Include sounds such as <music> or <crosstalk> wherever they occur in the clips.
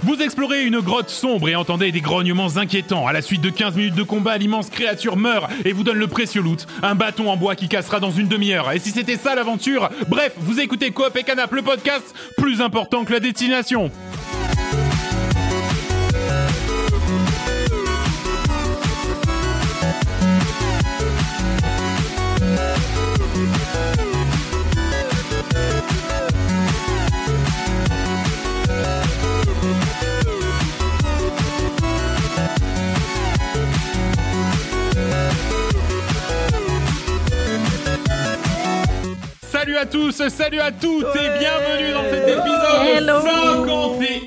Vous explorez une grotte sombre et entendez des grognements inquiétants. À la suite de 15 minutes de combat, l'immense créature meurt et vous donne le précieux loot, un bâton en bois qui cassera dans une demi-heure. Et si c'était ça l'aventure? Bref, vous écoutez Coop et Canap, le podcast plus important que la destination. Salut à tous, salut à toutes et bienvenue dans cet épisode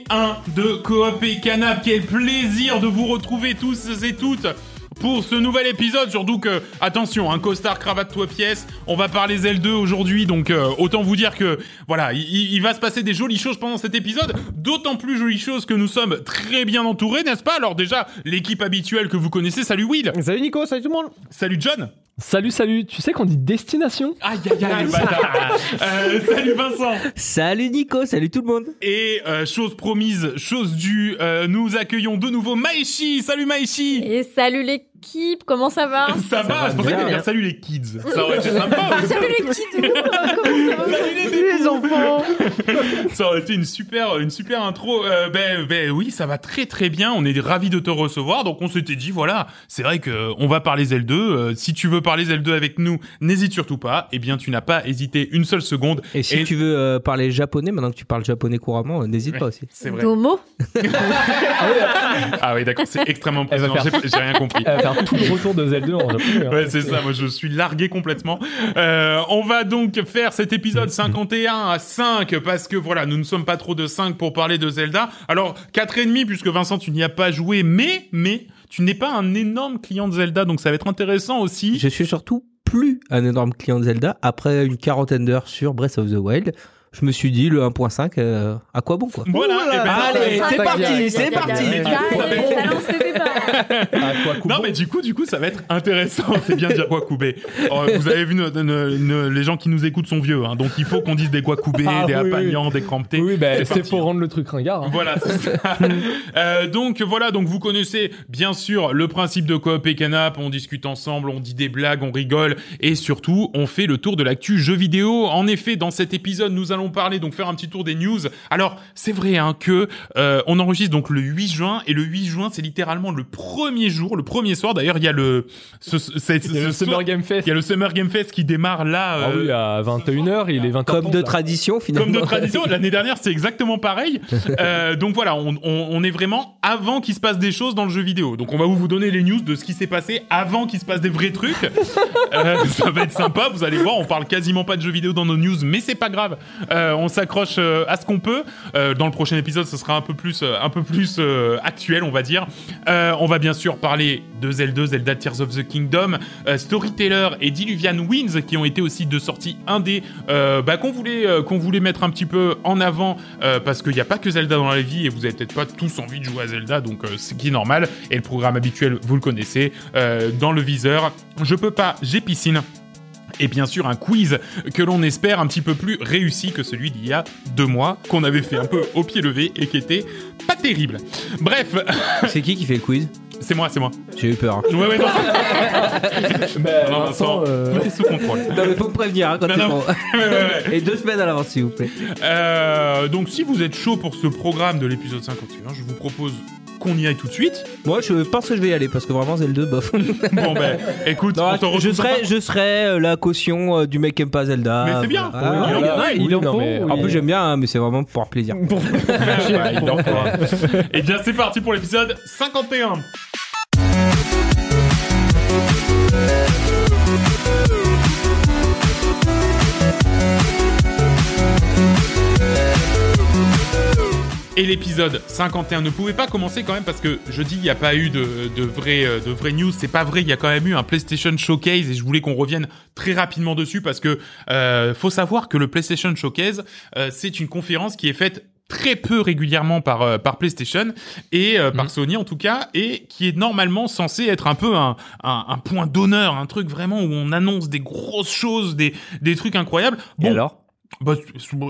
51 de Coop et Canap. Quel plaisir de vous retrouver tous et toutes pour ce nouvel épisode, surtout que, attention, un costard cravate toi pièce, on va parler L2 aujourd'hui, donc euh, autant vous dire que, voilà, il, il va se passer des jolies choses pendant cet épisode, d'autant plus jolies choses que nous sommes très bien entourés, n'est-ce pas? Alors déjà, l'équipe habituelle que vous connaissez, salut Will. Salut Nico, salut tout le monde. Salut John. Salut, salut. Tu sais qu'on dit destination? Aïe aïe aïe. <laughs> Euh, Salut Vincent. Salut Nico, salut tout le monde. Et euh, chose promise, chose due, euh, nous accueillons de nouveau Maïchi Salut Maïchi Et salut l'équipe, comment ça va Ça va, je pensais que bien. dire salut les kids. Ça aurait été sympa. Ah, Salut les kids, comment ça va Salut les Les enfants Ça aurait été une super, une super intro. Euh, ben, ben oui, ça va très très bien. On est ravis de te recevoir. Donc on s'était dit, voilà, c'est vrai que on va parler L2. Euh, si tu veux parler L2 avec nous, n'hésite surtout pas. Eh bien, tu n'as pas hésité une seule seconde. Et si tu veux euh, parler japonais, maintenant que tu parles japonais couramment, euh, n'hésite pas aussi. C'est vrai. Domo <laughs> Ah oui, d'accord, c'est extrêmement va impressionnant. J'ai j'ai rien compris. Elle va faire <laughs> tout le retour de Zelda en japonais. hein. Ouais, c'est ça. Moi, je suis largué complètement. Euh, on va donc faire cet épisode 51 à 5 parce que voilà, nous ne sommes pas trop de 5 pour parler de Zelda. Alors, 4 et demi puisque Vincent, tu n'y as pas joué, mais, mais, tu n'es pas un énorme client de Zelda, donc ça va être intéressant aussi. Je suis surtout plus un énorme client de Zelda. Après une quarantaine d'heures sur Breath of the Wild, je me suis dit le 1.5, euh, à quoi bon quoi? Voilà. eh ben, Allez, c'est parti, c'est parti. <laughs> Non mais du coup du coup ça va être intéressant <laughs> c'est bien de dire Guacoubé Oh, vous avez vu les gens qui nous écoutent sont vieux hein, donc il faut qu'on dise des Guacoubé Ah, des oui, oui. Apagnans des Cramptés Oui, bah, C'est pour rendre le truc ringard. hein. Voilà, c'est ça. <laughs> Euh, donc voilà, donc vous connaissez bien sûr le principe de coop et canap. On discute ensemble, on dit des blagues, on rigole et surtout on fait le tour de l'actu jeux vidéo. En effet, dans cet épisode, nous allons parler donc faire un petit tour des news. Alors c'est vrai hein, que euh, on enregistre donc le 8 juin et le 8 juin c'est littéralement le premier jour, le premier soir. D'ailleurs il y a le ce, ce- c'est- Il y a le ce Summer Game Fest. il y a le Summer Game Fest qui démarre là. Ah euh, oui, à 21h, il est 20h. Comme de tradition finalement. comme de tradition, l'année dernière c'est exactement pareil. <laughs> Euh, donc voilà, on, on, on est vraiment avant qu'il se passe des choses dans le jeu vidéo. Donc on va vous donner les news de ce qui s'est passé avant qu'il se passe des vrais trucs. Euh, ça va être sympa, vous allez voir, on parle quasiment pas de jeux vidéo dans nos news, mais c'est pas grave. Euh, on s'accroche euh, à ce qu'on peut. Euh, dans le prochain épisode, ce sera un peu plus, un peu plus actuel, on va dire. On va bien sûr parler de Zelda, Zelda Tears of the Kingdom, Storyteller et Diluvian Winds qui ont été aussi deux sorties indé bah, qu'on voulait qu'on voulait mettre un petit peu en avant parce qu'il n'y a pas que Zelda dans la vie et vous avez peut-être pas tous envie de jouer à Zelda donc c'est qui est normal et le programme habituel vous le connaissez dans le viseur je peux pas j'ai piscine et bien sûr un quiz que l'on espère un petit peu plus réussi que celui d'il y a deux mois qu'on avait fait un peu au pied levé et qui était pas terrible bref <laughs> C'est qui qui fait le quiz? C'est moi c'est moi J'ai eu peur. hein. ouais ouais non, <laughs> Bah, non, Vincent, euh, tout est sous contrôle Non mais faut me prévenir hein, quand Non, trop. <laughs> Et deux semaines à l'avance s'il vous plaît. Euh, donc si vous êtes chaud pour ce programme de l'épisode 51, je vous propose qu'on y aille tout de suite. Moi je pense que je vais y aller parce que vraiment Zelda bof. <laughs> Bon ben, écoute, Non, on te je serai, je serai euh, la caution euh, du mec qui aime pas Zelda. Mais c'est bien. Oui, Ah, il en- il en faut, mais- oui. En plus j'aime bien, hein, mais c'est vraiment pour plaisir. <laughs> Ouais, <laughs> il en faut un. Eh bien, c'est parti pour l'épisode 51. Et l'épisode 51 ne pouvait pas commencer quand même parce que je dis il n'y a pas eu de, de vraies euh, de vraies news, c'est pas vrai, il y a quand même eu un PlayStation Showcase et je voulais qu'on revienne très rapidement dessus parce que euh, faut savoir que le PlayStation Showcase euh, c'est une conférence qui est faite très peu régulièrement par euh, par PlayStation et euh, par Sony en tout cas et qui est normalement censé être un peu un, un, un point d'honneur, un truc vraiment où on annonce des grosses choses, des des trucs incroyables. Et alors? Bah,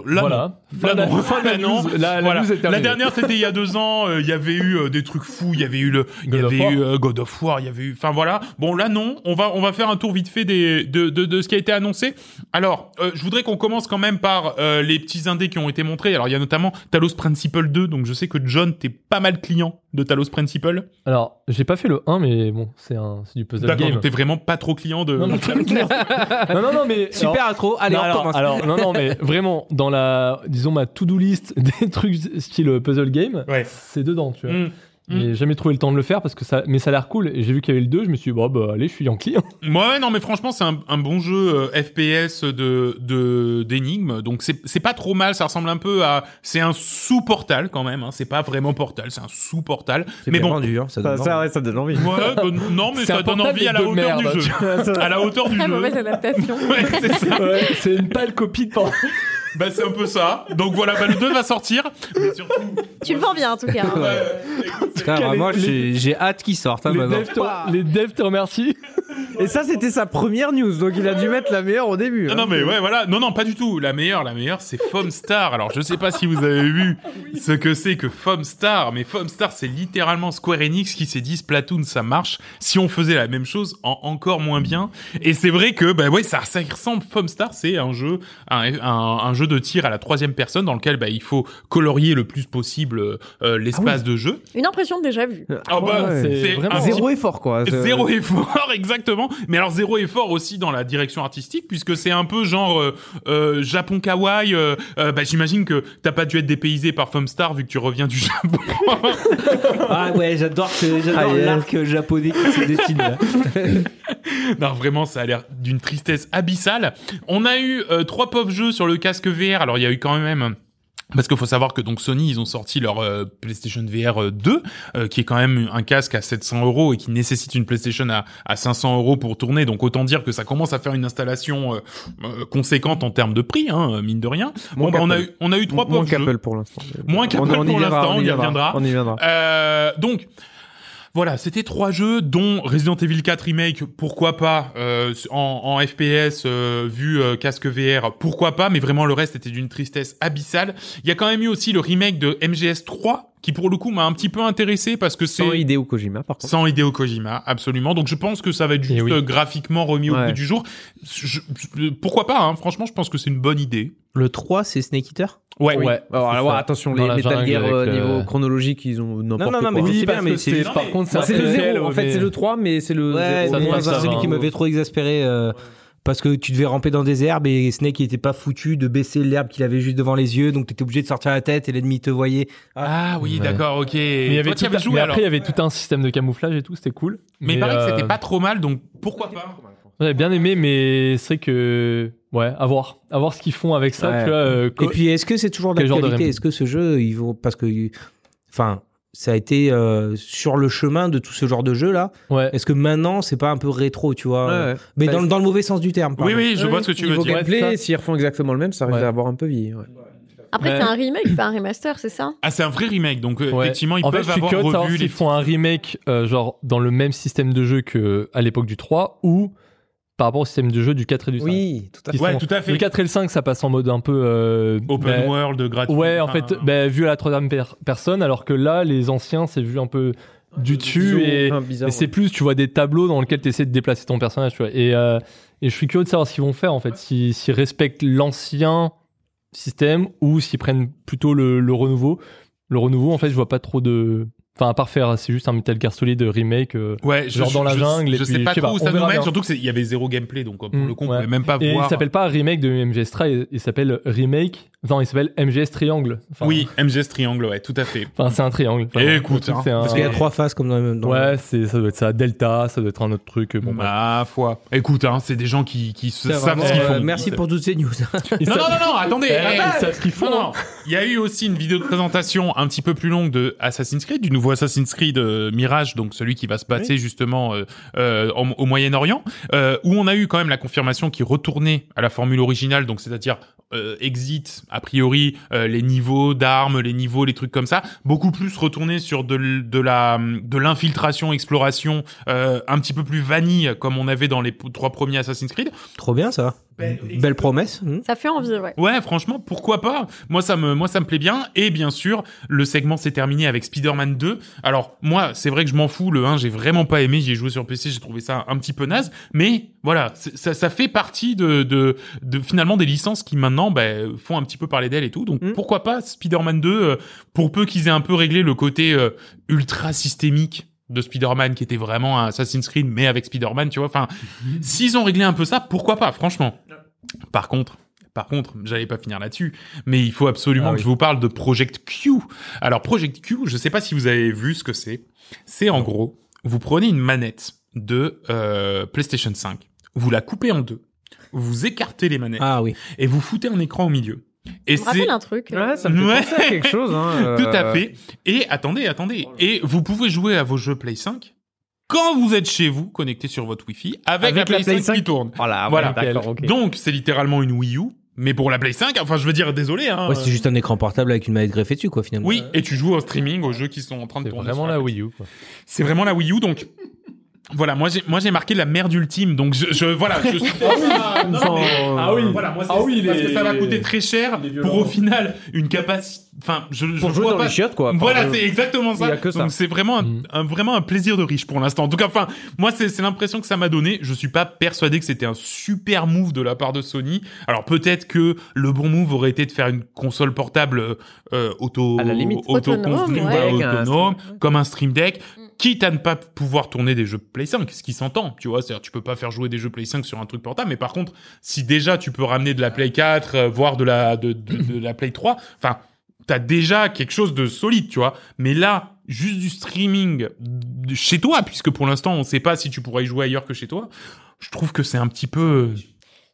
là, voilà. Là, la- non. la non. news. Voilà. dernière, c'était il y a deux ans. euh, Il y avait eu euh, des trucs fous. Il y avait eu le, il y God of avait War. eu euh, God of War. Il y avait eu, enfin voilà. Bon là non. On va, on va faire un tour vite fait des, de, de, de ce qui a été annoncé. Alors, je voudrais qu'on commence quand même par euh, les petits indés qui ont été montrés. Alors il y a notamment Talos Principle 2. Donc je sais que John, t'es pas mal client de Talos Principle. Alors, j'ai pas fait le 1, mais bon, c'est un, c'est du puzzle game. T'es vraiment pas trop client de. Non, non, <laughs> non, non, non, mais <laughs> Super intro. Allez, non, on alors, alors, non, non, mais <laughs> vraiment, dans la, disons, ma to-do list des trucs style puzzle game, Ouais. c'est dedans, tu vois. Mm. J'ai jamais trouvé le temps de le faire parce que ça, mais ça a l'air cool. Et j'ai vu qu'il y avait le 2, je me suis dit, bon, bah, allez, je suis Yankee. Ouais, non, mais franchement, c'est un, un bon jeu euh, FPS de de d'énigmes. Donc c'est c'est pas trop mal. Ça ressemble un peu à c'est un sous Portal quand même. Hein. C'est pas vraiment Portal, c'est un sous Portal. C'est Mais bien bon, vendu, hein, ça Ça, donne ça, envie. ouais, ça donne envie. ouais, bah, non, mais C'est ça donne envie à la hauteur merde, du jeu. <laughs> ça- À la hauteur du Très jeu. mauvaise adaptation. <laughs> Ouais, c'est ça. Ouais, c'est une pâle copie de Portal. Bah c'est un peu ça. Donc voilà, bah, le 2 va sortir. Mais surtout, Tu le vends bien en tout cas. hein. Putain, vraiment, j'ai j'ai hâte qu'il sorte. hein, les, maintenant. devs te, les devs te remercient. Et ça, c'était sa première news, donc il a dû mettre la meilleure au début. Non, hein. non, mais ouais, voilà. Non, non, pas du tout. La meilleure, la meilleure, c'est Foamstar. Alors, je sais pas si vous avez vu ce que c'est que Foamstar, mais Foamstar, c'est littéralement Square Enix qui s'est dit Splatoon, ça marche. Si on faisait la même chose, en encore moins bien. Et c'est vrai que, bah ouais, ça, ça y ressemble. Foamstar, c'est un jeu, un, un, un jeu de tir à la troisième personne dans lequel, bah, il faut colorier le plus possible euh, l'espace de jeu. Une impression déjà vue. Ah bah, ouais. C'est vraiment Zéro effort, quoi. Zéro <laughs> effort, exactement. Mais alors zéro effort aussi dans la direction artistique, puisque c'est un peu genre euh, euh, Japon kawaii. euh, euh, bah, j'imagine que t'as pas dû être dépaysé par Foamstar vu que tu reviens du <laughs> Japon. Ah ouais, j'adore Ah, l'arc japonais qui se dessine là. <laughs> non, vraiment, ça a l'air d'une tristesse abyssale. On a eu euh, trois pauvres jeux sur le casque VR. Alors il y a eu quand même. Parce qu'il faut savoir que donc Sony, ils ont sorti leur euh, PlayStation VR 2, euh, qui est quand même un casque à 700 euros et qui nécessite une PlayStation à, à 500 euros pour tourner. Donc autant dire que ça commence à faire une installation euh, euh, conséquente en termes de prix, hein, mine de rien. Bon, Moins bah, on a eu on a eu trois Moins pauvres jeux. qu'Apple pour l'instant. Moins qu'Apple pour l'instant, on y reviendra. On y viendra. Euh, donc voilà, c'était trois jeux dont Resident Evil 4 remake, pourquoi pas euh, en, FPS euh, vu euh, casque VR, pourquoi pas, mais vraiment le reste était d'une tristesse abyssale. Il y a quand même eu aussi le remake de MGS 3 qui pour le coup m'a un petit peu intéressé parce que c'est Sans Hideo Kojima, par contre. sans Hideo Kojima, absolument. Donc je pense que ça va être juste oui. euh, graphiquement remis au goût du jour. Je- je- pourquoi pas hein, Franchement, je pense que c'est une bonne idée. Le 3, c'est Snake Eater? Ouais, Ouais. Alors, attention, Dans les Metal Gear euh, niveau chronologique, ils ont n'importe non, non, quoi. mais Oui, c'est bien, mais c'est juste- par contre, c'est le préquel, 0, en fait, mais- c'est le 3, mais c'est le Ouais, zéro, ça moi, passe, c'est ça celui qui m'avait trop exaspéré. Euh, Parce que tu devais ramper dans des herbes et Snake il était pas foutu de baisser l'herbe qu'il avait juste devant les yeux, donc t'étais obligé de sortir la tête et l'ennemi te voyait. Ah oui, Ouais. d'accord, ok. Mais il y avait Toi, tu y tout avais joué mais après, il y avait tout un système de camouflage et tout, c'était cool. Mais il paraît que euh, c'était pas trop mal, donc pourquoi pas J'avais bien aimé, mais c'est que. Ouais, à voir. À voir ce qu'ils font avec ça, Ouais. tu vois. euh, Et puis est-ce que c'est toujours de d'actualité? Est-ce que ce jeu, ils vont parce que, enfin, ça a été euh, sur le chemin de tout ce genre de jeu là. ouais. Est-ce que maintenant c'est pas un peu rétro, tu vois Ouais, ouais. Mais Bah, dans, le- dans le mauvais sens du terme. Oui, oui, je vois ce que tu veux dire. gameplay, s'ils refont exactement le même, ça risque Ouais. d'avoir un peu vieilli. ouais. Après, Ouais. c'est un remake, pas un remaster, c'est ça? Ah, c'est un vrai remake, donc euh, Ouais. effectivement, ils en fait, peuvent je suis avoir curieux de savoir revu les s'ils font un remake, euh, genre, dans le même système de jeu qu'à l'époque du 3, ou par rapport au système de jeu du 4 et du 5. Oui, tout à fait. Ouais, sont- tout à fait. Le 4 et le 5, ça passe en mode un peu. euh, Open bah, world, gratuit. Ouais, en fait, bah, vu à la troisième per- personne, alors que là, les anciens, c'est vu un peu du dessus et, c'est plus, tu vois, des tableaux dans lesquels tu essaies de déplacer ton personnage, tu vois. Et, euh, et je suis curieux de savoir ce qu'ils vont faire, en fait, si- s'ils respectent l'ancien système ou s'ils prennent plutôt le, le renouveau. Le renouveau, en fait, je vois pas trop de. Enfin, à part faire, c'est juste un Metal Gear Solid remake. euh, Ouais, je, genre dans la je- jungle, et Je sais puis, pas je sais trop pas, où ça nous mène, surtout qu'il y avait zéro gameplay, donc pour Mm, le coup, on ouais. pouvait même pas Et voir. il s'appelle pas remake de MGS 3, il, il s'appelle remake. Enfin, il s'appelle MGS Triangle. Enfin, Oui, MGS Triangle, ouais, tout à fait. Enfin, c'est un triangle. Enfin, écoute, hein, c'est un- Parce qu'il y a trois faces comme dans. dans- Ouais, c'est, ça doit être ça. Delta, ça doit être un autre truc. Bon. Ma foi. Écoute, hein, c'est des gens qui, qui se C'est savent vraiment, ce qu'ils euh, font. merci pour toutes ces news. <laughs> Non, non, non, non, attendez. Eh, ils savent ce qu'ils font. Il y a eu aussi une vidéo de présentation un petit peu plus longue de Assassin's Creed, du nouveau Assassin's Creed euh, Mirage, donc celui qui va se passer justement euh, euh, en- au Moyen-Orient, euh, où on a eu quand même la confirmation qu'il retournait à la formule originale, donc c'est-à-dire euh, exit a priori euh, les niveaux d'armes, les niveaux, les trucs comme ça, beaucoup plus retourné sur de, la de l'infiltration, exploration, euh, un petit peu plus vanille comme on avait dans les trois premiers Assassin's Creed. Trop bien ça. Belle promesse. hmm. Ça fait envie, ouais. Ouais, franchement, pourquoi pas? Moi, ça me, moi, ça me plaît bien. Et bien sûr, le segment s'est terminé avec Spider-Man 2. Alors, moi, c'est vrai que je m'en fous. Le 1, j'ai vraiment pas aimé. J'y ai joué sur PC, j'ai trouvé ça un petit peu naze. Mais voilà, ça, ça fait partie de, de, de finalement des licences qui maintenant ben, font un petit peu parler d'elles et tout. Donc, Mm. pourquoi pas Spider-Man 2 euh, Pour peu qu'ils aient un peu réglé le côté euh, ultra systémique de Spider-Man qui était vraiment un Assassin's Creed mais avec Spider-Man tu vois enfin s'ils ont réglé un peu ça pourquoi pas franchement par contre par contre, j'allais pas finir là-dessus, mais il faut absolument Ah que oui. je vous parle de Project Q. Alors Project Q, je sais pas si vous avez vu ce que c'est. C'est en gros, vous prenez une manette de euh, PlayStation 5, vous la coupez en deux, vous écartez les manettes Ah oui. et vous foutez un écran au milieu. Et Je me c'est rappelle un truc. Ouais, ça me fait Ouais. penser à quelque chose. Hein, <laughs> tout à euh, fait. Et attendez, attendez. Et vous pouvez jouer à vos jeux Play 5 quand vous êtes chez vous, connecté sur votre Wi-Fi, avec, Avec la la Play, Play 5, qui 5. tourne. Voilà, Voilà. Donc, c'est littéralement une Wii U, mais pour la Play 5. Enfin, je veux dire, désolé. Hein, Ouais, c'est juste un écran portable avec une manette greffée dessus, quoi, finalement. Oui, et tu joues en streaming aux jeux qui sont en train de C'est tourner. vraiment sur la la Wii U. Quoi. C'est vraiment la Wii U, donc. Voilà, moi j'ai moi j'ai marqué la merde ultime, donc je, je voilà, je suis <laughs> Ah, non, mais- Ah oui. voilà, moi c'est Ah oui, parce les- que ça va coûter très cher pour au final une capacité, enfin je je Pour jouer vois dans pas les chiottes, quoi. Voilà, c'est exactement ça. il y a que ça. Donc c'est vraiment un, Mm. un- vraiment un plaisir de riche pour l'instant. En tout cas, enfin, moi c'est c'est l'impression que ça m'a donné. Je suis pas persuadé que c'était un super move de la part de Sony. Alors peut-être que le bon move aurait été de faire une console portable euh, auto À la limite. auto Autonome, constru- ouais. voilà, Avec un autonome, Stream- comme un Stream Deck. Mm. Quitte à ne pas pouvoir tourner des jeux Play 5, ce qui s'entend, tu vois, c'est-à-dire tu peux pas faire jouer des jeux Play 5 sur un truc portable, mais par contre, si déjà tu peux ramener de la Play 4, euh, voire de la de, la Play 3, enfin, t'as déjà quelque chose de solide, tu vois. Mais là, juste du streaming chez toi, puisque pour l'instant, on sait pas si tu pourrais y jouer ailleurs que chez toi. Je trouve que c'est un petit peu.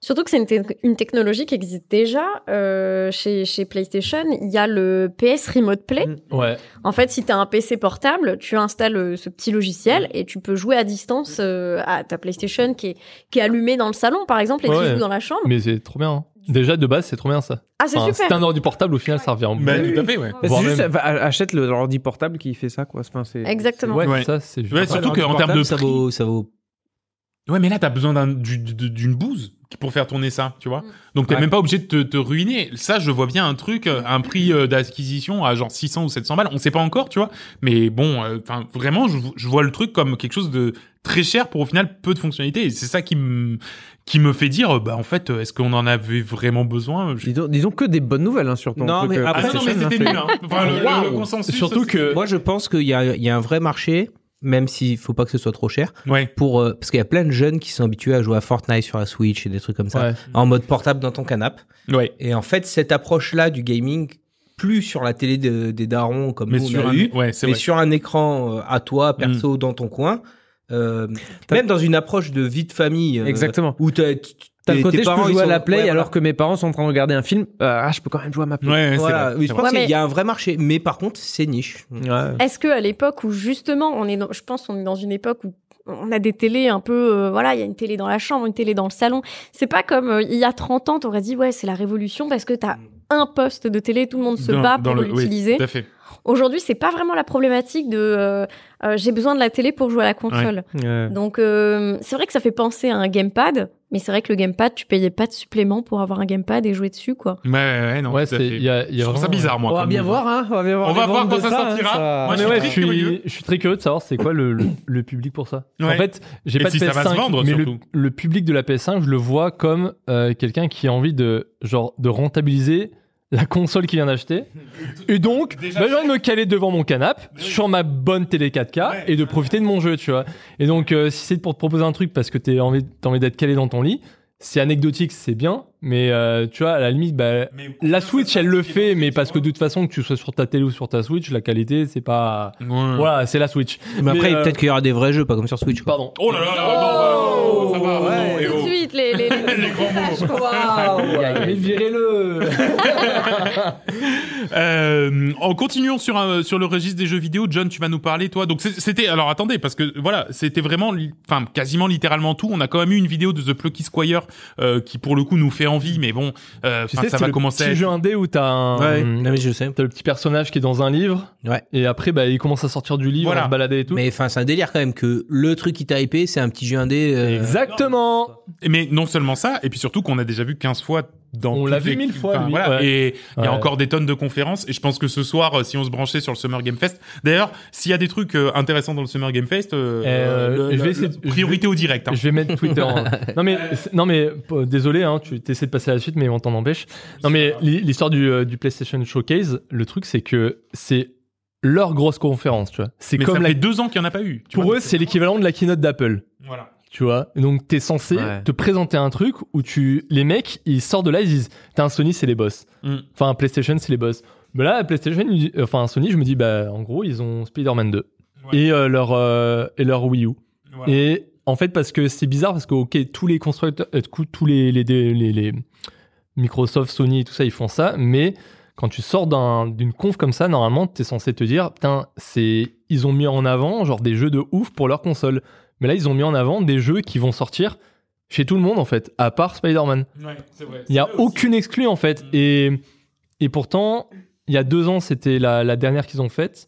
Surtout que c'est une, te- une technologie qui existe déjà euh, chez, chez PlayStation. Il y a le PS Remote Play. Mm. Ouais. En fait, si tu as un PC portable, tu installes euh, ce petit logiciel et tu peux jouer à distance euh, à ta PlayStation qui est, qui est allumée dans le salon, par exemple, et tu Ouais. joues dans la chambre. Mais c'est trop bien. hein. Déjà, de base, c'est trop bien ça. Ah, c'est Enfin, super. c'est un ordi portable, au final, ça revient. Bah, oui, tout à fait, ouais. Voire c'est juste, même- achète le ordi portable qui fait ça, quoi. Enfin, c'est- Exactement. Ouais, Ouais. ça, c'est juste. Ouais, surtout L'ordi qu'en termes de portable, ça prix- vaut, ça vaut. Ouais, mais là, t'as besoin d'un- du- du- d'une bouse pour faire tourner ça, tu vois. Mm. Donc, t'es Ouais. même pas obligé de te, te ruiner. Ça, je vois bien un truc, euh, un prix euh, d'acquisition à genre 600 ou 700 balles. On sait pas encore, tu vois. Mais bon, euh, enfin, vraiment, je, je vois le truc comme quelque chose de très cher pour au final peu de fonctionnalités. Et c'est ça qui me qui me fait dire, bah en fait, est-ce qu'on en avait vraiment besoin? Je- Disons, disons que des bonnes nouvelles hein, sur ton Non, truc. mais après- Ah non, mais c'était hein, nul. Hein. Enfin, le, le- le Waouh. consensus. Surtout que. Moi, je pense qu'il y a, il y a un vrai marché, même s'il faut pas que ce soit trop cher, Ouais. pour euh, parce qu'il y a plein de jeunes qui sont habitués à jouer à Fortnite sur la Switch et des trucs comme ça, Ouais. en mode portable dans ton canapé. Ouais. Et en fait, cette approche-là du gaming, plus sur la télé de- des darons comme Mais nous on sur a un, eu, ouais, c'est mais vrai. Mm. sur un écran euh, à toi, perso, dans ton coin. euh, même dans une approche de vie de famille, euh, Exactement. où t'as, t- T'as le côté, tes je peux jouer à la Play ouais, voilà. alors que mes parents sont en train de regarder un film. Euh, ah, je peux quand même jouer à ma Play. Ouais, c'est Voilà. vrai. Oui, je pense qu'il y a un vrai marché, mais par contre, c'est niche. Ouais. Est-ce que à l'époque où justement on est, dans, je pense qu'on est dans une époque où on a des télés un peu, euh, voilà, il y a une télé dans la chambre, une télé dans le salon. C'est pas comme euh, il y a 30 ans, t'aurais dit ouais c'est la révolution parce que t'as un poste de télé, tout le monde se Dans- bat dans pour oui, Aujourd'hui, c'est pas vraiment la problématique de euh, euh, j'ai besoin de la télé pour jouer à la console. Ouais. Donc euh, c'est vrai que ça fait penser à un gamepad, mais c'est vrai que le gamepad, tu payais pas de supplément pour avoir un gamepad et jouer dessus quoi. Ouais, ouais, non. Ouais, c'est. y a, Je trouve ça bizarre, moi. On va bien voir, hein. On va bien voir. On va voir quand ça hein, sortira. ça- Moi, Ah, je mais suis ouais, très je suis, curieux. je suis très curieux de savoir c'est quoi le, le, <laughs> le public pour ça. En fait, j'ai pas si de ça PS5, va se vendre, mais le, le public de la PS5, je le vois comme euh, quelqu'un qui a envie de genre de rentabiliser la console qu'il vient d'acheter. Et donc, bah, j'ai envie de me caler devant mon canapé sur ma bonne télé 4K Ouais. et de profiter de mon jeu, tu vois. Et donc, euh, si c'est pour te proposer un truc parce que t'as envie, t'as envie d'être calé dans ton lit, c'est anecdotique, c'est bien, mais euh, tu vois, à la limite, bah, la Switch, elle le fait, mais parce que de toute façon, que tu sois sur ta télé ou sur ta Switch, la qualité, c'est pas. Ouais. Voilà, c'est la Switch. Mais après, euh, peut-être qu'il y aura des vrais jeux, pas comme sur Switch. quoi. Pardon. Oh là là, là, non, bah, ça va, ouais. non, Tout de oh. suite, les, les, <laughs> Les grands mots. Waouh Mais virez-le <laughs> Euh, en continuant sur un- sur le registre des jeux vidéo, John, tu vas nous parler toi. Donc c'était alors attendez parce que voilà, c'était vraiment li- enfin quasiment littéralement tout. On a quand même eu une vidéo de The Plucky Squire euh, qui pour le coup nous fait envie, mais bon, euh, Tu sais, ça c'est va le commencer. être- jeu indé où t'as un. Ouais, non, mais je sais. T'as le petit personnage qui est dans un livre. Ouais. Et après, bah, il commence à sortir du livre, Voilà. à se balader et tout. Mais enfin, c'est un délire quand même que le truc qui t'a hypé, c'est un petit jeu indé. euh, Exactement. Mais non seulement ça, et puis surtout qu'on a déjà vu 15 fois dans. On l'a vu les- mille fois, enfin, lui, voilà. ouais. Et il y a Ouais. encore des tonnes de conférences. Et je pense que ce soir, euh, si on se branchait sur le Summer Game Fest, d'ailleurs, s'il y a des trucs euh, intéressants dans le Summer Game Fest, euh, Euh, le- je vais le- essayer le- de- je priorité au direct. hein. Je vais mettre Twitter. en- <laughs> non mais non mais désolé, hein, tu essaies de passer à la suite, mais on t'en empêche. Non mais l'hi- l'histoire du, euh, du PlayStation Showcase, le truc c'est que c'est leur grosse conférence, tu vois. C'est comme ça la. fait deux ans qu'il n'y en a pas eu. tu Pour vois. eux, c'est l'équivalent de la keynote d'Apple. Voilà. Tu vois, donc t'es censé Ouais. te présenter un truc où tu, les mecs, ils sortent de là, ils disent, t'as un Sony, c'est les boss. Mm. Enfin, un PlayStation, c'est les boss. Mais là, PlayStation, ils- enfin Sony, je me dis, bah, en gros, ils ont Spider-Man 2 Ouais. et euh, leur euh, et leur Wii U. Voilà. Et en fait, parce que c'est bizarre, parce que ok, tous les constructeurs, euh, tous les, les, les, les- les Microsoft, Sony et tout ça, ils font ça, mais quand tu sors d'un- d'une conf comme ça, normalement, t'es censé te dire, putain, c'est, ils ont mis en avant genre des jeux de ouf pour leur console. Mais là, ils ont mis en avant des jeux qui vont sortir chez tout le monde en fait, à part Spider-Man. Ouais. Il n'y a aucune exclue en fait. Mm. Et, et pourtant, il y a deux ans, c'était la, la dernière qu'ils ont faite.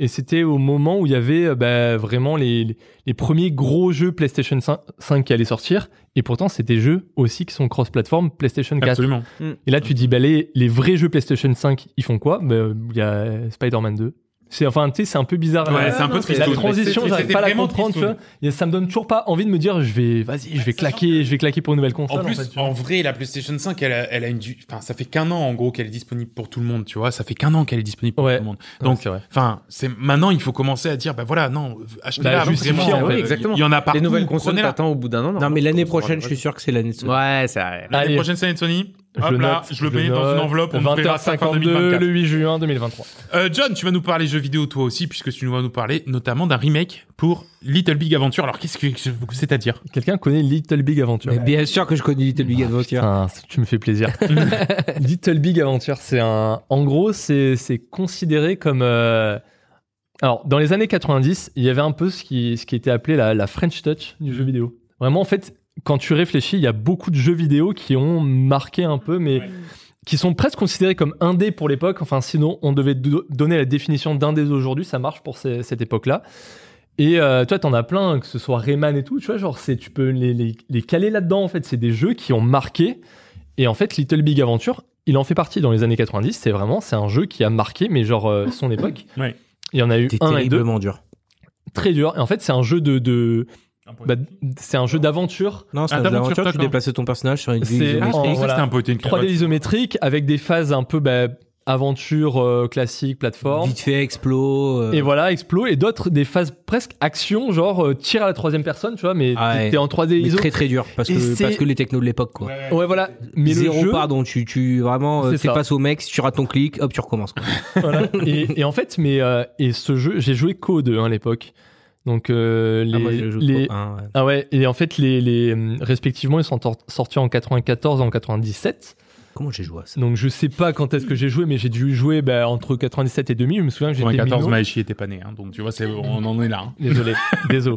Et c'était au moment où il y avait euh, bah, vraiment les, les, les premiers gros jeux PlayStation 5, 5 qui allaient sortir. Et pourtant, c'est des jeux aussi qui sont cross-platform PlayStation 4. Absolument. Et là, tu dis, bah, les, les vrais jeux PlayStation 5, ils font quoi? Bah, Il y a Spider-Man 2. C'est enfin, tu sais, c'est un peu bizarre. Ouais, la- c'est un peu triste. la transition, C'était j'arrive pas à la vraiment comprendre, tu vois. Et ça me donne toujours pas envie de me dire, je vais, vas-y, je vais Sachant claquer, je vais claquer pour une nouvelle console. En plus, fait, tu vois. en vrai, la PlayStation 5, elle a, elle a une, du- enfin, ça fait qu'un an en gros qu'elle est disponible pour tout le monde, tu vois. Ça fait qu'un an qu'elle est disponible pour Ouais. tout le monde. Donc, enfin, c'est maintenant il faut commencer à dire, bah voilà, non, achetez-la. Bah, en fait. il- exactement. Il y en a partout. Les nouvelles consoles, t'attends au bout d'un an. Non, mais l'année prochaine, je suis sûr que c'est l'année de Sony. Ouais, c'est. L'année prochaine, c'est l'année de Sony. Je Hop le là, note, je le mets dans une enveloppe. On ouvrira ça fin 20h52 2024. le 8 juin 2023. Euh, John, tu vas nous parler jeux vidéo toi aussi, puisque tu vas nous parler notamment d'un remake pour Little Big Adventure. Alors, qu'est-ce que c'est-à-dire Quelqu'un connaît Little Big Adventure? Mais bien sûr que je connais Little Big Adventure. Putain, tu me fais plaisir. <laughs> Little Big Adventure, c'est un. En gros, c'est c'est considéré comme. euh, Alors, dans les années 90, il y avait un peu ce qui, ce qui était appelé la, la French Touch du jeu vidéo. Vraiment, en fait, quand tu réfléchis, il y a beaucoup de jeux vidéo qui ont marqué un peu, mais qui sont presque considérés comme indés pour l'époque. Enfin, sinon, on devait do- donner la définition d'indés aujourd'hui, ça marche pour ces- cette époque-là. Et euh, toi, t'en as plein, que ce soit Rayman et tout, tu vois, genre, tu peux les, les, les caler là-dedans, en fait. C'est des jeux qui ont marqué. Et en fait, Little Big Adventure, il en fait partie dans les années 90. C'est vraiment, c'est un jeu qui a marqué, mais genre, euh, son époque. Ouais. Il y en a eu C'était un et deux, terriblement dur. très dur. Et en fait, c'est un jeu de, de bah, c'est un jeu d'aventure. Non, c'est Ah, un d'aventure, aventure, tu déplaçais ton personnage sur une vue ça, voilà. c'était un peu une 3D isométrique avec des phases un peu bah, aventure euh, classique, plateforme. Vite fait, explo. euh, Et voilà, explo et d'autres des phases presque action, genre euh, tir à la troisième personne, tu vois, mais Ah ouais. t'es en 3D mais ISO. très très dur parce que, parce que les technos de l'époque quoi. Ouais, voilà. Mais Zéro le jeu, pardon, tu, tu vraiment euh, ça. face au mec, si tu rates ton clic, hop tu recommences. Quoi. voilà. et, et en fait, mais euh, et ce jeu, j'ai joué qu'au 2 hein, à l'époque. Donc euh, les, Ah, moi, je joue les- au un, ouais. ah ouais, et en fait les, les euh, respectivement ils sont sortis en 94 et en 97. Comment j'ai joué à ça? Donc je sais pas quand est-ce que j'ai joué, mais j'ai dû jouer bah, entre 97 et 2000. Je me souviens que j'étais 14 minot. Maeshi était pas né, hein, donc tu vois, c'est, on en est là. hein. Désolé, <laughs> désolé.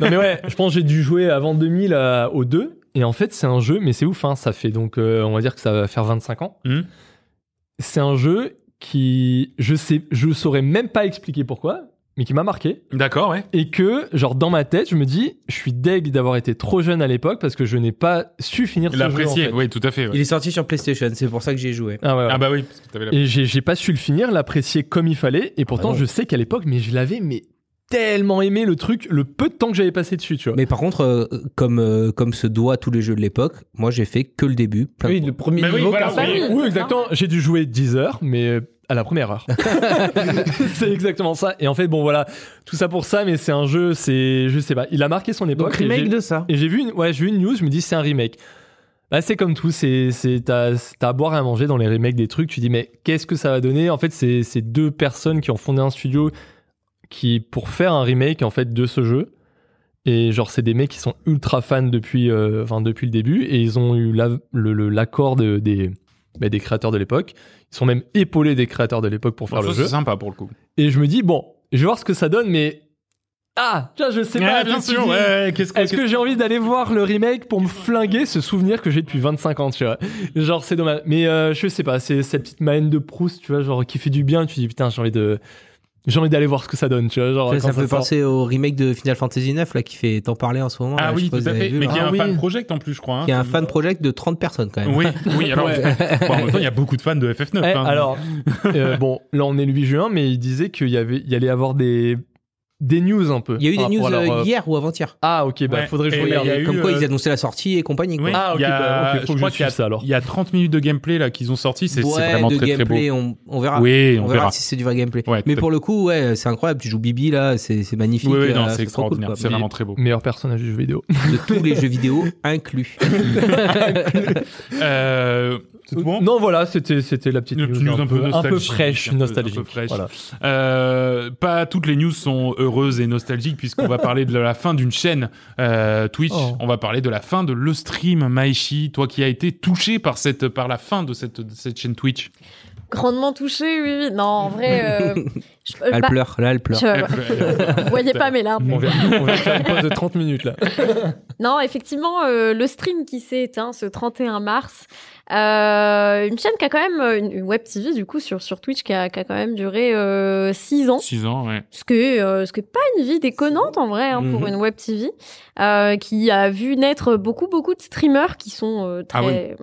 Non mais ouais, je pense que j'ai dû jouer avant 2000 à- au 2. Et en fait, c'est un jeu, mais c'est ouf, hein, ça fait donc, euh, on va dire que ça va faire 25 ans. Mhm. C'est un jeu qui, je sais, je saurais même pas expliquer pourquoi, mais qui m'a marqué. D'accord, ouais. Et que, genre, dans ma tête, je me dis, je suis deg d'avoir été trop jeune à l'époque parce que je n'ai pas su finir ce jeu. en fait. oui, tout à fait. ouais. Il est sorti sur PlayStation, c'est pour ça que j'y ai joué. Ah ouais, ouais. Ah bah oui, parce que t'avais la... Et j'ai j'ai pas su le finir, l'apprécier comme il fallait. Et pourtant, Ah je sais qu'à l'époque, mais je l'avais, mais tellement aimé le truc, le peu de temps que j'avais passé dessus, tu vois. Mais par contre, euh, comme, euh, comme se doit tous les jeux de l'époque, moi j'ai fait que le début. plein Oui, le premier Mais oui, niveau. voilà, oui. Oui, exactement. J'ai dû jouer 10 heures, mais euh, à la première heure. <laughs> c'est exactement ça. Et en fait, bon, voilà, tout ça pour ça, mais c'est un jeu, c'est, je sais pas, il a marqué son époque. Donc remake de ça. Et j'ai vu une, ouais, j'ai vu une news, je me dis c'est un remake. Bah, c'est comme tout, c'est, c'est, t'as, t'as à boire et à manger dans les remakes des trucs. Tu dis, mais qu'est-ce que ça va donner? En fait, c'est, c'est deux personnes qui ont fondé un studio qui, pour faire un remake, en fait, de ce jeu. Et genre, c'est des mecs qui sont ultra fans depuis, euh, enfin, depuis le début. Et ils ont eu la- le- le- l'accord de- des, bah, des créateurs de l'époque. Ils sont même épaulés des créateurs de l'époque pour faire Bon, le ça, jeu. c'est sympa pour le coup. Et je me dis, bon, je vais voir ce que ça donne, mais. Ah, vois, je sais pas. Bien sûr, ouais, qu'est-ce que. Est-ce que j'ai envie d'aller voir le remake pour me flinguer ce souvenir que j'ai depuis 25 ans, tu vois Genre, c'est dommage. Mais euh, je sais pas, c'est cette petite main de Proust, tu vois, genre, qui fait du bien. Tu dis, putain, j'ai envie de. J'ai envie d'aller voir ce que ça donne, tu vois. Genre, Ça, ça me fait sort. penser au remake de Final Fantasy 9 là qui fait tant parler en ce moment. Ah là, oui, tout à fait. vu, Mais là. qui est Ah un oui. fan project en plus, je crois. hein. Qui est un fan project de 30 personnes quand même. Oui, oui, alors. <laughs> Bon, en même temps, il y a beaucoup de fans de FF9. Eh, hein. alors, euh, bon, là on est le 8 juin, mais il disait qu'il y avait, il y allait avoir des, des news un peu. Il y a eu des news leur, euh, euh, hier ou avant-hier. Ah ok, bah Ouais. faudrait que je regarde. eu, Comme quoi euh, ils annonçaient la sortie et compagnie. Quoi. Oui, Ah, ok, a, bah, ok, faut je que crois je qu'il y a, suive ça, alors. il y a 30 minutes de gameplay là qu'ils ont sorti, c'est ouais, vraiment de très très beau. gameplay, on, on verra. Oui, on, on verra. verra si c'est du vrai gameplay. Ouais, Mais pour le coup, ouais, c'est incroyable. Tu joues Bibi là, c'est c'est magnifique. Oui, oui, non, euh, c'est cool, extraordinaire. c'est vraiment très beau. Meilleur personnage du jeu vidéo. De tous les jeux vidéo inclus. <laughs> C'est tout bon Non, voilà, c'était c'était la petite news, un peu un peu nostalgique, fraîche, nostalgique. pas toutes les news sont heureuses et nostalgiques puisqu'on va parler de la fin d'une chaîne euh, Twitch. Oh. On va parler de la fin de le stream Maishi. Toi qui as été touché par cette par la fin de cette de cette chaîne Twitch. Grandement touché, oui, oui. Non, en vrai, euh, <laughs> je, euh, Elle bah, pleure, là elle pleure. je- <laughs> vous voyez pas mes larmes. On vient, on vient de faire une pause de 30 minutes là. <laughs> Non, effectivement, euh, le stream qui s'est éteint ce 31 mars, euh, une chaîne qui a quand même une, une web TV du coup sur sur Twitch qui a, qui a quand même duré 6 ans. 6 ans, ouais. Ce que euh, ce que pas une vie déconnante en vrai hein, pour Mhm. une web TV euh, qui a vu naître beaucoup beaucoup de streamers qui sont euh, Ah très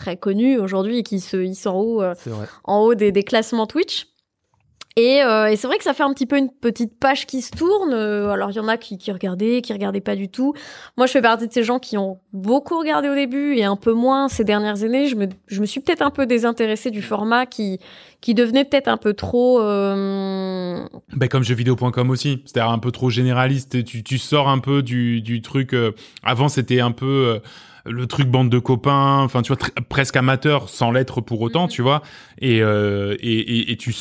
très connus aujourd'hui et qui se hissent en haut euh, en haut des, des classements Twitch. Et, euh, et c'est vrai que ça fait un petit peu une petite page qui se tourne. Euh, alors il y en a qui, qui regardaient, qui regardaient pas du tout. Moi, je fais partie de ces gens qui ont beaucoup regardé au début et un peu moins ces dernières années. Je me, je me suis peut-être un peu désintéressée du format qui, qui devenait peut-être un peu trop. euh, Ben, comme jeuxvideo.com aussi. C'est-à-dire un peu trop généraliste. Tu, tu sors un peu du, du truc. euh, avant, c'était un peu euh, le truc bande de copains. Enfin, tu vois, presque amateur, sans l'être pour autant, Mhm. tu vois. Et, euh, et, et, et tu.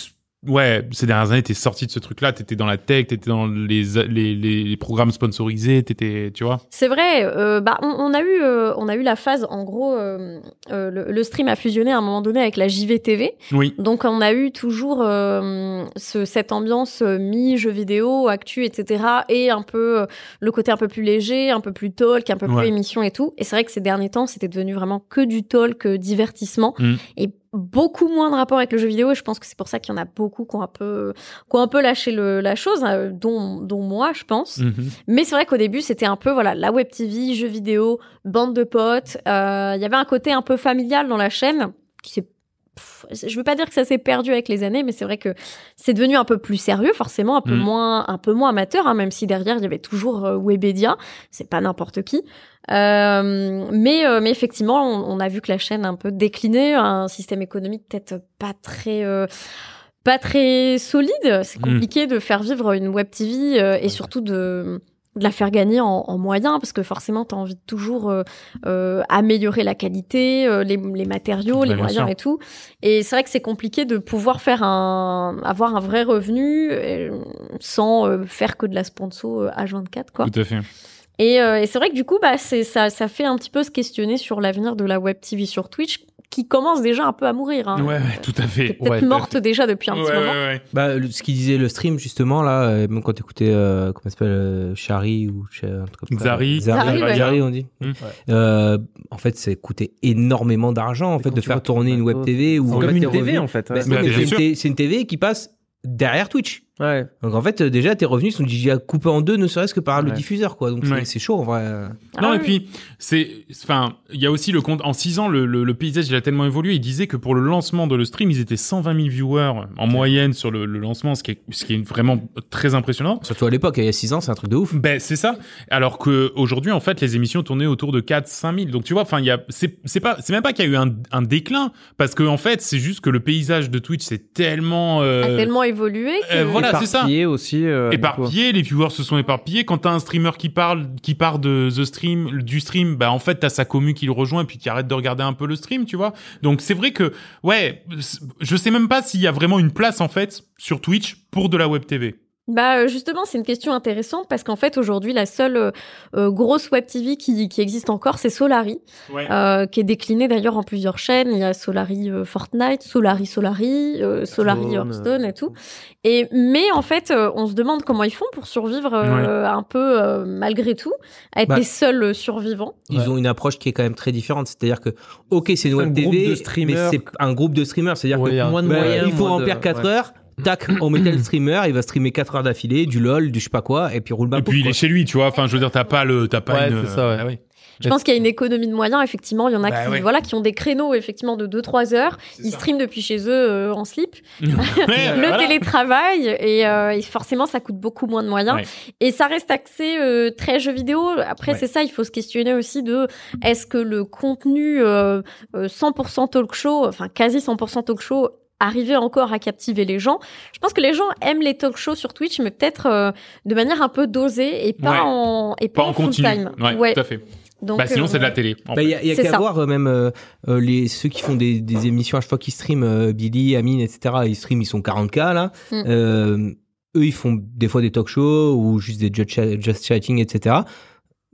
Ouais, ces dernières années, t'es sorti de ce truc-là. T'étais dans la tech, t'étais dans les, les, programmes sponsorisés, t'étais, tu vois. C'est vrai. euh, bah, on, on a eu, euh, on a eu la phase. En gros, euh, le, le stream a fusionné à un moment donné avec la JVTV. Oui. Donc on a eu toujours ce, cette ambiance euh, mi-jeu vidéo, actu, etc. Et un peu le côté un peu plus léger, un peu plus talk, un peu Ouais. plus émission et tout. Et c'est vrai que ces derniers temps, c'était devenu vraiment que du talk, divertissement. Mm. Et beaucoup moins de rapport avec le jeu vidéo. Et je pense que c'est pour ça qu'il y en a beaucoup qui ont un peu, qui ont un peu lâché le, la chose, euh, dont, dont moi, je pense. Mhm. Mais c'est vrai qu'au début, c'était un peu voilà la web TV, jeux vidéo, bande de potes. Euh, Il y avait un côté un peu familial dans la chaîne qui s'est je veux pas dire que ça s'est perdu avec les années, mais c'est vrai que c'est devenu un peu plus sérieux, forcément, un peu Mm. moins, un peu moins amateur, hein, même si derrière il y avait toujours euh, Webedia, c'est pas n'importe qui. Euh, mais, euh, mais effectivement, on, on a vu que la chaîne a un peu décliné, un système économique peut-être pas très, euh, pas très solide. C'est Mm. compliqué de faire vivre une web TV euh, et surtout de de la faire gagner en, en moyens parce que forcément tu as envie de toujours euh, euh, améliorer la qualité euh, les, les matériaux les moyens sûr. et tout et c'est vrai que c'est compliqué de pouvoir faire un avoir un vrai revenu euh, sans faire que de la sponsor euh, H24 quoi Tout à fait. et, euh, et c'est vrai que du coup bah ça ça fait un petit peu se questionner sur l'avenir de la web TV sur Twitch qui commence déjà un peu à mourir hein. Ouais, ouais, tout à fait. peut-être Ouais, morte déjà depuis un Ouais, petit ouais, moment ouais. Bah, le- ce qu'il disait le stream justement là, euh, même quand t'écoutais euh, comment ça s'appelle euh, Shari ou un truc comme ça. Zari. Zari, ouais. Zari, on dit. Mm. Euh, en fait, ça coûtait énormément d'argent en fait de faire tourner une web TV ou comme une TV en fait. Bah, c'est une TV qui passe derrière Twitch. Ouais. Donc en fait, euh, déjà tes revenus sont déjà coupés en deux, ne serait-ce que par le diffuseur quoi. Donc c'est- Ouais. c'est chaud en vrai. Non, Ah et oui. puis, c'est, enfin, il y a aussi le compte, en 6 ans, le, le, le paysage, il a tellement évolué. Il disait que pour le lancement de le stream, ils étaient 120 000 viewers en moyenne sur le, le lancement, ce qui est, ce qui est vraiment très impressionnant. Surtout à l'époque, il y a 6 ans, c'est un truc de ouf. Ben, c'est ça. Alors que aujourd'hui, en fait, les émissions tournaient autour de 4 5 000. Donc, tu vois, enfin, il y a, c'est, c'est pas, c'est même pas qu'il y a eu un, un déclin, parce que, en fait, c'est juste que le paysage de Twitch, c'est tellement, euh, a tellement évolué que euh, voilà, c'est ça. Éparpillé aussi. euh, éparpillé, les viewers se sont éparpillés. Quand t'as un streamer qui parle, qui part de the stream, du stream, bah en fait t'as sa commu qui le rejoint et puis qui arrête de regarder un peu le stream, tu vois. Donc c'est vrai que, ouais, je sais même pas s'il y a vraiment une place en fait sur Twitch pour de la web TV. Bah euh, justement, c'est une question intéressante parce qu'en fait aujourd'hui la seule euh, euh, grosse web TV qui, qui existe encore, c'est Solari, euh, qui est déclinée d'ailleurs en plusieurs chaînes. Il y a Solari euh, Fortnite, Solari Solari, euh, Solari Hearthstone, et tout. Et mais en fait, euh, on se demande comment ils font pour survivre euh, un peu euh, malgré tout, à être Bah, les seuls euh, survivants. Ils Ouais. ont une approche qui est quand même très différente. C'est-à-dire que, ok, c'est une web TV, mais c'est un groupe de streamers. C'est-à-dire Ouais, que Moins de bah, moyens. il faut moins de- remplir 4 ouais. heures. Tac, on met le streamer, il va streamer 4 heures d'affilée, du LOL, du je sais pas quoi, et puis roule Et puis il quoi. est chez lui, tu vois. Enfin, je veux dire, t'as pas le, t'as pas Ouais, une. c'est ça, ouais. Ah oui. Je pense qu'il y a une économie de moyens. Effectivement, il y en a Bah qui, ouais. voilà, qui ont des créneaux effectivement de 2-3 heures. Ils streament depuis chez eux euh, en slip. <laughs> <laughs> Le voilà. télétravail et, euh, et forcément ça coûte beaucoup moins de moyens Ouais. et ça reste axé euh, très jeu vidéo après Ouais. c'est ça il faut se questionner aussi de est-ce que le contenu euh, euh, 100% talk show enfin quasi 100% talk show arrivait encore à captiver les gens. Je pense que les gens aiment les talk shows sur Twitch, mais peut-être euh, de manière un peu dosée et pas Ouais. en et pas, Pas en full continu. time. Ouais, tout à fait. Donc, Bah, sinon, euh, c'est de la télé. en Bah. Il y a, il y a C'est qu'à ça. voir euh, même euh, les, ceux qui font des, des émissions à chaque fois qu'ils streament, euh, Billy, Amine, etc. Ils streament, ils sont 40K là. Mm. Euh, eux, ils font des fois des talk shows ou juste des just chatting, etc.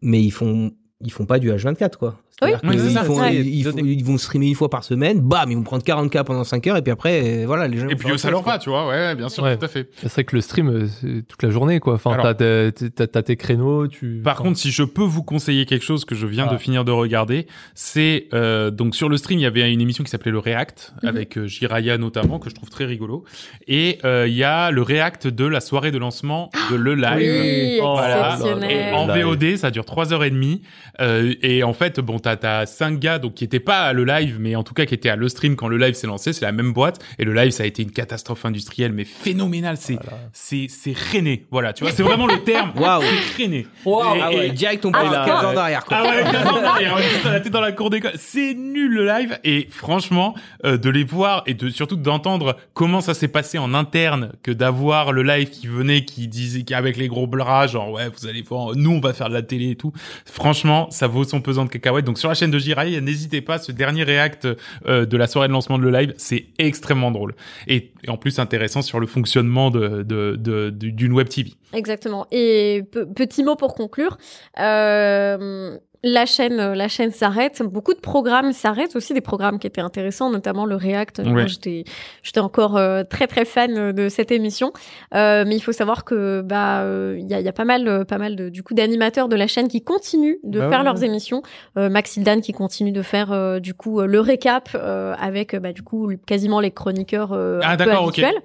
Mais ils font, ils font pas du H24 quoi. Oui, ils, ça, font- ouais. ils, font- ils vont streamer une fois par semaine, bam, ils vont prendre 40K pendant 5 heures et puis après, euh, voilà, les gens. Et puis ça leur va, tu vois. Ouais, bien sûr, Ouais. tout à fait. C'est vrai que le stream, euh, c'est toute la journée, quoi. Enfin, Alors- t'as, tes créneaux, tu. Par enfin, contre, si je peux vous conseiller quelque chose que je viens de Ah. finir de regarder, c'est euh, donc sur le stream, il y avait une émission qui s'appelait le React Mhm. avec euh, Jiraya notamment que je trouve très rigolo, et euh, il y a le React de la soirée de lancement de le live. Oui, Oh, Voilà. Et en. VOD, ça dure trois heures et demie. Euh, et en fait, bon, t'as t'as cinq gars donc qui étaient pas à le live, mais en tout cas qui étaient à le stream quand le live s'est lancé. C'est la même boîte. Et le live, ça a été une catastrophe industrielle, mais phénoménale. C'est c'est c'est rené. Voilà, tu vois, c'est vraiment le terme. <laughs> Waouh. C'est rené. Waouh. Et- Ah ouais, et- direct on Ah, parle là, 15 ans derrière quoi. ah ouais, 15 ans derrière, ça, la tête dans la cour d'école. C'est nul le live et franchement, euh, de les voir et de surtout d'entendre comment ça s'est passé en interne, que d'avoir le live qui venait, qui disait qu'avec les gros bras, genre ouais, vous allez voir, nous on va faire de la télé et tout. Franchement, ça vaut son pesant de cacahuètes. Donc sur la chaîne de Jirai, n'hésitez pas, ce dernier react euh, de la soirée de lancement de le live, c'est extrêmement drôle et, en plus intéressant sur le fonctionnement d'une web TV. Exactement. Et pe- petit mot pour conclure. Euh, la chaîne, la chaîne s'arrête. Beaucoup de programmes s'arrêtent aussi, des programmes qui étaient intéressants, notamment le React. Moi, Ouais. j'étais, j'étais encore euh, très très fan de cette émission. Euh, mais il faut savoir que bah euh, il y, a, il y a pas mal, euh, pas mal de du coup d'animateurs de la chaîne qui continuent de Bah faire ouais, leurs ouais. émissions. Euh, Max Hildan qui continue de faire euh, du coup euh, le récap euh, avec euh, bah, du coup quasiment les chroniqueurs euh, Ah, un peu d'accord, ok. habituels.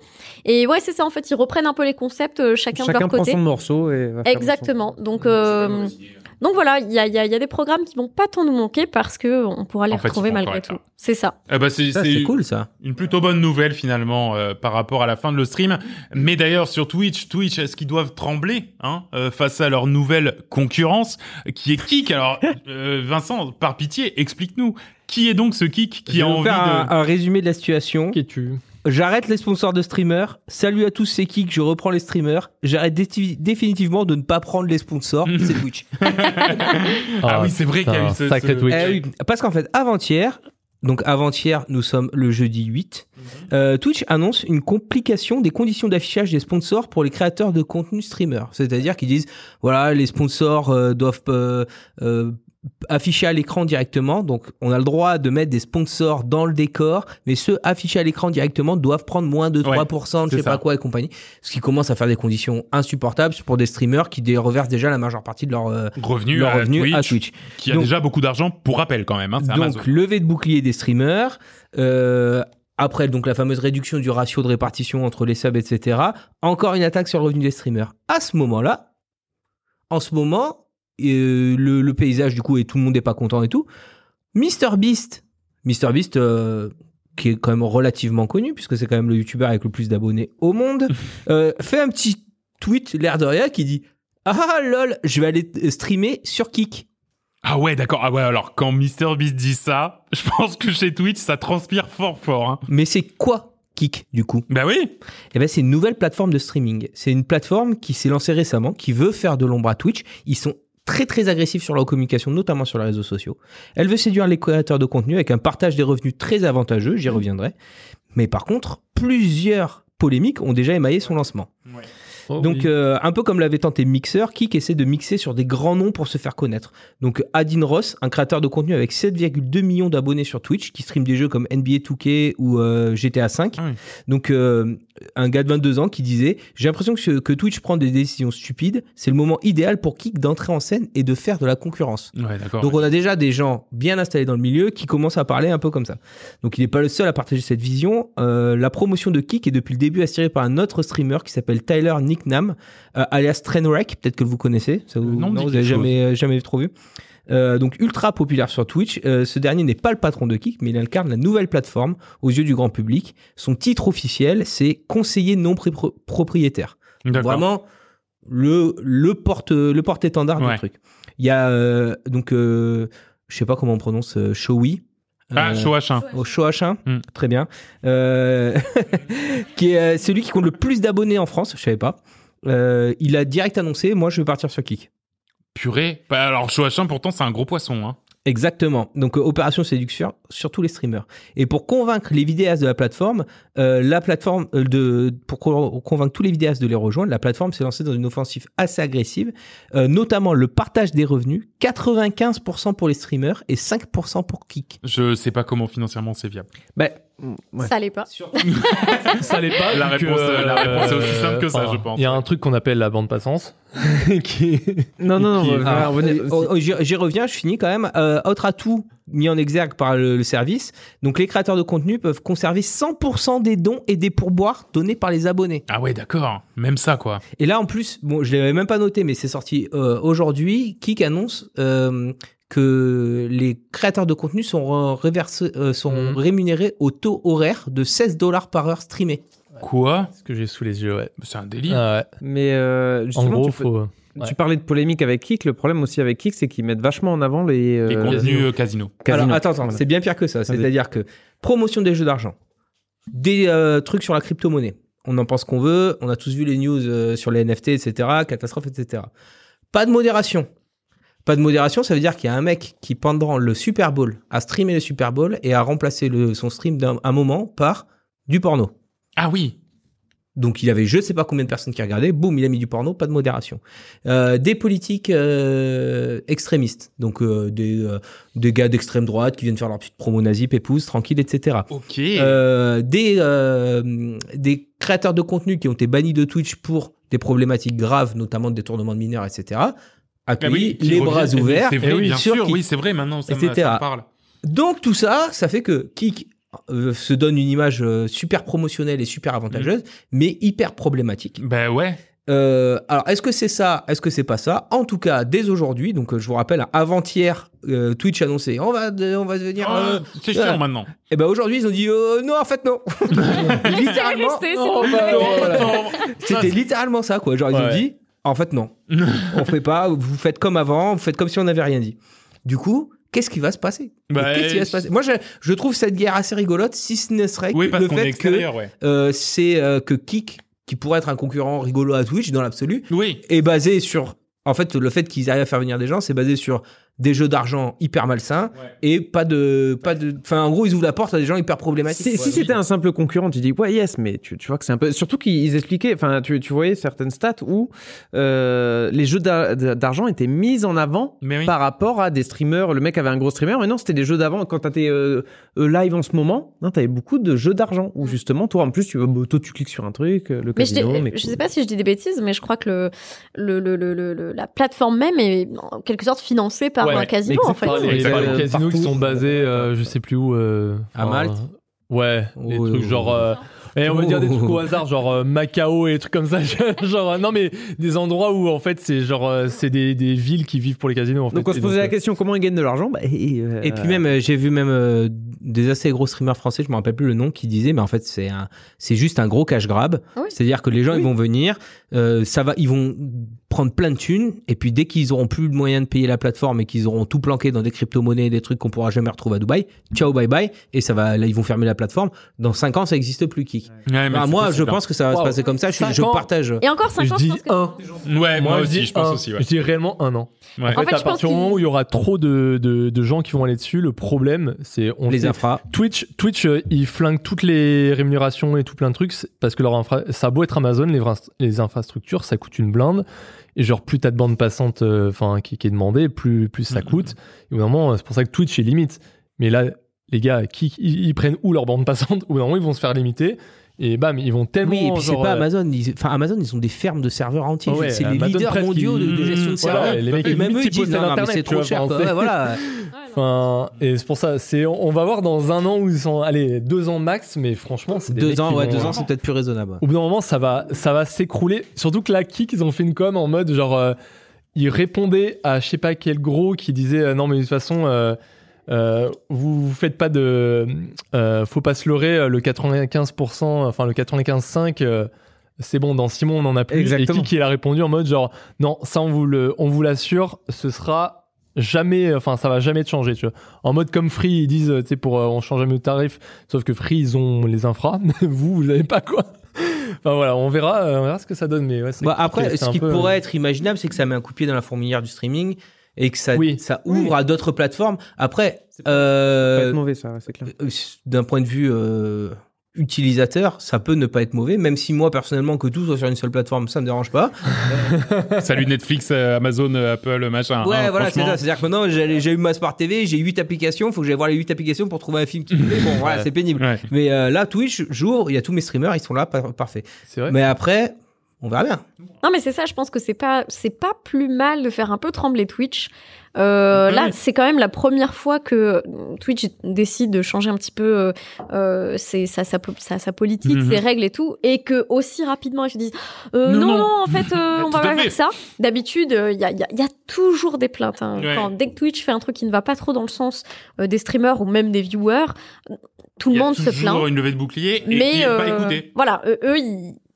Et ouais, c'est ça en fait. Ils reprennent un peu les concepts euh, chacun, de Chacun leur prend côté. son morceau et va faire Exactement. Donc, euh, donc voilà, il y a, il y, a, il y a des programmes qui vont pas tant nous manquer parce que on pourra les En fait, ils retrouver malgré tout. C'est ça. Eh ben, c'est Ça, c'est- c'est cool ça. Une plutôt bonne nouvelle finalement euh, par rapport à la fin de le stream. Mais d'ailleurs sur Twitch, Twitch, est-ce qu'ils doivent trembler hein, euh, face à leur nouvelle concurrence qui est Kik? Alors <laughs> euh, Vincent, par pitié, explique-nous qui est donc ce Kik qui Je a vais vous envie faire un, de un résumé de la situation. Qui es-tu? J'arrête les sponsors de streamers. Salut à tous, c'est Kik. Je reprends les streamers. J'arrête définitivement de ne pas prendre les sponsors. <laughs> c'est Twitch. Ah oui, c'est vrai qu'il y a eu ce- sacré ce- Twitch. Eh oui, parce qu'en fait, avant-hier, donc avant-hier, nous sommes le jeudi 8, euh, Twitch annonce une complication des conditions d'affichage des sponsors pour les créateurs de contenu streamer. C'est-à-dire qu'ils disent, voilà, les sponsors euh, doivent euh, euh, afficher à l'écran directement. Donc, on a le droit de mettre des sponsors dans le décor, mais ceux affichés à l'écran directement doivent prendre moins de Ouais, 3%, je sais ça. pas quoi et compagnie. Ce qui commence à faire des conditions insupportables pour des streamers qui reversent déjà la majeure partie de leur, euh, revenu, leur à, Twitch, à Twitch. qui a Donc- déjà beaucoup d'argent pour rappel quand même. Hein, c'est Amazon. Donc levée de bouclier des streamers. euh, après donc la fameuse réduction du ratio de répartition entre les subs, etc. Encore une attaque sur le revenu des streamers. À ce moment-là, en ce moment, euh, le, le paysage du coup et tout le monde n'est pas content et tout. Mr Beast, Mr Beast euh, qui est quand même relativement connu puisque c'est quand même le youtubeur avec le plus d'abonnés au monde, <laughs> euh, fait un petit tweet l'air de rien qui dit ah lol, je vais aller streamer sur Kik. Ah ouais, d'accord. Ah ouais, alors quand MrBeast dit ça, <laughs> je pense que chez Twitch, ça transpire fort fort. Hein. Mais c'est quoi Kik du coup? Bah oui. Eh ben, c'est une nouvelle plateforme de streaming. C'est une plateforme qui s'est lancée récemment, qui veut faire de l'ombre à Twitch. Ils sont très très agressifs sur leur communication, notamment sur les réseaux sociaux. Elle veut séduire les créateurs de contenu avec un partage des revenus très avantageux, j'y reviendrai. Mais par contre, plusieurs polémiques ont déjà émaillé son lancement. Oh, Donc oui. euh, un peu comme l'avait tenté Mixer, Kik essaie de mixer sur des grands noms pour se faire connaître. Donc Adin Ross, un créateur de contenu avec 7,2 millions d'abonnés sur Twitch, qui stream des jeux comme NBA 2K ou euh, GTA 5. Ah oui. Donc euh, un gars de 22 ans qui disait j'ai l'impression que, Twitch prend des décisions stupides. C'est le moment idéal pour Kik d'entrer en scène et de faire de la concurrence. Ouais. Donc on a déjà des gens bien installés dans le milieu qui commencent à parler un peu comme ça. Donc il n'est pas le seul à partager cette vision. La promotion de Kik est depuis le début assurée par un autre streamer qui s'appelle Tyler Nicknam, euh, alias Trainwreck, peut-être que vous connaissez. Ça vous, non, vous quelque avez jamais, jamais trop vu. Euh, donc ultra populaire sur Twitch, Euh, ce dernier n'est pas le patron de Kik, mais il incarne la nouvelle plateforme aux yeux du grand public. Son titre officiel, c'est conseiller non pré- propriétaire. Vraiment le le porte le porte étendard Ouais. du truc. Il y a euh, donc je sais pas comment on prononce Shoei. Ah, Euh, show H1. au Shoachin, Mm. très bien. Euh, <laughs> qui est euh, celui qui compte le plus d'abonnés en France, je savais pas. Il a direct annoncé, moi je vais partir sur Kik. Purée. Bah, alors, show H1, pourtant, c'est un gros poisson. Hein. Exactement. Donc euh, opération séduction sur tous les streamers. Et pour convaincre les vidéastes de la plateforme, euh, la plateforme euh, de pour co- convaincre tous les vidéastes de les rejoindre, la plateforme s'est lancée dans une offensive assez agressive, euh, notamment le partage des revenus, 95% pour les streamers et 5% pour Kik. Je sais pas comment financièrement c'est viable. Bah, ouais. Ça l'est pas. <laughs> ça l'est pas. La réponse, que, la réponse est aussi euh, simple que ça, enfin, je pense. Il y a un truc qu'on appelle la bande passance. <laughs> qui est- Non, non, non. On va- oh, oh, J'y reviens, je finis quand même. Euh, autre atout mis en exergue par le, le service. Donc les créateurs de contenu peuvent conserver 100% des dons et des pourboires donnés par les abonnés. Ah ouais, d'accord. Même ça, quoi. Et là, en plus, bon, je l'avais même pas noté, mais c'est sorti euh, aujourd'hui. Kik annonce euh, que les créateurs de contenu sont, euh, réversés- euh, sont Mhm. rémunérés au taux horaire de 16 dollars par heure streamée. Quoi? Ce que j'ai sous les yeux, ouais. C'est un délire. Ah ouais. Mais euh, En justement, gros, tu, peux- faut. tu ouais. parlais de polémique avec Kik. Le problème aussi avec Kik, c'est qu'ils mettent vachement en avant les, euh, Les contenus euh, casino. casinos. Alors attends, attends, Voilà. c'est bien pire que ça. C'est-à-dire que promotion des jeux d'argent, des euh, trucs sur la crypto-monnaie. On en pense qu'on veut. On a tous vu les news euh, sur les NFT, etc. Catastrophe, etc. Pas de modération. Pas de modération, ça veut dire qu'il y a un mec qui, pendant le Super Bowl, a streamé le Super Bowl et a remplacé le, son stream d'un un moment par du porno. Ah oui. Donc il avait je sais pas combien de personnes qui regardaient, boum, il a mis du porno, pas de modération. Euh, des politiques euh, extrémistes, donc euh, des, des gars d'extrême droite qui viennent faire leur petite promo nazie, pépouze, tranquille, etc. Ok. Des, des créateurs de contenu qui ont été bannis de Twitch pour des problématiques graves, notamment de détournement de mineurs, etc. Ah Accueillis, oui, les revient- bras ouverts, C'est vrai, eh oui, bien sur sûr. Kik. Oui, c'est vrai, maintenant, ça, me- etc. ça me parle. Donc tout ça, ça fait que Kik euh, se donne une image euh, super promotionnelle et super avantageuse, mais hyper problématique. Ben ouais. Euh, alors, est-ce que c'est ça Est-ce que c'est pas ça? En tout cas, dès aujourd'hui, donc euh, je vous rappelle, avant-hier, euh, Twitch annonçait on va, on va devenir. Ah, euh, c'est chiant maintenant. Et ben aujourd'hui, ils ont dit euh, non, en fait non. <laughs> littéralement, bon. bah, c'était littéralement ça quoi. Genre ils ont dit en fait non, <laughs> on fait pas. Vous faites comme avant, vous faites comme si on n'avait rien dit. Du coup. Qu'est-ce qui va se passer? Bah, Qu'est-ce qui va se passer? Moi, je, je trouve cette guerre assez rigolote, si ce ne serait Oui, que parce le fait que ouais. euh, c'est euh, que Kik, qui pourrait être un concurrent rigolo à Twitch dans l'absolu, Oui. est basé sur. En fait, le fait qu'ils arrivent à faire venir des gens, c'est basé sur des jeux d'argent hyper malsains Ouais. et pas de, pas de. Enfin, en gros, ils ouvrent la porte à des gens hyper problématiques. Si, quoi. si c'était un simple concurrent, tu dis ouais yes, mais tu, tu vois que c'est un peu. Surtout qu'ils expliquaient, enfin tu, tu voyais certaines stats où euh, les jeux d'a- d'argent étaient mis en avant Mais oui. par rapport à des streamers. Le mec avait un gros streamer, mais non, c'était des jeux d'avant. Quand t'étais euh, euh, live en ce moment, non, t'avais beaucoup de jeux d'argent où justement toi en plus tu, bah, toi, tu cliques sur un truc, euh, le Mais je, dis- casino. mais je sais pas si je dis des bêtises, mais je crois que le, le, le, le- le- la plateforme même est en quelque sorte financée par Ouais, un casino, en fait. Par les, par les casinos qui sont basés, euh, je sais plus où. euh, À Malte Ouais, les Oh, trucs oh, genre. euh, et on va dire des trucs au hasard, genre euh, Macao et des trucs comme ça. <laughs> genre, euh, non, mais des endroits où en fait c'est genre. euh, c'est des, des villes qui vivent pour les casinos en fait. Donc on se posait la euh, question comment ils gagnent de l'argent bah, et, euh, Et puis même, euh, j'ai vu même euh, des assez gros streamers français, je me rappelle plus le nom, qui disaient, mais en fait, c'est un, c'est juste un gros cash grab. Ah oui. C'est-à-dire que les gens, Oui. ils vont venir, euh, ça va, ils vont prendre plein de thunes, et puis dès qu'ils auront plus de moyens de payer la plateforme et qu'ils auront tout planqué dans des crypto-monnaies et des trucs qu'on pourra jamais retrouver à Dubaï, ciao, bye bye, et ça va, là, ils vont fermer la plateforme. Dans 5 ans, ça existe plus, Kik. Ouais, Bah, moi, je possible, pense que ça va se passer comme ça. Je, partage. Et encore 5 Je ans, je dis pense que un. hein. Ouais, moi, aussi, je pense un. aussi. Ouais. Je dis réellement un an. Ouais. En En fait, fait, à partir du moment où il y aura trop de, de, de gens qui vont aller dessus, le problème, c'est on Les sait- infras. Twitch, Twitch, euh, ils flinguent toutes les rémunérations et tout plein de trucs parce que leur infra, ça a beau être Amazon, les, les infrastructures, ça coûte une blinde. Et genre, plus t'as de bande passante, euh, enfin, qui, qui est demandée, plus, plus ça Mhm. coûte. Et au moment, c'est pour ça que Twitch est limite. Mais là, les gars, qui, ils, ils prennent où leur bande passante <laughs> d'un moment, ils vont se faire limiter. Et bam, ils vont tellement. Oui, et puis c'est pas euh, Amazon. Ils- Enfin, Amazon, ils ont des fermes de serveurs entiers. Ouais, c'est les leaders mondiaux de, gestion de serveurs. les mecs, et même eux, ils disent non, non, mais c'est trop cher. quoi. voilà. <laughs> Enfin, et c'est pour ça, c'est, on, va voir dans un an où ils sont, allez, deux ans max, mais franchement, c'est Deux ans, ouais, vont- deux ans, c'est peut-être plus raisonnable. Au bout d'un moment, ça va, ça va s'écrouler. Surtout que là, Kik, ils ont fait une com en mode genre, euh, ils répondaient à je sais pas quel gros qui disait euh, non mais de toute façon, euh, euh, vous, vous faites pas de, euh, faut pas se leurrer, euh, le 95%, enfin le 95,5. euh, c'est bon, dans six mois on en a plus. Exactement. Et Kik il a répondu en mode genre non, ça on vous le, on vous l'assure, ce sera jamais, enfin ça va jamais te changer, tu vois. En mode comme Free, ils disent, tu sais, pour euh, on change jamais de tarif, sauf que Free ils ont les infras, <laughs> vous vous avez pas quoi. Enfin voilà, on verra, on verra ce que ça donne, mais ouais. Bah, après, ce qui peu, pourrait être imaginable, c'est que ça met un coup de pied dans la fourmilière du streaming et que ça, Oui. ça ouvre à d'autres plateformes. Après, Ça peut euh, être mauvais, ça, c'est clair. euh, d'un point de vue euh, utilisateur, ça peut ne pas être mauvais, même si moi personnellement que tout soit sur une seule plateforme, ça me dérange pas. <laughs> Salut Netflix, euh, Amazon, Apple, machin. ouais, hein, voilà, c'est ça. C'est-à-dire que maintenant, j'ai j'ai eu ma Smart TV, j'ai 8 applications, faut que j'aille voir les 8 applications pour trouver un film qui me plaît. Bon, voilà, c'est pénible. Ouais. Mais euh, là, Twitch, j'ouvre, il y a tous mes streamers, ils sont là, par- parfait. C'est vrai. Mais après, on verra bien. Non, mais c'est ça, je pense que c'est pas, c'est pas plus mal de faire un peu trembler Twitch. Euh, Oui. Là, c'est quand même la première fois que Twitch décide de changer un petit peu euh, euh, ses- sa, sa, sa, sa politique, Mhm. ses règles et tout, et que aussi rapidement ils se disent euh, Non, non, en fait, euh, <laughs> on va pas faire ça. D'habitude, euh, il y, a, il y, a, il y a toujours des plaintes. hein. Ouais. Quand, dès que Twitch fait un truc qui ne va pas trop dans le sens euh, des streamers ou même des viewers, tout le y a monde se plaint. toujours une levée de bouclier et mais est pas euh, écouté. voilà, eux, eux,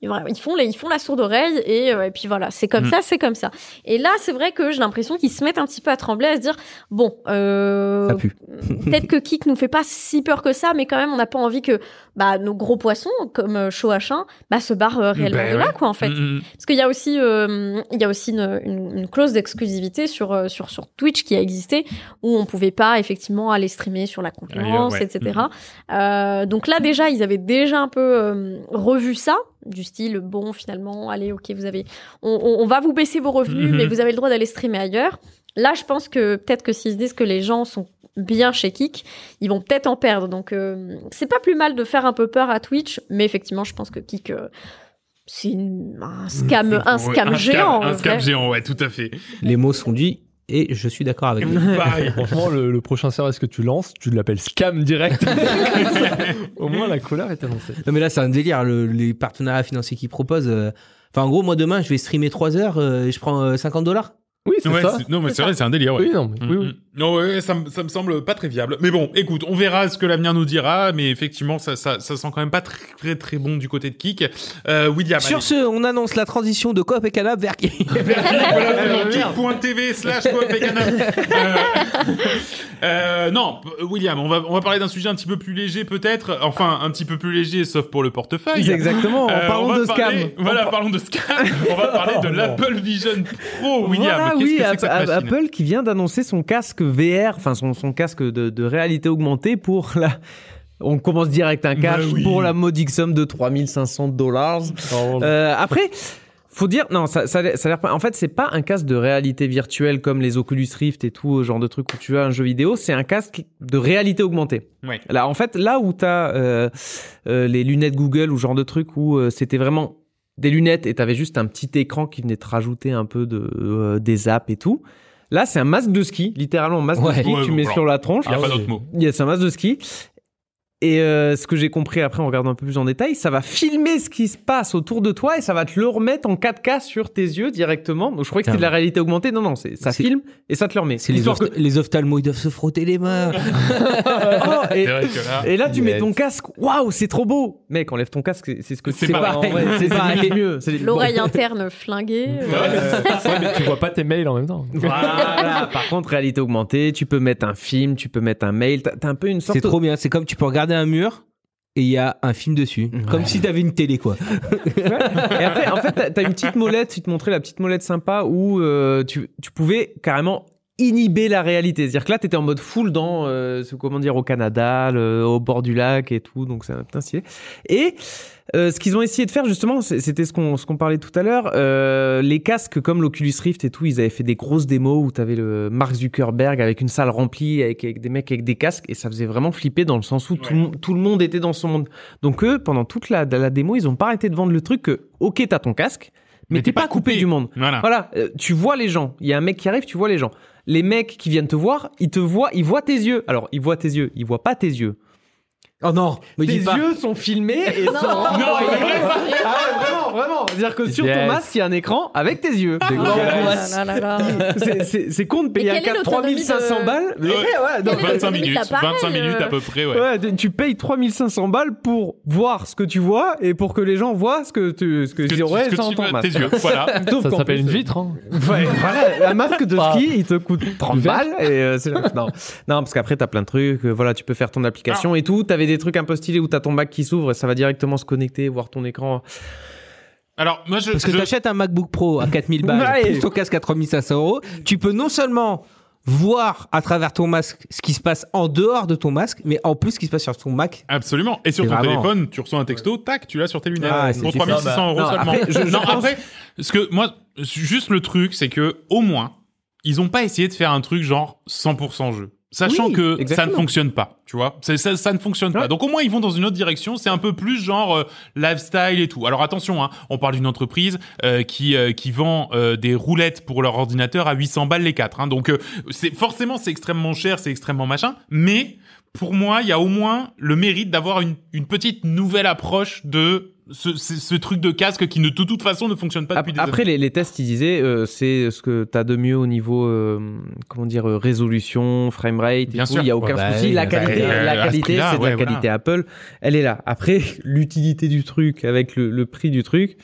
ils, voilà, ils font les, ils font la sourde oreille et, euh, et puis voilà, c'est comme Mm. ça, c'est comme ça. Et là, c'est vrai que j'ai l'impression qu'ils se mettent un petit peu à trembler, à se dire bon, euh, <laughs> peut-être que Kik nous fait pas si peur que ça, mais quand même, on n'a pas envie que bah, nos gros poissons comme euh, Shoah bah, se barrent réellement Ben de là, ouais. quoi, en fait. Mm, mm. Parce qu'il y a aussi, il y a aussi une, une, une clause d'exclusivité sur, sur, sur Twitch qui a existé, où on pouvait pas effectivement aller streamer sur la concurrence, ouais. etc. Euh, donc là déjà, ils avaient déjà un peu euh, revu ça, du style bon finalement, allez ok, vous avez, on, on- on va vous baisser vos revenus, Mhm. mais vous avez le droit d'aller streamer ailleurs. Là, je pense que peut-être que s'ils se disent que les gens sont bien chez Kik, ils vont peut-être en perdre. Donc euh, c'est pas plus mal de faire un peu peur à Twitch, mais effectivement, je pense que Kik euh, c'est une- un scam, un Ouais, scam géant. Un scam géant, ouais, tout à fait. Les mots sont dits et je suis d'accord avec vous. <laughs> Pareil. Franchement, le, le prochain service que tu lances, tu l'appelles Scam direct. <laughs> Au moins, la couleur est annoncée. Non mais là c'est un délire le- les partenariats financiers qu'ils proposent. euh, Enfin en gros moi demain je vais streamer 3 heures euh, et je prends euh, 50 dollars. Oui, c'est Ouais, ça. non, mais C'est vrai, c'est un délire, ouais. Oui, non, mais, oui, Mm, oui. mm. Non, ouais, ça, me- ça me semble pas très viable. Mais bon, écoute, on verra ce que l'avenir nous dira, mais effectivement, ça, ça, ça sent quand même pas très, très, très bon du côté de Kik. Euh, William, Sur allez. ce on annonce la transition de Coop et Canap vers <laughs> voilà, bon, kik.tv slash coop et canap. Euh, euh, non, William, on va, on va parler d'un sujet un petit peu plus léger peut-être. Enfin, un petit peu plus léger, sauf pour le portefeuille. Exactement, en Euh, parlant on va de scam. parler- Voilà, parlons de scam. on va parler de <laughs> Oh, l'Apple Vision Pro, William. Voilà, Qu'est-ce oui, que c'est que Apple qui vient d'annoncer son casque VR, enfin son, son casque de, de réalité augmentée pour la. On commence direct un cash Bah oui. pour la modique somme de 3500 dollars. Euh, après, faut dire, non, ça, ça, ça a l'air pas. En fait, c'est pas un casque de réalité virtuelle comme les Oculus Rift et tout, genre de truc où tu as un jeu vidéo. C'est un casque de réalité augmentée. Ouais. Là, en fait, là où tu as les lunettes Google ou genre de truc où euh, c'était vraiment des lunettes et tu avais juste un petit écran qui venait te rajouter un peu de, euh, des apps et tout. Là, c'est un masque de ski, littéralement un masque Ouais. de ski Ouais, que tu mets alors. sur la tronche. Il n'y a Ah pas d'autre mot. Yes, un masque de ski. Et euh, ce que j'ai compris après en regardant un peu plus en détail, ça va filmer ce qui se passe autour de toi et ça va te le remettre en 4K sur tes yeux directement. Donc je croyais que c'était de la réalité augmentée. Non, non, ça filme et ça te le remet. C'est les, opht- les ophtalmos ils doivent se frotter les mains. <laughs> Oh, et, vrai que là. et là, tu mets ton casque. Waouh, c'est trop beau. Mec, enlève ton casque, c'est, ce que tu <laughs> C'est pas. C'est, limite mieux. L'oreille interne flinguée. euh, ouais, mais tu vois pas tes mails en même temps. Voilà. Par contre, réalité augmentée, tu peux mettre un film, tu peux mettre un mail. T'as, t'as un peu une sorte C'est trop bien. C'est comme tu peux regarder un mur et il y a un film dessus. Comme si t'avais une télé, quoi. Et après, en fait, t'as- une petite molette, il te montrait la petite molette sympa où euh, tu, tu pouvais carrément inhiber la réalité. C'est-à-dire que là, t'étais en mode full dans, euh, ce, comment dire, au Canada, le- au bord du lac et tout, donc c'est un putain stylé. Et euh, ce qu'ils ont essayé de faire, justement, c'était ce qu'on ce qu'on parlait tout à l'heure, euh, les casques comme l'Oculus Rift et tout, ils avaient fait des grosses démos où t'avais le Mark Zuckerberg avec une salle remplie avec, avec des mecs avec des casques et ça faisait vraiment flipper dans le sens où tout, le, tout le monde était dans son monde. Donc eux, pendant toute la, la démo, ils ont pas arrêté de vendre le truc que, ok, t'as ton casque, mais, t'es pas, coupé du monde. Voilà. Voilà, euh, tu vois les gens. Il y a un mec qui arrive, tu vois les gens. Les mecs qui viennent te voir, ils te voient, ils voient tes yeux. Alors, ils voient tes yeux, ils voient pas tes yeux. Oh non, me tes dis pas. yeux sont filmés et sont <laughs> Non. renvoyés. Ah ouais, vraiment, vraiment. C'est-à-dire que sur ton Yes. masque, il y a un écran avec tes yeux. Là là là là. C'est- C'est c'est con de payer Et un quelle est casque l'autonomie 3500 de- balles. Mais Ouais. ouais, ouais, non, Quelle est 25 l'autonomie de minutes, l'appareil, 25 minutes euh à peu près, ouais. Ouais, tu payes 3500 balles pour voir ce que tu vois et pour que les gens voient ce que tu ce que, Ce que tu tu- aurais ce que sans ton masque. tes yeux, voilà. <laughs> Sauf Ça qu'en s'appelle plus, une vitre. Hein. Ouais, <laughs> voilà, un masque de ski, il te coûte 30 Vert. balles et euh, c'est non. non, parce qu'après t'as plein de trucs, euh, voilà, tu peux faire ton application et tout, t'avais des trucs un peu stylés où t'as ton bac qui s'ouvre et ça va directement se connecter, voir ton écran. Alors, moi, je. Parce que je- t'achètes un MacBook Pro à 4000 <laughs> balles, Ouais. plus ton casque à 3500 euros, tu peux non seulement voir à travers ton masque ce qui se passe en dehors de ton masque, mais en plus ce qui se passe sur ton Mac. Absolument. Et sur ton vraiment- téléphone, tu reçois un texto, tac, tu l'as sur tes lunettes. Ah, pour kiffant. 3600 euros Non, seulement. après, je- je non, pense- après, parce que moi, juste le truc, c'est que, au moins, ils ont pas essayé de faire un truc genre 100% jeu. Sachant Oui, que ça ne fonctionne pas, tu vois. Ça, ça ne fonctionne pas. Donc au moins ils vont dans une autre direction. C'est un peu plus genre euh, lifestyle et tout. Alors attention, hein, on parle d'une entreprise euh, qui euh, qui vend euh, des roulettes pour leur ordinateur à 800 balles les quatre. Hein. Donc euh, c'est forcément c'est extrêmement cher, c'est extrêmement machin. Mais pour moi, il y a au moins le mérite d'avoir une, une petite nouvelle approche de ce, ce, ce truc de casque qui ne de toute façon ne fonctionne pas depuis des Après, les, les tests, ils disaient, euh, c'est ce que t'as de mieux au niveau, euh, comment dire, euh, résolution, framerate et Bien tout. sûr. Il y a aucun Ouais, bah souci. la bah, qualité, euh, la ce qualité, c'est ouais, la voilà. qualité Apple. Elle est là. Après, <laughs> l'utilité du truc avec le, le prix du truc.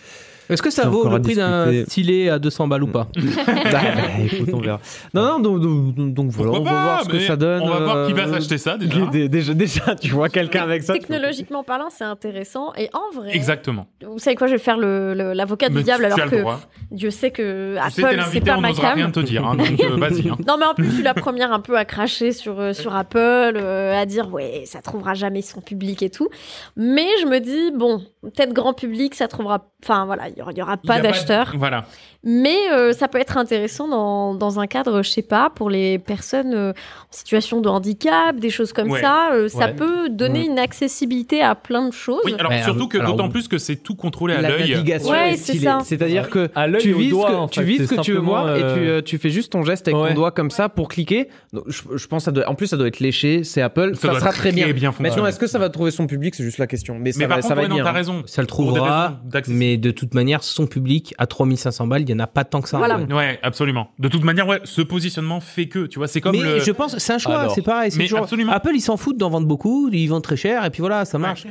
Est-ce que ça vaut le prix d'un stylet à 200 balles ou pas bah, <laughs> bah, écoute, on verra. Non, non, donc, donc, donc voilà, on va pas, voir ce que ça donne. On va voir qui va euh, s'acheter ça déjà. <laughs> Dé- Déjà, déjà, tu vois quelqu'un avec ça. Technologiquement parlant, c'est intéressant. Et en vrai, Exactement. vous savez quoi, je vais faire le- le- l'avocat du diable alors que. Dieu sait que Apple, c'est l'invité, pas on ma n'osera rien cam. te dire. Hein, donc euh, vas-y. Hein. <laughs> Non mais en plus je suis la première un peu à cracher sur euh, sur Apple, euh, à dire ouais ça trouvera jamais son public et tout. Mais je me dis bon peut-être grand public ça trouvera, enfin voilà il il y aura pas d'acheteurs. Voilà. Mais euh, ça peut être intéressant dans, dans un cadre, je sais pas, pour les personnes euh, en situation de handicap, des choses comme Ouais. ça. euh, Ça peut donner une accessibilité à plein de choses. Oui, alors surtout que d'autant plus que c'est tout contrôlé à La l'œil. navigation Ouais, est stylée. C'est-à-dire que À tu vises, doigt, que, en tu vises c'est que tu veux voir et tu, tu fais juste ton geste avec Ouais. ton doigt comme ça pour cliquer. Donc, je, je pense que ça doit, en plus ça doit être léché, c'est Apple, Ça sera très bien. bien Maintenant, est-ce que ça va trouver son public C'est juste la question. Mais, ça va, bien. t'as raison. Ça le trouvera, mais de toute manière, son public à 3500 balles, il y en a pas tant que ça. Voilà. Ouais. Absolument. De toute manière, ouais, ce positionnement fait que, tu vois, c'est comme mais le. je pense, c'est un choix, Alors. c'est pareil. c'est Mais toujours- absolument. Apple, ils s'en foutent d'en vendre beaucoup, ils vendent très cher, et puis voilà, ça marche.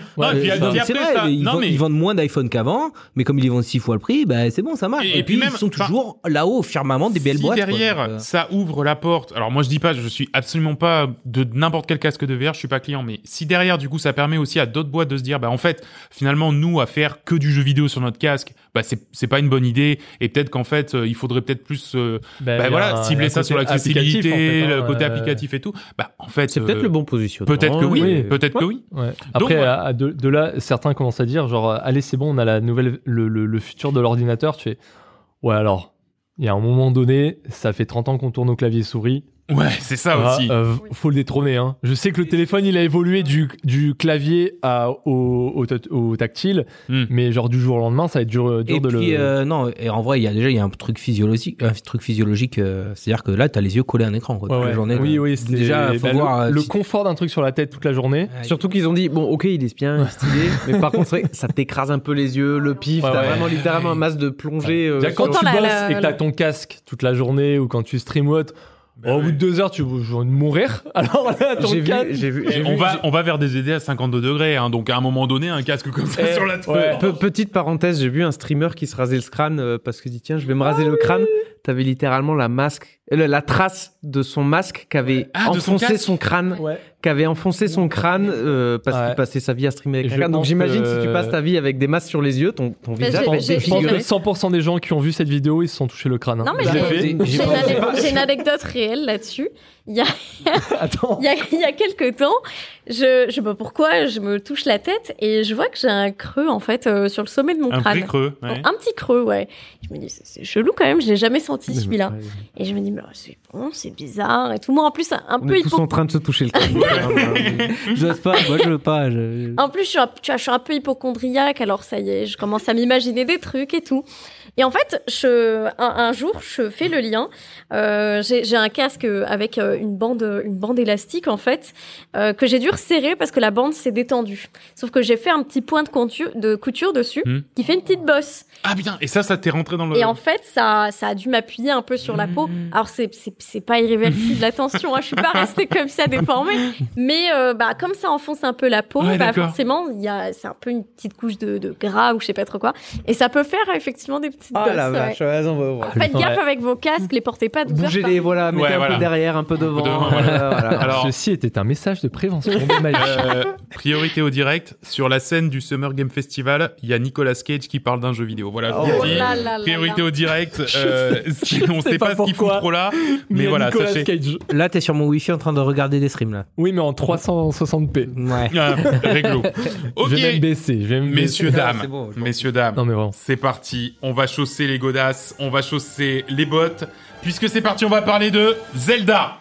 C'est vrai, ça- ils, non, vendent, mais- ils vendent moins d'iPhone qu'avant, mais comme ils les vendent six fois le prix, bah, c'est bon, ça marche. Et- Et, et puis, puis même, ils sont toujours là-haut au firmament des belles si boîtes. quoi. derrière, Donc, euh, ça ouvre la porte. Alors moi, je dis pas, je suis absolument pas de n'importe quel casque de VR, je suis pas client, mais si derrière, du coup, ça permet aussi à d'autres boîtes de se dire, bah en fait, finalement, nous, à faire que du jeu vidéo sur notre casque, bah c'est c'est pas une bonne idée. Et peut-être qu'en fait, euh, il faudrait peut-être plus, euh, bah a voilà, cibler ça sur l'accessibilité, applicatif, en fait, hein, le côté euh, applicatif et tout. Bah en fait, C'est peut-être euh, le bon positionnement. Peut-être que oui, Oui. peut-être que oui. Ouais. Après, ouais. à- à de, de là, certains commencent à dire genre, allez, c'est bon, on a la nouvelle, le, le, le futur de l'ordinateur. Tu fais, ouais, alors, il y a un moment donné, ça fait 30 ans qu'on tourne au clavier souris. Ouais, c'est ça Ah, aussi. euh, faut le détrôner. Hein. Je sais que le téléphone, il a évolué du, du clavier à, au, au, ta- au tactile, Hmm. mais genre du jour au lendemain, ça va être dur, dur Et de puis, le. euh, non, et en vrai, il y a déjà il y a un truc physiologique, un truc physiologique, euh, c'est-à-dire que là, t'as les yeux collés à un écran, quoi, Ouais, toute la journée. oui, oui, c'est déjà, faut bah, voir. le, euh, le si- confort d'un truc sur la tête toute la journée. Surtout qu'ils ont dit, bon, ok, il est bien, il est stylé, <laughs> mais par contre, ça t'écrase un peu les yeux, le pif, Ouais, t'as ouais. vraiment littéralement un masque de plongée. euh, quand tu bosses et que t'as ton casque toute la journée ou quand tu stream ou autre, Bah au bout de deux heures, tu vas mourir. <laughs> Alors là, ton J'ai vu, casque. j'ai vu, j'ai on vu- va, on va vers des idées à 52 degrés, hein, donc à un moment donné, un casque comme ça Eh, sur la tête. ouais. Pe- petite parenthèse, j'ai vu un streamer qui se rasait le crâne euh, parce qu'il dit tiens, je vais me raser le crâne. T'avais littéralement la masque, euh, la trace de son masque qu'avait Ah, de son enfoncé son crâne, Ouais. qu'avait enfoncé son crâne euh, parce Ouais. qu'il passait sa vie à streamer avec un crâne. Donc j'imagine que- si tu passes ta vie avec des masques sur les yeux, ton, ton visage Je pense que 100% des gens qui ont vu cette vidéo, ils se sont touchés le crâne. hein. Non, mais j'ai une anecdote réelle là-dessus. Il y a, <laughs> Attends. il y a, il y a quelques temps, je, je sais pas pourquoi, je me touche la tête et je vois que j'ai un creux en fait euh, sur le sommet de mon Un crâne. vrai creux. ouais. Un petit creux, ouais. Je me dis, c'est- c'est chelou quand même, je l'ai jamais senti celui-là. Ouais. Et je me dis, mais c'est bon, c'est bizarre et tout. Moi, en plus, un On peu tous hypo- en train de se toucher le crâne. <laughs> J'ose pas, moi je veux pas. je- En plus, je suis, un, tu vois, je suis un peu hypochondriaque, alors ça y est, je commence à m'imaginer des trucs et tout. Et en fait, je, un, un jour, je fais le lien. Euh, j'ai un casque avec euh, une bande, une bande élastique en fait, euh, que j'ai dû resserrer parce que la bande s'est détendue. Sauf que j'ai fait un petit point de couture, de couture dessus, Hmm. qui fait une petite bosse. Ah putain, et ça, ça t'est rentré dans le. Et en fait, ça, ça a dû m'appuyer un peu sur la peau. Alors c'est, c'est, pas irréversible, <laughs> attention. Hein, je suis pas restée comme ça déformée, mais euh, bah comme ça enfonce un peu la peau, Ouais, bah forcément, il y a, c'est un peu une petite couche de, de gras ou je sais pas trop quoi, et ça peut faire effectivement des Ah bosses. la vache, ouais, on va voir. Faites gaffe Ouais. avec vos casques, les portez pas 12 heures Bougez les, voilà, mettez Ouais, un voilà. peu derrière, un peu devant. devant, voilà. euh, voilà. Alors- Ceci était un message de prévention. <laughs> Euh, priorité au direct. Sur la scène du Summer Game Festival, il y a Nicolas Cage qui parle d'un jeu vidéo. Voilà, je vous Oh là là là Priorité là. au direct. <laughs> Euh, si on sais sait pas pas, ce qu'il fout pourquoi. trop là, <laughs> mais a voilà, Nicolas sachez. Cage. Là, t'es sur mon wifi en train de regarder des streams là. Oui, mais en 360p. Ouais. Ah, réglo. Ok, Je vais même baisser. Je vais messieurs Ah, dames, messieurs dames, Non, mais vraiment. c'est parti. On va chausser les godasses, on va chausser les bottes. Puisque c'est parti, on va parler de Zelda.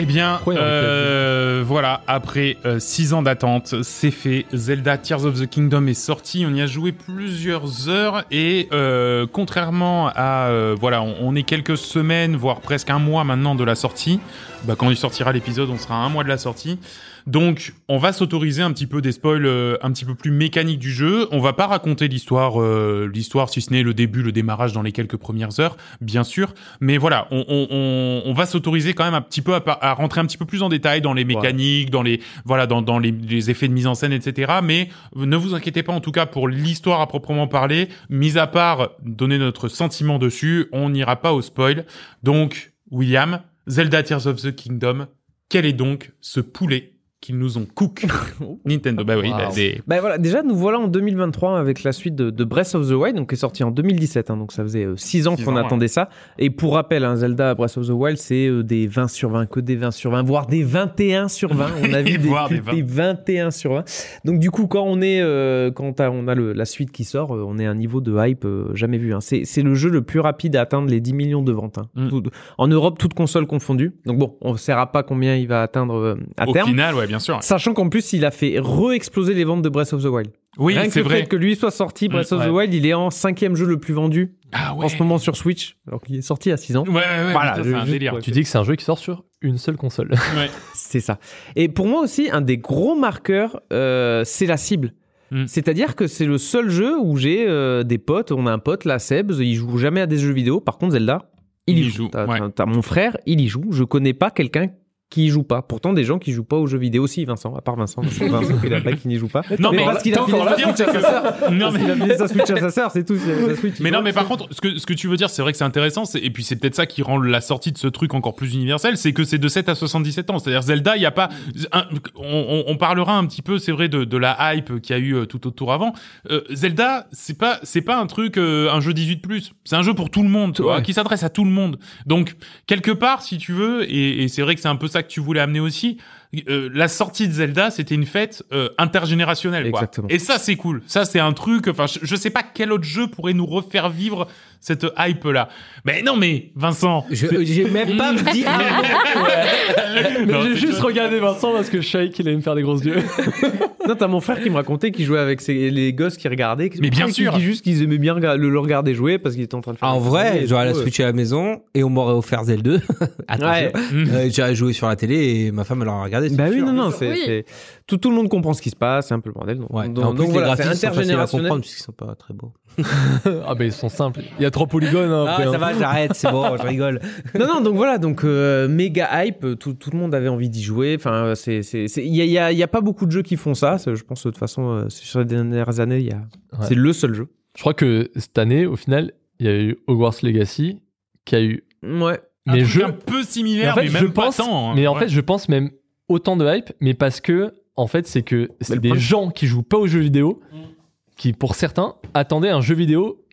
Eh bien, euh, voilà, après 6 ans d'attente, c'est fait. Zelda Tears of the Kingdom est sorti. On y a joué plusieurs heures et euh, contrairement à, euh, voilà, on, on est quelques semaines, voire presque un mois maintenant de la sortie. Bah, quand il sortira l'épisode, on sera à un mois de la sortie. Donc, on va s'autoriser un petit peu des spoils euh, un petit peu plus mécaniques du jeu. On va pas raconter l'histoire, euh, l'histoire si ce n'est le début, le démarrage dans les quelques premières heures, bien sûr. Mais voilà, on, on, on, on va s'autoriser quand même un petit peu à, rentrer un petit peu plus en détail dans les mécaniques, dans les voilà, dans, dans les, les effets de mise en scène, etc. Mais ne vous inquiétez pas, en tout cas pour l'histoire à proprement parler, mis à part donner notre sentiment dessus, on n'ira pas au spoil. Donc, William, Zelda Tears of the Kingdom, quel est donc ce poulet qu'ils nous ont cook <laughs> Nintendo, bah oui, Wow. bah, des- Bah voilà, déjà nous voilà en 2023 avec la suite de, de Breath of the Wild, donc qui est sorti en 2017, hein, donc ça faisait 6 ans Six qu'on ans, attendait ça. Et pour rappel, hein, Zelda Breath of the Wild, c'est euh, des 20 sur 20, que des 20 sur 20, voire des 21 sur 20. On a vu <laughs> des, Voire des des 21 sur 20. Donc du coup, quand on est, euh, quand on a le, la suite qui sort, euh, on est à un niveau de hype euh, jamais vu. Hein. C'est c'est le jeu le plus rapide à atteindre les 10 millions de ventes. hein. Mm. Tout- en Europe, toutes consoles confondues. Donc bon, on ne saura pas combien il va atteindre euh, à au terme. final, ouais, bien sûr. Sachant qu'en plus, il a fait re-exploser les ventes de Breath of the Wild. Oui, Rien que le vrai. fait que lui soit sorti, Breath Mm, of the. Wild, il est en cinquième jeu le plus vendu Ah ouais. en ce moment sur Switch, alors qu'il est sorti à 6 ans. Ouais, ouais, ouais, Voilà, c'est un délire. Tu dis que c'est un jeu qui sort sur une seule console. <laughs> Ouais. C'est ça. Et pour moi aussi, un des gros marqueurs, euh, c'est la cible. Mm. C'est-à-dire que c'est le seul jeu où j'ai euh, des potes. On a un pote, là, Sebs, il joue jamais à des jeux vidéo. Par contre, Zelda, il, Il y y joue. joue, T'as, ouais. t'as- t'as mon frère, il y joue. Je connais pas quelqu'un qui y joue pas. Pourtant, des gens qui jouent pas aux jeux vidéo aussi, Vincent, à part Vincent. <laughs> Vincent, il pas qui n'y joue pas. Non, mais parce qu'il a filé sa Switch à que- sa sœur. Non, mais- qu'il a sa Switch à sa sœur, c'est tout. c'est sa Switch, il Mais non, mais par contre, ce que, ce que tu veux dire, c'est vrai que c'est intéressant, et puis c'est peut-être ça qui rend la sortie de ce truc encore plus universel, c'est que c'est de 7 à 77 ans. C'est-à-dire Zelda, il y a pas, un- on, on- on parlera un petit peu, c'est vrai, de, de la hype qu'il y a eu euh, tout autour avant. Euh, Zelda, c'est pas, c'est pas un truc, euh, un jeu 18+. C'est un jeu pour tout le monde, tu vois, Ouais. qui s'adresse à tout le monde. Donc, quelque part, si tu veux, et, et c'est vrai que c'est un peu ça que tu voulais amener aussi, euh, la sortie de Zelda, c'était une fête euh, intergénérationnelle. Quoi. Exactement. Et ça, c'est cool. Ça, c'est un truc. Enfin, je, je sais pas quel autre jeu pourrait nous refaire vivre cette hype là. Mais non, mais Vincent. Je- J'ai même pas <laughs> dit. Mais Non, j'ai juste regardé Vincent parce que je savais qu'il allait me faire des grosses yeux. <laughs> Non, t'as mon frère qui me racontait qu'il jouait avec ses- les gosses qui regardaient. Mais bien qui sûr. dit juste qu'ils aimaient bien le, le regarder jouer parce qu'il était en train de faire. En vrai, j'aurais la euh. Switch à la maison et on m'aurait offert Zelda 2. <laughs> Attention. Ouais. Euh, J'aurais joué sur la télé et ma femme elle aurait regardé. Bah oui, non, non, c'est, Oui. c'est- Tout, tout le monde comprend ce qui se passe, c'est un peu le bordel. Donc, Ouais. donc, en plus, donc les voilà, c'est intergénérationnel. comprendre puisqu'ils sont pas très beaux. <laughs> ah, ben ils sont simples. Il y a trop polygones. hein, Ah, ça hein. va, j'arrête, c'est bon, je rigole. non, non, donc voilà, donc euh, méga hype, tout, tout le monde avait envie d'y jouer. Enfin, c'est, c'est, c'est- il y a, il y a- y a pas beaucoup de jeux qui font ça. Je pense de toute façon, euh, sur les dernières années, il y a, Ouais. c'est le seul jeu. Je crois que cette année, au final, il y a eu Hogwarts Legacy qui a eu. Ouais. Un Mais je, un peu mais similaire, en fait, mais je même pense, pas tant. hein. mais en Ouais. fait, je pense même autant de hype, mais parce que en fait, c'est que c'est des gens qui jouent pas aux jeux vidéo, qui pour certains attendaient un jeu vidéo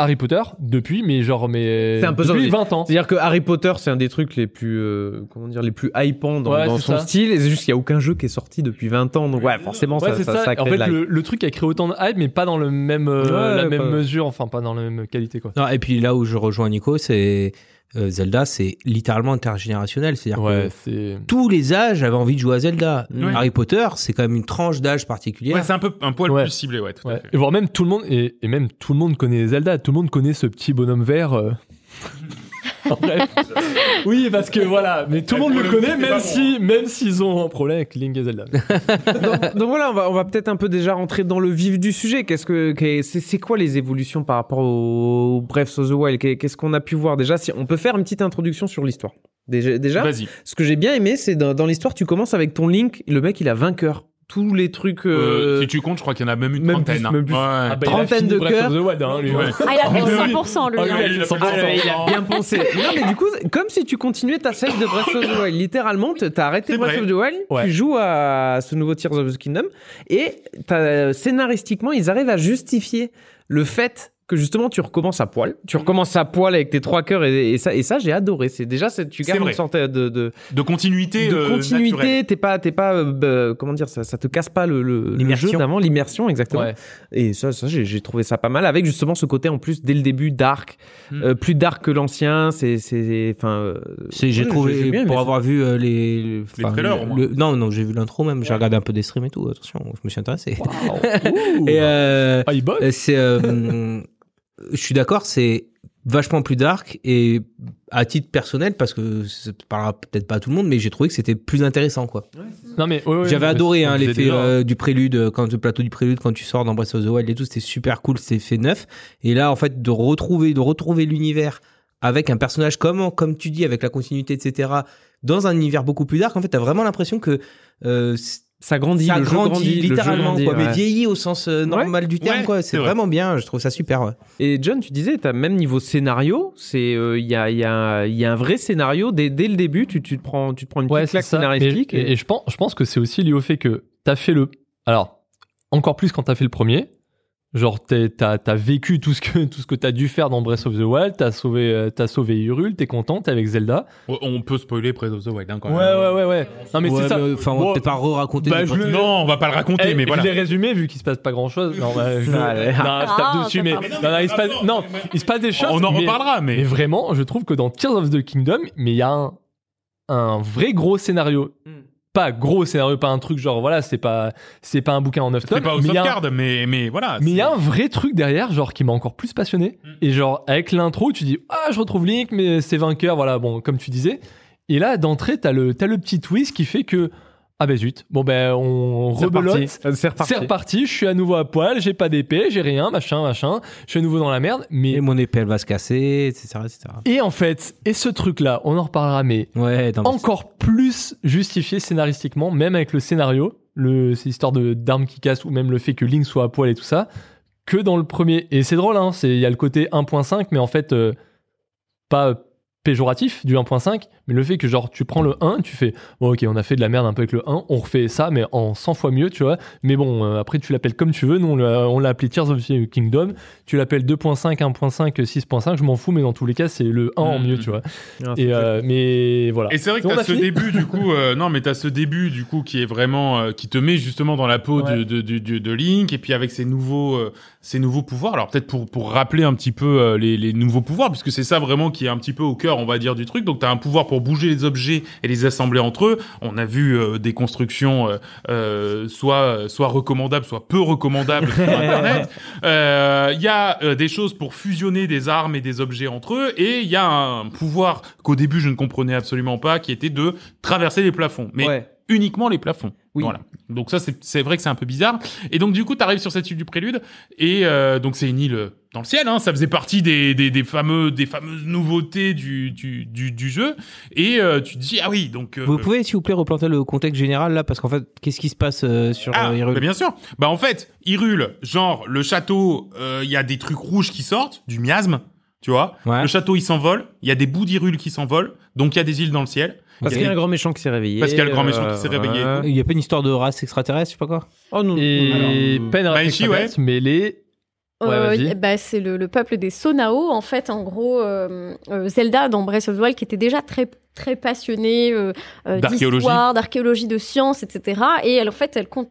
Harry Potter depuis, mais genre, mais C'est un peu depuis aussi. 20 ans. C'est-à-dire que Harry Potter, c'est un des trucs les plus, euh, comment dire, les plus hypants dans, Ouais, dans c'est son ça. style. Et c'est juste qu'il n'y a aucun jeu qui est sorti depuis 20 ans. Donc ouais, forcément, Ouais, ça, c'est ça, ça. ça en crée fait, de l'hype. le, le truc a créé autant de hype, mais pas dans le même, euh, Ouais, la même pas- mesure, enfin pas dans la même qualité quoi. Non, et puis là où je rejoins Nico, c'est euh, Zelda, c'est littéralement intergénérationnel. C'est-à-dire Ouais, que c'est. tous les âges avaient envie de jouer à Zelda. Ouais. Harry Potter, c'est quand même une tranche d'âge particulière. Ouais, c'est un peu un poil Ouais. plus ciblé, ouais, tout à fait. Et voire même tout le monde et, et même tout le monde connaît Zelda, tout le monde connaît ce petit bonhomme vert. euh. <laughs> En bref. oui, parce que voilà, mais tout le monde le connaît, même si, même s'ils ont un problème avec Link et Zelda. donc, donc voilà, on va, on va peut-être un peu déjà rentrer dans le vif du sujet. Qu'est-ce que, qu'est- c'est, quoi les évolutions par rapport au Breath of the Wild? Qu'est- Qu'est-ce qu'on a pu voir? Déjà Si on peut faire une petite introduction sur l'histoire. Déjà, déjà Vas-y. ce que j'ai bien aimé, c'est dans, dans l'histoire, tu commences avec ton Link. Le mec, il a vainqueur. Tous les trucs. Euh, euh, si tu comptes, je crois qu'il y en a même une même trentaine. plus, hein. même plus. Ouais. Ah bah, il a Trentaine de Breath of cœurs. hein. Ouais. Ah, il a fait Ah, oui. 100% lui. Ah, hein. il a 100%. Ah, ouais, il a bien pensé. <laughs> non, mais du coup, comme si tu continuais ta save de Breath of the Wild. Littéralement, t'as arrêté Breath vrai. of the Wild, Ouais. tu joues à ce nouveau Tears of the Kingdom, et t'as- scénaristiquement, ils arrivent à justifier le fait que justement tu recommences à poil. Tu recommences à poil avec tes trois cœurs, et, et ça, et ça j'ai adoré. C'est déjà, tu gardes une sorte de, de, De continuité. de euh, continuité. T'es pas, t'es pas, euh, bah, comment dire, ça, ça te casse pas le, le, le L'immersion. jeu d'avant, l'immersion exactement. Ouais. Et ça, ça j'ai j'ai trouvé ça pas mal avec justement ce côté en plus dès le début dark, Mm. euh, plus dark que l'ancien. C'est, c'est, enfin. euh, C'est- J'ai trouvé, bien pour avoir vu euh, les, Les enfin, trailers, le- au moins. le- non, non, j'ai vu l'intro même. J'ai regardé un peu des streams et tout. Attention, je me suis intéressé. Ouh. <laughs> Et euh, Ah, C'est, euh, je suis d'accord, c'est vachement plus dark et à titre personnel parce que ça parlera peut-être pas à tout le monde, mais j'ai trouvé que c'était plus intéressant quoi. Non mais ouais, ouais, J'avais adoré hein, l'effet déjà, euh, du prélude euh, quand le plateau du prélude quand tu sors dans Breath of the Wild et tout, c'était super cool, c'était fait neuf. Et là en fait de retrouver de retrouver l'univers avec un personnage comme comme tu dis avec la continuité etc. Dans un univers beaucoup plus dark, en fait, t'as vraiment l'impression que euh, Ça grandit, ça le jeu grandit, grandit, le jeu littéralement, grandit, quoi, mais ouais. vieilli au sens euh, normal du terme, Ouais, quoi. c'est C'est vrai. vraiment bien, je trouve ça super. Ouais. Et John, tu disais, t'as même niveau scénario, c'est, euh, il y a, il y a, il y a un vrai scénario dès, dès le début. Tu, tu te prends, tu te prends une Ouais, petite claque scénaristique. Et, et je pense, je pense que c'est aussi lié au fait que t'as fait le. Alors, encore plus quand t'as fait le premier. Genre, t'as as vécu tout ce que tout ce que t'as dû faire dans Breath of the Wild. T'as sauvé, euh, t'as sauvé Hyrule. T'es content. T'es avec Zelda. On- peut spoiler Breath of the Wild hein, quand Ouais, même. ouais, ouais, ouais. Non, mais Ouais, c'est ça. Enfin, on va peut-être pas re-raconter. bah, le Non, on va pas le raconter, Eh, mais voilà. Je l'ai résumé vu qu'il se passe pas grand chose. Non, bah, je, Allez. non, je tape Ah, dessus, mais, non, non, il se passe, non, il se passe des choses. On en reparlera, Mais mais. vraiment, je trouve que dans Tears of the Kingdom, mais il y a un, un vrai gros scénario. Hmm. Pas gros scénario, pas un truc genre, voilà, c'est pas, c'est pas un bouquin en 9 tomes. C'est pas au mais a un- sauvegarde, mais, mais voilà. mais il y a un vrai truc derrière, genre, qui m'a encore plus passionné. Mm. Et genre, avec l'intro, tu dis, ah, je retrouve Link, mais c'est vainqueur, voilà, bon, comme tu disais. Et là, d'entrée, t'as le, t'as le petit twist qui fait que, ah ben zut, bon ben, on rebelote. C'est reparti. C'est reparti, je suis à nouveau à poil, j'ai pas d'épée, j'ai rien, machin, machin. Je suis à nouveau dans la merde, mais. Et mon épée, elle va se casser, etc. etc. Et en fait, et ce truc-là, on en reparlera, mais Ouais, encore plus justifié scénaristiquement, même avec le scénario, le, ces histoires de d'armes qui cassent ou même le fait que Link soit à poil et tout ça, que dans le premier. Et c'est drôle, hein, c'est il y a le côté 1.5, mais en fait euh, pas péjoratif du 1.5, Mais le fait que genre tu prends le 1, tu fais bon ok on a fait de la merde un peu avec le 1, on refait ça mais en 100 fois mieux tu vois. Mais bon euh, après tu l'appelles comme tu veux, nous on l'a, on l'a appelé Tears of the Kingdom, tu l'appelles 2.5, 1.5, 6.5, je m'en fous mais dans tous les cas c'est le 1 en Mhm. mieux tu vois. Ah, Et euh, mais voilà. Et c'est vrai que On t'as ce début du coup, euh, non mais t'as ce début du coup qui est vraiment, euh, qui te met justement dans la peau Ouais. de, de, de, de- de Link et puis avec ses nouveaux, ses nouveaux pouvoirs. Alors peut-être pour pour rappeler un petit peu euh, les, les nouveaux pouvoirs, puisque c'est ça vraiment qui est un petit peu au cœur, on va dire, du truc. Donc t'as un pouvoir pour bouger les objets et les assembler entre eux. On a vu euh, des constructions euh, euh, soit soit recommandables, soit peu recommandables sur <laughs> Internet. Euh, Il y a euh, des choses pour fusionner des armes et des objets entre eux, et il y a un pouvoir qu'au début je ne comprenais absolument pas, qui était de traverser les plafonds, mais Ouais. uniquement les plafonds. Oui. Voilà. Donc ça, c'est vrai que c'est un peu bizarre. Et donc du coup, t'arrives sur cette île du Prélude, et euh, donc c'est une île euh, dans le ciel. Hein, ça faisait partie des, des, des fameux des fameuses nouveautés du du, du, du jeu. Et euh, tu te dis ah oui, donc euh, Vous pouvez, s'il vous plaît, replanter le contexte général là Parce qu'en fait, qu'est-ce qui se passe sur Ah, Hyrule? bah bien sûr. Bah en fait, Hyrule, genre le château, il y a des trucs rouges qui sortent, du miasme, tu vois. Ouais. Le château il s'envole, il y a des bouts d'Hyrule qui s'envolent, donc il y a des îles dans le ciel. Parce qu'il y a un grand méchant qui s'est réveillé. Parce qu'il y a le grand méchant qui euh, s'est réveillé. Il y a pas une histoire de race extraterrestre, je sais pas quoi? Oh non. Et Alors, peine à Banshee, ouais. mais les Ouais, Euh, bah, c'est le, le peuple des Sonao, en fait, en gros, euh, euh, Zelda dans Breath of the Wild, qui était déjà très très passionnée euh, euh, d'histoire, d'archéologie, de sciences, etc. Et elle, en fait, elle, on,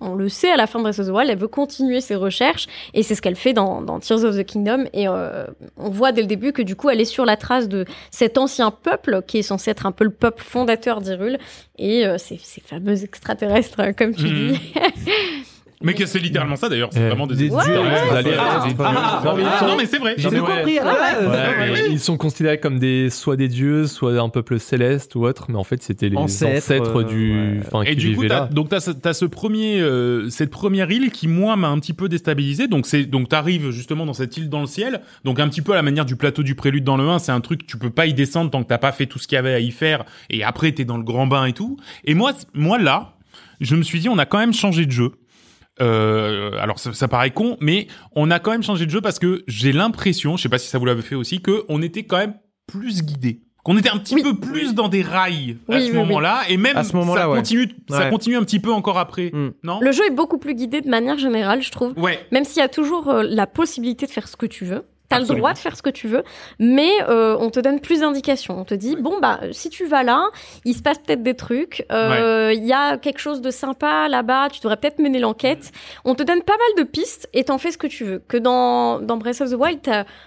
on le sait à la fin de Breath of the Wild, elle veut continuer ses recherches, et c'est ce qu'elle fait dans, dans Tears of the Kingdom. Et euh, on voit dès le début que du coup, elle est sur la trace de cet ancien peuple qui est censé être un peu le peuple fondateur d'Hyrule, et euh, ces, ces fameux extraterrestres, comme tu Mhm. dis. <laughs> Mais que c'est littéralement ça d'ailleurs, c'est Eh, vraiment des, dieux, ouais, ah, Non, mais ils sont- non mais c'est vrai. J'ai mais tout ouais. compris. alors là, euh, Ouais, ouais, mais Ils sont considérés comme des soit des dieux, soit un peuple céleste ou autre, mais en fait c'était les Ancêtres, ancêtres, euh, du, ouais. enfin Et qui du coup, vivaient t'as, là. donc t'as, ce- t'as ce premier, euh, cette première île qui moi m'a un petit peu déstabilisé. Donc c'est, donc t'arrives justement dans cette île dans le ciel. Donc un petit peu à la manière du plateau du prélude dans le 1, c'est un truc tu peux pas y descendre tant que t'as pas fait tout ce qu'il y avait à y faire. Et après t'es dans le grand bain et tout. Et moi, c- moi là, je me suis dit on a quand même changé de jeu. Euh, alors ça, ça paraît con, mais on a quand même changé de jeu parce que j'ai l'impression, je sais pas si ça vous l'avait fait aussi, que on était quand même plus guidé. Qu'on était un petit Oui. peu plus dans des rails à ce oui, oui. moment-là, et même À ce moment-là, ça ouais. continue, ça continue un petit peu encore après, Mm. non? Le jeu est beaucoup plus guidé de manière générale, je trouve. Ouais. Même s'il y a toujours euh, la possibilité de faire ce que tu veux. T'as le droit de faire ce que tu veux, mais euh, on te donne plus d'indications. On te dit, bon, bah, si tu vas là, il se passe peut-être des trucs, euh, il y a quelque chose de sympa là-bas, tu devrais peut-être mener l'enquête. On te donne pas mal de pistes et t'en fais ce que tu veux. Que dans, dans Breath of the Wild,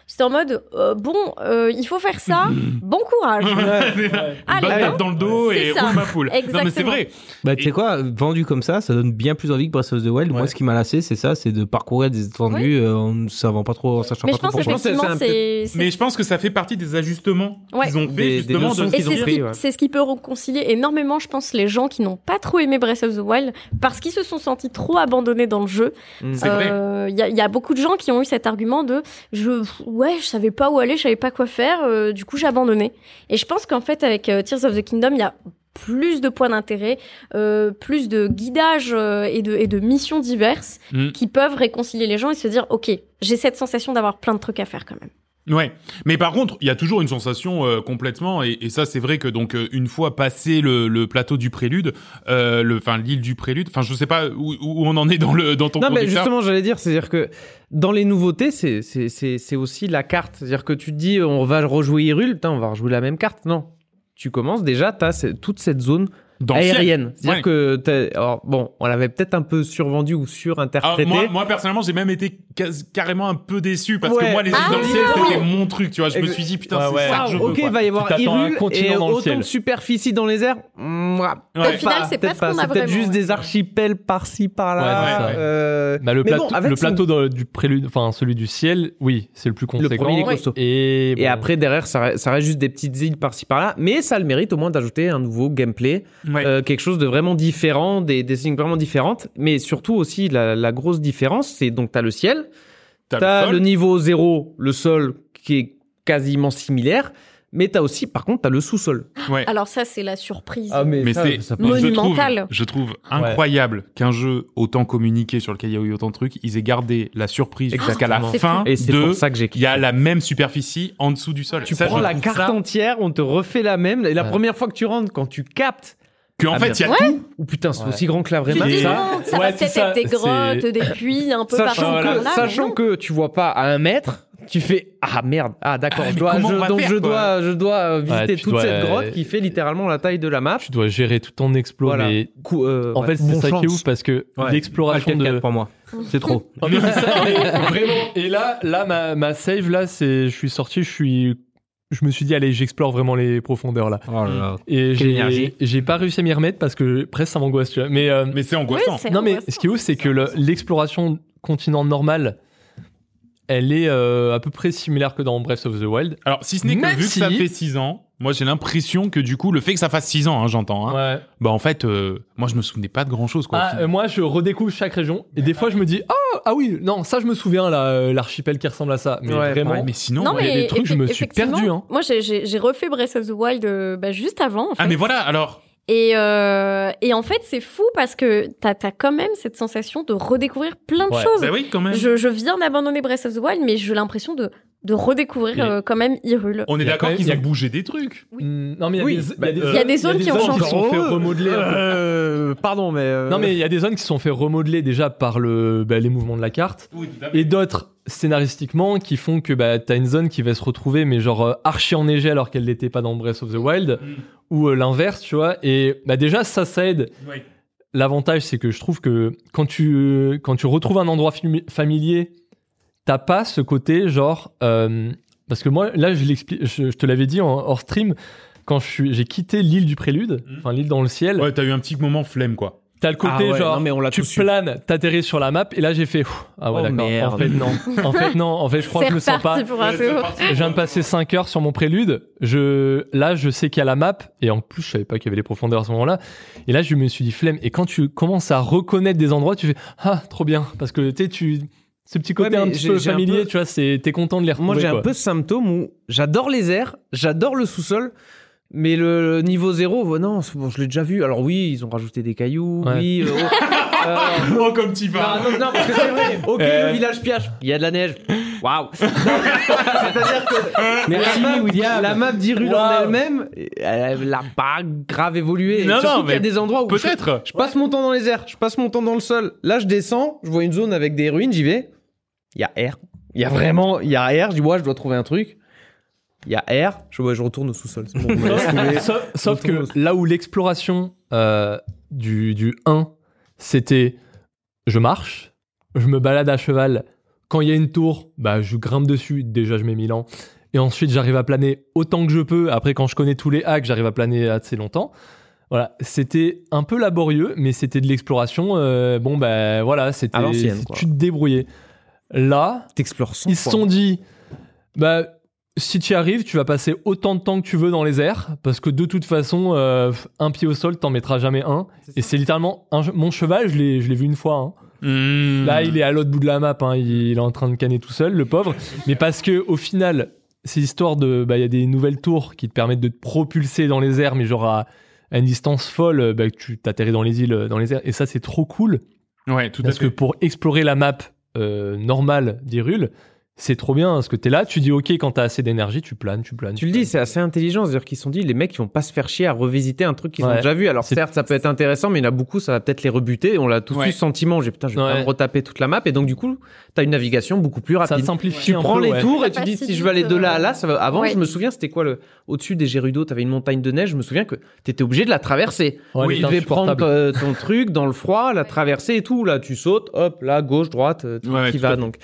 c'était en mode, euh, bon, euh, il faut faire ça, bon courage. <laughs> Allez, Bonne hein. tape dans le dos et ça. roule ma poule. Non mais c'est vrai. Bah, tu sais Et- quoi, vendu comme ça, ça donne bien plus envie que Breath of the Wild. Moi, Ouais. ce qui m'a lassé, c'est ça, c'est de parcourir des étendues euh, en ne savant pas trop, en sachant Mais pas trop effectivement, c'est. Mais je pense que ça fait partie des ajustements Ouais. qu'ils ont fait Des- justement de Et qu'ils ont c'est ce, pris, qui- ouais. c'est ce qui peut réconcilier énormément, je pense, les gens qui n'ont pas trop aimé Breath of the Wild parce qu'ils se sont sentis trop abandonnés dans le jeu. Mm. C'est vrai. Euh, Il y, a- il y a beaucoup de gens qui ont eu cet argument de je, ouais, je savais pas où aller, je savais pas quoi faire, euh, du coup j'ai abandonné. Et je pense qu'en fait, avec euh, Tears of the Kingdom, il y a plus de points d'intérêt, euh, plus de guidage euh, et, de, et de missions diverses Mm. qui peuvent réconcilier les gens et se dire ok, j'ai cette sensation d'avoir plein de trucs à faire quand même. Ouais, mais par contre, il y a toujours une sensation euh, complètement, et, et ça c'est vrai que donc euh, une fois passé le, le plateau du prélude, euh, le, enfin l'île du prélude, enfin je sais pas où, où on en est dans le dans ton Non, mais justement, j'allais dire, c'est-à-dire que dans les nouveautés, c'est c'est- c'est- c'est aussi la carte. C'est-à-dire que tu te dis, on va rejouer Hyrule, putain, on va rejouer la même carte. Non. Tu commences déjà, tu as toute cette zone. Aérienne. C'est-à-dire Ouais. que, t'as- alors, bon, on l'avait peut-être un peu survendu ou Ah, surinterprété. moi, moi personnellement, j'ai même été carrément un peu déçu parce Ouais. que moi les îles Ah dans le ciel c'était oui. mon truc, tu vois. Je me suis dit putain Ouais, c'est ouais. ça Ah, que je veux. ok, quoi. va y avoir Hyrule continent et dans le autant de superficie dans les airs. Au final, c'est pas peut-être ce qu'on a C'est peut-être vraiment, juste ouais. des archipels par-ci par-là. Ouais, c'est ça. euh, Bah, le, mais plateau, du prélude, enfin celui du ciel, oui, c'est le plus conséquent. Et, après, derrière, ça, reste- ça reste juste des petites îles par-ci par-là. Mais ça a le mérite au moins d'ajouter un nouveau gameplay, Ouais. euh, quelque chose de vraiment différent, des, des signes vraiment différentes. Mais surtout aussi, la, la grosse différence, c'est donc tu as le ciel, T'as tu as le niveau 0, le sol, qui est quasiment similaire. Mais t'as aussi, par contre, t'as le sous-sol. Ouais. Alors ça, c'est la surprise. Mais ça, c'est ça mais je trouve, Monumental. je trouve incroyable qu'un jeu autant communiqué sur lequel il y a eu autant de trucs, ils aient gardé la surprise jusqu'à la. C'est fin Et c'est de pour ça que j'ai il y a la même superficie en dessous du sol. Tu Ça, prends la carte ça entière, on te refait la même. Et la Ouais. première fois que tu rentres, quand tu captes, que en Ah, fait il y a tout. ou putain, c'est Ouais. aussi grand que la vraie map. ça. ça Ouais, va c'est peut-être ça, être des c'est- grottes, des puits un peu. Sachant par que, là, sachant que tu vois pas à un mètre, tu fais ah merde, ah d'accord, Ah, je dois, je- donc faire, je dois, je dois euh, visiter Ouais, toute dois, cette euh, grotte qui fait littéralement la taille de la map. Tu dois gérer tout ton explo, Voilà. mais Cou- euh, en ouais, fait, c'est bon ça qui est chance. ouf parce que Ouais. l'exploration de. pour moi, c'est trop. <laughs> Oh, mais c'est ça, mais vraiment. Et là, là, ma, ma save, là, c'est, je suis sorti, je suis, je me suis dit, allez, j'explore vraiment les profondeurs là. Oh là là. Et j'ai, pas réussi à m'y remettre parce que presque ça m'angoisse, tu vois. Mais, euh, Mais c'est Oui, angoissant. c'est non, mais ce qui est ouf, c'est que le- l'exploration continent normal, elle est euh, à peu près similaire que dans Breath of the Wild. Alors si ce n'est que Même vu que ça fait 6 ans, moi j'ai l'impression que du coup le fait que ça fasse 6 ans, hein, j'entends, hein, Ouais. bah en fait euh, moi je me souvenais pas de grand chose quoi. Ah, euh, moi, je redécouvre chaque région et des fois, je me dis, ah, ah oui, non, ça, je me souviens là, euh, l'archipel qui ressemble à ça. Mais Ouais, vraiment, pareil. mais sinon Non, il y a mais des trucs, je me suis effectivement, perdu, hein. Moi, j'ai- j'ai j'ai refait Breath of the Wild euh, bah, juste avant. En fait. ah mais voilà alors Et, euh, et en fait, c'est fou parce que t'as as quand même cette sensation de redécouvrir plein de Ouais. choses. bah oui quand même. je, je viens d'abandonner Breath of the Wild, mais j'ai l'impression de, de redécouvrir Mais- euh, quand même Hyrule. On est d'accord qu'ils il y a- ont bougé des trucs. Mm, Non, mais il y a Oui, des, bah, y euh, Il y a des zones qui ont changé. sont fait remodeler. Euh, pardon, mais euh, Non, mais il y a des zones qui sont fait remodeler déjà par le, bah, les mouvements de la carte. Et d'autres, scénaristiquement, qui font que bah, t'as une zone qui va se retrouver, mais genre euh, archi enneigée alors qu'elle n'était pas dans Breath of the Wild, ou euh, l'inverse, tu vois. Et bah, déjà, ça, ça aide. L'avantage, c'est que je trouve que quand tu, quand tu retrouves un endroit fami- familier, t'as pas ce côté genre. euh, parce que moi, là, je, l'explique- je, je te l'avais dit en hors stream, quand j'ai quitté l'île du Prélude, Mhm. enfin l'île dans le ciel, Ouais, t'as eu un petit moment flemme quoi. T'as le côté Ah ouais, genre, non, mais on l'a tu planes, t'atterris sur la map, et là j'ai fait, ah ouais Oh, d'accord, merde. en fait non, en fait non, en fait je crois que je me sens pas. Je viens de passer 5 heures sur mon prélude, je, là je sais qu'il y a la map, et en plus je savais pas qu'il y avait les profondeurs à ce moment-là, et là je me suis dit flemme, et quand tu commences à reconnaître des endroits, tu fais, ah trop bien, parce que tu sais, tu... Ce petit côté Ouais, un mais petit peu familier, peu- tu vois, c'est t'es content de les retrouver. Moi, j'ai un peu ce symptôme où j'adore les airs, j'adore le sous-sol, mais le niveau zéro, oh non, c'est bon, je l'ai déjà vu. Alors oui, ils ont rajouté des cailloux, Ouais. oui. euh, oh, <laughs> euh, Oh comme tu non, non, non, parce que c'est vrai. <laughs> Ok, Euh. le village piage, il y a de la neige. Waouh. <laughs> C'est-à-dire que Merci, la map, William. la map d'Hyrule en Waouh. elle-même, elle a pas grave évolué. Non, surtout non, qu'il y a mais des endroits où je- Peut-être. je passe mon temps dans les airs, je passe mon temps dans le sol. Là, je descends, je vois une zone avec des ruines, j'y vais. Il y a R. Il y a vraiment, il y a R. Je dis, ouais, je dois trouver un truc. Il y a R. Je, ouais, je retourne au sous-sol. C'est bon, <laughs> sauf, que là où l'exploration euh, du, du 1, c'était je marche, je me balade à cheval. Quand il y a une tour, bah, je grimpe dessus. Déjà, je mets 1000 ans. Et ensuite, j'arrive à planer autant que je peux. Après, quand je connais tous les hacks, j'arrive à planer assez longtemps. Voilà, c'était un peu laborieux, mais c'était de l'exploration. euh, bon, ben voilà, c'était. À l'ancienne, quoi. Tu te débrouillais. Là, T'explores sans ils se sont dit, bah, si tu y arrives, tu vas passer autant de temps que tu veux dans les airs, parce que de toute façon, euh, un pied au sol, t'en mettras jamais un. Et c'est littéralement un- mon cheval, je l'ai, je l'ai vu une fois. hein. Hmm. Là, il est à l'autre bout de la map, hein, il, il est en train de canner tout seul, le pauvre. Mais parce que au final, c'est histoire de, bah, il y a des nouvelles tours qui te permettent de te propulser dans les airs, mais genre à, à une distance folle, bah, que tu t'atterris dans les îles, euh, dans les airs. Et ça, c'est trop cool. Ouais, tout à Parce que fait. pour explorer la map normale d'Hyrule, c'est trop bien. Parce que t'es là, tu dis ok, quand t'as assez d'énergie, tu planes, tu planes. Tu le dis, c'est assez intelligent. C'est-à-dire qu'ils se sont dit, les mecs, ils vont pas se faire chier à revisiter un truc qu'ils ont déjà vu. Alors certes, ça peut être intéressant, mais il y en a beaucoup, ça va peut-être les rebuter. On l'a tous Ouais. eu ce sentiment. J'ai putain, je vais Ouais. pas me retaper toute la map. Et donc du coup, t'as une navigation beaucoup plus Ça rapide. simplifie Tu un prends peu, les tours et Ça tu dis si je veux aller de là à là, ça va. Avant, ouais. je me souviens, c'était quoi le au-dessus des Gerudo, t'avais une montagne de neige. Je me souviens que t'étais obligé de la traverser. Ouais, Oui, tu devais prendre euh, ton <laughs> truc dans le froid, la traverser et tout. Là, tu sautes, hop, là, gauche, droite, euh, qui va. Donc,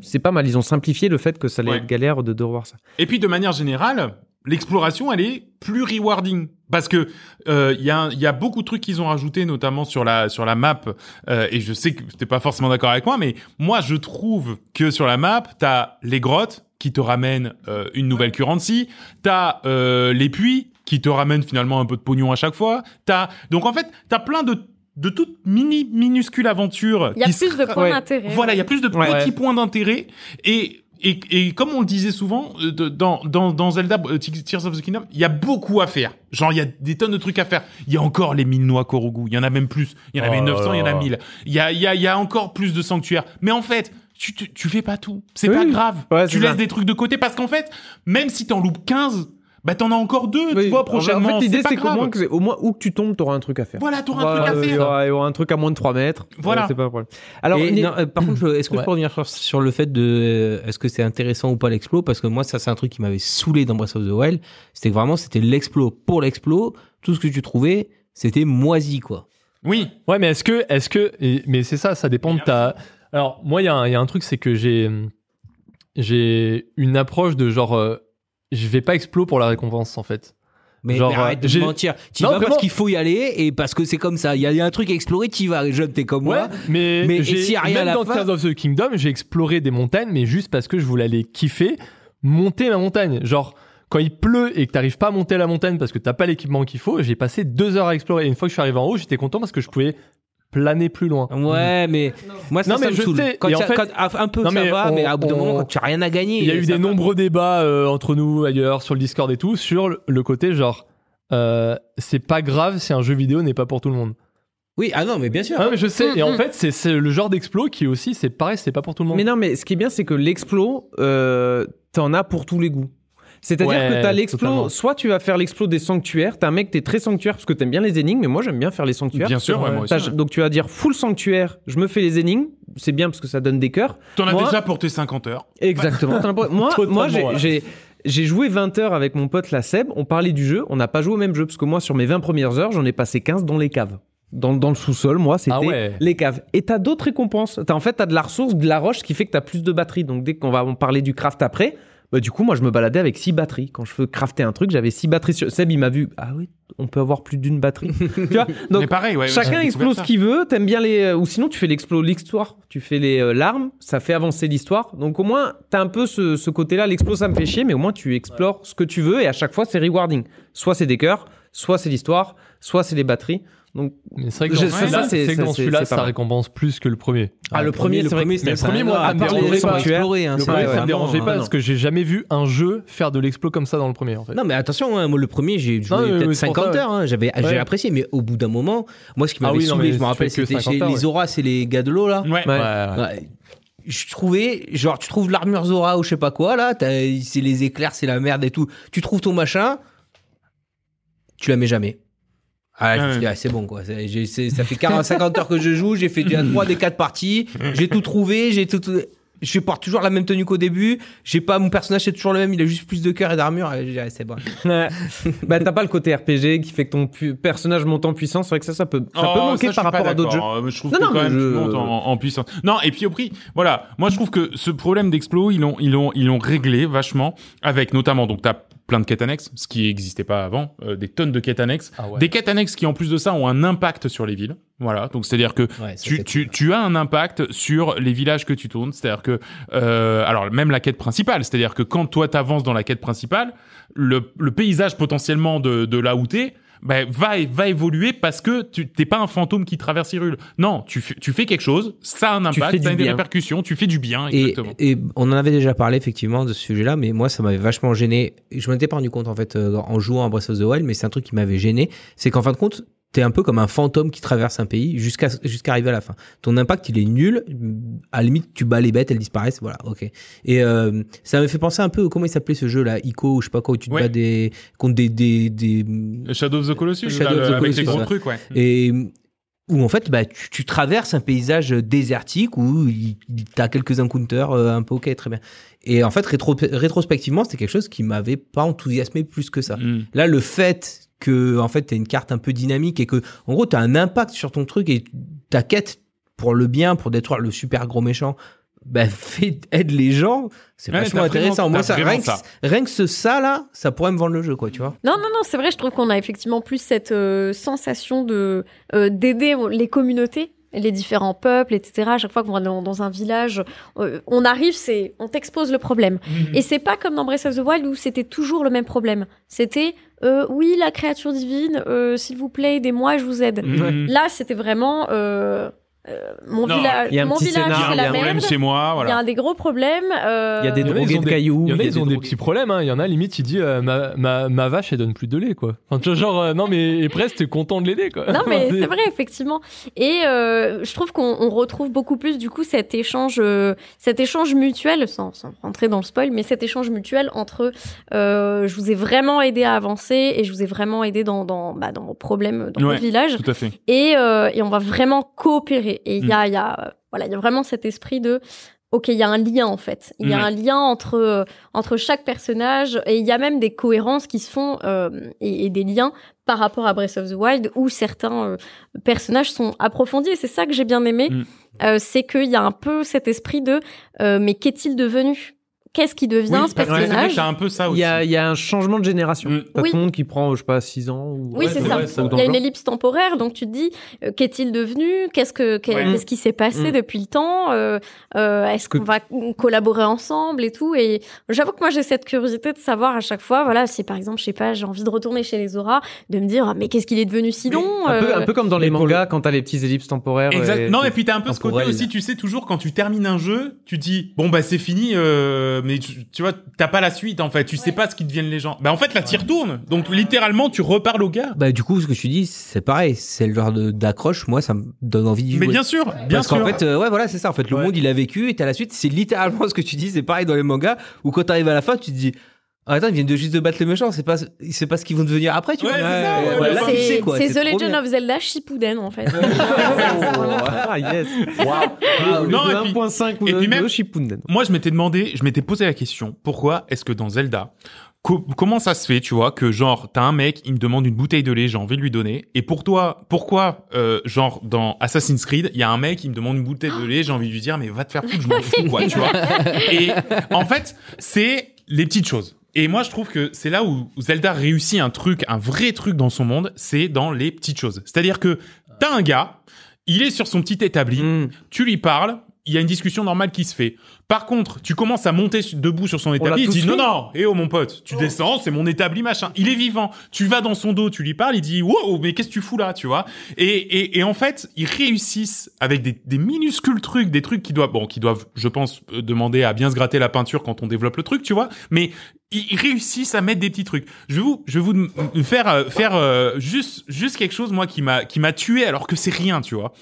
c'est pas mal. Ils ont simplifié le fait que ça allait Ouais. être galère de, de revoir ça. Et puis de manière générale, l'exploration, elle est plus rewarding parce que euh, il y, a, il y a beaucoup de trucs qu'ils ont rajoutés, notamment sur la sur la map. euh, et je sais que t'es pas forcément d'accord avec moi, mais moi je trouve que sur la map, t'as les grottes qui te ramènent euh, une nouvelle currency, t'as euh, les puits qui te ramènent finalement un peu de pognon à chaque fois. T'as donc en fait t'as plein de de toutes mini minuscules aventures. Il y a qui plus se- de points ouais. d'intérêt. Voilà, il y a plus de Ouais. petits points d'intérêt et et, et comme on le disait souvent, euh, de- dans, dans, dans Zelda euh, Tears of the Kingdom, il y a beaucoup à faire. Genre, il y a des tonnes de trucs à faire. Il y a encore les mille noix Korogu. Il y en a même plus. Il y en avait Oh là 900, il y en a là. 1000. Il y a, il y, a, il y a encore plus de sanctuaires. Mais en fait, tu, tu, tu fais pas tout. C'est Oui. pas grave. Ouais, tu laisses ça. des trucs de côté parce qu'en fait, même si t'en loupes 15, bah t'en as encore deux, Oui. tu vois, prochainement. En fait, l'idée, c'est qu'au moins, que- au moins, où que tu tombes, t'auras un truc à faire. Voilà, t'auras un Voilà, truc à Il y faire. aura, il y aura un truc à moins de 3 mètres. Voilà. C'est pas un problème. Alors, Et Ni- non, euh, par contre, je- est-ce que Ouais. je peux revenir sur, sur le fait de euh, est-ce que c'est intéressant ou pas l'explo? Parce que moi, ça, c'est un truc qui m'avait saoulé dans Breath of the Wild. C'était que vraiment, c'était l'explo pour l'explo. Tout ce que tu trouvais, c'était moisi, quoi. Oui. Ouais, mais est-ce que, est-ce que, et- mais c'est ça, ça dépend de ta. Alors, moi, il y, a un- il y a un truc, c'est que j'ai, j'ai une approche de genre, euh, je vais pas explo pour la récompense, en fait. Mais, Genre, mais arrête euh, de me mentir. Tu vas vraiment. parce qu'il faut y aller et parce que c'est comme ça. Il y, a- il y a un truc à explorer, tu y vas. Jeune, t'es comme moi. mais, Mais- à même la dans Tears of the Kingdom, j'ai exploré des montagnes, mais juste parce que je voulais aller kiffer, monter ma montagne. Genre, quand il pleut et que t'arrives pas à monter la montagne parce que t'as pas l'équipement qu'il faut, j'ai passé deux heures à explorer. Et une fois que je suis arrivé en haut, j'étais content parce que je pouvais planer plus loin. Ouais, mais moi, Non, ça mais me je saoule. sais, Quand, en fait- quand- ah, un peu, Non, ça mais va, on- mais à bout d'un moment, quand tu as rien à gagner. Il y a eu des va. nombreux débats euh, entre nous ailleurs sur le Discord et tout sur le- le côté genre euh, c'est pas grave si un jeu vidéo n'est pas pour tout le monde. Oui, ah non, mais bien sûr. Ah, mais je sais. Mm, Et en mm. fait, c'est- c'est le genre d'explo qui aussi, c'est pareil, c'est pas pour tout le monde. Mais non, mais ce qui est bien, c'est que l'explo, euh, t'en as pour tous les goûts. C'est-à-dire Ouais, que t'as l'explo, soit tu vas faire l'explo des sanctuaires, t'as un mec, t'es très sanctuaire parce que t'aimes bien les énigmes, mais moi j'aime bien faire les sanctuaires. Bien sûr, ouais, moi aussi. Donc tu vas dire full sanctuaire, je me fais les énigmes, c'est bien parce que ça donne des cœurs. T'en as déjà pour tes 50 heures. Exactement. As moi, <laughs> moi j'ai- joué 20 heures avec mon pote la Seb, on parlait du jeu, on n'a pas joué au même jeu parce que moi sur mes 20 premières heures, j'en ai passé 15 dans les caves. Dans, dans le sous-sol, moi, c'était Ah ouais. les caves. Et t'as d'autres récompenses. T'as, en fait, t'as de la ressource, de la roche, qui fait que t'as plus de batterie. Donc, dès qu'on va en parler du craft après, bah, du coup, moi, je me baladais avec 6 batteries. Quand je veux crafter un truc, j'avais 6 batteries. Sur... Seb, il m'a vu. Ah oui, on peut avoir plus d'une batterie. tu <laughs> vois? Donc, mais pareil, ouais. Chacun explose ce qu'il veut, t'aimes bien les... euh, Ou sinon, tu fais l'explo l'histoire, tu fais les euh, larmes, ça fait avancer l'histoire. Donc au moins, t'as un peu ce, ce côté-là, l'explo, ça me fait chier, mais au moins, tu explores ce que tu veux, et à chaque fois, c'est rewarding. Soit c'est des cœurs, soit c'est l'histoire, soit c'est les batteries. Donc, Mais c'est vrai que Je- dans ça, celui-là, dans ça, ça récompense plus que le premier. Ah, le premier, c'est vrai mais le premier, moi, ça me part les dérangeait pas. hein, parce que j'ai jamais vu un jeu faire de l'explo comme ça dans le premier, en fait. Non, mais attention, hein, moi, le premier, j'ai joué peut-être oui, c'est pour 50 ça, heures. hein, J'avais, j'ai apprécié, mais au bout d'un moment, moi, ce qui Ah m'avait oui, non, saoulé, je me rappelle, c'était 50 chez heures, les. Zora, c'est les gars de l'eau, là. Ouais. Je trouvais, genre, tu trouves l'armure Zora ou je sais pas quoi, là, c'est les éclairs, c'est la merde et tout. Tu trouves ton machin, tu la mets jamais. Ah, je me suis dit, Ouais. ah, c'est bon, quoi. C'est- j'ai- c'est- ça fait 40, 50 heures que je joue, j'ai fait déjà 3 des 4 parties, j'ai tout trouvé, j'ai tout. tout- Je porte toujours la même tenue qu'au début. J'ai pas mon personnage, c'est toujours le même. Il a juste plus de cœur et d'armure. Et j'ai dit, ah, c'est bon. ouais. bah, t'as pas le côté RPG qui fait que ton pu- personnage monte en puissance. C'est vrai que ça, ça peut, ça peut Oh, manquer ça, je par pas rapport à d'autres jeux. d'accord. Euh, Je trouve Non, que non, quand mais même je- tu montes en, en puissance. Non, et puis au prix, voilà. Moi, je trouve que ce problème d'explo, ils l'ont, ils l'ont, ils l'ont réglé vachement avec notamment donc t'as plein de quêtes annexes, ce qui n'existait pas avant, euh, des tonnes de quêtes annexes, Ah ouais. des quêtes annexes qui en plus de ça ont un impact sur les villes. Voilà, donc c'est-à-dire que Ouais, tu, tu, tu as un impact sur les villages que tu tournes. C'est-à-dire que, euh, alors même la quête principale, c'est-à-dire que quand toi t'avances dans la quête principale, le, le paysage potentiellement de, de là où t'es, ben, va, va évoluer parce que tu t'es pas un fantôme qui traverse Hyrule. Non, tu, fais- tu fais quelque chose, ça a un impact, ça a des bien. répercussions, tu fais du bien, Et, exactement. et on en avait déjà parlé effectivement de ce sujet-là, mais moi ça m'avait vachement gêné. Je m'en étais pas rendu compte en fait euh, en jouant à Breath of the Wild, mais c'est un truc qui m'avait gêné. C'est qu'en fin de compte, t'es un peu comme un fantôme qui traverse un pays jusqu'à jusqu'à arriver à la fin. Ton impact il est nul. À la limite tu bats les bêtes, elles disparaissent, voilà, ok. Et euh, ça me fait penser un peu comment il s'appelait ce jeu là, Ico ou je sais pas quoi, où tu te Ouais. bats des contre des des, des Shadow of the Colossus, Shadow là, of the avec Colossus, les gros trucs, ouais. et où en fait bah, tu, tu traverses un paysage désertique où il- il- t'as quelques encounters euh, un peu ok très bien et en fait rétro, rétrospectivement c'était quelque chose qui m'avait pas enthousiasmé plus que ça Mm. là le fait que en fait t'as une carte un peu dynamique et que en gros t'as un impact sur ton truc et ta quête pour le bien pour détruire le super gros méchant bah, <laughs> fait, aide les gens, c'est Ouais, vachement intéressant. vraiment- Moi, ça, rien, que, ça. rien que ce ça là, ça pourrait me vendre le jeu, quoi, tu vois. Non, non, non, c'est vrai, je trouve qu'on a effectivement plus cette euh, sensation de euh, d'aider les communautés, les différents peuples, etc. À chaque fois qu'on va dans, dans un village, euh, on arrive, c'est on t'expose le problème. Et c'est pas comme dans Breath of the Wild où c'était toujours le même problème. C'était euh, oui, la créature divine, euh, s'il vous plaît, aidez-moi, je vous aide. Mhm. Là, c'était vraiment euh, mon Non, village, il y a un mon petit village, scénar, Il y a c'est un la problème merde. chez moi, Il y voilà. a des gros problèmes. euh, Il y a des Il y en a, drogués ils ont de des- cailloux. Il y en a, ils ont des des petits problèmes. hein. Il y en a, limite, il dit euh, ma, ma, ma vache, elle donne plus de lait, quoi. Enfin, tu vois, genre, euh, non, mais et presque, t'es content de l'aider, quoi. Non, mais <laughs> c'est vrai, effectivement. Et euh, je trouve qu'on on retrouve beaucoup plus, du coup, cet échange, euh, cet échange mutuel, sans, sans rentrer dans le spoil, mais cet échange mutuel entre euh, je vous ai vraiment aidé à avancer et je vous ai vraiment aidé dans, dans, bah, dans vos problèmes, dans Ouais. votre village. Tout à fait. Et, euh, et on va vraiment coopérer. Et il Mm. y, a, il y, a, euh, voilà, il y a vraiment cet esprit de. Ok, il y a un lien en fait. Il y a un lien entre euh, entre chaque personnage et il y a même des cohérences qui se font euh, et, et des liens par rapport à Breath of the Wild où certains euh, personnages sont approfondis. Et c'est ça que j'ai bien aimé, Mm. Euh, c'est qu'il y a un peu cet esprit de mais qu'est-il devenu? Qu'est-ce qui devient Oui, ce personnage t'as un peu ça Il aussi. y, a, il y a un changement de génération. Mm. T'as Oui. tout le monde qui prend, je sais pas, 6 ans ou... Oui, Ouais, c'est ça. Il y a une ellipse temporaire, donc tu te dis euh, qu'est-il devenu? Qu'est-ce que qu'est- Ouais. qu'est-ce qui s'est passé Mm. depuis le temps? Euh, euh, Est-ce Que- qu'on va collaborer ensemble et tout? Et j'avoue que moi j'ai cette curiosité de savoir à chaque fois, voilà, si par exemple, je sais pas, j'ai envie de retourner chez les Aura, de me dire ah, mais qu'est-ce qu'il est devenu sinon Un peu, Euh, un peu comme dans les pour mangas, quand t'as les petits ellipses temporaires. Exact. et- Non, et puis t'as un peu ce côté aussi, tu sais, toujours quand tu termines un jeu, tu dis, bon, bah, c'est fini, euh, mais tu, tu vois, t'as pas la suite, en fait. Tu sais pas ce qui deviennent les gens. Bah, en fait, là, t'y retournes. Donc, littéralement, tu reparles au gars. Bah, du coup, ce que tu dis, c'est pareil. C'est le genre de- d'accroche. Moi, ça me donne envie d'y jouer. Mais bien sûr, bien Parce sûr. qu'en fait, euh, ouais, voilà, c'est ça. En fait, le Ouais. monde, il a vécu et t'as la suite. C'est littéralement <laughs> ce que tu dis. C'est pareil dans les mangas où quand t'arrives à la fin, tu te dis. Ah, attends, ils viennent de juste de battre les méchants. C'est pas, c'est pas ce qu'ils vont devenir après, tu Ouais, vois. c'est ouais, ouais, là, ouais. tu sais, c'est quoi, c'est The Legend bien. of Zelda Shippuden en fait. <laughs> Ah, yes. Ah, Non, Le et puis- 1.5 ou et le puis même- 2 Shippuden. Moi, je m'étais demandé, je m'étais posé la question, pourquoi est-ce que dans Zelda, co- comment ça se fait, tu vois, que genre, t'as un mec, il me demande une bouteille de lait, j'ai envie de lui donner, et pour toi, pourquoi, euh, genre, dans Assassin's Creed, il y a un mec, il me demande une bouteille de lait, j'ai envie de lui dire, mais va te faire foutre, je m'en fous, quoi, tu vois. <laughs> Et en fait, c'est les petites choses. Et moi, je trouve que c'est là où Zelda réussit un truc, un vrai truc dans son monde, c'est dans les petites choses. C'est-à-dire que t'as un gars, il est sur son petit établi, Mm. tu lui parles, il y a une discussion normale qui se fait. Par contre, tu commences à monter debout sur son établi, il dit non non, eh oh mon pote, tu descends, c'est mon établi machin. Il est vivant. Tu vas dans son dos, tu lui parles, il dit wow, mais qu'est-ce que tu fous là, tu vois? Et, et, et en fait, ils réussissent avec des, des minuscules trucs, des trucs qui doivent bon, qui doivent, je pense, euh, demander à bien se gratter la peinture quand on développe le truc, tu vois? Mais ils, réussissent à mettre des petits trucs. Je vais vous, je vais vous faire euh, faire euh, juste juste quelque chose moi qui m'a qui m'a tué alors que c'est rien, tu vois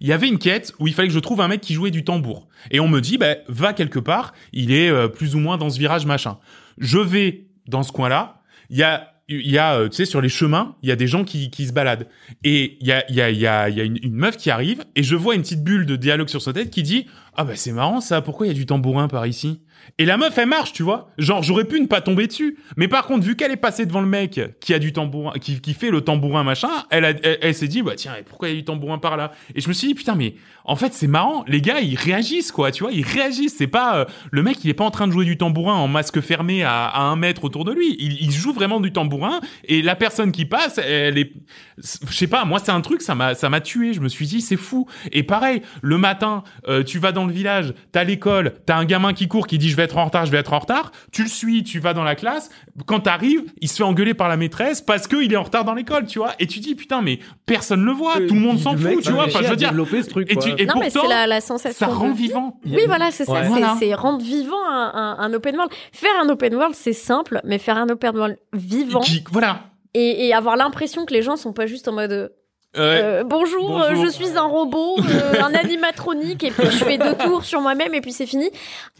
il y avait une quête où il fallait que je trouve un mec qui jouait du tambour. Et on me dit, bah, va quelque part, il est euh, plus ou moins dans ce virage machin. Je vais dans ce coin-là, il y a, il y a, euh, tu sais, sur les chemins, il y a des gens qui, qui se baladent. Et il y a, il y a, il y a, y a une, une meuf qui arrive, et je vois une petite bulle de dialogue sur sa tête qui dit, ah bah c'est marrant ça, pourquoi il y a du tambourin par ici? Et la meuf, elle marche, tu vois. Genre, j'aurais pu ne pas tomber dessus. Mais par contre, vu qu'elle est passée devant le mec qui a du tambourin, qui, qui fait le tambourin machin, elle, elle, s'est dit, bah tiens, pourquoi il y a du tambourin par là? Et je me suis dit, putain, mais en fait, c'est marrant. Les gars, ils réagissent, quoi, tu vois, ils réagissent. C'est pas, euh, le mec, il est pas en train de jouer du tambourin en masque fermé à, à un mètre autour de lui. Il, il joue vraiment du tambourin et la personne qui passe, elle est, je sais pas, moi, c'est un truc, ça m'a, ça m'a tué. Je me suis dit, c'est fou. Et pareil, le matin, euh, tu vas dans le village, t'as l'école, t'as un gamin qui court qui dit, je vais être en retard, je vais être en retard. Tu le suis, tu vas dans la classe. Quand t'arrives, il se fait engueuler par la maîtresse parce qu'il est en retard dans l'école, tu vois. Et tu dis, putain, mais personne le voit, tout le monde s'en fout, tu vois. Enfin, je veux dire, développer ce truc. et, tu, et non mais pourtant, c'est la, la sensation. ça rend de- vivant. Oui, voilà, c'est ça. Ouais. c'est- Voilà. Rendre vivant un, un- un open world. Faire un open world, c'est simple, mais faire un open world vivant Qui- voilà. et, et avoir l'impression que les gens sont pas juste en mode euh, Ouais. euh, bonjour, Bonjour. euh, je suis un robot, euh, un <laughs> animatronique, et puis je fais deux tours sur moi-même et puis c'est fini.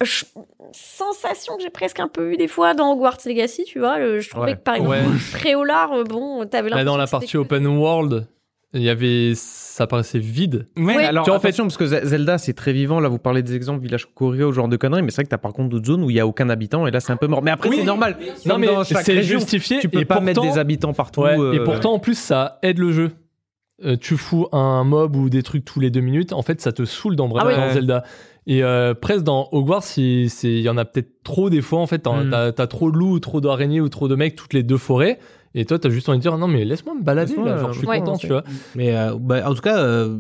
Je- Sensation que j'ai presque un peu eu des fois dans Hogwarts Legacy, tu vois. le- je trouvais Ouais. que par exemple. Préolard, bon, t'avais Bah, l'impression. dans la partie open world, il y avait, ça paraissait vide. Ouais, Oui. alors Tu vois, en fait- parce que Ze- Zelda, c'est très vivant. Là, vous parlez des exemples, village Corio, genre de conneries, mais c'est vrai que t'as par contre d'autres zones où il y a aucun habitant, et là, c'est un peu mort. Mais après, Oui. c'est normal. Non, mais c'est justifié. tu peux et pas mettre des habitants partout. Ouais, euh, et pourtant, en plus, ça aide le jeu. Euh, tu fous un mob ou des trucs tous les deux minutes, en fait, ça te saoule dans, Ah oui. dans. Zelda. Et euh, presque dans Hogwarts, il y en a peut-être trop des fois, en fait. T'as Mm. t'as- trop de loups, ou trop d'araignées ou trop de mecs toutes les deux forêts. Et toi, t'as juste envie de dire non, mais laisse-moi me balader, là. Genre, je suis Ouais. content, tu vois. Mais euh, bah, en tout cas, euh,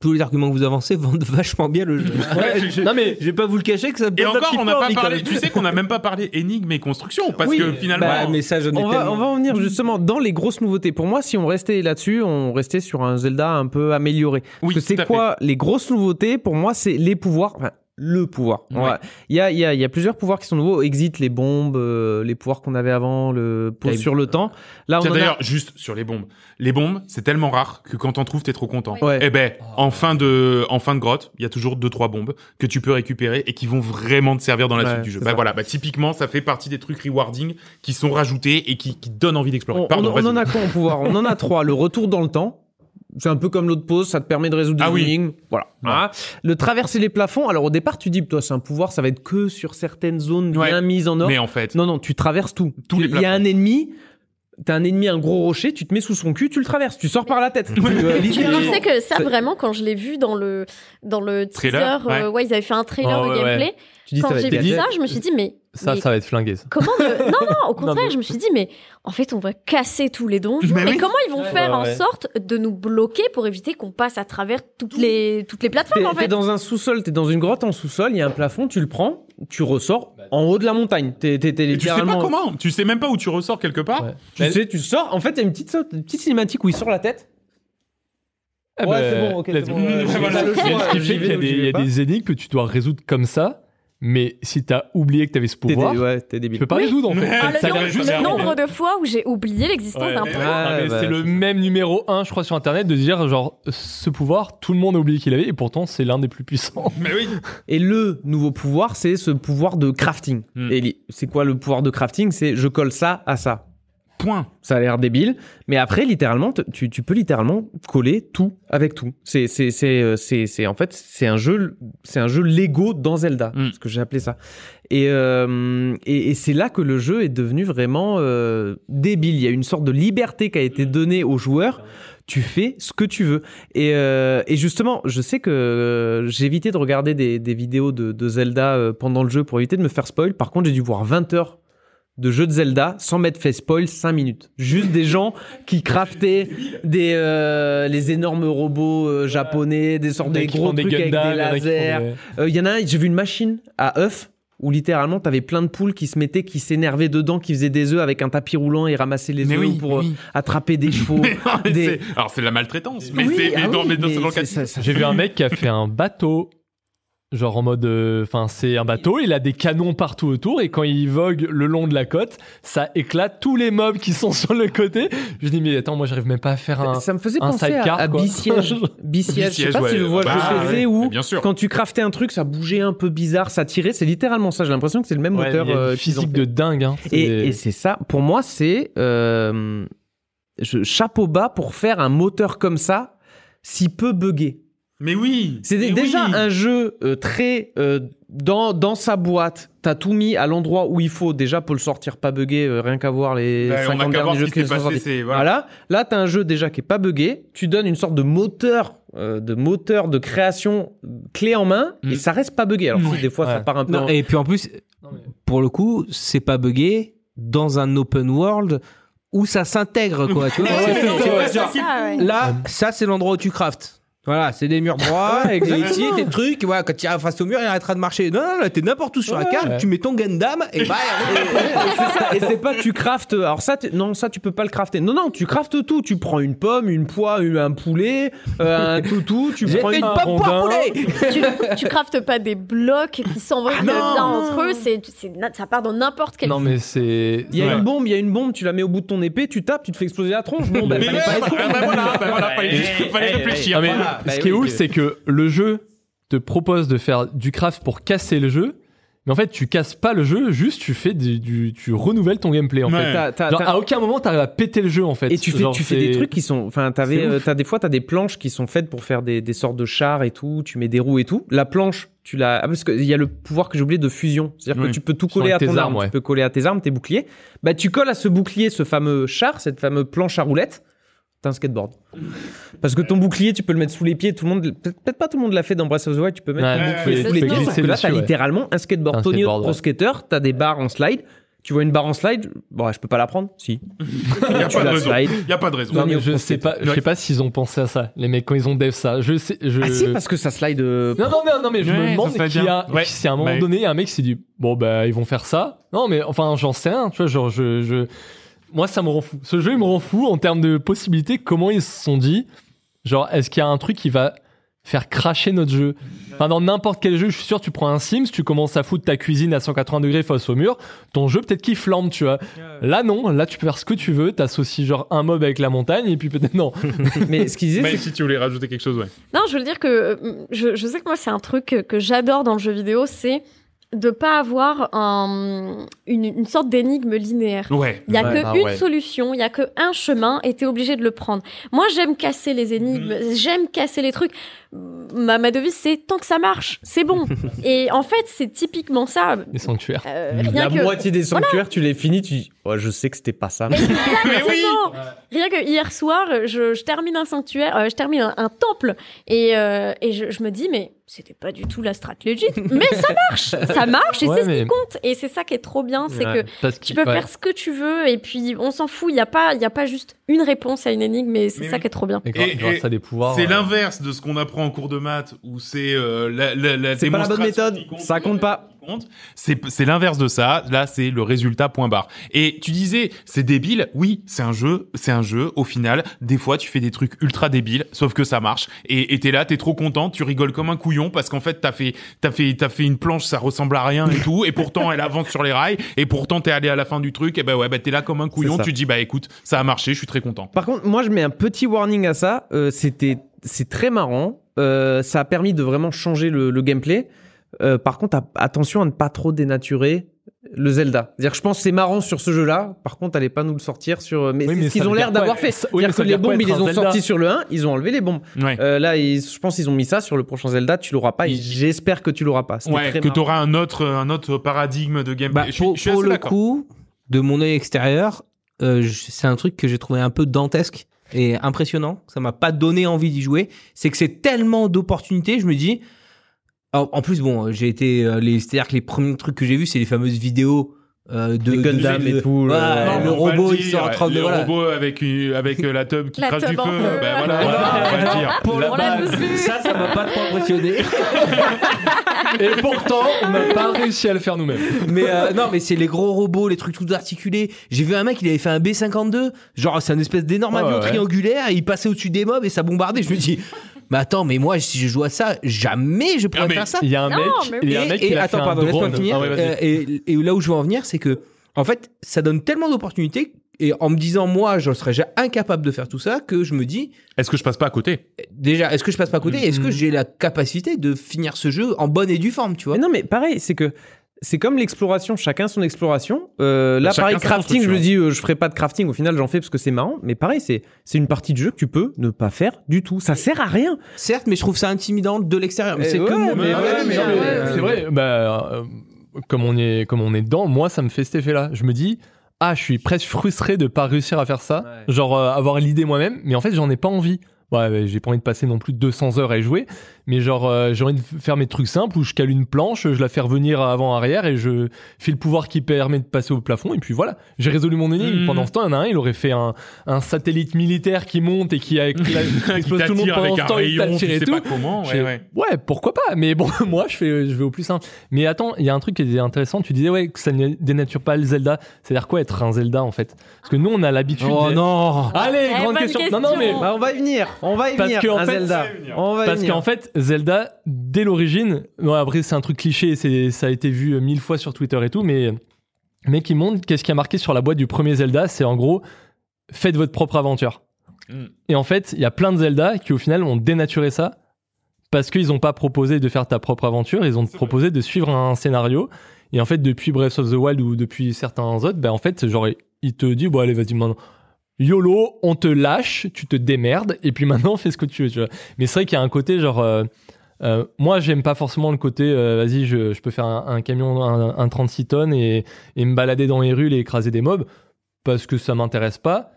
tous les arguments que vous avancez <laughs> vendent vachement bien le jeu. Ouais, je, non, mais- je vais pas vous le cacher que ça me Et encore, on peu n'a pas parlé. Tu sais qu'on n'a <laughs> même pas parlé énigmes et construction parce Oui, que finalement. Bah, mais ça, ai On va, on va en venir justement dans les grosses nouveautés. Pour moi, si on restait là-dessus, on restait sur un Zelda un peu amélioré. oui, Parce que c'est quoi les grosses nouveautés? Pour moi, c'est les pouvoirs. Enfin, le pouvoir. Ouais. Il y, a, il y, a, il y a plusieurs pouvoirs qui sont nouveaux. Exit les bombes, euh, les pouvoirs qu'on avait avant, le pause Time. sur le temps. Là, on a- d'ailleurs, juste sur les bombes. Les bombes, c'est tellement rare que quand t'en trouves, t'es trop content. Ouais. Eh ben, en fin de, en fin de grotte, il y a toujours deux, trois bombes que tu peux récupérer et qui vont vraiment te servir dans la Ouais, suite du jeu. Bah ça. voilà, bah typiquement, ça fait partie des trucs rewarding qui sont rajoutés et qui, qui donnent envie d'explorer. On, Pardon, on- on en a quoi en pouvoir? On en a trois. Le retour dans le temps. C'est un peu comme l'autre pause, ça te permet de résoudre Ah des oui. énigmes. Voilà. Ah. Le traverser les plafonds. Alors au départ, tu dis, toi, c'est un pouvoir, ça va être que sur certaines zones Ouais. bien mises en ordre. Mais en fait, Non, non, tu traverses tout. Tous les Il y a un ennemi, t'as un ennemi, un gros rocher, tu te mets sous son cul, tu le traverses, tu sors par la tête. <laughs> Euh, Tu sais que ça, vraiment, quand je l'ai vu dans le, dans le teaser, Trailer, euh, ouais. ouais. ils avaient fait un trailer Oh, de ouais, gameplay. Tu dis, Quand j'ai vu ça, je me suis dit, mais, Ça, mais ça va être flingué. Ça. comment ne- <laughs> Non, non, au contraire, mais- je me suis dit, mais en fait, on va casser tous les donjons. Mais oui. comment ils vont Ouais, faire ouais, en sorte de nous bloquer pour éviter qu'on passe à travers toutes les, toutes les plateformes, T'es en t'es fait dans un sous-sol, t'es dans une grotte en sous-sol, il y a un plafond, tu le prends, tu ressors en haut de la montagne. T'es t'es- t'es et tu sais pas comment. Tu sais même pas où tu ressors quelque part. Ouais. Tu Mais- sais, tu sors. En fait, il y a une petite, une petite cinématique où il sort la tête. Eh Ouais, ben, c'est bon, ok, c'est bon, euh, Voilà. le choix, il y a des énigmes que tu dois résoudre comme ça, mais si t'as oublié que t'avais ce T'es pouvoir, dé- ouais, t'es tu peux pas Oui. résoudre en fait. Ouais. <laughs> Ah, Ça le, le nombre de fois où j'ai oublié l'existence Ouais. d'un Ouais, pouvoir. Ah, bah, c'est le même numéro 1, je crois, sur internet, de dire genre ce pouvoir, tout le monde a oublié qu'il avait, et pourtant c'est l'un des plus puissants. Mais oui. <laughs> Et le nouveau pouvoir, c'est ce pouvoir de crafting. Hmm. Et c'est quoi le pouvoir de crafting? C'est je colle ça à ça. Point. Ça a l'air débile, mais après, littéralement, tu, tu peux littéralement coller tout avec tout. C'est, c'est, c'est, euh, c'est, c'est- en fait, c'est un jeu, c'est un jeu Lego dans Zelda, Mm. ce que j'ai appelé ça. Et, euh, et, et c'est là que le jeu est devenu vraiment euh, débile. Il y a une sorte de liberté qui a été donnée aux joueurs. Tu fais ce que tu veux. Et, euh, et justement, je sais que euh, j'ai évité de regarder des, des vidéos de, de Zelda euh, pendant le jeu pour éviter de me faire spoil. Par contre, j'ai dû voir 20 heures de jeux de Zelda sans m'être fait spoil 5 minutes. Juste des gens qui craftaient des euh, les énormes robots euh, japonais, des sortes de gros font des trucs avec des il lasers. des- Euh, Il y en a un, j'ai vu une machine à œufs où littéralement t'avais plein de poules qui se mettaient, qui s'énervaient dedans, qui faisaient des œufs avec un tapis roulant et ramassaient les œufs oui. pour euh, oui. attraper des chevaux. <laughs> Mais non, mais des- c'est- Alors c'est de la maltraitance. Mais Oui, ah mais mais J'ai vu un mec qui a fait un bateau, genre en mode, euh, enfin c'est un bateau, il a des canons partout autour et quand il vogue le long de la côte, ça éclate tous les mobs qui sont <laughs> sur le côté. Je dis mais attends, moi j'arrive même pas à faire un. Ça me faisait un penser à, sidecar, à quoi. Bisiège. <laughs> Bisiège, je sais pas ouais. si tu vois Bah, le jeu ouais, où Bien sûr. quand tu craftais un truc, ça bougeait un peu bizarre, ça tirait. C'est littéralement ça. J'ai l'impression que c'est le même Ouais, moteur. euh, physique de dingue. Hein. Et, et c'est ça, pour moi, c'est euh, je, chapeau bas pour faire un moteur comme ça, si peu buggé. Mais oui. C'est déjà oui. un jeu euh, très euh, dans, dans sa boîte. T'as tout mis à l'endroit où il faut. Déjà pour le sortir pas buggé, euh, rien qu'à voir les Bah, on 50 a qu'à voir derniers jeux qui qui sont passé. sortis. c'est- voilà. Voilà. Là, t'as un jeu déjà qui est pas buggé. Tu donnes une sorte de moteur, euh, de moteur de création clé en main, Mm. et ça reste pas buggé. Alors Ouais. si des fois ça part un peu. Non, en- et puis en plus, pour le coup, c'est pas buggé dans un open world où ça s'intègre, quoi. tu <laughs> vois. Ouais, ouais. Là, ça, c'est l'endroit où tu craftes. Voilà, c'est des murs droits, et ici, tes trucs, voilà, quand tu arrives face au mur, il arrêtera de marcher. Non, non, là, t'es n'importe où sur la carte, Ouais. tu mets ton Gundam, et bah, <laughs> Et c'est ça, et c'est pas tu craftes. Alors ça, tu- non, ça tu peux pas le crafter. Non, non, tu craftes tout. Tu prends une pomme, une poire, une- un poulet, euh, un toutou. Tu j'ai prends fait une une un pomme poire poulet tu, tu craftes pas des blocs qui s'envoient bien entre eux, c'est, ça part dans n'importe quel Non mais c'est. Il y a Ouais. une bombe, il y a une bombe. Tu la mets au bout de ton épée, tu tapes, tu te fais exploser la tronche. Bon, bah, Mais fallait ouais, pas être con. bah, bah, voilà, bah, voilà, fallait réfléchir. Ah, bah ce qui est ouf, que- c'est que le jeu te propose de faire du craft pour casser le jeu, mais en fait, tu casses pas le jeu, juste tu fais du, du- tu renouvelles ton gameplay en Ouais. fait. Genre, à aucun moment t'arrives à péter le jeu en fait. Et tu fais, Genre, tu fais des trucs qui sont, enfin, t'avais, euh, t'as des fois, t'as des planches qui sont faites pour faire des, des sortes de chars et tout. Tu mets des roues et tout. La planche, tu l'as, ah, parce qu'il y a le pouvoir que j'ai oublié de fusion. C'est-à-dire Oui. que tu peux tout Fusion coller à ton tes arme. armes, ouais. Tu peux coller à tes armes, tes boucliers. Bah, tu colles à ce bouclier, ce fameux char, cette fameuse planche à roulettes. T'as un skateboard. Parce que ton bouclier, tu peux le mettre sous les pieds. Tout le monde, peut-être pas tout le monde l'a fait dans Breath of the Wild. Tu peux mettre Ouais, ton ouais, bouclier sous les pieds. Sauf que là, t'as littéralement un skateboard. Skateboard, Pro. Skater, t'as des barres en slide. Tu vois une barre en slide, bon, je peux pas la prendre. Si. <laughs> Il y a pas de raison. slide. Il y a pas de raison. Non, Tony mais je sais pas, je sais pas s'ils ont pensé à ça, les mecs, quand ils ont dev ça. Je sais, je. Ah si, parce que ça slide. euh, Non, non, non, non, mais je Ouais, me demande qu'il y a. Ouais. si à un moment Ouais. donné, il y a un mec qui s'est dit, bon, bah, ils vont faire ça. Non, mais enfin, j'en sais rien, tu vois, genre, je, je, moi, ça me rend fou. Ce jeu, il me rend fou en termes de possibilités. Comment ils se sont dit, genre, est-ce qu'il y a un truc qui va faire cracher notre jeu? Enfin, dans n'importe quel jeu, je suis sûr, tu prends un Sims, tu commences à foutre ta cuisine à 180 degrés face au mur, ton jeu, peut-être qu'il flambe, tu vois. Là, non, là, tu peux faire ce que tu veux, t'associes genre un mob avec la montagne, et puis peut-être, non. <laughs> Mais ce qu'il disait, Mais c'est si tu voulais rajouter quelque chose, ouais. Non, je veux dire que euh, je, je sais que moi, c'est un truc que, que j'adore dans le jeu vidéo, c'est de pas avoir un- une, une sorte d'énigme linéaire. Ouais. Il y a Ouais, que ah une ouais. solution, il y a que un chemin, et t'es obligé de le prendre. Moi, j'aime casser les énigmes, j'aime casser les trucs. Ma, ma devise, c'est tant que ça marche, c'est bon. <laughs> et en fait, c'est typiquement ça. Les sanctuaires. Euh, rien la que moitié des sanctuaires, tu les finis, tu je sais que c'était pas ça. Mais oui Exactement. Rien que hier soir, je, je termine un sanctuaire, euh, je termine un, un temple, et, euh, et je, je me dis, mais c'était pas du tout la strat legit, <laughs> mais ça marche, ça marche, et Ouais, c'est ce qui compte. Et c'est ça qui est trop bien, c'est Ouais. que tu peux ouais. faire ce que tu veux, et puis on s'en fout, il n'y a, pas- il y a pas juste une réponse à une énigme, mais c'est ça oui. qui est trop bien. Et grâce, Et- grâce et à des pouvoirs. C'est euh, l'inverse de ce qu'on apprend en cours de maths, où c'est euh, la, la, la C'est pas la bonne méthode, ça compte pas. Compte. C'est l'inverse de ça. Là, c'est le résultat point barre. Et tu disais, c'est débile. Oui, c'est un jeu. C'est un jeu. Au final, des fois, tu fais des trucs ultra débiles, sauf que ça marche. Et t'es là, t'es trop content, tu rigoles comme un couillon parce qu'en fait, t'as fait, t'as fait, t'as fait une planche, ça ressemble à rien et tout. Et pourtant, elle avance sur les rails. Et pourtant, t'es allé à la fin du truc. Et ben ouais, bah t'es là comme un couillon. Tu te dis, bah écoute, ça a marché. Je suis très content. Par contre, moi, je mets un petit warning à ça. Euh, C'était, c'est très marrant. Euh, ça a permis de vraiment changer le, le gameplay. Euh, par contre, attention à ne pas trop dénaturer le Zelda. C'est-à-dire que je pense que c'est marrant sur ce jeu-là. Par contre, allez pas nous le sortir sur. Mais Oui, mais ce qu'ils ont l'air d'avoir fait. Ça- oui, mais que les bombes, ils les ont Zelda sortis sur le 1, ils ont enlevé les bombes. Ouais. Euh, là, ils- je pense qu'ils ont mis ça sur le prochain Zelda. Tu l'auras pas. Il- j'espère que tu l'auras pas. Ouais, très que marrant. t'auras un autre, un autre paradigme de gameplay. Bah, je suis, pour je suis pour assez le coup, de mon œil extérieur, euh, c'est un truc que j'ai trouvé un peu dantesque et impressionnant. Ça m'a pas donné envie d'y jouer. C'est que c'est tellement d'opportunités. Je me dis. En, en plus, bon, j'ai été. euh, les- C'est-à-dire que les premiers trucs que j'ai vus, c'est les fameuses vidéos. euh, de Les Gundam de- et tout, Voilà, le- Non, le on va robot, le il dire, sort en train de. Le Voilà. robot avec, une- avec euh, la tub qui La crache du tub feu. en feu. Ben voilà, voilà, on va le dire. <laughs> Pour La le- On l'a tous vu. Ça, ça m'a pas trop impressionné. <laughs> Et pourtant, on n'a pas réussi à le faire nous-mêmes. mais euh, non, mais c'est les gros robots, les trucs tout articulés. J'ai vu un mec, il avait fait un B52. Genre, c'est un espèce d'énorme Ah avion ouais. triangulaire. Et il passait au-dessus des mobs et ça bombardait. Je me dis, mais attends, mais moi, si je joue à ça, jamais je pourrais Ah, mais faire ça. Il y a un Non, mec, mais il y a un Et- mec et qui a attends, fait un pardon, laisse-moi finir. Ah ouais. Euh, et, et là où je veux en venir, c'est que, en fait, ça donne tellement d'opportunités. Et en me disant, moi, je serais déjà incapable de faire tout ça, que je me dis, Est-ce que je passe pas à côté? déjà, est-ce que je passe pas à côté? Est-ce que Mhm. j'ai la capacité de finir ce jeu en bonne et due forme, tu vois? Mais non, mais pareil, c'est que c'est comme l'exploration, chacun son exploration. Euh, là, Chacun pareil, crafting, je me dis, euh, je ferai pas de crafting. Au final, j'en fais parce que c'est marrant. Mais pareil, c'est c'est une partie de jeu que tu peux ne pas faire du tout. Ça sert à rien. Certes, mais je trouve ça intimidant de l'extérieur. Mais c'est ouais, avis, ouais, mais hein. mais- Euh, C'est vrai, bah, euh, comme, on est, comme on est dedans, moi, ça me fait cet effet-là. Je me dis, ah, je suis presque frustré de pas réussir à faire ça. Ouais. Genre, euh, avoir l'idée moi-même, mais en fait, j'en ai pas envie. Ouais, ouais, j'ai pas envie de passer non plus 200 heures à y jouer, mais genre, euh, j'ai envie de faire mes trucs simples où je cale une planche, je la fais revenir avant-arrière et je fais le pouvoir qui permet de passer au plafond, et puis voilà, j'ai résolu mon énigme. Mhm. Pendant ce temps, il y en a un, il aurait fait un, un satellite militaire qui monte et qui, a- <laughs> qui a- explose tout le monde pendant ce temps, il rayon, t'attire tu et sais tout. pas comment. Ouais, ouais. Ouais, pourquoi pas Mais bon, <laughs> moi, je fais, je vais au plus simple. Mais attends, il y a un truc qui est intéressant. Tu disais ouais que ça ne dénature pas le Zelda. C'est-à-dire quoi être un Zelda en fait? Parce que nous, on a l'habitude. Oh non Allez, Eh, grande question. question. Non, non, mais Bah, on va y venir. On va y Parce venir. qu'en un fait- Zelda. On va y parce qu'en fait, Zelda, dès l'origine, bon, après c'est un truc cliché, ça a été vu mille fois sur Twitter et tout, mais mais qui montre qu'est-ce qui a marqué sur la boîte du premier Zelda, c'est en gros faites votre propre aventure. Mm. Et en fait, il y a plein de Zelda qui au final ont dénaturé ça parce qu'ils n'ont pas proposé de faire ta propre aventure, ils ont proposé de suivre un scénario. Et en fait, depuis Breath of the Wild ou depuis certains autres, ben en fait, genre, il te dit, bon, allez, vas-y, maintenant, YOLO, on te lâche, tu te démerdes, et puis maintenant, fais ce que tu veux, tu vois. Mais c'est vrai qu'il y a un côté, genre, euh, euh, moi, j'aime pas forcément le côté, euh, vas-y, je, je peux faire un, un camion, un, un 36 tonnes et, et me balader dans les rues et écraser des mobs, parce que ça m'intéresse pas.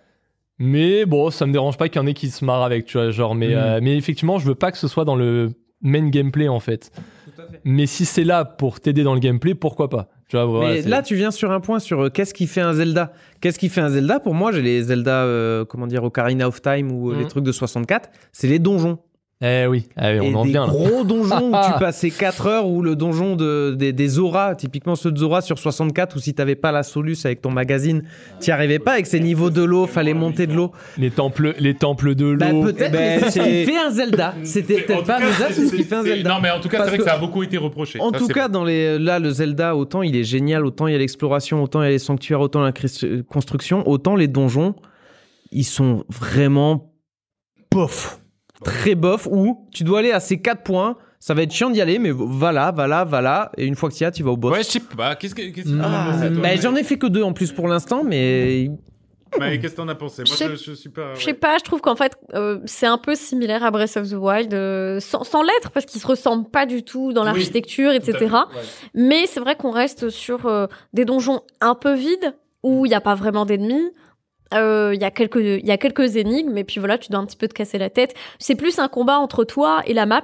Mais bon, ça me dérange pas qu'il y en ait qui se marrent avec, tu vois, genre, mais, euh, mais effectivement, je veux pas que ce soit dans le main gameplay, en fait. Mais si c'est là pour t'aider dans le gameplay, pourquoi pas? Tu vois, voilà, Mais c'est- là, tu viens sur un point sur euh, qu'est-ce qui fait un Zelda? Qu'est-ce qui fait un Zelda? Pour moi, j'ai les Zelda, euh, comment dire, Ocarina of Time ou euh, les trucs de 64. C'est les donjons. Eh oui, Ah oui, Et on en des vient là. gros donjons où tu <laughs> passais 4 heures ou le donjon de, des, des Zora, typiquement ceux de Zora sur 64, où si t'avais pas la Solus avec ton magazine, t'y arrivais pas avec ces niveaux de l'eau, fallait monter de l'eau. Les temples, les temples de l'eau. Bah, peut-être, ben, mais c'est ce qui fait un Zelda. C'était peut-être pas cas, ça, c'est- ce qui fait un Zelda. Non, mais en tout cas, c'est vrai que que- ça a beaucoup été reproché. En Ça, tout cas, dans les, là, le Zelda, autant il est génial, autant il y a l'exploration, autant il y a les sanctuaires, autant la cris- construction, autant les donjons, ils sont vraiment bof. Très bof, où tu dois aller à ces quatre points, ça va être chiant d'y aller, mais va là, va là, va là, et une fois que tu y as, tu vas au boss. Ouais, je sais pas. Qu'est-ce que qu'est-ce que t'en Ah, as pensé, toi, bah, j'en ai fait que deux en plus pour l'instant, mais Maë, qu'est-ce que t'en as pensé? Moi, Je sais- je, je suis pas. Je sais pas, je trouve qu'en fait, euh, c'est un peu similaire à Breath of the Wild, euh, sans, sans l'être, parce qu'ils se ressemblent pas du tout dans l'architecture, fait, etc. ouais. Mais c'est vrai qu'on reste sur euh, des donjons un peu vides, où il n'y a pas vraiment d'ennemis. Euh, Il y a quelques il y a quelques énigmes et puis voilà tu dois un petit peu te casser la tête. C'est plus un combat entre toi et la map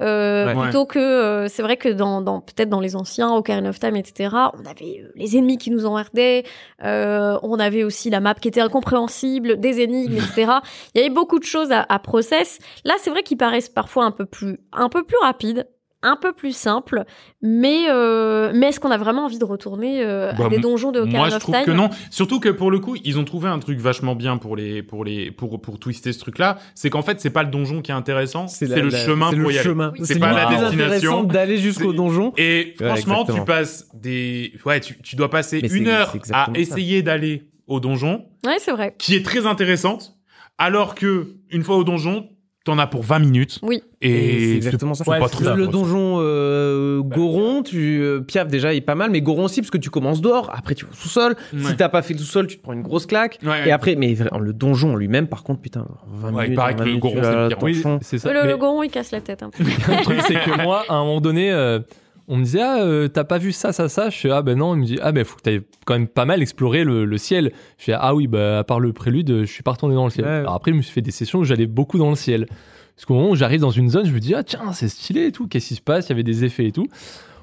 euh, Ouais. plutôt que euh, c'est vrai que dans, dans peut-être dans les anciens Ocarina of Time etc on avait euh, les ennemis qui nous emmerdaient euh, on avait aussi la map qui était incompréhensible des énigmes etc <laughs> il y avait beaucoup de choses à, à process. Là c'est vrai qu'ils paraissent parfois un peu plus un peu plus rapides un peu plus simples mais euh, mais est-ce qu'on a vraiment envie de retourner euh, Bah, à des donjons de Ocarina Moi, je of trouve Time que non. Surtout que pour le coup, ils ont trouvé un truc vachement bien pour les, pour les, pour, pour twister ce truc-là. C'est qu'en fait, c'est pas le donjon qui est intéressant, c'est la- le la- chemin c'est pour le y aller. chemin. C'est pas la destination. d'aller jusqu'au C'est- donjon. Et Ouais, franchement, exactement. tu passes des, ouais, tu, tu dois passer Mais une heure à essayer d'aller au donjon, ouais c'est vrai qui est très intéressante, alors que une fois au donjon, t'en as pour 20 minutes. Oui. Et c'est Et exactement ça. faut Ouais, pas c'est trop Le, donjon euh, Goron, tu euh, Piaf déjà il est pas mal, mais Goron aussi parce que tu commences dehors, après tu vas au sous-sol. Ouais. Si t'as pas fait le sous-sol, tu te prends une grosse claque. Ouais, Et ouais. après, mais le donjon lui-même, par contre, putain, 20 Ouais, il minutes. paraît 20 que le minutes, Goron, c'est le as pire. ton Oui, champ. c'est ça. le, Mais le Goron il casse la tête un peu <laughs> le truc, c'est que moi, à un moment donné, euh, on me disait, ah, euh, t'as pas vu ça, ça, ça? Je fais, ah, ben non. Il me dit, ah, ben, faut que t'ailles quand même pas mal explorer le, le ciel. Je fais, ah oui, bah, à part le prélude, je suis pas retourné dans le ciel. Ouais. Alors après, je me suis fait des sessions où j'allais beaucoup dans le ciel. Parce qu'au moment où j'arrive dans une zone, je me dis, ah, tiens, c'est stylé et tout. Qu'est-ce qui se passe? Il y avait des effets et tout.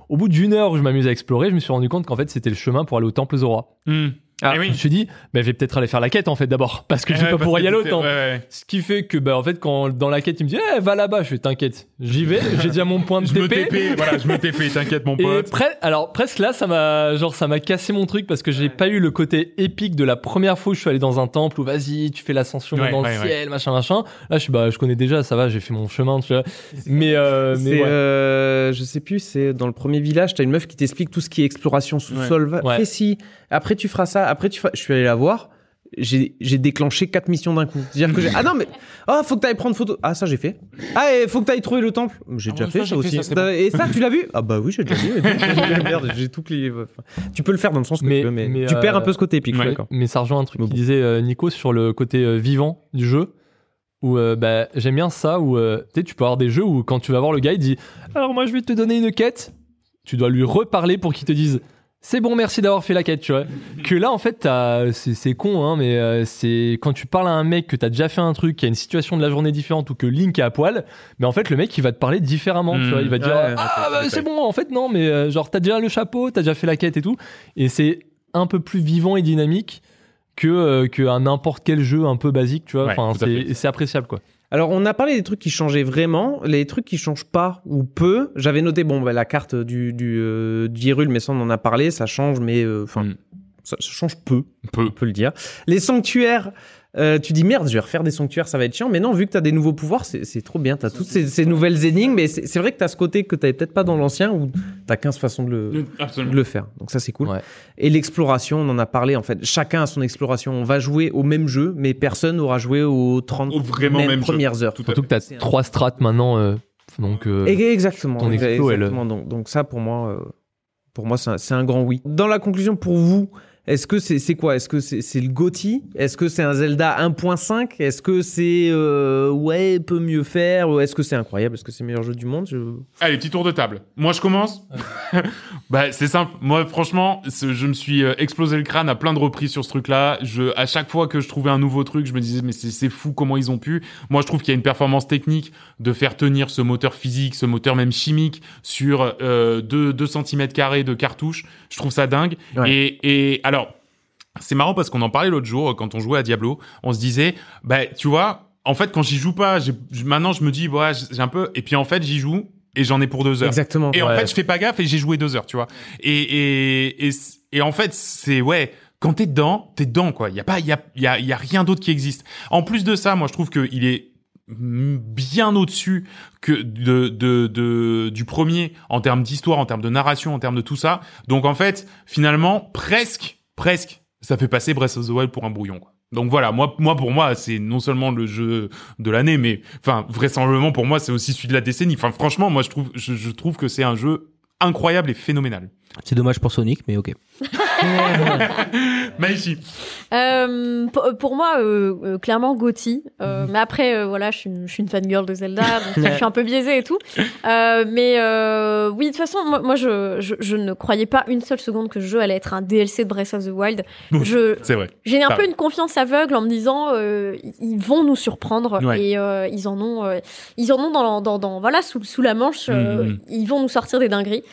Au bout d'une heure où je m'amuse à explorer, je me suis rendu compte qu'en fait, c'était le chemin pour aller au temple Zora. Hmm. Ah, Eh Je oui. me suis dit, bah, je vais peut-être aller faire la quête en fait d'abord, parce que je Ouais, vais pas pouvoir y aller autant. ouais, ouais. Ce qui fait que, bah, en fait, quand dans la quête, il me dit, eh, va là-bas, je fais, t'inquiète, j'y vais, j'ai déjà mon point de <laughs> Je me TP. TP, voilà, je me TP, t'inquiète mon Et pote. pre- alors presque là, ça m'a genre ça m'a cassé mon truc parce que j'ai pas eu le côté épique de la première fois où je suis allé dans un temple où vas-y, tu fais l'ascension Ouais, dans ouais, le ouais. ciel, machin machin. Là, je suis bah je connais déjà, ça va, j'ai fait mon chemin, tu vois. Mais euh, mais euh, je sais plus, c'est dans le premier village, t'as une meuf qui t'explique tout ce qui est exploration sous-sol. Ci, après tu feras ça, après tu feras. Je suis allé la voir. J'ai j'ai déclenché quatre missions d'un coup. C'est-à-dire que j'ai. Ah non, mais. Ah, faut que t'ailles prendre photo. Ah, ça, j'ai fait. Ah, et faut que t'ailles trouver le temple. J'ai Ah déjà fait ça, ça, j'ai fait, aussi. ça, et ça, tu l'as vu? Ah, bah oui, j'ai déjà vu. Merde, <laughs> j'ai tout plié. Enfin, tu peux le faire dans le sens que Mais- tu veux, mais, mais, tu perds euh, un peu ce côté épique, ouais. Mais ça rejoint un truc qu'il bon. disait euh, Nico sur le côté euh, vivant du jeu. Où euh, bah, j'aime bien ça, où euh, tu sais, tu peux avoir des jeux où quand tu vas voir le gars, il dit Alors moi je vais te donner une quête, tu dois lui reparler pour qu'il te dise C'est bon, merci d'avoir fait la quête, tu vois. <laughs> que là, en fait, c'est con, hein, mais euh, c'est quand tu parles à un mec que t'as déjà fait un truc, qui a une situation de la journée différente ou que Link est à poil, mais en fait, le mec il va te parler différemment, tu vois. Il va te dire Ouais, Ah bah, c'est bon, en fait, non, mais euh, genre t'as déjà le chapeau, t'as déjà fait la quête et tout. Et c'est un peu plus vivant et dynamique que, euh, que n'importe quel jeu un peu basique, tu vois. Ouais, Enfin, c'est appréciable, quoi. Alors, on a parlé des trucs qui changeaient vraiment. Les trucs qui changent pas ou peu. J'avais noté, bon, bah, la carte du, du, euh, d'Hyrule, mais ça, on en a parlé. Ça change, mais euh, enfin, Mm. ça, ça change peu. Peu. on peut le dire. Les sanctuaires, euh, tu dis merde, je vais refaire des sanctuaires, ça va être chiant. Mais non, vu que tu as des nouveaux pouvoirs, c'est trop bien. Tu as toutes ces, ces nouvelles énigmes, mais c'est vrai que tu as ce côté que tu peut-être pas dans l'ancien où tu as 15 façons de le, de Absolument. le faire. Donc ça, c'est cool. Ouais. Et l'exploration, on en a parlé en fait. Chacun a son exploration. On va jouer au même jeu, mais personne n'aura joué aux 30 Au vraiment mêmes même jeu. premières heures. Tout à Surtout que t'as C'est un- trois strates maintenant, euh, donc. euh, Exactement. ton explo, elle- exactement. Donc, donc ça, pour moi, euh, pour moi, c'est un, c'est un grand oui. Dans la conclusion, pour vous, Est-ce que c'est quoi? Est-ce que c'est c'est le GOTY Est-ce que c'est un Zelda 1.5 Est-ce que c'est euh, ouais peut mieux faire? Ou Est-ce que c'est incroyable? Est-ce que c'est le meilleur jeu du monde? Je- Allez, petit tour de table. Moi, je commence. <laughs> bah, c'est simple. Moi, franchement, je me suis euh, explosé le crâne à plein de reprises sur ce truc-là. Je, à chaque fois que je trouvais un nouveau truc, je me disais, mais c'est c'est fou comment ils ont pu. Moi, je trouve qu'il y a une performance technique de faire tenir ce moteur physique, ce moteur même chimique sur euh, 2, 2 cm carrés de cartouche. Je trouve ça dingue. Ouais. Et, et alors, c'est marrant parce qu'on en parlait l'autre jour euh, quand on jouait à Diablo. On se disait, bah, tu vois, en fait, quand j'y joue pas, maintenant je me dis, ouais, j'ai un peu. Et puis en fait, j'y joue et j'en ai pour deux heures. Exactement. Et en fait, je fais pas gaffe et j'ai joué deux heures, tu vois. Et, et, et, en fait, c'est, ouais, quand t'es dedans, t'es dedans, quoi. Il y a pas, il y a, il y a, y a rien d'autre qui existe. En plus de ça, moi, je trouve qu'il est bien au-dessus que de, de, de, du premier en termes d'histoire, en termes de narration, en termes de tout ça. Donc, en fait, finalement, presque, presque, ça fait passer Breath of the Wild pour un brouillon, quoi. Donc voilà, moi, moi pour moi, c'est non seulement le jeu de l'année, mais enfin vraisemblablement pour moi, c'est aussi celui de la décennie. Enfin franchement, moi je trouve, je, je trouve que c'est un jeu incroyable et phénoménal. C'est dommage pour Sonic, mais ok. <laughs> <laughs> Maïchi. Euh, pour, moi, euh, euh, clairement Gotti. Euh, Mais après, euh, voilà, je suis, une, je suis une fangirl de Zelda, donc <laughs> je suis un peu biaisée et tout. Euh, mais euh, oui, de toute façon, moi, moi, je, je, je ne croyais pas une seule seconde que ce jeu allait être un DLC de Breath of the Wild. Je, C'est vrai. j'ai un Pardon. peu une confiance aveugle en me disant euh, ils vont nous surprendre Ouais. et euh, ils en ont euh, ils en ont dans, dans, dans voilà sous, sous la manche euh, Mhm. ils vont nous sortir des dingueries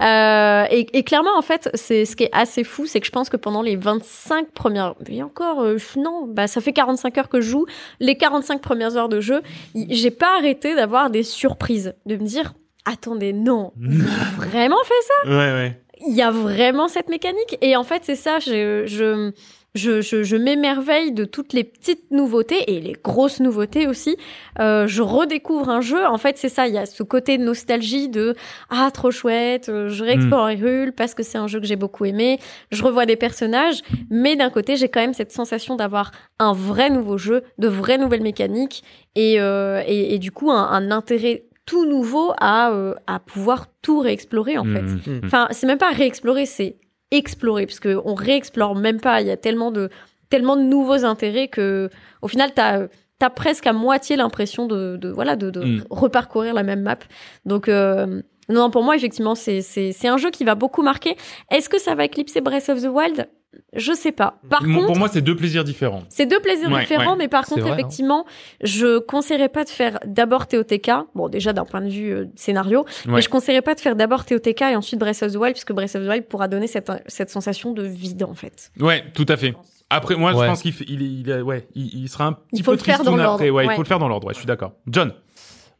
euh, et, et clairement en fait c'est ce qui est assez fou c'est que je pense que pendant les 25 premières et encore euh, non bah ça fait 45 heures que je joue les 45 premières heures de jeu j'ai pas arrêté d'avoir des surprises de me dire attendez non <laughs> vraiment fait ça? Ouais, ouais. il y a vraiment cette mécanique? Et en fait, c'est ça, je, je, je, je, je m'émerveille de toutes les petites nouveautés et les grosses nouveautés aussi. Euh, je redécouvre un jeu. En fait, c'est ça, il y a ce côté de nostalgie de ah trop chouette, euh, je réexplore Hyrule parce que c'est un jeu que j'ai beaucoup aimé. Je revois des personnages, mais d'un côté, j'ai quand même cette sensation d'avoir un vrai nouveau jeu, de vraies nouvelles mécaniques et, euh, et, et du coup un, un intérêt tout nouveau à, euh, à pouvoir tout réexplorer en fait. Mhm. Enfin, c'est même pas réexplorer, c'est explorer, parce que on réexplore même pas. Il y a tellement de tellement de nouveaux intérêts que, au final, t'as as presque à moitié l'impression de, de voilà de, de Mm. reparcourir la même map. Donc euh, non, pour moi effectivement, c'est c'est c'est un jeu qui va beaucoup marquer. Est-ce que ça va éclipser Breath of the Wild? Je sais pas. Par contre, Pour moi, c'est deux plaisirs différents. c'est deux plaisirs Ouais, différents, ouais. mais par contre, vrai, hein. effectivement, je conseillerais pas de faire d'abord TOTK. Bon, déjà d'un point de vue euh, scénario, Ouais. mais je conseillerais pas de faire d'abord TOTK et ensuite Breath of the Wild, puisque Breath of the Wild pourra donner cette, cette sensation de vide, en fait. Ouais, tout à fait. Après, moi, je pense qu'il il, il, ouais, il, il sera un petit Il faut peu le faire dans tristoun l'ordre, après. Ouais, il faut le faire dans l'ordre. Ouais, je suis d'accord. John.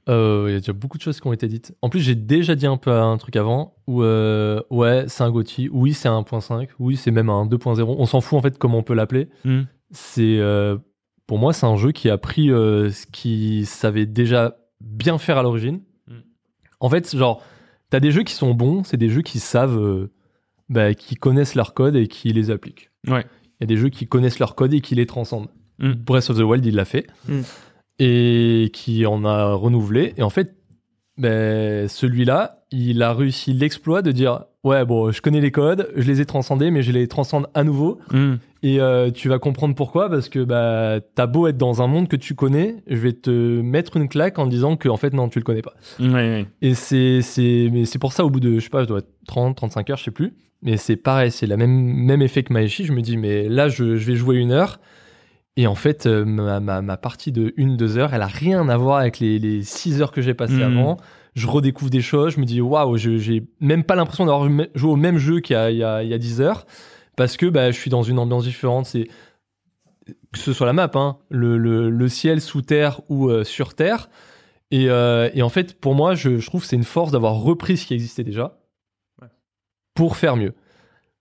Euh, Il y a déjà beaucoup de choses qui ont été dites. En plus, j'ai déjà dit un peu un truc avant où, euh, ouais, c'est un GOTY. Oui, c'est un 1.5. Oui, c'est même un 2.0. On s'en fout en fait comment on peut l'appeler. Hmm. C'est euh, pour moi, c'est un jeu qui a pris euh, ce qu'il savait déjà bien faire à l'origine. Mm. En fait, genre, t'as des jeux qui sont bons, c'est des jeux qui savent, euh, bah, qui connaissent leur code et qui les appliquent. Ouais. Il y a des jeux qui connaissent leur code et qui les transcendent. Mm. Breath of the Wild, il l'a fait. Et qui en a renouvelé. Et en fait, ben, celui-là, il a réussi l'exploit de dire Ouais, bon, je connais les codes, je les ai transcendés, mais je les transcende à nouveau. Hmm. Et euh, tu vas comprendre pourquoi, parce que bah, t'as beau être dans un monde que tu connais, je vais te mettre une claque en disant que en fait, non, tu le connais pas. Ouais. Et c'est c'est mais c'est pour ça au bout de je sais pas, je dois être 30 35 heures, je sais plus. Mais c'est pareil, c'est le même même effet que Maeshi, je me dis mais là je, je vais jouer une heure et en fait euh, ma, ma, ma partie de une deux heures, elle a rien à voir avec les, les six heures que j'ai passées Mhm. avant. Je redécouvre des choses, je me dis waouh, je- j'ai même pas l'impression d'avoir joué au même jeu qu'il y a il y a, il y a 10 heures parce que bah, je suis dans une ambiance différente, c'est que ce soit la map, hein, le, le, le ciel sous terre ou euh, sur terre. Et, euh, et en fait, pour moi, je, je trouve que c'est une force d'avoir repris ce qui existait déjà Ouais. pour faire mieux.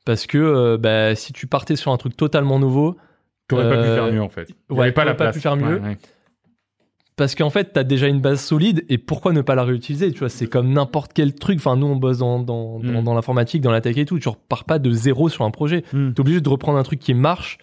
Parce que bah, si tu partais sur un truc totalement nouveau, T'aurais pas pu Euh, faire mieux, en fait. Il ouais, pas la t'aurais pas place. pu faire mieux. Ouais, ouais. parce qu'en fait, t'as déjà une base solide et pourquoi ne pas la réutiliser Tu vois, c'est comme n'importe quel truc. Enfin, nous, on bosse dans, dans, dans, Mm. dans l'informatique, dans la tech et tout. Tu repars pas de zéro sur un projet. Mm. T'es obligé de reprendre un truc qui marche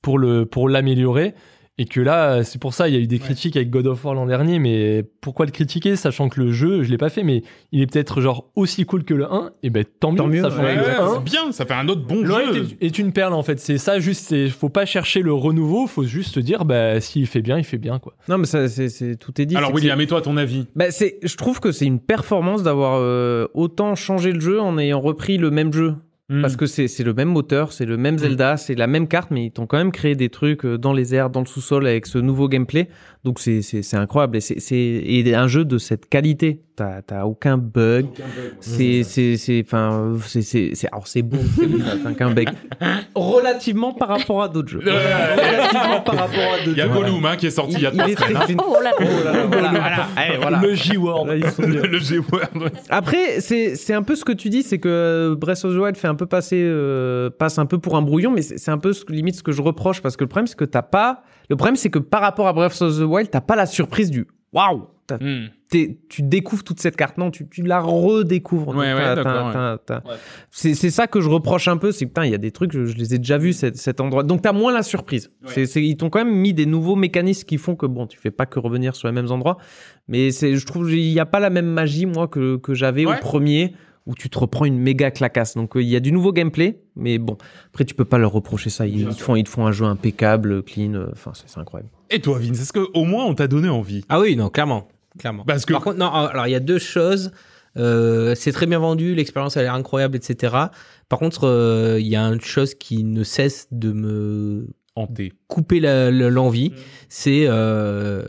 pour le pour l'améliorer. Et que là, c'est pour ça, il y a eu des critiques avec God of War l'an dernier, mais pourquoi le critiquer, sachant que le jeu, je l'ai pas fait, mais il est peut-être genre aussi cool que le 1, et ben tant mieux, Tant mieux, sachant ouais, que Ouais, le ouais, 1, c'est bien, ça fait un autre bon le 1 jeu. est, est une perle en fait, c'est ça juste, c'est faut pas chercher le renouveau, faut juste se dire, bah s'il fait bien, il fait bien quoi. Non, mais ça, c'est, tout est dit. Alors William, et toi, ton avis? Bah, c'est, je trouve que c'est une performance d'avoir euh, autant changé le jeu en ayant repris le même jeu. Hmm. Parce que c'est, le même moteur, c'est le même Zelda, c'est la même carte, mais ils t'ont quand même créé des trucs euh, dans les airs, dans le sous-sol avec ce nouveau gameplay. Donc c'est, c'est, c'est incroyable. Et c'est, c'est et un jeu de cette qualité. T'as, t'as aucun bug. C'est, c'est, c'est, enfin, c'est, c'est, c'est, alors c'est bon, c'est bon, t'as aucun bug. <laughs> Relativement par rapport à d'autres jeux. Relativement par rapport à d'autres Il y a jeux. Gollum hein, qui est sorti il y a trois semaines. hein. Oh là là. voilà, voilà. Le J-Word. Le G-Word. Après, c'est c'est un peu ce que tu dis, c'est que euh, Breath of the Wild fait un peu passer, euh, passe un peu pour un brouillon, mais c'est un peu ce, que- limite ce que je reproche parce que le problème c'est que t'as pas, le problème c'est que par rapport à Breath of the Wild, t'as pas la surprise du waouh. T'es- Tu découvres toute cette carte, non, tu, tu la redécouvres. Ouais, ouais, t'as- C'est c'est ça que je reproche un peu, c'est que putain, il y a des trucs, je, je les ai déjà vus cet, cet endroit. Donc t'as moins la surprise. Ouais. Ils t'ont quand même mis des nouveaux mécanismes qui font que bon, tu fais pas que revenir sur les mêmes endroits, mais c'est, je trouve, il y a pas la même magie moi que que j'avais Ouais. au premier où tu te reprends une méga clacasse. Donc euh, il y a du nouveau gameplay, mais bon, après tu peux pas leur reprocher ça. Ils, ils te font, ils te font un jeu impeccable, clean. euh, Enfin, c'est c'est incroyable. Et toi, Vince, est-ce qu'au moins on t'a donné envie? Ah oui, non, clairement. clairement. Parce que Par contre, non, alors il y a deux choses. Euh, c'est très bien vendu, l'expérience a l'air incroyable, etc. Par contre, euh, il y a une chose qui ne cesse de me hanté. couper l'envie, c'est euh,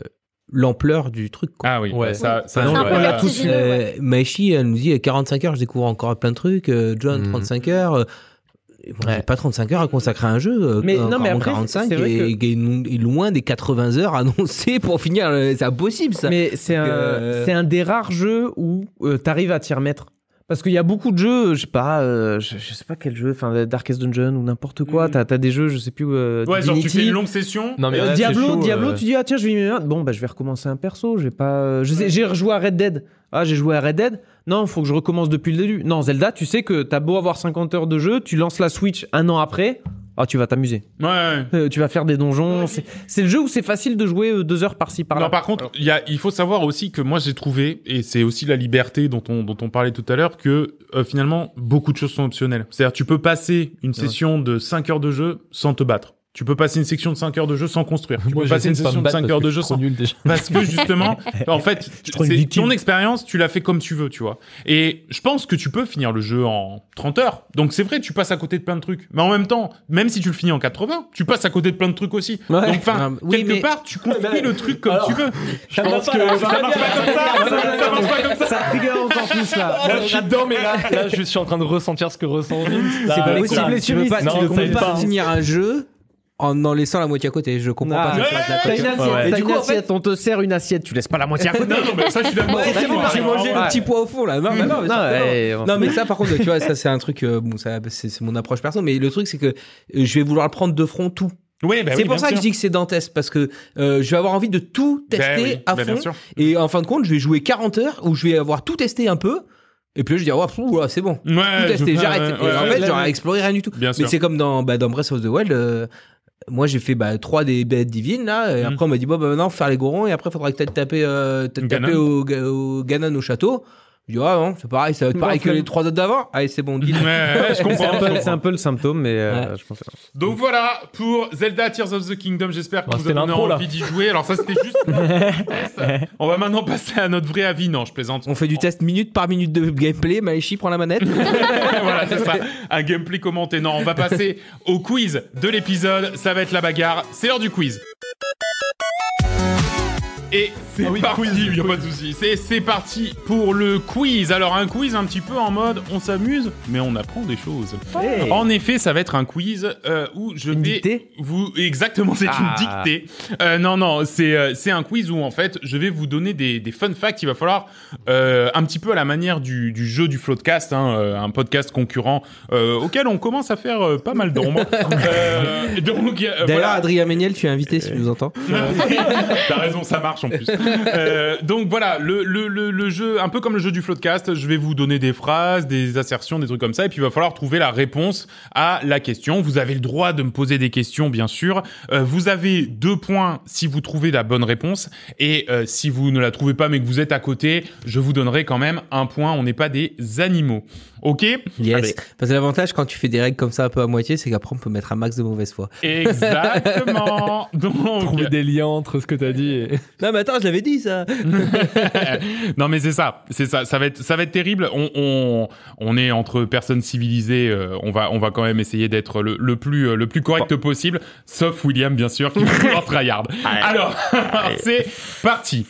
l'ampleur du truc. Quoi. Ah oui, Ouais. ça, ça, peu Ouais. vertigineux. Euh, Maishi, elle nous dit 45 heures, je découvre encore plein de trucs. Euh, John, Mhm. 35 heures. Euh, moi, j'ai pas 35 heures à consacrer à un jeu. euh, Mais non, mais après, 45 c'est vrai et, et non- et loin des 80 heures <laughs> annoncées pour finir. euh, C'est impossible ça. Mais c'est un, Euh, c'est un des rares jeux où euh, t'arrives à t'y remettre. Parce qu'il y a beaucoup de jeux, je sais pas, euh, je, je sais pas quel jeu, enfin Darkest Dungeon ou n'importe quoi. Mhm. T'as, t'as des jeux, je sais plus. Euh, Ouais, genre tu fais une longue session. Non mais Euh, là, Diablo, chaud, Diablo, euh, tu dis ah tiens je vais y mettre. bon bah je vais recommencer un perso, j'ai pas, euh, je sais, j'ai rejoué à Red Dead, ah j'ai joué à Red Dead, non faut que je recommence depuis le début, non Zelda tu sais que t'as beau avoir 50 heures de jeu, tu lances la Switch un an après, ah tu vas t'amuser, Ouais, ouais. Euh, tu vas faire des donjons, c'est, c'est le jeu où c'est facile de jouer euh, deux heures par-ci par-là. Non, par contre, il y a, il faut savoir aussi que moi j'ai trouvé, et c'est aussi la liberté dont on, dont on parlait tout à l'heure, que euh, finalement beaucoup de choses sont optionnelles. C'est-à-dire tu peux passer une session de 5 heures de jeu sans te battre. Tu peux passer une section de 5 heures de jeu sans construire. Tu <laughs> moi, peux passer une me de battre 5 parce heures de je jeu sans... nul déjà. <laughs> Parce que justement, <laughs> en fait, ton expérience, tu l'as fait comme tu veux, tu vois. Et je pense que tu peux finir le jeu en 30 heures. Donc c'est vrai, tu passes à côté de plein de trucs. Mais en même temps, même si tu le finis en 80, tu passes à côté de plein de trucs aussi. Ouais. Donc enfin, Ah, oui, quelque mais- part, tu construis Mais- le truc comme Alors, tu veux. Je pense que Ça marche pas comme ça, ça, marche pas comme ça. Ça trigger encore plus là. Moi, je suis dedans, mais là, là, je suis en train de ressentir ce que ressent Vince. Là, C'est pas possible. Tu pas pas. finir un jeu en en laissant la moitié à côté. Je comprends Ah, pas. ouais, cette phrase-là, T'as quoi. une assiette, Ouais, ouais. t'as Et du une coup, en fait- assiette, on te sert une assiette, tu laisses pas la moitié à côté. Non, non, mais ça, je suis d'accord. Ouais, c'est bon, j'ai mangé le petit pois au fond là. Non, mais non, mais Non, ça- ouais, non, mais ça, par contre, tu vois, ça c'est un truc. euh, bon, ça, c'est c'est mon approche perso. Mais le truc, c'est que euh, je vais vouloir le prendre de front tout. Oui, bah c'est oui, pour bien ça que sûr. je dis que c'est dantesque parce que euh, je vais avoir envie de tout tester Ben oui, à ben bien fond. sûr. Et en fin de compte, je vais jouer 40 heures où je vais avoir tout testé un peu. Et puis là, je vais dire, ouais, pff, ouais, c'est bon. Ouais, Tout testé, je- j'arrête. ouais, Et en ouais, fait, j'aurais exploré rien du tout. Bien Mais sûr. c'est comme dans, bah, dans Breath of the Wild. euh, moi, j'ai fait bah, trois des bêtes divines là. Et Mhm. après, on m'a dit, bon, bah, maintenant, faut faire les gorons. Et après, il faudra que tu taper, euh, taper au, au Ganon au château. Je dis, ouais, non, c'est pareil, ça va être pareil que les trois autres d'avant. Allez, c'est bon, deal. Ouais, ouais, je C'est comprends. un, je peu, c'est un peu le symptôme, mais euh, je pense. Donc voilà pour Zelda Tears of the Kingdom. J'espère que Bon, vous avez c'était donné l'intro, là. envie d'y jouer. Alors ça, c'était juste. un test. <laughs> On va maintenant passer à notre vrai avis. Non, je plaisante. On fait du test minute par minute de gameplay. Maeshi prend la manette. <laughs> voilà, c'est ça. Un gameplay commenté. Non, on va passer au quiz de l'épisode. Ça va être la bagarre. C'est l'heure du quiz. Et c'est parti, il y a pas de souci. C'est c'est parti pour le quiz. Alors un quiz un petit peu en mode on s'amuse, mais on apprend des choses. En effet, ça va être un quiz euh, où je Une vais dictée vous exactement c'est Ah. une dictée. Euh, non non, c'est euh, c'est un quiz où en fait je vais vous donner des, des fun facts. Il va falloir euh, un petit peu à la manière du, du jeu du Floodcast, hein, euh, un podcast concurrent euh, auquel on commence à faire euh, pas mal d'ombre. <laughs> Euh, donc euh, D'ailleurs, voilà. Adrien Méniel, tu es invité si tu nous entends. <laughs> T'as raison, ça marche. Euh, donc voilà, le, le, le, le jeu, un peu comme le jeu du Floodcast, je vais vous donner des phrases, des assertions, des trucs comme ça, et puis il va falloir trouver la réponse à la question. Vous avez le droit de me poser des questions, bien sûr. Euh, vous avez deux points si vous trouvez la bonne réponse, et euh, si vous ne la trouvez pas mais que vous êtes à côté, je vous donnerai quand même un point. On n'est pas des animaux. Ok Yes. Allez. Parce que l'avantage quand tu fais des règles comme ça un peu à moitié, c'est qu'après on peut mettre un max de mauvaise foi. Exactement. <laughs> Donc, Trouver des liens entre ce que t'as dit et... <laughs> Non mais attends, je l'avais dit ça. <laughs> non mais c'est ça, c'est ça, ça va être, ça va être terrible. On, on, on est entre personnes civilisées. euh, on va, on va quand même essayer d'être le, le plus, euh, le plus correct possible, sauf William bien sûr qui va vouloir tryhard. Alors, c'est parti.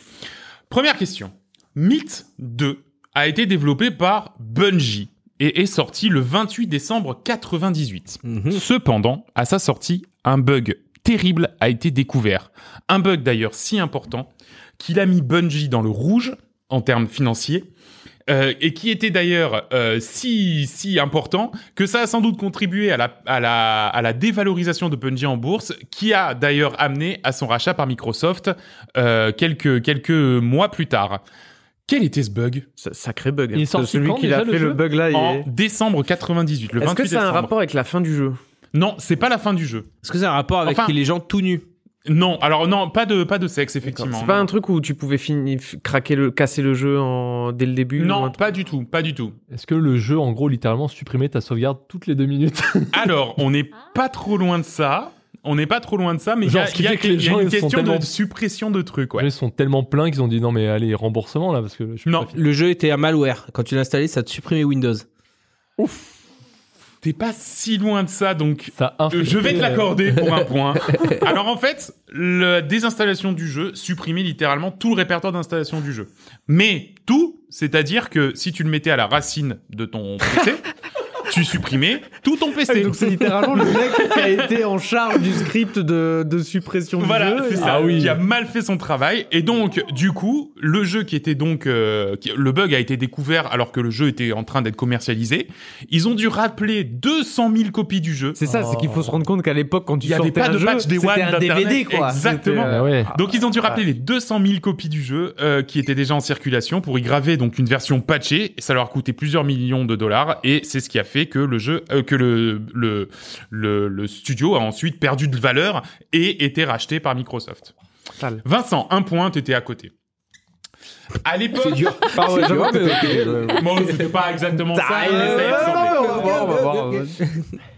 Première question. Myth 2 a été développé par Bungie et est sorti le 28 décembre 98. Mhm. Cependant, à sa sortie, un bug terrible a été découvert. Un bug d'ailleurs si important qu'il a mis Bungie dans le rouge en termes financiers. euh, et qui était d'ailleurs euh, si si important que ça a sans doute contribué à la à la à la dévalorisation de Bungie en bourse, qui a d'ailleurs amené à son rachat par Microsoft euh, quelques quelques mois plus tard. Quel était ce bug? Ça- Sacré bug. Il est sorti Celui quand qui a le fait le bug là, il En est... décembre 98, le Est-ce 28 que ça a un décembre. rapport avec la fin du jeu? Non, c'est pas la fin du jeu. Est-ce que ça a un rapport avec Enfin- les gens tout nus Non, alors non, pas de pas de sexe effectivement. C'est pas un truc où tu pouvais finir, craquer le, casser le jeu en... dès le début Non, pas du tout, pas du tout. Est-ce que le jeu, en gros, littéralement, supprimait ta sauvegarde toutes les deux minutes? Alors, on n'est pas trop loin de ça. On n'est pas trop loin de ça, mais il y a, ce qui il y a- fait que il les y a gens, une ils sont question tellement- de suppression de trucs, ouais. Ils sont tellement pleins qu'ils ont dit non, mais allez, remboursement là, parce que je Non. Le jeu était un malware. Quand tu l'as installé, ça te supprimait Windows. T'es pas si loin de ça, donc Ça je vais te euh, l'accorder pour un point. <laughs> Alors en fait, la désinstallation du jeu supprimait littéralement tout le répertoire d'installation du jeu. Mais tout, c'est-à-dire que si tu le mettais à la racine de ton PC, <laughs> tu supprimais tout ton PC. Donc c'est littéralement le mec qui a été en charge du script de, de suppression du Voilà, jeu. c'est et- ça. Ah oui. Qui a mal fait son travail. Et donc, du coup, le jeu qui était donc, euh, qui- le bug a été découvert alors que le jeu était en train d'être commercialisé. Ils ont dû rappeler 200 000 copies du jeu. C'est ça, c'est qu'il faut se rendre compte qu'à l'époque, quand tu Il y avait sortais pas un de jeu, patch Day c'était One un. DVD, quoi. Exactement. Euh, Ah ouais. Donc ils ont dû rappeler les 200 000 copies du jeu euh, qui étaient déjà en circulation pour y graver donc une version patchée. Et ça leur a coûté plusieurs millions de dollars et c'est ce qui a fait que le jeu, euh, que le, le le le studio a ensuite perdu de valeur et été racheté par Microsoft. Sale. Vincent, un point, t'étais à côté. À l'époque, <laughs> Ah ouais, c'était pas exactement ça.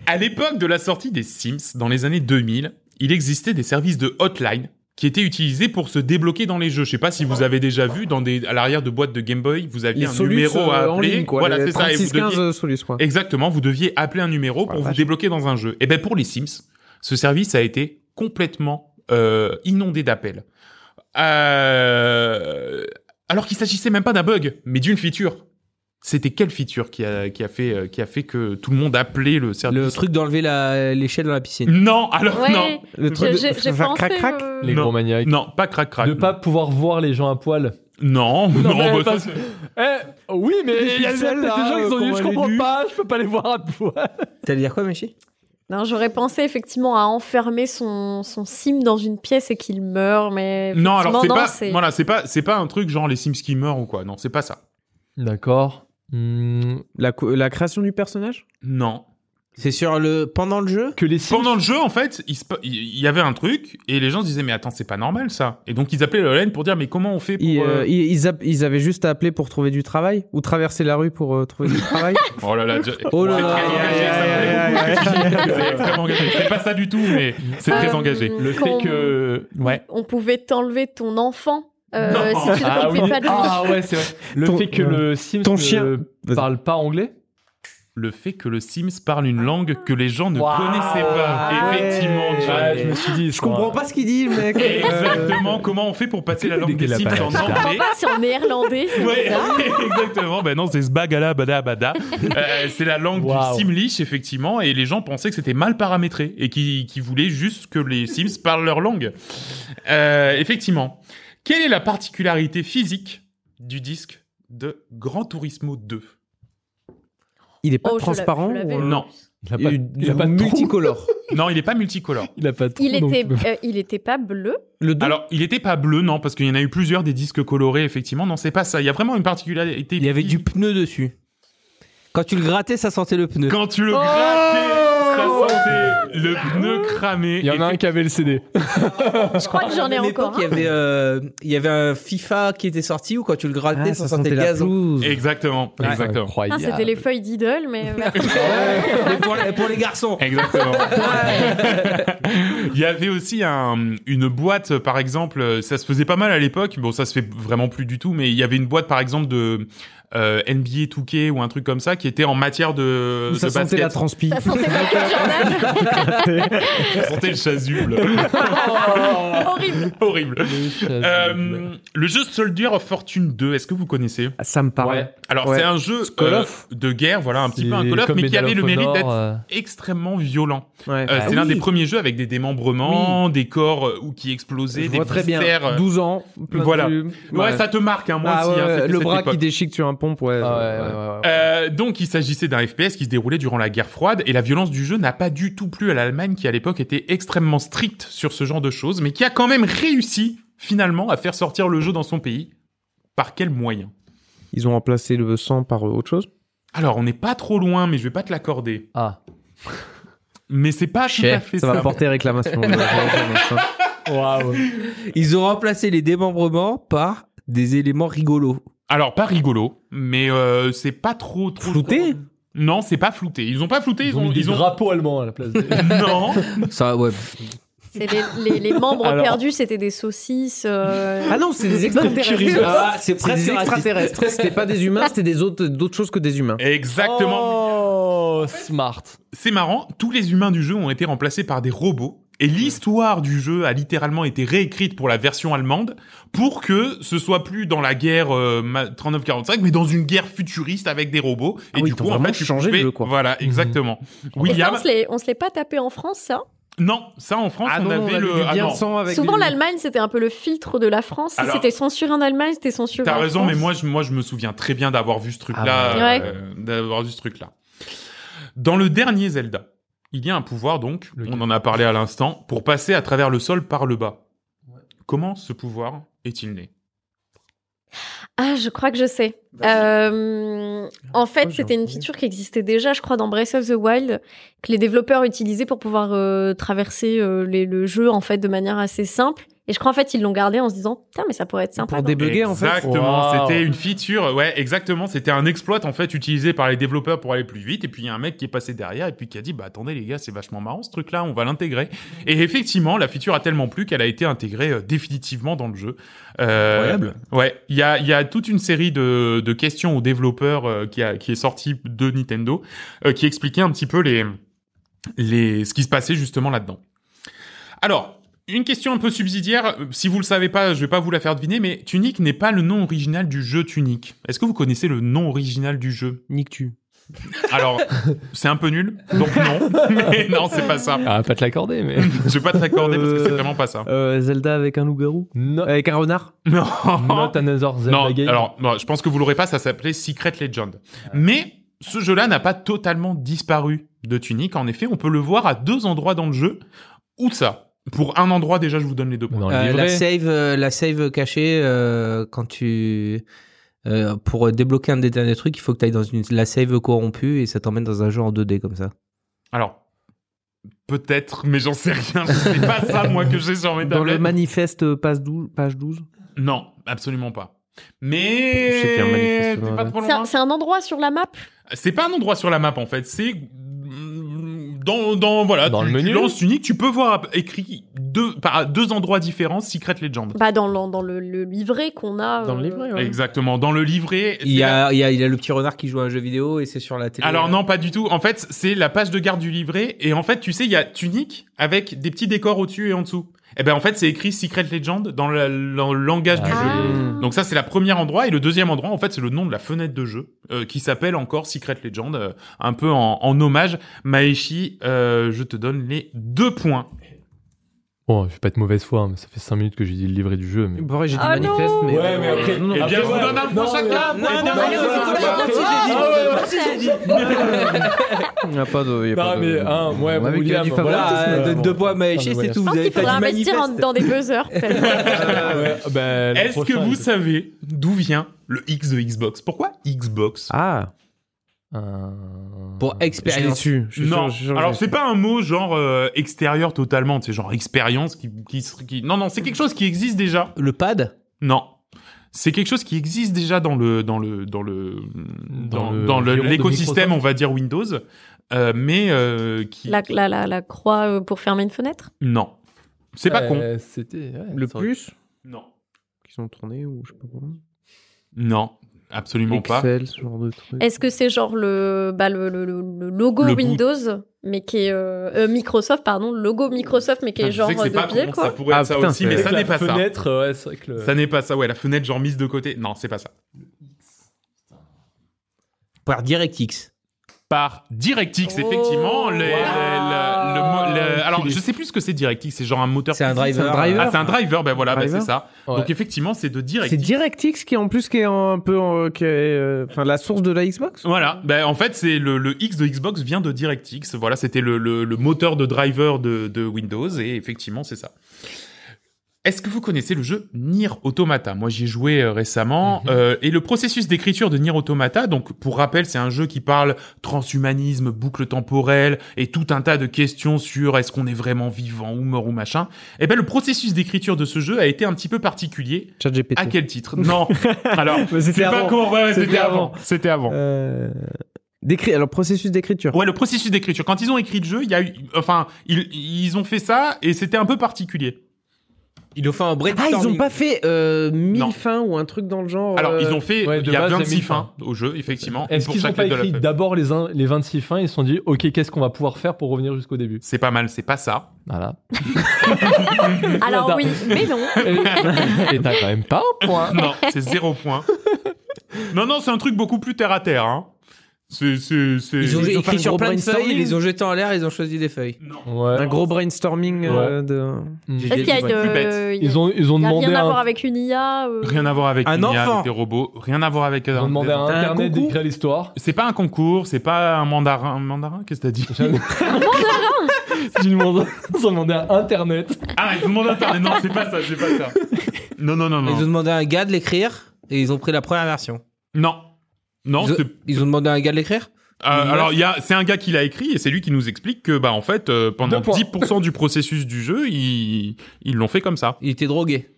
À l'époque de la sortie des Sims, dans les années 2000, il existait des services de hotline qui étaient utilisés pour se débloquer dans les jeux. Je sais pas si vous avez déjà vu dans des à l'arrière de boîtes de Game Boy, vous aviez Les un Solus numéro à euh, en appeler. ligne, quoi. voilà, c'est ça. Et vous 36-15 deviez- euh, Solus, quoi. Exactement, vous deviez appeler un numéro pour vous débloquer dans un jeu. Et ben pour les Sims, ce service a été complètement euh, inondé d'appels. Euh, alors qu'il s'agissait même pas d'un bug, mais d'une feature. C'était quelle feature qui a, qui a fait qui a fait que tout le monde appelait le service Le truc d'enlever l'échelle dans la piscine. Non, alors Ouais, non, Le truc de faire crac crac. euh, Les Non. gros maniaques. non, pas crac crac. De pas pouvoir voir les gens à poil. Non, non, mais bah, ça, Eh, oui, mais il y a des gens qui ont dit je comprends pas, je peux pas les voir à poil. T'allais dire quoi, Méchi Non, j'aurais pensé effectivement à enfermer son, son sim dans une pièce et qu'il meurt, mais. non, alors c'est pas, voilà, c'est pas, c'est pas un truc genre les Sims qui meurent ou quoi. Non, c'est pas ça. D'accord. Hmm, La, la création du personnage? Non. C'est sur le pendant le jeu? Que les Sims Pendant le jeu, en fait, il, se y avait un truc et les gens se disaient mais attends, c'est pas normal ça. Et donc ils appelaient le LN pour dire mais comment on fait pour ils, euh, euh, ils, ils app- ils avaient juste à appeler pour trouver du travail Ou traverser la rue pour euh, trouver du travail? <laughs> Oh là là, je- Oh là c'est là, engagé. C'est extrêmement engagé. C'est pas ça du tout, mais c'est très engagé. le fait que ouais. On pouvait t'enlever ton enfant euh, Non. si tu ne Ah oui. pas de. Ah ouais, c'est vrai. Le Ton- fait que le Sims ton ne chien- Vas-y. parle pas anglais. Le fait que le Sims parle une langue que les gens ne Waouh. connaissaient pas. Ah ouais. Effectivement. Ouais, je me suis dit Je comprends pas ce qu'il dit, mec. Euh, Exactement. Comment on fait pour passer la langue des Sims en la Je comprends anglais pas si en néerlandais, c'est Ouais, <laughs> exactement. Ben non, c'est sbagala bada bada. Euh, c'est la langue du Simlish effectivement, et les gens pensaient que c'était mal paramétré et qui qui voulaient juste que les Sims parlent leur langue. Euh, effectivement. Quelle est la particularité physique du disque de Gran Turismo 2 Il est pas Oh, transparent je ou, Non. Il a pas, il- il a pas multicolore. <laughs> Non, il est pas multicolore. Il a pas de trou, Il donc était, euh, il était pas bleu? Le. Alors, il était pas bleu, non, parce qu'il y en a eu plusieurs des disques colorés, effectivement. Non, c'est pas ça. Il y a vraiment une particularité. Il y avait du pneu dessus. Quand tu le grattais, ça sentait le pneu. Quand tu le Oh grattais, ça sentait le pneu cramé. Il y en a un qui avait le CD. Je crois que j'en ai encore. époque, Il y avait, euh, il y avait un FIFA qui était sorti où quand tu le grattais, Ah, ça, sentait le gazon. pelouse. Exactement, Ouais, exactement. Ah, incroyable. c'était les feuilles d'idole, mais <laughs> pour, les- pour les garçons. Exactement. <laughs> Il y avait aussi un, une boîte, par exemple, ça se faisait pas mal à l'époque. Bon, ça se fait vraiment plus du tout, mais il y avait une boîte, par exemple, de euh, NBA 2K ou un truc comme ça, qui était en matière de, ça de sentait basket. la transpi. Ça sentait Jordan. Ça sentait le chasuble. <laughs> Horrible. Horrible. Euh, le jeu Soldier of Fortune 2, est-ce que vous connaissez? Ça me parle. Ouais. Alors, Ouais. c'est un jeu Call euh, of. de guerre, voilà, un petit C'est peu un Call of, mais qui avait of le mérite d'être euh, extrêmement violent. Ouais. Euh, Ah c'est l'un des premiers jeux avec des démembrements, des corps euh, ou qui explosaient, Je des vois très bien. viscères, euh, 12 ans. de Voilà. Ouais, ça te marque, hein, moi Ah aussi. ouais, hein, le bras qui déchique sur un pompe, ouais. Ah ouais, ouais. ouais, ouais, ouais. Euh, donc, il s'agissait d'un FPS qui se déroulait durant la guerre froide et la violence du jeu n'a pas du tout plu à l'Allemagne qui à l'époque était extrêmement stricte sur ce genre de choses, mais qui a quand même réussi finalement à faire sortir le jeu dans son pays. Par quels moyens? Ils ont remplacé le sang par euh, autre chose? Alors, on n'est pas trop loin, mais je vais pas te l'accorder. Ah. <laughs> Mais c'est pas tout Chef, à fait Ça ça. va porter réclamation. <laughs> Waouh. Ils ont remplacé les démembrements par des éléments rigolos. Alors, pas rigolo, mais euh, c'est pas trop trop Flouté? Trop- Non, c'est pas flouté. Ils ont pas flouté, ils, Ils ont mis des ils ont drapeaux allemands à la place. des- <laughs> non. Ça, ouais. C'est les, les, les membres Alors- perdus, c'était des saucisses. euh, Ah non, c'est des extraterrestres. Ah, c'est C'est des extraterrestres. C'était pas des humains, c'était des autres, d'autres choses que des humains. Exactement. Oh, smart. C'est marrant, tous les humains du jeu ont été remplacés par des robots. Et l'histoire du jeu a littéralement été réécrite pour la version allemande pour que ce soit plus dans la guerre euh, ma- 39-45, mais dans une guerre futuriste avec des robots. Ah et oui, du coup, en fait, tu changé le jeu, quoi. Voilà, exactement. Et ça, William, on se l'est- on se l'est pas tapé en France, ça? Non, ça en France, Ah on non, avait on le. ah non. avec Souvent, l'Allemagne, c'était un peu le filtre de la France. Si c'était censuré en Allemagne, c'était censuré T'as en raison, France. mais moi, je, moi, je me souviens très bien d'avoir vu ce truc-là, Ah ouais. euh, d'avoir vu ce truc-là. Dans le dernier Zelda, il y a un pouvoir, donc, Lequel on en a parlé à l'instant, pour passer à travers le sol par le bas. Comment ce pouvoir est-il né? Ah, je crois que je sais. Euh, en fait, c'était une feature qui existait déjà, je crois, dans Breath of the Wild, que les développeurs utilisaient pour pouvoir euh, traverser euh, les- le jeu en fait de manière assez simple. Et je crois en fait ils l'ont gardé en se disant, putain, mais ça pourrait être sympa. Pour débugger en fait. Exactement, Wow. c'était une feature, ouais, exactement, c'était un exploit en fait utilisé par les développeurs pour aller plus vite et puis il y a un mec qui est passé derrière et puis qui a dit bah attendez les gars, c'est vachement marrant ce truc là, on va l'intégrer. Et effectivement, la feature a tellement plu qu'elle a été intégrée euh, définitivement dans le jeu. Euh, Incroyable. Ouais, il y a il y a toute une série de de questions aux développeurs euh, qui a qui est sortie de Nintendo euh, qui expliquait un petit peu les les ce qui se passait justement là-dedans. Alors, une question un peu subsidiaire, euh, si vous le savez pas, je vais pas vous la faire deviner, mais Tunic n'est pas le nom original du jeu Tunic. Est-ce que vous connaissez le nom original du jeu? Nique-tu. Alors, <laughs> c'est un peu nul, donc non, <laughs> mais non, c'est pas ça. Ah, pas te l'accorder, mais. <laughs> Je vais pas te l'accorder parce que c'est Euh, vraiment pas ça. Euh, Zelda avec un loup-garou? No- Avec un renard? Non, Not another Zelda non. game. Alors, bon, je pense que vous l'aurez pas, ça s'appelait Secret Legend. Mais ce jeu-là n'a pas totalement disparu de Tunic. En effet, on peut le voir à deux endroits dans le jeu. Où ça? Pour un endroit, déjà, je vous donne les deux points. Euh, la livret. save, euh, la save cachée euh, quand tu euh, pour débloquer un des derniers trucs, il faut que tu ailles dans une la save corrompue et ça t'emmène dans un jeu en 2D comme ça. Alors, peut-être, mais j'en sais rien. <laughs> C'est pas ça, moi, que j'ai sur mes Dans le tablettes. manifeste page 12, page 12 Non, absolument pas. Mais C'est un, un endroit sur la map? C'est pas un endroit sur la map en fait, c'est dans dans voilà, Dans tu, le tu menu lances unique, tu peux voir écrit deux par deux endroits différents Secret Legend. Bah dans le, dans le, le livret qu'on a. Dans le euh, livret, ouais. Exactement, dans le livret. Il y, a, il, y a, il y a le petit renard qui joue à un jeu vidéo et c'est sur la télé. Alors non, pas du tout. En fait, c'est la page de garde du livret et en fait, tu sais, il y a Tunic avec des petits décors au-dessus et en dessous. Et ben en fait, c'est écrit Secret Legend dans le, le langage du Ah. jeu. Donc ça, c'est la première endroit. Et le deuxième endroit, en fait, c'est le nom de la fenêtre de jeu, euh, qui s'appelle encore Secret Legend, euh, un peu en, en hommage. Maeshi, euh, je te donne les deux points. Bon, je vais pas être mauvaise foi, hein, mais ça fait 5 minutes que j'ai dit le livret du jeu. Mais... Bon, j'ai dit Ah non manifeste, mais. Ouais, mais après- Non, non, Eh bien, après, je vous donne un point Non, chacun. mais- Non, Eh non, non, non, non. Ah. <laughs> Il n'y a pas de. il y a pas Non, de- mais, hein, ouais, Ouais, mais il y a William, voilà, euh, de- bon. deux points Non, mais c'est tout. Vous avez pas faudra dit investir dans des buzzers. <laughs> Ouais, bah, Est-ce que vous savez d'où vient le X de Xbox? Pourquoi Xbox? Ah, Euh, Pour je l'ai expérience. su. je suis Non, sûr- je alors c'est pas un mot genre euh, extérieur totalement, c'est genre expérience qui, qui, qui- Non, non, c'est quelque chose qui existe déjà. Le pad? Non. C'est quelque chose qui existe déjà dans le dans le dans le dans, Dans l'écosystème, on va dire Windows, euh, mais euh, qui La, la, la, la croix euh, pour fermer une fenêtre? Non, c'est pas con. euh, C'était. ouais, Le plus Non, qui sont tournés ou je sais pas quoi. non, absolument pas. Excel, ce genre de truc. Est-ce que c'est genre le, bah, le, le, logo Le bout. Windows, mais qui est. euh, euh, Microsoft, pardon, le logo Microsoft, mais qui Ah, est je genre c'est de pas pied, quoi ça pourrait Ah, être ça putain, aussi, c'est- mais ça n'est pas ça. fenêtre, ouais, c'est vrai que le. Ça n'est pas ça, ouais, la fenêtre genre mise de côté. Non, c'est pas ça. par DirectX. Par DirectX, Oh, effectivement. les- les- le- le alors, je sais plus ce que c'est DirectX, c'est genre un moteur. C'est un driver. C'est un driver. Ah, c'est un driver, ben voilà, ben c'est ça. Ouais. Donc, effectivement, c'est de C'est DirectX. DirectX qui en plus qui est un peu en- qui est, euh, enfin la source de la Xbox? Voilà, ben en fait, c'est le, le X de Xbox vient de DirectX. Voilà, c'était le, le, le moteur de driver de, de Windows, et effectivement, c'est ça. Est-ce que vous connaissez le jeu Nier Automata? Moi, j'y ai joué euh, récemment. Mhm. euh, et le processus d'écriture de Nier Automata, donc pour rappel, c'est un jeu qui parle transhumanisme, boucle temporelle et tout un tas de questions sur est-ce qu'on est vraiment vivant ou mort ou machin. Et ben le processus d'écriture de ce jeu a été un petit peu particulier. ChatGPT. À quel titre? Non. <laughs> Alors, c'était pas avant. Ouais, C'était avant. C'était avant. Euh, d'écrit. Alors processus d'écriture. Ouais, le processus d'écriture. Quand ils ont écrit le jeu, il y a eu, enfin, ils, ils ont fait ça et c'était un peu particulier. Ils ont fait un Ah, brainstorming. ils ont pas fait euh, mille Non. fins ou un truc dans le genre. Alors, euh, ils ont fait, ouais, il y a base, il y a 26 mille fins au jeu, effectivement. Est-ce pour qu'ils n'ont chaque pas lettre de écrit d'abord les, un- les 26 fins Ils se sont dit, ok, qu'est-ce qu'on va pouvoir faire pour revenir jusqu'au début? C'est pas mal, c'est pas ça. Voilà. <laughs> Alors oui, mais non. <laughs> Et t'as quand même pas un point. Non, c'est zéro point. Non, non, c'est un truc beaucoup plus terre à terre. Hein. C'est, c'est, c'est. Ils ont Ils ont fait écrit un sur plein de feuilles, brainstorming. ils les ont jetés en l'air, ils ont choisi des feuilles. Non. Ouais. un gros brainstorming euh, de. Mm. J'ai- Est-ce qu'il y a une. Ils ont, ils ont demandé rien à un- voir avec une IA euh, Rien à voir avec Un une IA, enfant. avec des robots. Rien à voir avec. Ils ont demandé à un Internet d'écrire l'histoire. C'est pas un concours, c'est pas un mandarin. Un mandarin Qu'est-ce que t'as dit? Ont <laughs> demandé- ils ont demandé à Internet. Ah, ils ont demandé à Internet. Non, c'est pas ça, c'est pas ça. Non, non, non, Ils ont non. demandé à un gars de l'écrire et ils ont pris la première version. Non. Non, ils, ont, c'est ils ont demandé à un gars de l'écrire Euh, alors, il y a, c'est un gars qui l'a écrit et c'est lui qui nous explique que, bah, en fait, euh, pendant Deux points. 10% du processus du jeu, ils, ils l'ont fait comme ça. Il était drogué.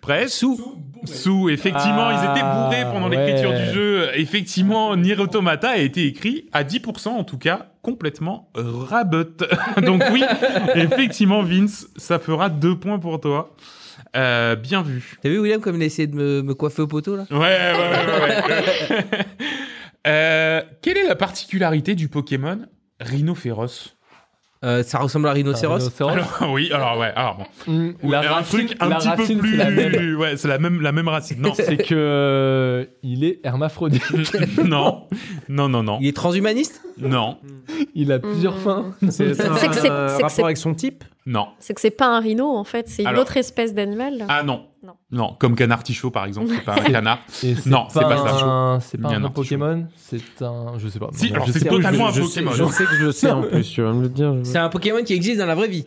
Presque. Sous. Sous, effectivement, Ah, ils étaient bourrés pendant l'écriture du jeu. Effectivement, Nier Automata a été écrit à 10% en tout cas, complètement rabote. <laughs> Donc oui, effectivement, Vince, ça fera deux points pour toi. Euh, bien vu. T'as vu William comme il a essayé de me, me coiffer au poteau là? Ouais, ouais, ouais, ouais. ouais. <laughs> Euh, quelle est la particularité du Pokémon Rhinophéros? Euh, Ça ressemble à un rhinocéros. Rhinocéros. Alors, <laughs> oui, alors ouais, alors bon. Mm, Oui, la un racine- truc un la petit peu plus. c'est la même. Ouais, c'est la même, la même racine. Non, C'est <laughs> que euh, il est hermaphrodite. <laughs> non, non, non, non, Il est transhumaniste non, Il a plusieurs Mm. fins. C'est C'est un que c'est- rapport avec son type. non. C'est que c'est pas un rhino en fait, c'est une Alors- autre espèce d'animal. Ah non. Non. Non, comme canard tichot par exemple, c'est pas un <laughs> canard. C'est Non, c'est pas ça. un- C'est pas un. Pokémon, c'est un. Je sais pas. Si, alors je c'est totalement un je Pokémon. Sais, je sais que je le sais en plus, tu vas me le dire. je- C'est un Pokémon qui existe dans la vraie vie.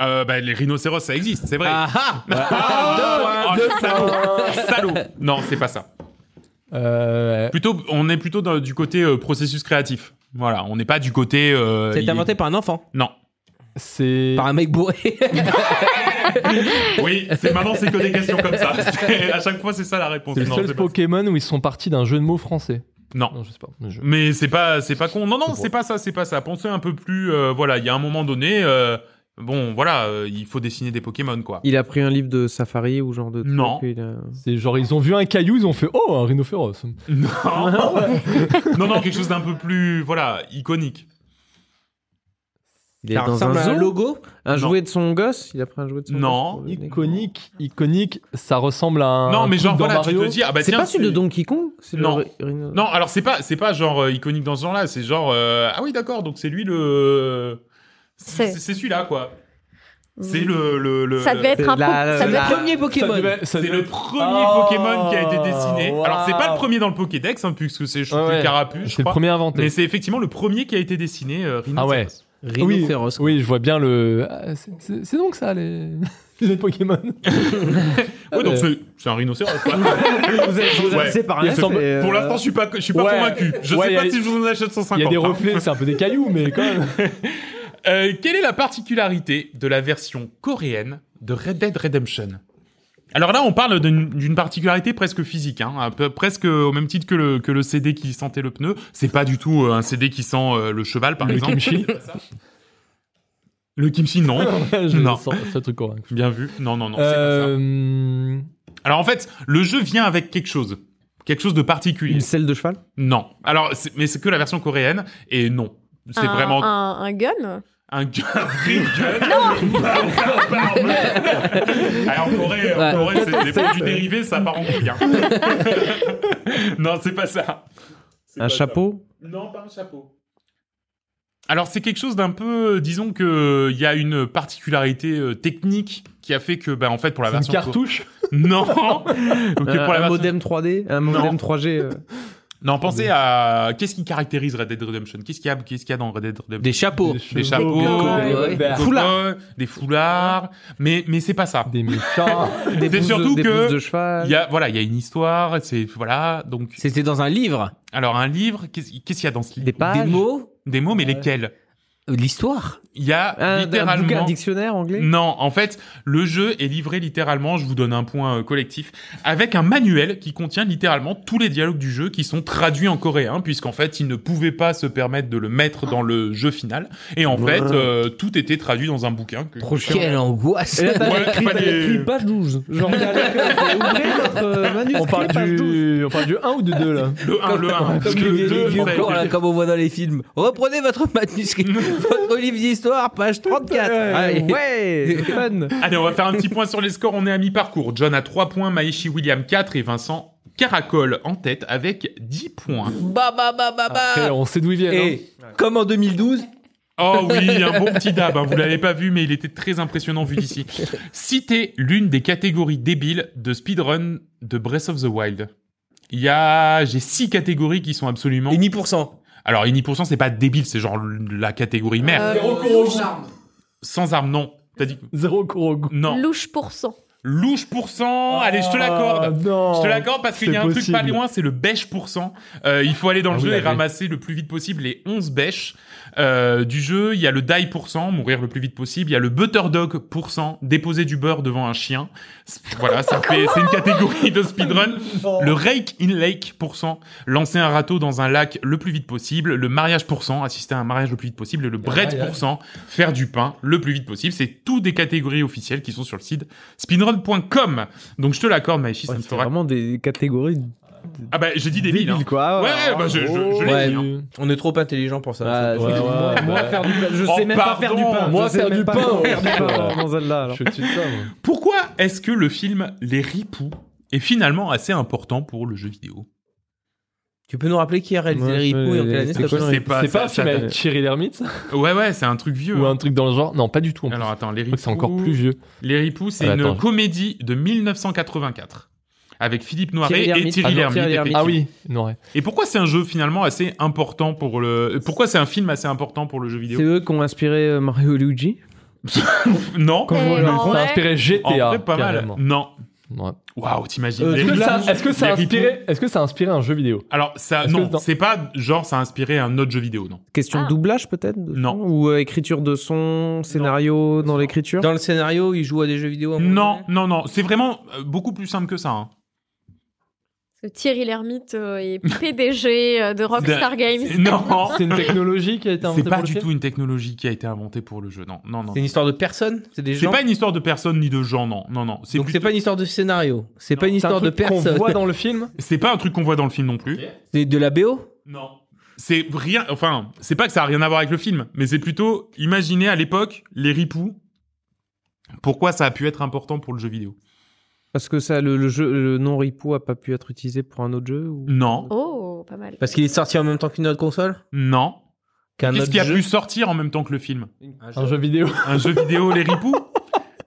Euh, bah, les rhinocéros, ça existe, c'est vrai. Ah ah <laughs> Ah, Deux oh, deux salaud, salaud. Non, c'est pas ça. Euh, Plutôt, on est plutôt dans- du côté euh, processus créatif. Voilà, on n'est pas du côté. euh, il- été inventé par un enfant, Non. C'est. par un mec bourré. Oui, c'est maintenant c'est que des questions comme ça. <laughs> À chaque fois, c'est ça la réponse. C'est le seul. Pokémon où ils sont partis d'un jeu de mots français. Non. Non, je sais pas. mais je- Mais c'est pas, c'est pas con. Non, non, C'est pas ça, c'est pas ça. Pensez un peu plus. euh, voilà, il y a un moment donné. euh, bon, voilà, euh, il faut dessiner des Pokémon, quoi. Il a pris un livre de safari ou genre de. truc, Non. a- C'est genre, ils ont vu un caillou, ils ont fait Oh, un rhinophéros. Non, <laughs> non, non, quelque chose d'un peu plus, voilà, iconique. Il est dans ressemble un un logo. Un Non. jouet de son gosse. Il a pris un jouet de son Non. gosse. pour le- Iconique, iconique, ça ressemble à un. non, mais truc genre dans voilà, tu Mario. te dis, ah bah C'est tiens, pas celui de Donkey Kong c'est le Non. ri- rhino- Non, alors c'est pas, c'est pas genre euh, iconique dans ce genre-là. C'est genre, euh, ah oui, d'accord, donc c'est lui le. C'est- C'est c'est celui-là, quoi. C'est le, le, le- Ça devait être un la- po- ça la- devait être- Premier Pokémon. Ça devait- ça C'est devait- le premier Oh, Pokémon qui a été dessiné. Alors c'est pas le premier dans le Pokédex, hein, puisque c'est je Ouais, ouais. Carapuce, je C'est le crois. premier inventé. Mais c'est effectivement le premier qui a été dessiné. Euh, Ah ouais. Rhinocéros. Oui, oui, je vois bien le. Ah, c'est- donc ça, les, <laughs> les Pokémon. <laughs> Ouais, donc c'est c'est un rhinocéros. quoi. <laughs> Vous êtes, vous Ouais. Il fait, Pour euh, l'instant, je suis pas, je suis pas Ouais. convaincu. Je Ouais, sais y pas a- si je vous en achète 150. Il y a des hein. reflets, c'est un peu des cailloux, mais quand même. Euh, quelle est la particularité de la version coréenne de Red Dead Redemption? Alors là, on parle d'une particularité presque physique, hein, un peu, presque au même titre que le, que le CD qui sentait le pneu. C'est pas du tout euh, un CD qui sent euh, le cheval, par Le exemple. kimchi. <laughs> Le kimchi, non. <laughs> je Non. sens ce truc correct. Bien vu. Non, non, non. c'est pas ça. Euh, Alors en fait, le jeu vient avec quelque chose. Quelque chose de particulier. Une selle de cheval? Non. Alors, mais c'est que la version coréenne, et non. C'est vraiment un, un gun? Un gun. <laughs> <laughs> Alors, en Corée, en Ouais. Corée, c'est des produits dérivés, ça part en couille. hein. <laughs> non, c'est pas ça. C'est Un pas ça. chapeau? Non, pas un chapeau. Alors c'est quelque chose d'un peu, disons que il y a une particularité euh, technique qui a fait que, ben en fait pour la c'est une version cartouche? non, pour la un version- modem 3D Un modem 3G euh, non, pensez à qu'est-ce qui caractérise Red Dead Redemption? Qu'est-ce qu'il y a, qu'est-ce qu'il y a dans Red Dead Redemption? Des chapeaux. Des chapeaux, Des cow-boys. des Des cow-boys, des foulards, mais mais c'est pas ça. Des méchants. <laughs> Des C'est surtout de, des que pouces de cheval Il y a voilà, il y a une histoire, c'est voilà, donc C'était dans un livre. alors un livre, qu'est-ce qu'il y a dans ce livre? Des pages Des mots? Des mots, mais lesquels? euh, L'histoire. Il y a un, un littéralement bouquin, un dictionnaire anglais? Non, en fait, le jeu est livré littéralement, je vous donne un point euh, collectif, avec un manuel qui contient littéralement tous les dialogues du jeu qui sont traduits en coréen, puisqu'en fait, ils ne pouvaient pas se permettre de le mettre dans le jeu final. Et en fait, euh, tout était traduit dans un bouquin. Que... Trop. Quelle angoisse. Et là, Ouais, écrit, écrit page 12. Genre, votre euh, manuscrit, On parle page 12. du, on parle du 1 ou du 2 là? Le 1, le 1. Comme Parce que les le 2, vieux ça a corps, été- là, comme on voit dans les films. Reprenez votre manuscrit, <laughs> votre livre d'histoire, page 34. Allez. Ouais, <laughs> fun. Allez, on va faire un petit point sur les scores. On est à mi-parcours. John a 3 points, Maeshi William 4 et Vincent Caracol en tête avec 10 points. Bah, bah, bah, bah, bah. Après, on sait d'où ils viennent. hein. Et comme en 2012, Oh oui, <laughs> un bon petit dab. Hein. Vous l'avez pas vu, mais il était très impressionnant vu d'ici. Citez l'une des catégories débiles de speedrun de Breath of the Wild. Il y a, j'ai six catégories qui sont absolument. Pour cent. Alors, Ini%, c'est pas débile, c'est genre la catégorie mère. Euh, Sans armes, non. T'as dit Zéro Kurogu. non. Louche pour cent. Louche pour cent. Allez, je te l'accorde. Ah. Je te l'accorde parce qu'il y a un truc pas loin, c'est le bêche pour cent. Euh, il faut aller dans le Ah oui, jeu et ramasser le plus vite possible les 11 bêches euh, du jeu. Il y a le die pour cent, mourir le plus vite possible. Il y a le butterdog pour cent, déposer du beurre devant un chien. Voilà, ça <laughs> fait, c'est une catégorie de speedrun. Le rake in lake pour cent, lancer un râteau dans un lac le plus vite possible. Le mariage pour cent, assister à un mariage le plus vite possible. Le bread mariage. pour cent, faire du pain le plus vite possible. C'est tout des catégories officielles qui sont sur le site speedrun.com. Donc je te l'accorde, Maïchi, ça Ouais, me c'est fera. vraiment des catégories Ah bah j'ai dit débile. débiles, Hein. quoi. Ouais, ouais, bah, je- je- je l'ai Ouais, dit, hein. on est trop intelligent pour ça. Ah, Ouais, c'est- ouais, moi, ouais. moi, faire du pain, je Oh, sais même pas faire du pain. Moi, Je sais faire même du pas pain, faire du ouais. pain dans Zelda. alors. Je suis au-dessus de ça, moi. Pourquoi est-ce que le film Les Ripoux est finalement assez important pour le jeu vidéo? Tu peux nous rappeler qui a réalisé Ouais, les ripoux et en quelle année c'est pas. C'est pas ça- un film ça- avec Thierry Lhermitte Ouais, ouais, c'est un truc vieux. ou hein. un truc dans le genre? Non, pas du tout. en plus. Alors attends, Les Ripoux. c'est encore plus vieux. Les Ripoux, c'est Ah, une attends. comédie de 1984 avec Philippe Noiret Thierry et. Thierry Ah non, Lhermitte. Ah oui, non, ouais. Et pourquoi c'est un jeu finalement assez important pour le Pourquoi c'est un film assez important pour le jeu vidéo? C'est eux qui ont inspiré euh, Mario et Luigi? <laughs> Non. Vois Eh, en Ça a inspiré En GTA. vrai, pas mal. carrément. Non. Ouais. Waouh, t'imagines Euh, Est-ce que ça- Est-ce que ça inspiré Est-ce que ça a inspiré un jeu vidéo Alors ça, non, c'est pas genre ça a inspiré un autre jeu vidéo, non. Question Ah. de doublage peut-être Non. Ou euh, écriture de son, scénario dans l'écriture Dans le scénario, il joue à des jeux vidéo. à Non, non, non, c'est vraiment euh, beaucoup plus simple que ça. hein. Thierry Lhermitte euh, est <laughs> PDG euh, de Rockstar Games. Non, <laughs> C'est une technologie qui a été inventée c'est pas pour le du tout une technologie qui a été inventée pour le jeu. Non, non, non. C'est une histoire de personne C'est des C'est gens pas une histoire de personne ni de gens, non, non, non. C'est Donc plutôt- c'est pas une histoire de scénario. C'est pas une histoire de truc qu'on personne. voit dans le <laughs> film c'est pas un truc qu'on voit dans le film non plus. C'est de la BO Non. C'est rien. Enfin, c'est pas que ça a rien à voir avec le film, mais c'est plutôt imaginer à l'époque les ripoux. Pourquoi ça a pu être important pour le jeu vidéo? Parce que ça, le, le jeu, le nom Ripou a pas pu être utilisé pour un autre jeu ou... Non, Oh, pas mal. Parce qu'il est sorti en même temps qu'une autre console? Non. Qu'un Qu'est-ce autre qui a jeu? pu sortir en même temps que le film? Un jeu vidéo. Un jeu vidéo, les ripoux <laughs>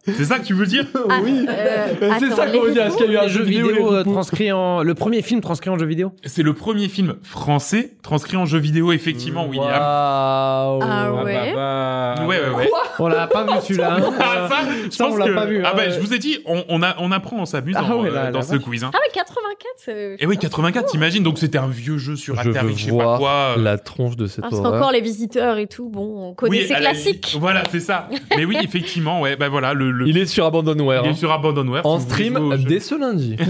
C'est ça que tu veux dire <laughs> Ah, oui. euh, C'est ça qu'on veut dire. Est-ce qu'il y a eu un jeu vidéo, euh, transcrit en. Le premier film transcrit en jeu vidéo? C'est le premier film français transcrit en jeu vidéo, effectivement, William. Waouh. Ah ouais. bah, Ouais, ouais, ouais. On l'a pas vu celui-là. hein. <laughs> Ah, ça, je ça, pense on l'a que- pas vu, Ah hein, bah, ouais. je vous ai dit, on, on, a, on apprend en s'amusant Ah ouais, euh, dans ce quiz. Hein. Ah, mais 84, c'est. Et oui, 84, t'imagines Donc c'était un vieux jeu sur Atari, je sais pas quoi. euh. la tronche de cette Parce horreur. qu'encore les visiteurs et tout, bon, on connaît ces classiques. Voilà, c'est ça. Mais oui, effectivement, ouais, bah voilà, le, le- Il est sur Abandonware. il est hein. sur Abandonware. En si stream dès ce lundi. <laughs>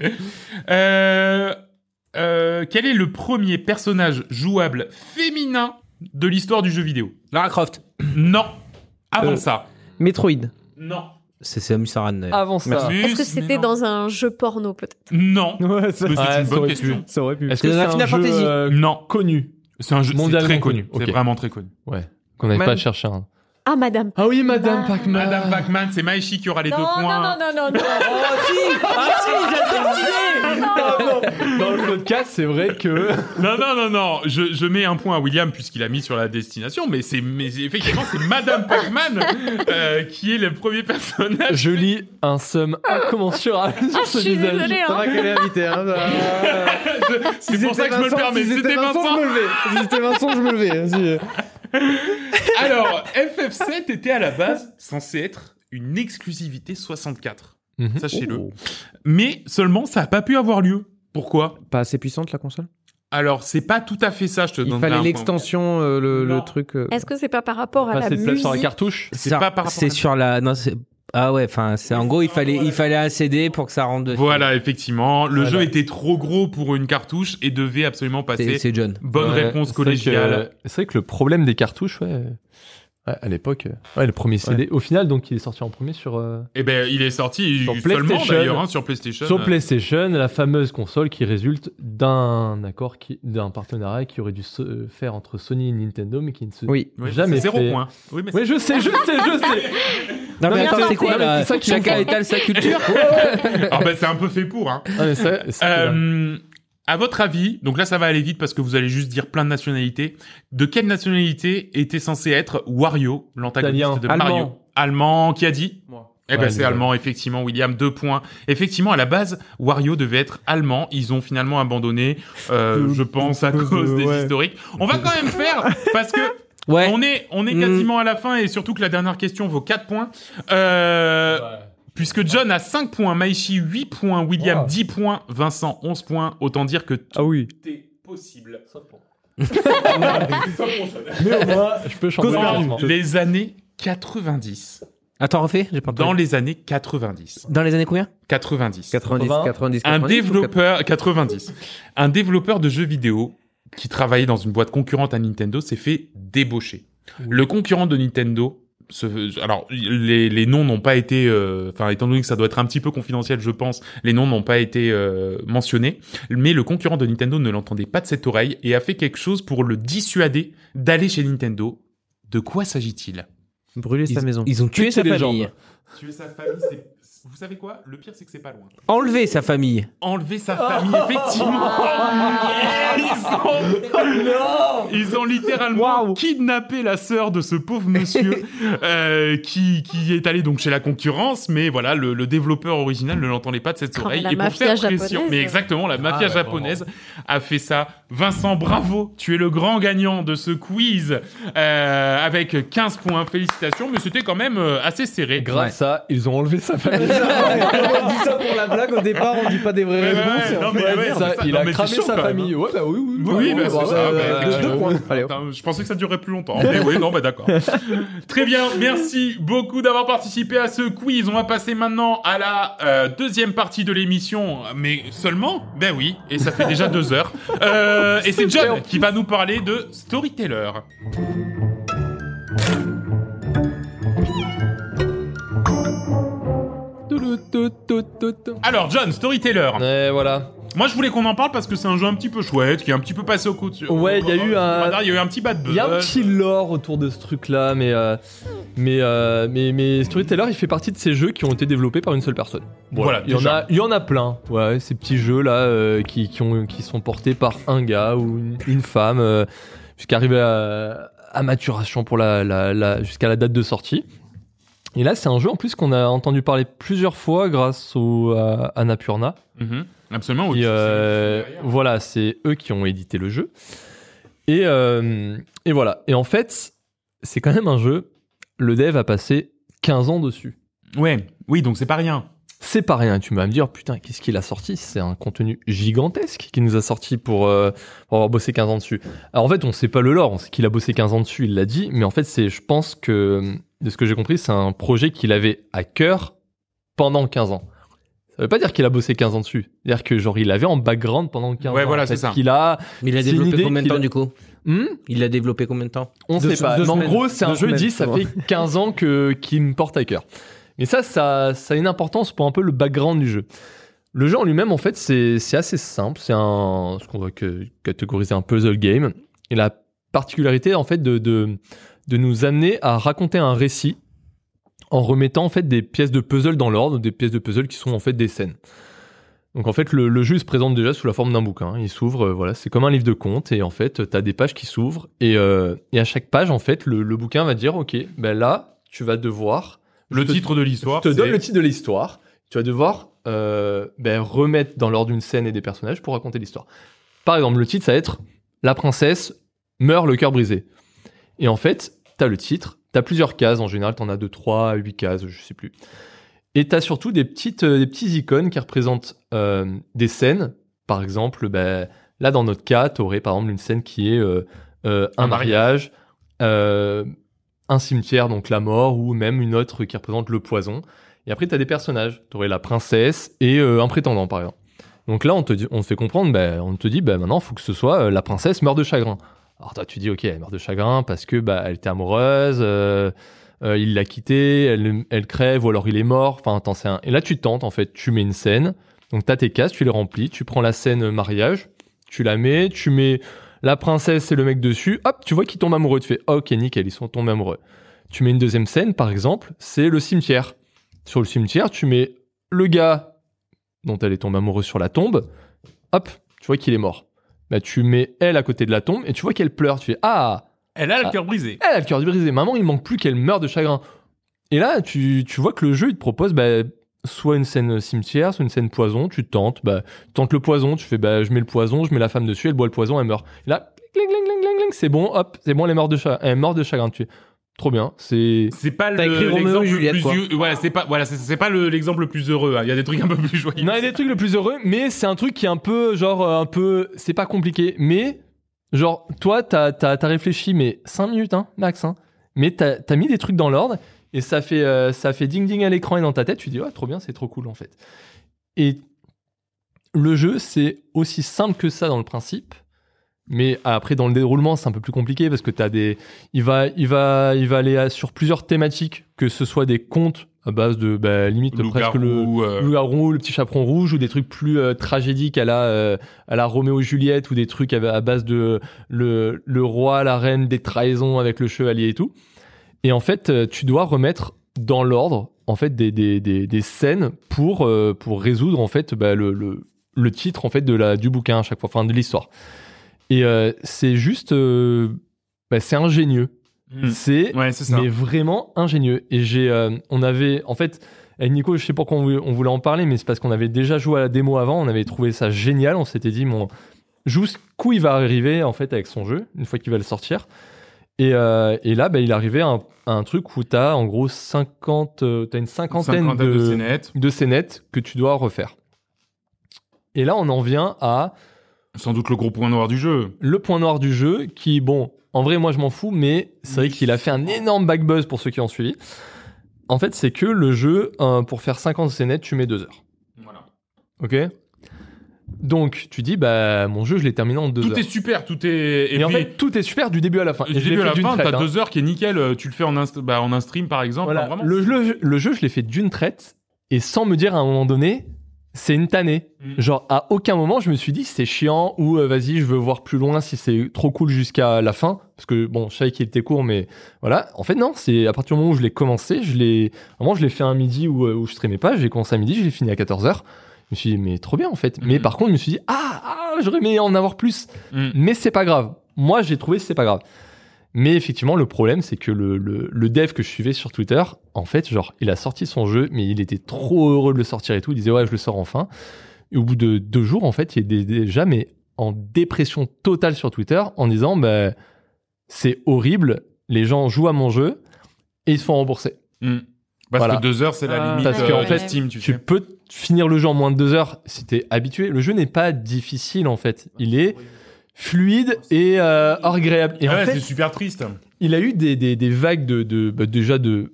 <laughs> Euh, euh, quel est le premier personnage jouable féminin de l'histoire du jeu vidéo? Lara Croft. Non. Avant Euh, ça. Metroid. Non. C'est Samus Aran. Avant ça. Est-ce que c'était dans un jeu porno peut-être? Non. <laughs> Ouais, c'est Ouais, une bonne aurait question. pu. ça aurait pu. Est-ce que C'est un Final jeu Fantasy. euh, Non. connu? C'est un jeu Mondialement très connu. connu. C'est vraiment très connu. Ouais. Qu'on n'avait pas cherché un. Ah, madame. Ah oui, Madame Ah. Pac-Man. Madame Pac-Man, c'est Maeshi qui aura les Non, deux non, points. non, non, non, non. Oh si Ah si, j'adore cette idée Dans le podcast, c'est vrai que. Non, non, non, non. Je, je mets un point à William puisqu'il a mis sur la destination, mais c'est, mais effectivement, c'est Madame Pac-Man euh, qui est le premier personnage. Je lis un somme incommensurable sur Ah, ce je suis visage. désolée. Hein. qu'elle est invitée. Hein, <laughs> ça- C'est Si pour ça c'était que je me le Vincent, permets. si C'était Vincent. je me levais. Si c'était Vincent, je me levais. <laughs> Alors, FF7 était à la base censé être une exclusivité 64. Mhm. Sachez-le. Oh. Mais seulement, ça n'a pas pu avoir lieu. Pourquoi? Pas assez puissante la console? Alors, c'est pas tout à fait ça, je te Il fallait l'extension, euh, le, truc. euh, Est-ce que c'est pas par rapport à Ah, la c'est place sur la musique? cartouche? C'est pas par rapport C'est à- sur la. Non, c'est. Ah ouais, enfin, c'est en gros, il fallait, il fallait un CD pour que ça rentre dessus. Voilà, effectivement. Le Voilà. jeu était trop gros pour une cartouche et devait absolument passer. c'est John. Bonne Ouais, réponse collégiale. C'est vrai que le problème des cartouches, ouais. Ouais, à l'époque, euh, ouais, le premier CD. Au final, donc, il est sorti en premier sur, euh, Eh ben, il est sorti Sur seulement PlayStation. d'ailleurs hein, sur PlayStation. sur PlayStation, la fameuse console qui résulte d'un accord, qui- d'un partenariat qui aurait dû se faire entre Sony et Nintendo, mais qui ne se. Oui. Oui, Jamais c'est zéro fait. point. Oui, mais Oui, je sais, je sais, je sais. Non, Non, mais mais attends, c'est quoi là? ça Chacun étale sa culture? C'est- ah ben, c'est un peu fait pour. Hein. Ah, mais ça- c'est- Euh, à votre avis, donc là ça va aller vite parce que vous allez juste dire plein de nationalités. De quelle nationalité était censé être Wario, l'antagoniste de Allemand. Mario Allemand, qui a dit Eh ben Ouais, c'est allemand, effectivement, William, deux points. Effectivement, à la base, Wario devait être allemand. Ils ont finalement abandonné, euh, je pense, à cause cause de- des ouais. historiques. On va quand même faire, parce que Ouais. on est, on est Mm. quasiment à la fin et surtout que la dernière question vaut 4 points. Euh, Puisque John a 5 points, Maishi 8 points, William Wow. 10 points, Vincent 11 points. Autant dire que tout Ah oui. est possible. <laughs> Mais au moins, je peux changer. Dans les années 90. Attends, refais, j'ai pas Dans les années 90. Dans les années combien? 90. 90, 80. 90, 90. un développeur 90 un développeur de jeux vidéo qui travaillait dans une boîte concurrente à Nintendo s'est fait débaucher le concurrent de Nintendo alors les, les noms n'ont pas été euh, enfin étant donné que ça doit être un petit peu confidentiel je pense les noms n'ont pas été euh, mentionnés mais le concurrent de Nintendo ne l'entendait pas de cette oreille et a fait quelque chose pour le dissuader d'aller chez Nintendo de quoi s'agit-il? Brûler sa maison. ils ont tué sa les famille. tuer sa famille c'est vous savez quoi? Le pire c'est que c'est pas loin Enlever sa famille. enlever sa famille, <laughs> effectivement. Ils ont, ils ont littéralement kidnappé la sœur de ce pauvre monsieur <laughs> euh, qui, qui est allé donc chez la concurrence, mais voilà, le, le développeur original ne l'entendait pas de cette Oh, oreille. mais la Et pour mafia faire pression, japonaise. mais exactement, la mafia Ah, ouais, japonaise a fait ça. Vincent, bravo, tu es le grand gagnant de ce quiz euh, avec 15 points. Félicitations, mais c'était quand même euh, assez serré. Grâce à, ils ont enlevé sa famille. <laughs> on dit ça pour la blague au départ, on dit pas des vraies réponses. ouais, non, mais ouais, Ça, c'est ça. il Non, a mais cramé sa famille. Ouais, bah oui, oui. Oui, bah, c'est ça. euh, bah, deux points. Allez, hop. Attends, je pensais que ça durerait plus longtemps. Mais oui, non, bah d'accord. Très bien, merci beaucoup d'avoir participé à ce quiz. On va passer maintenant à la euh, deuxième partie de l'émission, mais seulement, ben oui, et ça fait déjà deux heures. Euh, et c'est John qui va nous parler de Storyteller. Alors John, Storyteller. Ouais, voilà. Moi, je voulais qu'on en parle parce que c'est un jeu un petit peu chouette, qui est un petit peu passé au coup de... Ouais, il y a eu un- Il y a eu un petit bad buzz. Il y a un petit lore autour de ce truc-là, mais, euh, mais, euh, mais, mais Storyteller, il fait partie de ces jeux qui ont été développés par une seule personne. Voilà, il y en a, il y en a plein. Ouais, ces petits jeux là euh, qui, qui, ont, qui sont portés par un gars ou une, une femme euh, jusqu'à arriver à, à maturation pour la, la, la- jusqu'à la date de sortie. Et là, c'est un jeu en plus qu'on a entendu parler plusieurs fois grâce au, à Annapurna. Mhm. Absolument. Oui, euh, voilà, c'est eux qui ont édité le jeu. Et, euh, et voilà. Et en fait, c'est quand même un jeu. Le dev a passé 15 ans dessus. Ouais, oui, donc c'est pas rien. C'est pas rien. Tu vas me dire, putain, qu'est-ce qu'il a sorti? C'est un contenu gigantesque qu'il nous a sorti pour, euh, pour avoir bossé 15 ans dessus. Alors en fait, on sait pas le lore, on sait qu'il a bossé 15 ans dessus, il l'a dit, mais en fait, c'est, je pense que, de ce que j'ai compris, c'est un projet qu'il avait à cœur pendant 15 ans. Ça veut pas dire qu'il a bossé 15 ans dessus. C'est-à-dire que genre, il l'avait en background pendant 15 Ouais, ans. voilà, c'est ça. Qu'il a, Mais il a développé combien de qu'il temps a- du coup Hmm Il l'a développé combien de temps on Deux- sait pas. Mais en gros, c'est un jeu, dit, ça fait 15 <laughs> ans que, qui me porte à cœur. Mais ça, ça, ça a une importance pour un peu le background du jeu. Le jeu en lui-même, en fait, c'est c'est assez simple. C'est un, ce qu'on va que- catégoriser un puzzle game. Et la particularité, en fait, de, de, de nous amener à raconter un récit en remettant, en fait, des pièces de puzzle dans l'ordre, des pièces de puzzle qui sont, en fait, des scènes. Donc en fait, le, le jeu se présente déjà sous la forme d'un bouquin. Il s'ouvre, euh, voilà, c'est comme un livre de contes et en fait, tu as des pages qui s'ouvrent et, euh, et à chaque page, en fait, le, le bouquin va dire, ok, ben là, tu vas devoir Le te- titre de l'histoire. je te donne le titre de l'histoire. Tu vas devoir euh, ben, remettre dans l'ordre d'une scène et des personnages pour raconter l'histoire. Par exemple, le titre, ça va être La princesse meurt le cœur brisé. Et en fait, tu as le titre, tu as plusieurs cases. En général, tu en as de 3 à 8 cases, je sais plus. Et tu as surtout des, petites, euh, des icônes qui représentent euh, des scènes. Par exemple, ben, là, dans notre cas, tu aurais par exemple une scène qui est euh, euh, un, Un mariage, un cimetière, donc la mort, ou même une autre qui représente le poison. Et après, tu as des personnages. Tu aurais la princesse et un prétendant, par exemple. Donc là, on te, dit, on te fait comprendre, ben, on te dit, ben, maintenant, il faut que ce soit la princesse meurt de chagrin. Alors toi, tu dis, ok, elle meurt de chagrin parce que bah, elle était amoureuse, euh, euh, il l'a quittée, elle, crève, ou alors il est mort. Enfin, t'en sais. Et là, tu tentes, en fait, tu mets une scène. Donc, tu as tes cases, tu les remplis, tu prends la scène euh, mariage, tu la mets, tu mets la princesse et le mec dessus, hop, tu vois qu'ils tombent amoureux. Tu fais, ok, nickel, ils sont tombés amoureux. Tu mets une deuxième scène, par exemple, c'est le cimetière. Sur le cimetière, tu mets le gars dont elle est tombée amoureuse sur la tombe, hop, tu vois qu'il est mort. Bah, tu mets elle à côté de la tombe et tu vois qu'elle pleure. Tu fais Ah, Elle a le Ah. cœur brisé. elle a le cœur brisé. Maman, il manque plus qu'elle meure de chagrin. Et là, tu, tu vois que le jeu, il te propose bah, soit une scène cimetière, soit une scène poison. Tu tentes, bah, tu tentes le poison, tu fais bah, je mets le poison, je mets la femme dessus, elle boit le poison, elle meurt. Et là, c'est bon, hop, c'est bon, elle est morte de, cha- elle est morte de chagrin. Tu fais trop bien. C'est. C'est pas T'as le- écrit Roméo et l'exemple Juliette, le quoi. plus. Ouais, c'est pas. Voilà, c'est- c'est pas le- l'exemple le plus heureux. hein. Il y a des trucs un peu plus joyeux. Non, il y a des trucs le plus heureux, mais c'est un truc qui est un peu, genre, euh, un peu. C'est pas compliqué, mais. Genre, toi, t'as as, réfléchi, mais 5 minutes, hein, max, hein. Mais t'as as mis des trucs dans l'ordre, et ça fait, euh, ça fait ding-ding à l'écran et dans ta tête, tu dis, ouais, trop bien, c'est trop cool, en fait. Et le jeu, c'est aussi simple que ça dans le principe, mais après, dans le déroulement, c'est un peu plus compliqué parce que t'as des. Il va, il, va, il va aller sur plusieurs thématiques, que ce soit des contes à base de, bah, limite, presque le. Euh, Loup-garou, le petit chaperon rouge, ou des trucs plus euh, tragédiques à la, euh, à la Roméo et Juliette, ou des trucs à, à base de le, le roi, la reine, des trahisons avec le chevalier et tout. Et en fait, euh, tu dois remettre dans l'ordre en fait des, des, des, des scènes pour, euh, pour résoudre en fait bah, le, le, le titre en fait de la, du bouquin à chaque fois, enfin de l'histoire. Et euh, c'est juste, euh, bah, c'est ingénieux. hmm. C'est Ouais, c'est ça. mais vraiment ingénieux. Et j'ai, euh, on avait, en fait, avec Nico, je sais pas pourquoi on voulait, on voulait en parler, mais c'est parce qu'on avait déjà joué à la démo avant, on avait trouvé ça génial, on s'était dit, mon, jusqu'où il va arriver en fait avec son jeu une fois qu'il va le sortir. Et, euh, et là, bah, il arrivait à un, à un truc où tu as en gros 50, euh, t'as une cinquantaine, Cinquantaine de, de scénettes. de scénettes que tu dois refaire. Et là, on en vient à Sans doute le gros point noir du jeu. le point noir du jeu qui, bon, en vrai, moi je m'en fous, mais c'est vrai qu'il a fait un énorme back buzz pour ceux qui ont suivi. En fait, c'est que le jeu, euh, pour faire 50 scénettes, tu mets deux heures. Voilà. Ok? Donc, tu dis, bah, mon jeu, je l'ai terminé en deux Tout heures. est super, tout est. Et, Et, en fait, tout est super du début à la fin. du Et début à la fin, t'as hein. deux heures qui est nickel. euh, Tu le fais en, inst- bah, en un stream, par exemple. Voilà. Enfin, vraiment, le, le- le jeu, je l'ai fait d'une traite et sans me dire à un moment donné, c'est une tannée. Mm. Genre, à aucun moment, je me suis dit, c'est chiant ou euh, vas-y, je veux voir plus loin si c'est trop cool jusqu'à la fin. Parce que bon, je savais qu'il était court, mais voilà. En fait, non, c'est à partir du moment où je l'ai commencé, je l'ai. Vraiment, je l'ai fait un midi où, euh, où je streamais pas. J'ai commencé à midi, je l'ai fini à 14h. Je me suis dit, mais trop bien en fait. Mais Mm. par contre, je me suis dit, ah, ah j'aurais aimé en avoir plus. Mm. Mais c'est pas grave. Moi, j'ai trouvé que c'est pas grave. Mais effectivement, le problème, c'est que le, le, le dev que je suivais sur Twitter, en fait, genre, il a sorti son jeu, mais il était trop heureux de le sortir et tout. Il disait, ouais, je le sors enfin. Et au bout de deux jours, en fait, il était déjà mais en dépression totale sur Twitter en disant, bah, c'est horrible, les gens jouent à mon jeu et ils se font rembourser. Hmm. Parce Voilà. que deux heures, c'est la Ah, limite parce que, euh, en fait, Steam, tu, Tu sais. peux finir le jeu en moins de deux heures si t'es habitué. Le jeu n'est pas difficile, en fait. Il est fluide et euh, agréable. Et en ouais, fait, c'est super triste. il a eu des, des, des vagues de, de bah, déjà de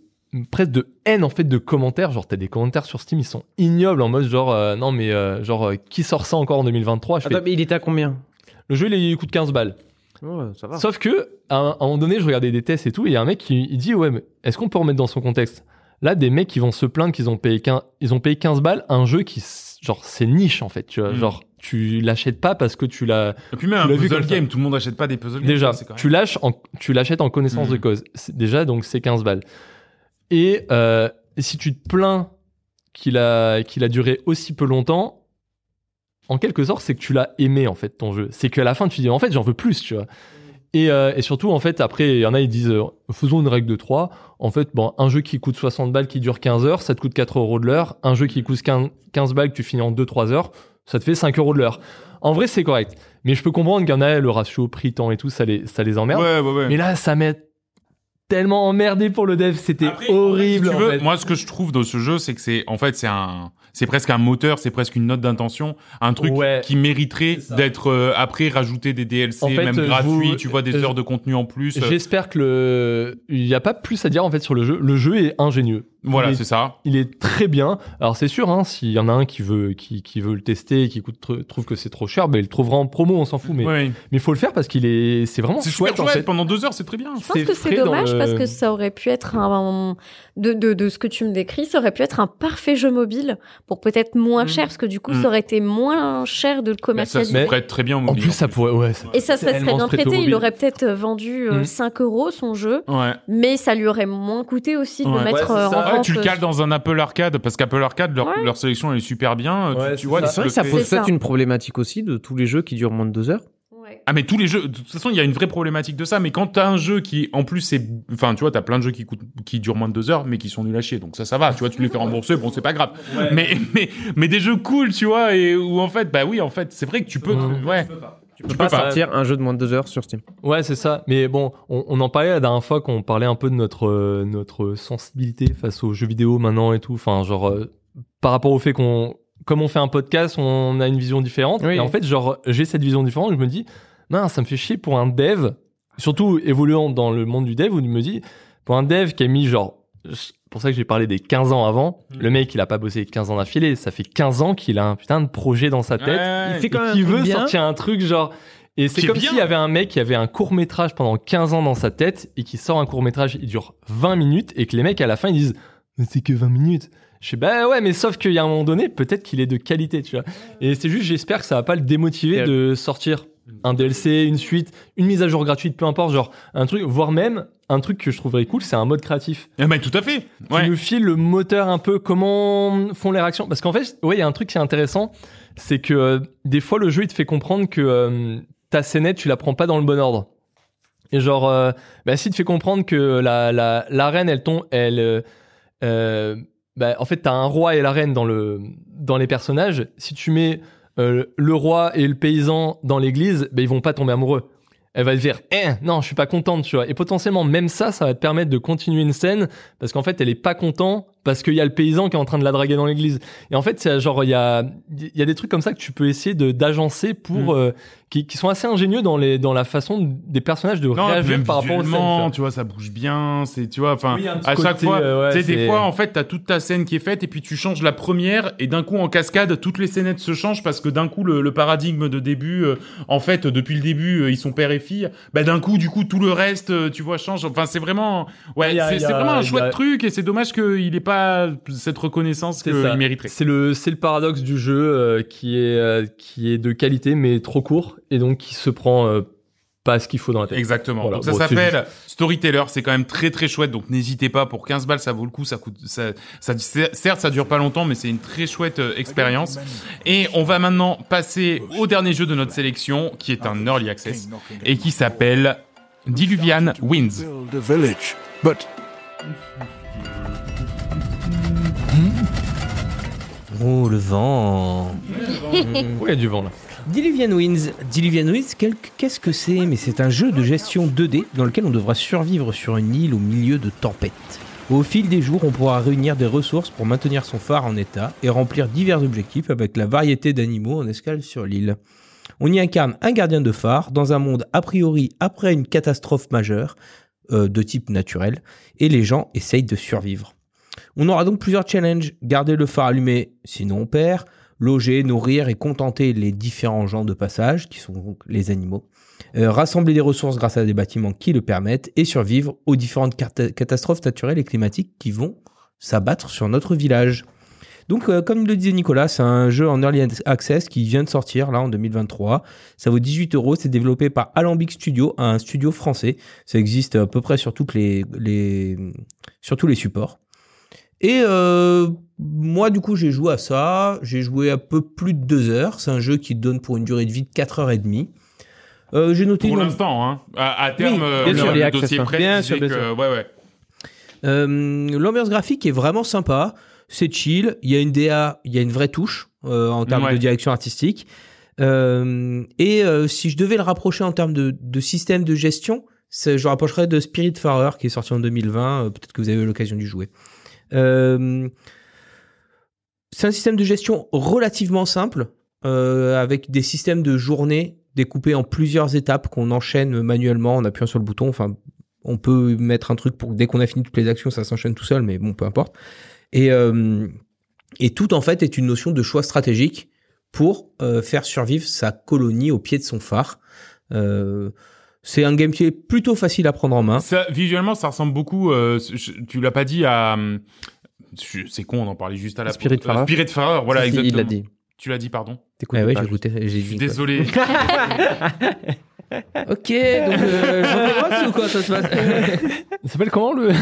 presque de haine en fait de commentaires genre t'as des commentaires sur Steam ils sont ignobles en mode genre euh, non mais euh, genre euh, qui sort ça encore en 2023 je fais, Attends, mais il était à combien? Le jeu il, il coûte 15 balles Ouais, ça va. sauf que à un, à un moment donné je regardais des tests et tout et il y a un mec qui il dit ouais mais est-ce qu'on peut remettre dans son contexte? Là des mecs qui vont se plaindre qu'ils ont payé 15, ils ont payé 15 balles un jeu qui genre c'est niche en fait tu vois Mm. genre tu l'achètes pas parce que tu l'as Et puis même Tu un vu puzzle ça. game, tout le monde n'achète pas des puzzle games. Déjà, même- tu lâches, en, tu l'achètes en connaissance de cause. C'est- Déjà, donc c'est 15 balles. Et euh, si tu te plains qu'il a, qu'il a duré aussi peu longtemps, en quelque sorte, c'est que tu l'as aimé en fait ton jeu. C'est qu'à la fin, tu dis en fait, j'en veux plus, tu vois. Et, euh, et surtout, en fait, après, il y en a, ils disent, euh, faisons une règle de 3. En fait, bon, un jeu qui coûte 60 balles, qui dure 15 heures, ça te coûte 4 euros de l'heure. Un jeu qui coûte 15, 15 balles, que tu finis en 2-3 heures, ça te fait 5 euros de l'heure. En vrai, c'est correct. Mais je peux comprendre qu'il y en a, le ratio prix-temps et tout, ça les, ça les emmerde. Ouais, ouais, ouais. Mais là, ça m'est tellement emmerdé pour le dev. C'était horrible. si tu en veux, fait. Moi, ce que je trouve dans ce jeu, c'est que c'est, en fait, c'est un, c'est presque un moteur, c'est presque une note d'intention, un truc Ouais. qui mériterait d'être euh, après rajouté des DLC, En fait, même je gratuits, vous- tu vois, des je- heures de contenu en plus. J'espère que le. Il n'y a pas plus à dire en fait sur le jeu. Le jeu est ingénieux. Voilà, il est- c'est ça. Il est très bien. Alors c'est sûr, hein, s'il y en a un qui veut, qui, qui veut le tester et qui coûte, tr- trouve que c'est trop cher, ben il le trouvera en promo, on s'en fout. Mais il faut le faire parce qu'il est, c'est vraiment C'est chouette, super en chouette. fait. Pendant deux heures, c'est très bien. Je pense C'est que c'est dommage le- parce que ça aurait pu être un, de, de, de ce que tu me décris, ça aurait pu être un parfait jeu mobile pour peut-être moins Mm. cher parce que du coup, Mm. ça aurait été moins cher de le Bah, ça commercialiser. se Mais- prête très bien au En mobile, plus, ça pourrait, ouais. ça- Et ça, ça serait tellement bien se traité. Il aurait peut-être euh, vendu euh, Mm. 5 euros son jeu, Ouais. mais ça lui aurait moins coûté aussi de Ouais. le mettre Ouais, euh, ça. en Ouais, vente. tu le cales dans un Apple Arcade parce qu'Apple Arcade, leur, Ouais. leur sélection elle est super bien. Tu- Ouais, tu, vois, ça. C'est vrai que ça pose peut-être ça. une problématique aussi de tous les jeux qui durent moins de deux heures. Ah mais tous les jeux, de toute façon il y a une vraie problématique de ça. Mais quand t'as un jeu qui, en plus c'est, enfin tu vois, t'as plein de jeux qui coûtent, qui durent moins de deux heures, mais qui sont nuls à chier. Donc ça, ça va. Tu vois, tu les fais rembourser, bon c'est pas grave. Mais mais mais des jeux cool, tu vois, et où en fait, bah oui, en fait, c'est vrai que tu peux, ouais. Tu peux peux pas pas. sortir un jeu de moins de deux heures sur Steam. Ouais, c'est ça. Mais bon, on, on en parlait la dernière fois qu'on parlait un peu de notre euh, notre sensibilité face aux jeux vidéo maintenant et tout. Enfin, genre euh, par rapport au fait qu'on, comme on fait un podcast, on a une vision différente. Oui. Et en fait, genre j'ai cette vision différente. Je me dis, mince, ça me fait chier pour un dev, surtout évoluant dans le monde du dev, où je me dis, pour un dev qui a mis genre, pour ça que j'ai parlé des 15 ans avant. Mm. Le mec, il a pas bossé 15 ans d'affilée. Ça fait 15 ans qu'il a un putain de projet dans sa tête Ouais. Il fait quand et même qui un truc veut bien. sortir un truc genre et c'est comme bien. s'il y avait un mec qui avait un court métrage pendant 15 ans dans sa tête et qui sort un court métrage il dure 20 minutes et que les mecs à la fin ils disent mais c'est que 20 minutes je sais bah ouais mais sauf qu'il y a un moment donné peut-être qu'il est de qualité tu vois et c'est juste j'espère que ça va pas le démotiver de sortir un DLC une suite une mise à jour gratuite peu importe genre un truc voire même un truc que je trouverais cool c'est un mode créatif Ah, bah, tout à fait. qui Ouais. nous file le moteur un peu comment font les réactions parce qu'en fait ouais il y a un truc qui est intéressant c'est que euh, des fois le jeu il te fait comprendre que euh, ta scénette tu la prends pas dans le bon ordre et genre euh, bah, si te fait comprendre que la la, la reine elle tombe elle euh, bah, en fait t'as un roi et la reine dans le dans les personnages si tu mets euh, le roi et le paysan dans l'église bah, ils vont pas tomber amoureux. Elle va te dire eh, non je suis pas contente tu vois. Et potentiellement même ça ça va te permettre de continuer une scène parce qu'en fait elle est pas content parce qu'il y a le paysan qui est en train de la draguer dans l'église. Et en fait c'est genre il y a y a des trucs comme ça que tu peux essayer de d'agencer pour Mm. euh, qui, qui sont assez ingénieux dans les dans la façon des personnages de Non, réagir par rapport aux scènes tu vois. tu vois, ça bouge bien, c'est, tu vois, enfin, Oui, à chaque fois, euh, ouais, tu sais, des fois, en fait, t'as toute ta scène qui est faite, et puis tu changes la première, et d'un coup, en cascade, toutes les scénettes se changent, parce que d'un coup, le, le paradigme de début, euh, en fait, depuis le début, euh, ils sont père et fille, bah, d'un coup, du coup, tout le reste, euh, tu vois, change, enfin, c'est vraiment, ouais, c'est vraiment un chouette a- truc, et c'est dommage qu'il ait pas cette reconnaissance qu'il mériterait. C'est le c'est le paradoxe du jeu euh, qui est euh, qui est de qualité mais trop court et donc qui se prend euh, pas ce qu'il faut dans la tête. Exactement. Voilà. Donc ça Bon, s'appelle Storyteller. C'est quand même très très chouette. Donc n'hésitez pas. Pour 15 balles, ça vaut le coup. Ça coûte. Ça, ça, certes, ça dure pas longtemps, mais c'est une très chouette euh, expérience. Et on va maintenant passer au dernier jeu de notre sélection, qui est un early access et qui s'appelle Diluvian Winds. Oh, le vent. Oui, il y a du vent là? Diluvian Winds. Diluvian Winds, qu'est-ce que c'est Mais c'est un jeu de gestion 2D dans lequel on devra survivre sur une île au milieu de tempêtes. Au fil des jours, on pourra réunir des ressources pour maintenir son phare en état et remplir divers objectifs avec la variété d'animaux en escale sur l'île. On y incarne un gardien de phare dans un monde a priori après une catastrophe majeure euh, de type naturel et les gens essayent de survivre. On aura donc plusieurs challenges. Garder le phare allumé, sinon on perd loger, nourrir et contenter les différents gens de passage, qui sont les animaux, Euh, rassembler des ressources grâce à des bâtiments qui le permettent, et survivre aux différentes cata- catastrophes naturelles et climatiques qui vont s'abattre sur notre village. Donc, euh, comme le disait Nicolas, c'est un jeu en early access qui vient de sortir là en 2023. Ça vaut 18 euros. C'est développé par Alambic Studio, un studio français. Ça existe à peu près sur tous les supports. Et euh, moi, du coup, j'ai joué à ça. J'ai joué un peu plus de deux heures. C'est un jeu qui donne pour une durée de vie de 4 heures et demie. Euh, j'ai noté Pour l'instant, hein. À, à terme, Oui, euh, bien sûr, le les dossier prêt, bien sûr, bien que- sûr. ouais, ouais. Euh, L'ambiance graphique est vraiment sympa. C'est chill. Il y a une DA, il y a une vraie touche euh, en termes Ouais. de direction artistique. Euh, et euh, si je devais le rapprocher en termes de, de système de gestion, je le rapprocherais de Spiritfarer qui est sorti en 2020. Euh, Peut-être que vous avez eu l'occasion d'y jouer. Euh, c'est un système de gestion relativement simple, euh, avec des systèmes de journée découpés en plusieurs étapes qu'on enchaîne manuellement en appuyant sur le bouton. Enfin, on peut mettre un truc pour dès qu'on a fini toutes les actions, ça s'enchaîne tout seul, mais bon, peu importe. Et, euh, tout en fait est une notion de choix stratégique pour faire survivre sa colonie au pied de son phare. C'est un gameplay plutôt facile à prendre en main. Ça, visuellement, ça ressemble beaucoup. euh, je- tu l'as pas dit à. je- C'est con, on en parlait juste à la. Spiritfarer. Euh, Spiritfarer, voilà, Si, exactement. il l'a dit. Tu l'as dit, pardon. T'écoutes ouais, j'ai Je suis désolé. <laughs> Ok, donc euh, commence ou quoi ça se passe <laughs> Il s'appelle comment le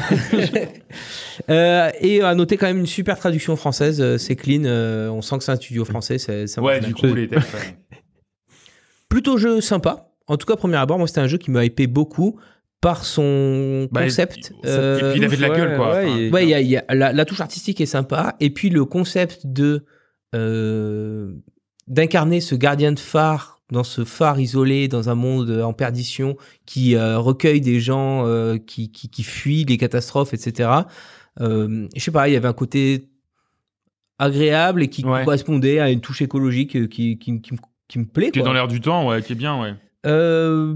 <laughs> Euh, et à noter quand même une super traduction française, euh, c'est clean, euh, on sent que c'est un studio français, c'est ça ouais, du coup, les textes. Plutôt jeu sympa. En tout cas, premier abord, moi c'était un jeu qui m'a hypé beaucoup par son Bah, concept. il- Euh, et puis il avait de la ouais, gueule, quoi. ouais, Enfin, Ouais, y a, il y a- la, la touche artistique est sympa. Et puis le concept de euh, d'incarner ce gardien de phare dans ce phare isolé dans un monde en perdition qui euh, recueille des gens euh, qui, qui, qui fuient les catastrophes, etc. Euh, je sais pas, il y avait un côté agréable et qui Ouais. correspondait à une touche écologique euh, qui, qui, qui, me- qui me plaît. Qui est dans l'air du temps, ouais, qui est bien, ouais. Euh,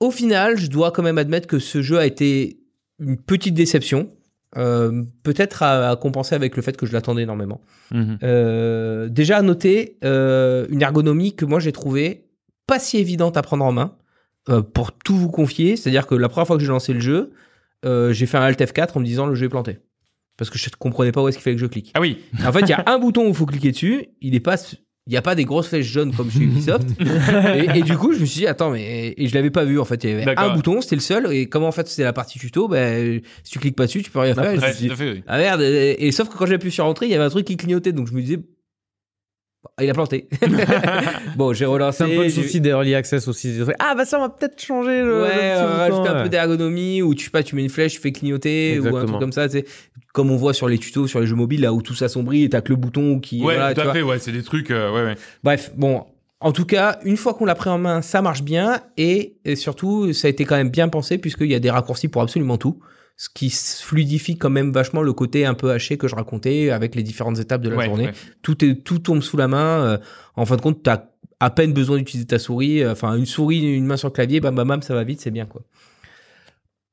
au final, je dois quand même admettre que ce jeu a été une petite déception. Euh, peut-être à, à compenser avec le fait que je l'attendais énormément. Mhm. Euh, déjà à noter une ergonomie que moi j'ai trouvée pas si évidente à prendre en main. pour tout vous confier, c'est-à-dire que la première fois que j'ai lancé le jeu, j'ai fait un Alt F4 en me disant le jeu est planté. Parce que je ne comprenais pas où est-ce qu'il fallait que je clique. Ah oui. En fait, il y a <laughs> un bouton où il faut cliquer dessus. Il est pas, il y a pas des grosses flèches jaunes comme chez Ubisoft. <laughs> et, et du coup, je me suis dit attends, mais et je l'avais pas vu en fait. Il y avait un bouton, c'était le seul. Et comment en fait c'était la partie tuto, ben si tu cliques pas dessus, tu peux rien faire. Et je me Ouais, suis dit, tout à fait, oui. ah merde. Et, et sauf que quand j'ai appuyé sur entrée, il y avait un truc qui clignotait, donc je me disais il a planté. <laughs> bon, j'ai relancé. C'est un peu le souci des early access aussi. Ah bah ça on va peut-être changer le. Ouais, euh, bouton, rajouter un ouais. peu d'ergonomie ou tu sais pas, tu mets une flèche, tu fais clignoter ou un Exactement. truc comme ça, tu sais, comme on voit sur les tutos sur les jeux mobiles là où tout s'assombrit et t'as que le bouton qui Ouais, voilà, tout tu à vois. fait, ouais, c'est des trucs, euh, ouais, ouais. Bref, bon, en tout cas, une fois qu'on l'a pris en main, ça marche bien et, et surtout, ça a été quand même bien pensé puisqu'il y a des raccourcis pour absolument tout. Ce qui fluidifie quand même vachement le côté un peu haché que je racontais avec les différentes étapes de la Ouais, journée. ouais. Tout, est, tout tombe sous la main. euh, en fin de compte, t'as à peine besoin d'utiliser ta souris. euh, Enfin, une souris, une main sur le clavier, bam, bam, bam, ça va vite, c'est bien, quoi.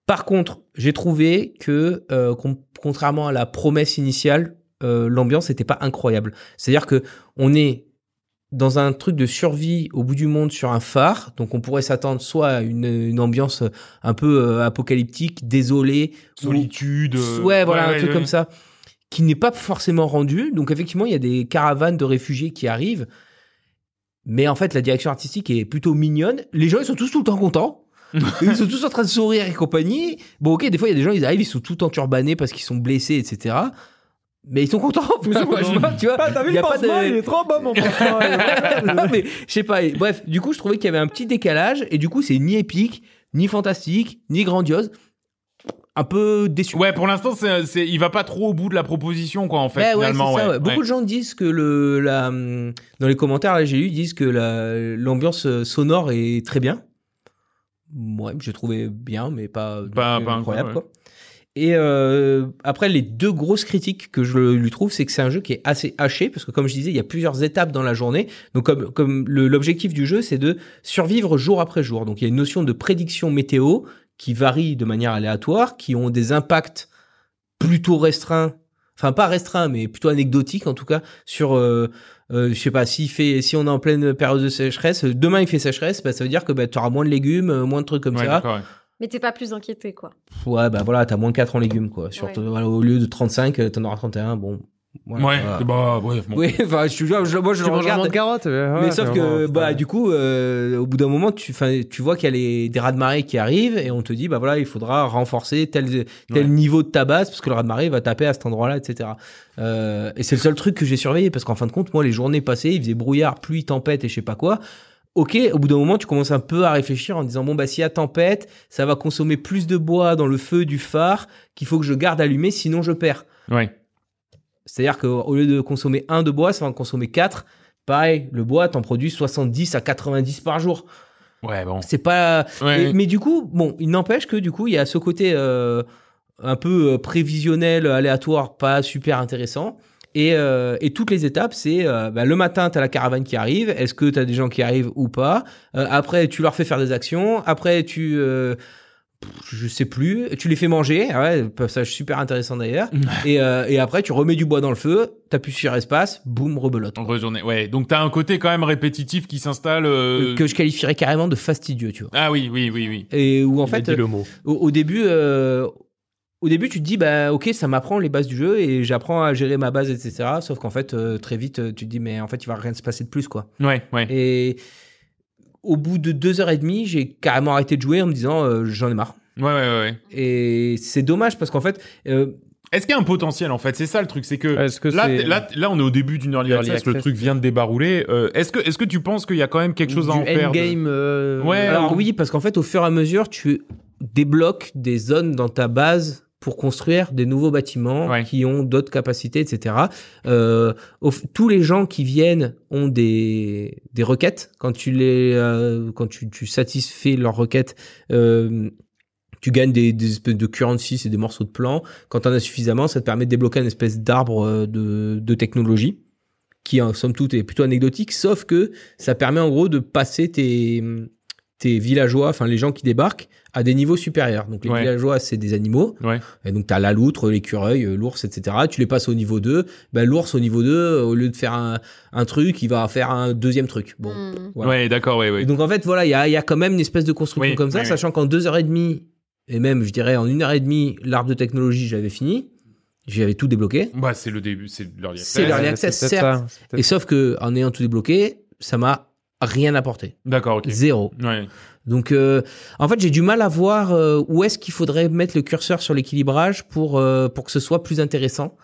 Par contre, j'ai trouvé que, euh, con- contrairement à la promesse initiale, l'ambiance n'était pas incroyable. C'est-à-dire que on est dans un truc de survie au bout du monde sur un phare, donc on pourrait s'attendre soit à une, une ambiance un peu euh, apocalyptique, désolée, ou- Solitude. euh, ouais, voilà, un truc ouais. comme ça, qui n'est pas forcément rendu. Donc effectivement, il y a des caravanes de réfugiés qui arrivent, mais en fait, la direction artistique est plutôt mignonne. Les gens, ils sont tous tout le temps contents. <laughs> ils sont tous en train de sourire et compagnie. Bon, ok, des fois, il y a des gens, ils arrivent, ils sont tout enturbanés parce qu'ils sont blessés, etc. Mais ils sont contents. Je vois, tu vois, Ah, t'as vu il y le a pas pansement, de- il est trop bon mon <laughs> pansement. <laughs> non, mais je sais pas. et Bref, du coup, je trouvais qu'il y avait un petit décalage et du coup, c'est ni épique ni fantastique, ni grandiose. Un peu déçu. Ouais, pour l'instant, c'est, c'est, il va pas trop au bout de la proposition, quoi, en fait, ouais, finalement. c'est ça, ouais. ouais. Beaucoup Ouais. de gens disent que le, la, dans les commentaires, là, j'ai lu, ils disent que la- l'ambiance euh, sonore est très bien. Ouais, j'ai trouvé bien, mais pas, Pas- pas incroyable, incroyable, quoi. Et euh, après, les deux grosses critiques que je lui trouve, c'est que c'est un jeu qui est assez haché, parce que comme je disais, il y a plusieurs étapes dans la journée. Donc, comme, comme l'objectif du jeu, c'est de survivre jour après jour. Donc, il y a une notion de prédiction météo qui varie de manière aléatoire, qui ont des impacts plutôt restreints, enfin pas restreints, mais plutôt anecdotiques en tout cas, sur, euh, euh, je sais pas, s'il fait, si on est en pleine période de sécheresse, demain il fait sécheresse, bah, ça veut dire que bah, tu auras moins de légumes, euh, moins de trucs comme Ouais, ça. Mais t'es pas plus inquiété, quoi. Ouais, bah voilà, t'as moins 4 en légumes, quoi. Surtout, Ouais. voilà, au lieu de 35, euh, t'en auras 31, bon. voilà, Ouais, voilà. bah, ouais, bon. Oui, enfin, je, je, moi je Tu le regarde. de carottes. Mais, ouais, mais sauf que, vraiment- bah, ouais. du coup, euh, au bout d'un moment, tu, 'fin, tu vois qu'il y a les, des raz-de-marée qui arrivent et on te dit, bah voilà, il faudra renforcer tel, tel Ouais. niveau de ta base parce que le raz-de-marée va taper à cet endroit-là, etc. Euh, et c'est le seul truc que j'ai surveillé parce qu'en fin de compte, moi, les journées passées, il faisait brouillard, pluie, tempête et je sais pas quoi. Ok, au bout d'un moment, tu commences un peu à réfléchir en disant bon bah s'il y a tempête, ça va consommer plus de bois dans le feu du phare qu'il faut que je garde allumé, sinon je perds. Ouais. C'est-à-dire qu'au lieu de consommer un de bois, ça va en consommer 4. Pareil, le bois, t'en produis 70 à 90 par jour. Ouais, bon. C'est pas. Ouais. Et- mais du coup, bon, il n'empêche que du coup, il y a ce côté euh, un peu euh, prévisionnel, aléatoire, pas super intéressant. Et, euh, et toutes les étapes, c'est euh, bah, le matin, tu as la caravane qui arrive. Est-ce que tu as des gens qui arrivent ou pas? Euh, Après, tu leur fais faire des actions. Après, tu. euh, je sais plus. Tu les fais manger. Ah Ouais, passage super intéressant d'ailleurs. et, euh, et après, tu remets du bois dans le feu. T'appuies sur espace. Boum, rebelote. En rejournée. Ouais. Donc, t'as un côté quand même répétitif qui s'installe. euh, Que je qualifierais carrément de fastidieux, tu vois. Ah oui, oui, oui, oui. Et où en Il fait, dit le mot. au, au début, euh, au début, tu te dis, bah, ok, ça m'apprend les bases du jeu et j'apprends à gérer ma base, etc. Sauf qu'en fait, euh, très vite, euh, tu te dis, mais en fait, il va rien se passer de plus, quoi. Ouais, ouais. Et au bout de deux heures et demie, j'ai carrément arrêté de jouer en me disant, euh, j'en ai marre. Ouais, ouais, ouais, ouais. Et c'est dommage parce qu'en fait, euh, Est-ce qu'il y a un potentiel en fait? C'est ça le truc, c'est que là, là, là, on est au début d'une early, Early access, le access. truc vient de débarrouler. Euh, est-ce que, est-ce que tu penses qu'il y a quand même quelque chose à en faire de- euh, Ouais, alors alors- oui, parce qu'en fait, au fur et à mesure, tu débloques des zones dans ta base pour construire des nouveaux bâtiments Ouais. qui ont d'autres capacités, etc. Euh, tous les gens qui viennent ont des, des requêtes. Quand tu les, euh, quand tu, tu satisfais leurs requêtes, euh, tu gagnes des, des espèces de currency, c'est des morceaux de plan. Quand tu en as suffisamment, ça te permet de débloquer une espèce d'arbre de, de technologie qui, en somme toute, est plutôt anecdotique, sauf que ça permet en gros de passer tes, tes villageois, enfin les gens qui débarquent, à des niveaux supérieurs. Donc les Ouais. villageois, c'est des animaux. Ouais. Et donc tu as la loutre, l'écureuil, euh, l'ours, etc. Tu les passes au niveau 2. Ben, l'ours au niveau 2, euh, au lieu de faire un, un truc, il va faire un deuxième truc. Bon. Voilà. Ouais, d'accord, ouais, ouais. Et donc en fait, voilà, il y a, il y a quand même une espèce de construction Oui, comme ça, oui, oui. sachant qu'en deux heures et demie, et même je dirais en une heure et demie, l'arbre de technologie, j'avais fini. J'avais tout débloqué. Bah, c'est le début, c'est l'early C'est access. l'early Ouais, access, c'est certes. ça, c'est Et sauf que en ayant tout débloqué, ça m'a rien apporté. D'accord, ok. Zéro. Ouais. Donc, euh, en fait, j'ai du mal à voir euh, où est-ce qu'il faudrait mettre le curseur sur l'équilibrage pour euh, pour que ce soit plus intéressant.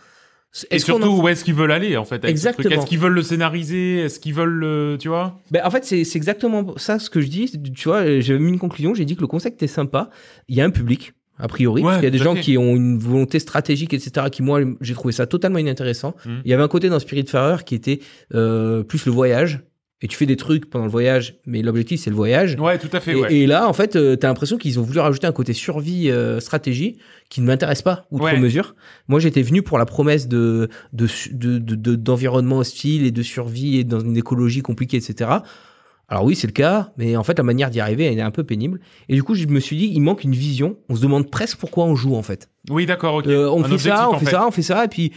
Et surtout, en- où est-ce qu'ils veulent aller, en fait avec Exactement. Est-ce qu'ils veulent le scénariser? Est-ce qu'ils veulent le... Tu vois? Ben, en fait, c'est c'est exactement ça ce que je dis. Tu vois, j'avais mis une conclusion. J'ai dit que le concept est sympa. Il y a un public. A priori, Ouais, parce qu'il y a des gens fait. qui ont une volonté stratégique, etc. Qui moi, j'ai trouvé ça totalement inintéressant. Mhm. Il y avait un côté dans Spiritfarer qui était euh, plus le voyage. Et tu fais des trucs pendant le voyage, mais l'objectif c'est le voyage. Ouais, tout à fait, Et, ouais. et là, en fait, euh, t'as l'impression qu'ils ont voulu rajouter un côté survie euh, stratégie qui ne m'intéresse pas outre Ouais. mesure. Moi, j'étais venu pour la promesse de de su- de- de- de- d'environnement hostile et de survie et dans une écologie compliquée, etc. Alors oui, c'est le cas, mais en fait, la manière d'y arriver, elle est un peu pénible. Et du coup, je me suis dit, il manque une vision. On se demande presque pourquoi on joue, en fait. Oui, d'accord, ok. Euh, on Un fait objectif, ça, on en fait, ça, on fait ça, et puis,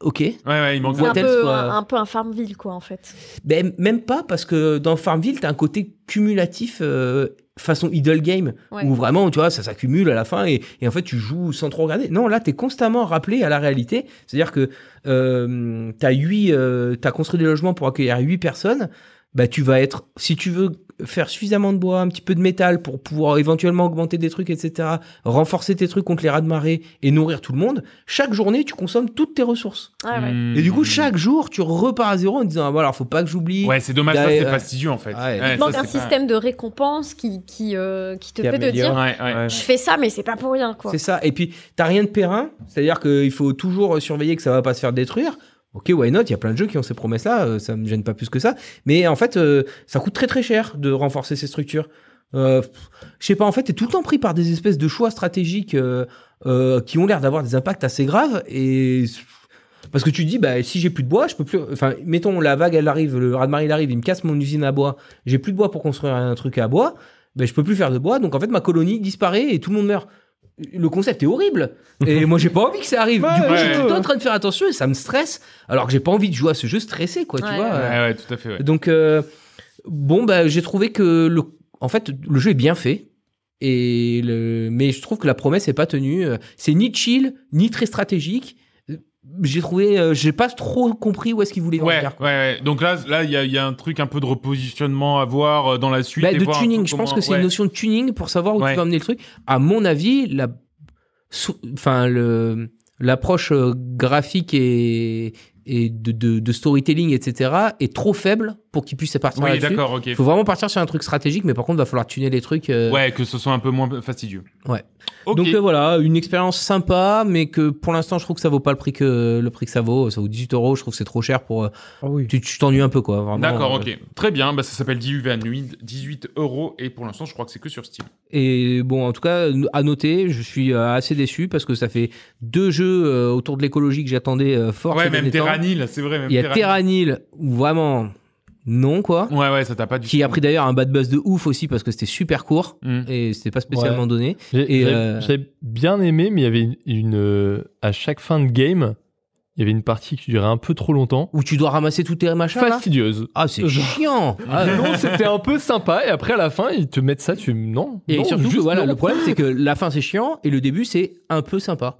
ok. Ouais, ouais, il manque C'est un peu, soit- un, un peu un Farmville, quoi, en fait. Ben, même pas, parce que dans Farmville, t'as un côté cumulatif euh, façon idle game, Ouais. où vraiment, tu vois, ça s'accumule à la fin et, et en fait, tu joues sans trop regarder. Non, là, t'es constamment rappelé à la réalité. C'est-à-dire que euh, t'as huit, euh, t'as construit des logements pour accueillir huit personnes. Bah, tu vas être, si tu veux faire suffisamment de bois, un petit peu de métal pour pouvoir éventuellement augmenter des trucs, etc., renforcer tes trucs contre les rats de marée et nourrir tout le monde, chaque journée, tu consommes toutes tes ressources. Ah ouais. Hmm. Et du coup, chaque jour, tu repars à zéro en disant, ah, voilà, faut pas que j'oublie. Ouais, c'est dommage, ça, Ouais, c'est ouais. fastidieux, en fait. Ouais. Ouais, Il manque ça, un pas- système de récompense qui, qui, euh, qui te Qui fait de dire Ouais, ouais. Ouais. je fais ça, mais c'est pas pour rien, quoi. C'est ça. Et puis, t'as rien de périn. C'est-à-dire qu'il faut toujours surveiller que ça va pas se faire détruire. Ok, why not? Il y a plein de jeux qui ont ces promesses-là. euh, ça me gêne pas plus que ça. Mais en fait, euh, ça coûte très très cher de renforcer ces structures. Euh, je sais pas. En fait, t'es tout le temps pris par des espèces de choix stratégiques qui ont l'air d'avoir des impacts assez graves. Et parce que tu te dis, bah, si j'ai plus de bois, je peux plus. Enfin, mettons la vague, elle arrive, le raz-de-marée il arrive, il me casse mon usine à bois. J'ai plus de bois pour construire un truc à bois. Ben, je peux plus faire de bois. Donc en fait, ma colonie disparaît et tout le monde meurt. Le concept est horrible. Et moi, j'ai pas envie que ça arrive. du coup, ouais, je suis tout le temps en train de faire attention et ça me stresse. Alors que j'ai pas envie de jouer à ce jeu stressé, quoi, tu Ouais. vois. Ouais, ouais, tout à fait, ouais. Donc, euh, bon, bah, j'ai trouvé que le, en fait, le jeu est bien fait. Et le, mais je trouve que la promesse est pas tenue. C'est ni chill, ni très stratégique. J'ai trouvé, euh, j'ai pas trop compris où est-ce qu'il voulait Ouais, venir. ouais, ouais. Donc là, là, il y a, il y a un truc un peu de repositionnement à voir euh, dans la suite. Bah, et de voir tuning, je pense que c'est ouais. une notion de tuning pour savoir où Ouais. tu vas amener le truc. À mon avis, la, enfin le, l'approche euh, graphique et, et de, de, de storytelling, etc., est trop faible pour qu'ils puissent partir Oui, d'accord, ok. Il faut vraiment partir sur un truc stratégique, mais par contre, il va falloir tuner les trucs. euh, Ouais, que ce soit un peu moins fastidieux. Ouais. Donc euh, voilà, une expérience sympa, mais que pour l'instant, je trouve que ça vaut pas le prix que le prix que ça vaut. Ça vaut 18 euros. Je trouve que c'est trop cher pour. euh, Ah oui. Tu t'ennuies un peu, quoi. vraiment. D'accord, Euh, ok. Très bien. Bah, ça s'appelle Diluvian Nuit, 18 euros. Et pour l'instant, je crois que c'est que sur Steam. Et bon, en tout cas, à noter, je suis assez déçu parce que ça fait deux jeux autour de l'écologie que j'attendais fort. ouais, même. Terranil, c'est vrai. Même Il y a Terranil où vraiment non quoi. Ouais, ouais, ça t'a pas du Qui a pris d'ailleurs un bad buzz de ouf aussi parce que c'était super court Hmm. et c'était pas spécialement donné. J'ai- euh, j'avais bien aimé, mais il y avait une, une, euh, à chaque fin de game, il y avait une partie qui durait un peu trop longtemps. Où tu dois ramasser tous tes machins là. Fastidieuse. Ah c'est Genre- chiant. <laughs> Ah non, c'était un peu sympa et après à la fin ils te mettent ça, tu non. Et non, surtout, que, voilà, non. le problème c'est que la fin c'est chiant et le début c'est un peu sympa.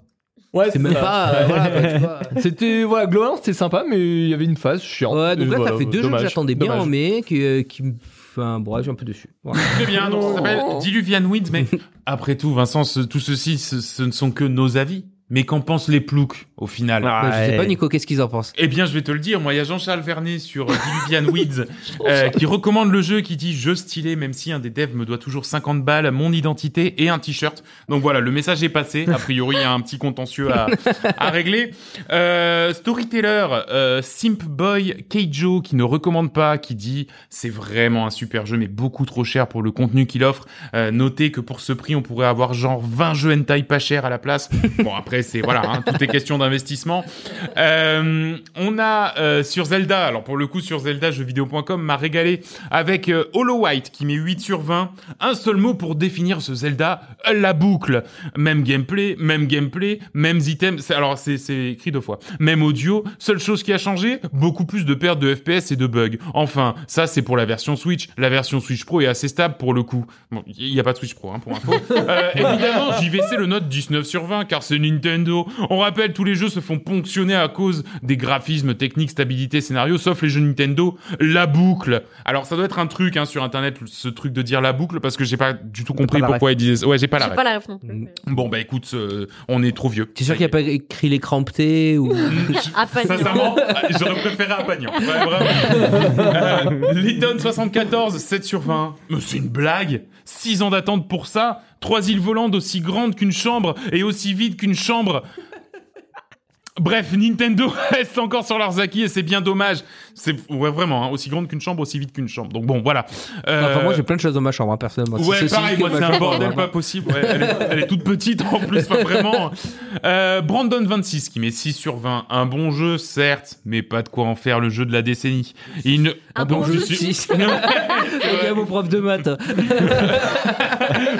Ouais, C'est même ça. pas. euh, voilà, quoi, tu vois. <laughs> C'était voilà, globalement c'était sympa, mais il y avait une phase chiante. Ouais, donc là, voilà, t'as fait deux jeux que j'attendais bien dommage. en mai, qui, euh, qui me. Enfin, bon, je suis un peu dessus. Voilà. Très bien. Donc, ça s'appelle Non. Diluvian Winds. Mais <laughs> après tout, Vincent, ce- tout ceci, ce, ce ne sont que nos avis. Mais qu'en pensent les ploucs, au final Bah, je sais pas, Nico, qu'est-ce qu'ils en pensent Eh bien, je vais te le dire. Moi, il y a Jean-Charles Vernet sur euh, Diluvian <laughs> Weeds euh, qui recommande le jeu, qui dit jeu stylé, même si un des devs me doit toujours 50 balles, mon identité et un t-shirt. Donc voilà, le message est passé. A priori, il y a un petit contentieux à, à régler. Euh, Storyteller, euh, Simp Boy Keijo qui ne recommande pas, qui dit c'est vraiment un super jeu, mais beaucoup trop cher pour le contenu qu'il offre. Euh, notez que pour ce prix, on pourrait avoir genre 20 jeux hentai pas chers à la place. Bon, après, c'est voilà, hein, tout est question d'investissement. Euh, on a euh, sur Zelda, alors pour le coup sur Zelda, jeuxvideo.com m'a régalé avec euh, Hollow White qui met 8 sur 20. Un seul mot pour définir ce Zelda, la boucle. Même gameplay, même gameplay, mêmes items. Alors c'est écrit deux fois. Même audio. Seule chose qui a changé, beaucoup plus de pertes de FPS et de bugs. Enfin, ça c'est pour la version Switch. La version Switch Pro est assez stable pour le coup. Bon, il y a pas de Switch Pro hein, pour info. Évidemment, JVC le note 19 sur 20 car c'est Nintendo. On rappelle, tous les jeux se font ponctionner à cause des graphismes, techniques, stabilité, scénario, sauf les jeux Nintendo. La boucle. Alors ça doit être un truc hein, sur internet, ce truc de dire la boucle, parce que j'ai pas du tout compris pourquoi ils disaient ça. Ouais, j'ai pas la J'ai pas plus. Mm. Bon bah écoute, euh, on est trop vieux. T'es sûr qu'il n'y a pas écrit les cramptés ou. <laughs> À Fagnon. Sincèrement, j'aurais préféré à Pagnon. Ouais, vraiment. <laughs> Euh, Lytton 74, 7 sur 20. Mais c'est une blague. 6 ans d'attente pour ça. Trois îles volantes aussi grandes qu'une chambre et aussi vides qu'une chambre. Bref, Nintendo <laughs> reste encore sur leurs acquis et c'est bien dommage. C'est ouais, vraiment hein, aussi grande qu'une chambre, aussi vite qu'une chambre. Donc bon, voilà. Euh, Enfin, moi, j'ai plein de choses dans ma chambre, hein, personnellement. Ouais, pareil, moi c'est un bordel pas possible. Ouais, elle, est, elle est toute petite en plus, pas vraiment. Euh, Brandon 26 qui met 6 sur 20. Un bon jeu, certes, mais pas de quoi en faire le jeu de la décennie. Il ne... Un Donc, bon je jeu, suis- Si. Il y a mon prof de maths. <laughs>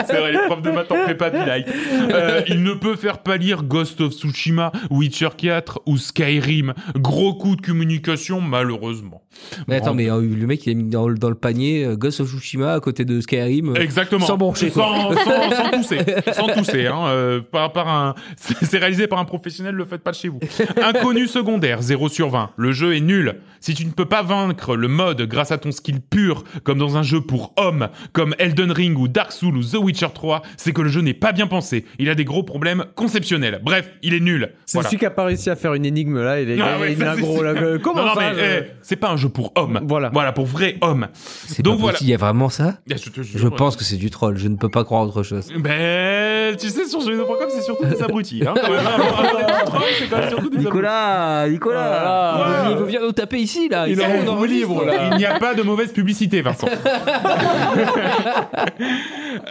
C'est vrai, les profs de maths en prépa. Euh, il ne peut faire pâlir Ghost of Tsushima, Witcher 4 ou Skyrim. Gros coup de communication, malheureusement. Mais attends, mais euh, le mec, il a mis dans, le- dans le panier euh, Ghost of Tsushima à côté de Skyrim. euh, Exactement. Sans broncher. Sans, sans, <laughs> sans tousser. Sans tousser, hein. euh, par, par un, <laughs> c'est c'est réalisé par un professionnel, le faites pas de chez vous. Inconnu secondaire, 0 sur 20. Le jeu est nul. Si tu ne peux pas vaincre le mode grâce à ton skill pur, comme dans un jeu pour hommes, comme Elden Ring ou Dark Souls ou The Witcher 3, c'est que le jeu n'est pas bien pensé. Il a des gros problèmes conceptionnels. Bref, il est nul. C'est Voilà. celui qui a pas réussi à faire une énigme là. Il est, Ah ouais, il est ça, un c'est- gros là. Comment non, non, ça mais je- eh, c'est pas un jeu pour hommes. Voilà. Voilà, pour vrais hommes. C'est Donc pas voilà. Il y a vraiment ça? Je, te jure. Je pense que c'est du troll. Je ne peux pas croire autre chose. Ben, tu sais, sur jeuxvideo.com, c'est surtout des abrutis. Hein, quand même. <laughs> c'est quand même surtout des Nicolas, Nicolas, Voilà. il veut venir nous taper ici là. Il qu'on roue enregistre. libre, là. Il n'y a pas de mauvaise publicité, Vincent. <laughs>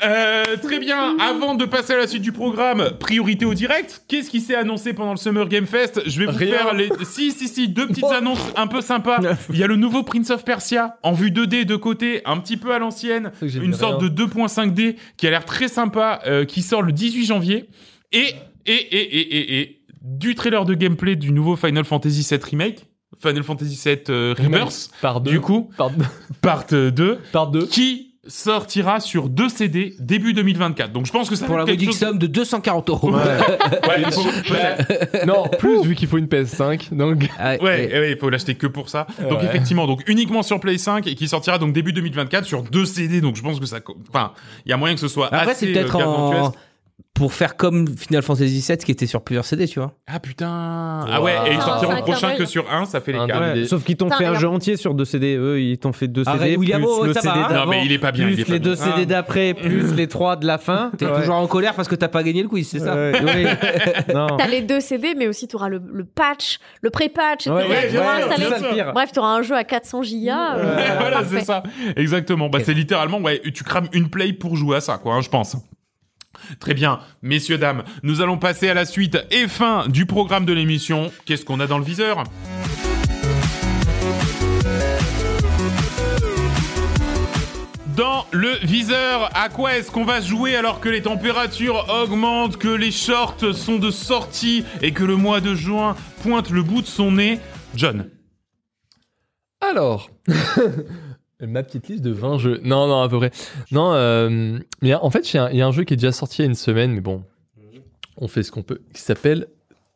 Euh, très bien. Avant de passer à la suite du programme, priorité au direct. Qu'est-ce qui s'est annoncé pendant le Summer Game Fest? Je vais vous Rien. faire les. Si, si, si, deux petites annonces un peu sympas. Il y a le nouveau Prince of Persia en vue 2D de côté, un petit peu à l'ancienne, une sorte de 2.5D qui a l'air très sympa, euh, qui sort le 18 janvier. Et et et et et, et du trailer de gameplay du nouveau Final Fantasy VII remake, Final Fantasy VII euh, Rebirth. Par deux. Du coup, Par deux. part 2 Par deux. qui sortira sur deux CD début 2024. Donc je pense que ça Pour la modique chose... somme de 240 euros. <laughs> Ouais, il faut. Non, plus vu qu'il faut une PS5. Donc, Ah, ouais, ouais, il faut l'acheter que pour ça. Donc Ouais. effectivement, donc uniquement sur Play 5 et qui sortira donc début 2024 sur deux CD. Donc je pense que ça, enfin, il y a moyen que ce soit Après, assez c'est peut-être euh, en... pour faire comme Final Fantasy VII qui était sur plusieurs CD, tu vois. Ah putain. Ah ouais, et ils Ah, sortiront le un prochain que sur un, ça fait les des- Ouais, Sauf qu'ils t'ont fait un jeu entier sur deux CD. Eux, ils t'ont fait deux Arrête, CD. William, plus oh, le ça CD va, d'avant, Non, mais il est pas bien, il Plus est pas les deux bien. CD d'après, plus les trois de la fin. T'es Ouais. toujours en colère parce que t'as pas gagné le quiz, c'est ça Ouais, <laughs> oui. T'as les deux CD, mais aussi t'auras le, le patch, le pré-patch, etc. Bref, t'auras un jeu à 400 gigas. euh, voilà, c'est ça. Exactement. Bah, c'est littéralement, ouais, tu crames une play pour jouer à ça, quoi, hein, je pense. Très bien, messieurs, dames, nous allons passer à la suite et fin du programme de l'émission. Qu'est-ce qu'on a dans le viseur? Dans le viseur, à quoi est-ce qu'on va jouer alors que les températures augmentent, que les shorts sont de sortie et que le mois de juin pointe le bout de son nez? John. alors. <laughs> Ma petite liste de 20 jeux. Non, non, à peu près. Non, euh, mais en fait, il y, a un- il y a un jeu qui est déjà sorti il y a une semaine, mais bon, on fait ce qu'on peut, qui s'appelle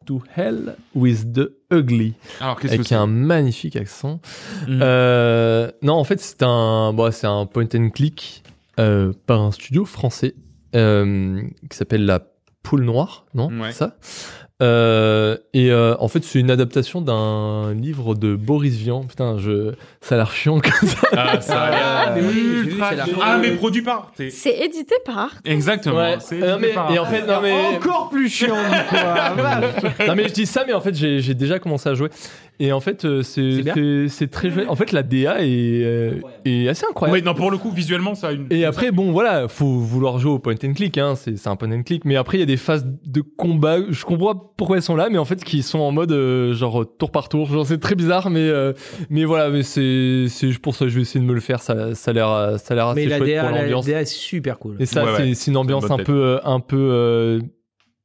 To Hell with the Ugly, Alors, qu'est-ce que avec c'est un magnifique accent. Mm. Euh, non, en fait, c'est un, bon, c'est un point and click euh, par un studio français qui s'appelle La Poule Noire, non Ouais. Ça Euh, Et euh, en fait, c'est une adaptation d'un livre de Boris Vian. Putain, je... ça a l'air chiant comme ça. Ah, ça a l'air Ah, mais vu, chiant. Ah, mais produit par. C'est édité par Arte. Exactement. Ouais. c'est Euh, édité mais- par- et en fait, non mais, Encore plus chiant, du coup. ah, non mais je dis ça, mais en fait, j'ai déjà commencé à jouer. Et en fait, euh, c'est C'est bien c'est- c'est très joué. En fait, la DA est, euh, est assez incroyable. Ouais, non, pour le coup, visuellement, ça a une. Et après, bon, voilà, faut vouloir jouer au point and click, hein, c'est c'est un point and click. Mais après, il y a des phases de combat. Je comprends pas pourquoi elles sont là, mais en fait, qui sont en mode euh, genre tour par tour. Genre, c'est très bizarre, mais euh, mais voilà, mais c'est c'est pour ça que je vais essayer de me le faire. Ça ça a l'air euh, ça a l'air assez Mais la chouette DA, pour la l'ambiance. DA est super cool. Et ça, Ouais, ouais. c'est c'est une ambiance bonne un tête. peu euh, un peu euh,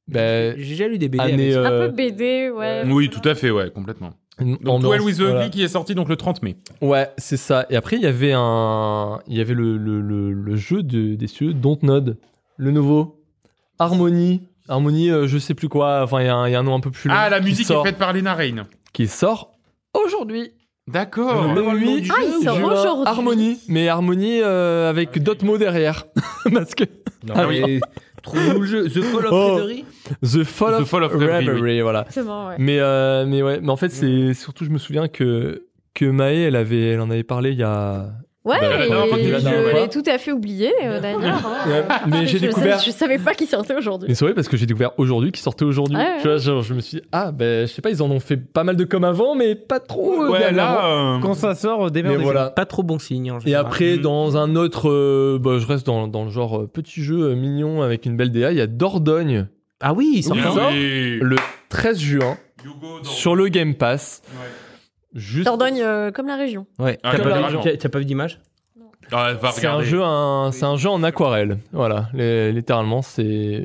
bah, J'ai déjà lu des BD. année. avec ça. Un peu BD, ouais. Oui, tout à fait, ouais, complètement. Donc, Duel with the voilà. Ugly qui est sorti donc le 30 mai. Ouais, c'est ça. Et après, il y avait un, il y avait le, le, le, le jeu de, des cieux Dontnod, le nouveau. Harmonie. Harmonie, euh, je sais plus quoi. Enfin, il y, a un- il y a un nom un peu plus long. Ah, la musique sort- est faite par Lena Rain. Qui sort aujourd'hui. D'accord. Le 8 Ah, il sort juin, aujourd'hui. Harmonie. Mais Harmonie euh, avec d'autres mots derrière. <laughs> Parce que Non, Ah mais Trouve-nous le jeu. The Fall of Oh. Reverie The Fall The of, Fall of Reverie, Reverie, voilà. Exactement, ouais. Mais, euh, mais ouais, mais en fait, c'est surtout, je me souviens que, que Maë, elle, avait, elle en avait parlé il y a. Ouais, Bah, la dernière fois que tu et l'as dit, je l'ai tout à fait oublié euh, d'ailleurs. hein. <laughs> Ouais, mais j'ai je, découvert. Je savais pas qu'il sortait aujourd'hui. Mais c'est vrai parce que j'ai découvert aujourd'hui qui sortait aujourd'hui. Ouais, ouais. Tu vois, genre, je me suis dit, ah, ben, je sais pas, ils en ont fait pas mal de comme avant, mais pas trop. euh, Ouais, dernièrement. là. euh, Quand ça sort, mais démerdez voilà. Pas trop bon signe. en Et général. après, Mm. dans un autre. euh, bah, je reste dans, dans le genre euh, petit jeu euh, mignon avec une belle DA. Il y a Dordogne Ah oui, il sort Oui. le 13 juin Hugo dans- sur le Game Pass. Ouais. Juste. Dordogne euh, comme la région. Ouais. Ah, T'as comme pas, l'argent. vu- t'as- t'as pas vu d'image? Ah, C'est un jeu, un, c'est un jeu en aquarelle. Voilà, Les- littéralement, c'est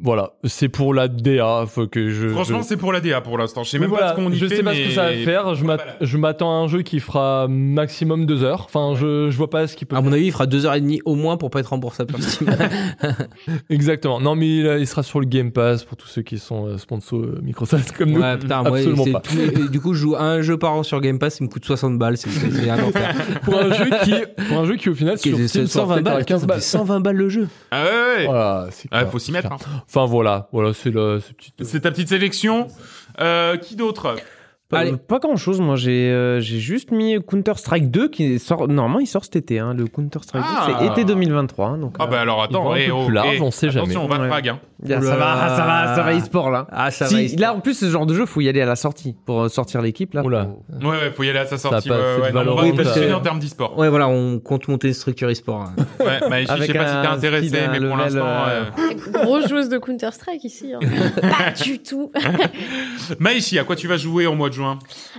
voilà, c'est pour la DA. Faut que je. Franchement, je- c'est pour la DA pour l'instant. Je sais Oui, même voilà, pas ce qu'on y je fait. sais pas mais... ce que ça va faire. Je m'att- je m'attends à un jeu qui fera maximum deux heures. Enfin, je, je vois pas ce qu'il peut. À mon avis, il fera deux heures et demie au moins pour pas être remboursable. <laughs> Exactement. Non, mais il, il sera sur le Game Pass pour tous ceux qui sont euh, sponsors euh, Microsoft comme nous. Ouais, putain, moi, Absolument pas. du coup, je joue un jeu par an sur Game Pass, il me coûte 60 balles, c'est c'est- c'est un enfer. <laughs> Pour un jeu qui, pour un jeu qui au final Qui sur Steam sera 120 peut-être à balles, 15 putain, balles. ça fait 120 balles le jeu. Ah ouais, ouais. Voilà, c'est Ah, faut s'y mettre. hein. Enfin voilà, voilà, c'est la c'est petite. C'est ta petite sélection. Euh, qui d'autre? Pas, Allez. pas grand chose, moi j'ai euh, j'ai juste mis Counter Strike 2 qui sort normalement il sort cet été hein, le Counter Strike Ah. 2 c'est été 2023 hein, donc Ah euh, bah alors attends, un eh, peu oh, plus large, eh, on sait jamais. Attention, on va Ouais. frag. Hein. ça Oula. va ça va ça va e-sport là. Ah, ça Si, va. il- là en plus ce genre de jeu faut y aller à la sortie pour euh, sortir l'équipe là. Oula. faut- Ouais, ouais, faut y aller à sa sortie. Pas ouais, de ouais, non, on va Oui, se positionner en termes d'e-sport. Ouais, voilà, on compte monter une structure e-sport. hein. Ouais, bah, je sais Avec pas si t'es un intéressé, un mais pour level, l'instant. euh, euh, <laughs> Grosse joueuse de Counter-Strike ici. hein. <laughs> pas du tout. Maïchi, à quoi tu vas jouer au mois de juin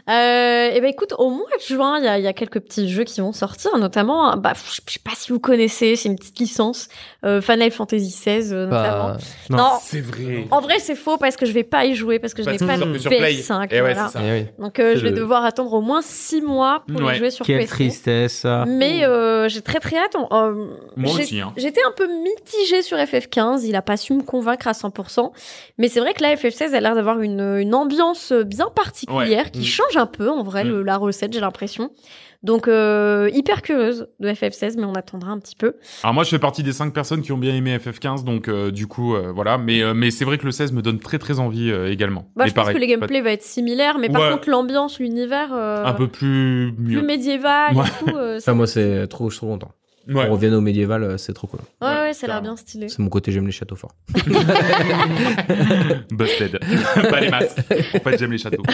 Euh, et ben écoute, au mois de juin, il y a, il y a quelques petits jeux qui vont sortir, notamment, bah, je sais pas si vous connaissez, c'est une petite licence, euh, Final Fantasy XVI euh, notamment. Bah, non, C'est vrai. en vrai c'est faux parce que je vais pas y jouer parce que je n'ai pas de sort que sur Play. PS5. Eh ouais, voilà. ça. eh oui. Donc euh, je vais le- devoir attendre au moins 6 mois pour Ouais. y jouer sur Quelle PC. tristesse, ça. Mais euh, j'ai très très hâte. Euh, Moi aussi. Hein. J'étais un peu mitigée sur FF15, il a pas su me convaincre à 100%, mais c'est vrai que là FF16 a l'air d'avoir une, une ambiance bien particulière qui Mm. change un peu en vrai Mm. le- la recette, j'ai l'impression. Donc euh, hyper curieuse de FF16, mais on attendra un petit peu. Alors moi, je fais partie des 5 personnes qui ont bien aimé FF15, donc euh, du coup, euh, voilà. Mais, euh, mais c'est vrai que le 16 me donne très très envie euh, également. Bah, mais je pense que le gameplay va être similaire, mais par contre l'ambiance, l'univers, euh, un peu plus plus médiéval Ouais. et tout. euh, ça- Ça, moi, c'est trop, je suis trop content. Ouais. On revient au médiéval, euh, c'est trop cool. ouais, Ouais, ouais, ça a l'air bien stylé. C'est mon côté, j'aime les châteaux forts. <laughs> Busted. pas les masses. En fait, j'aime les châteaux. <laughs>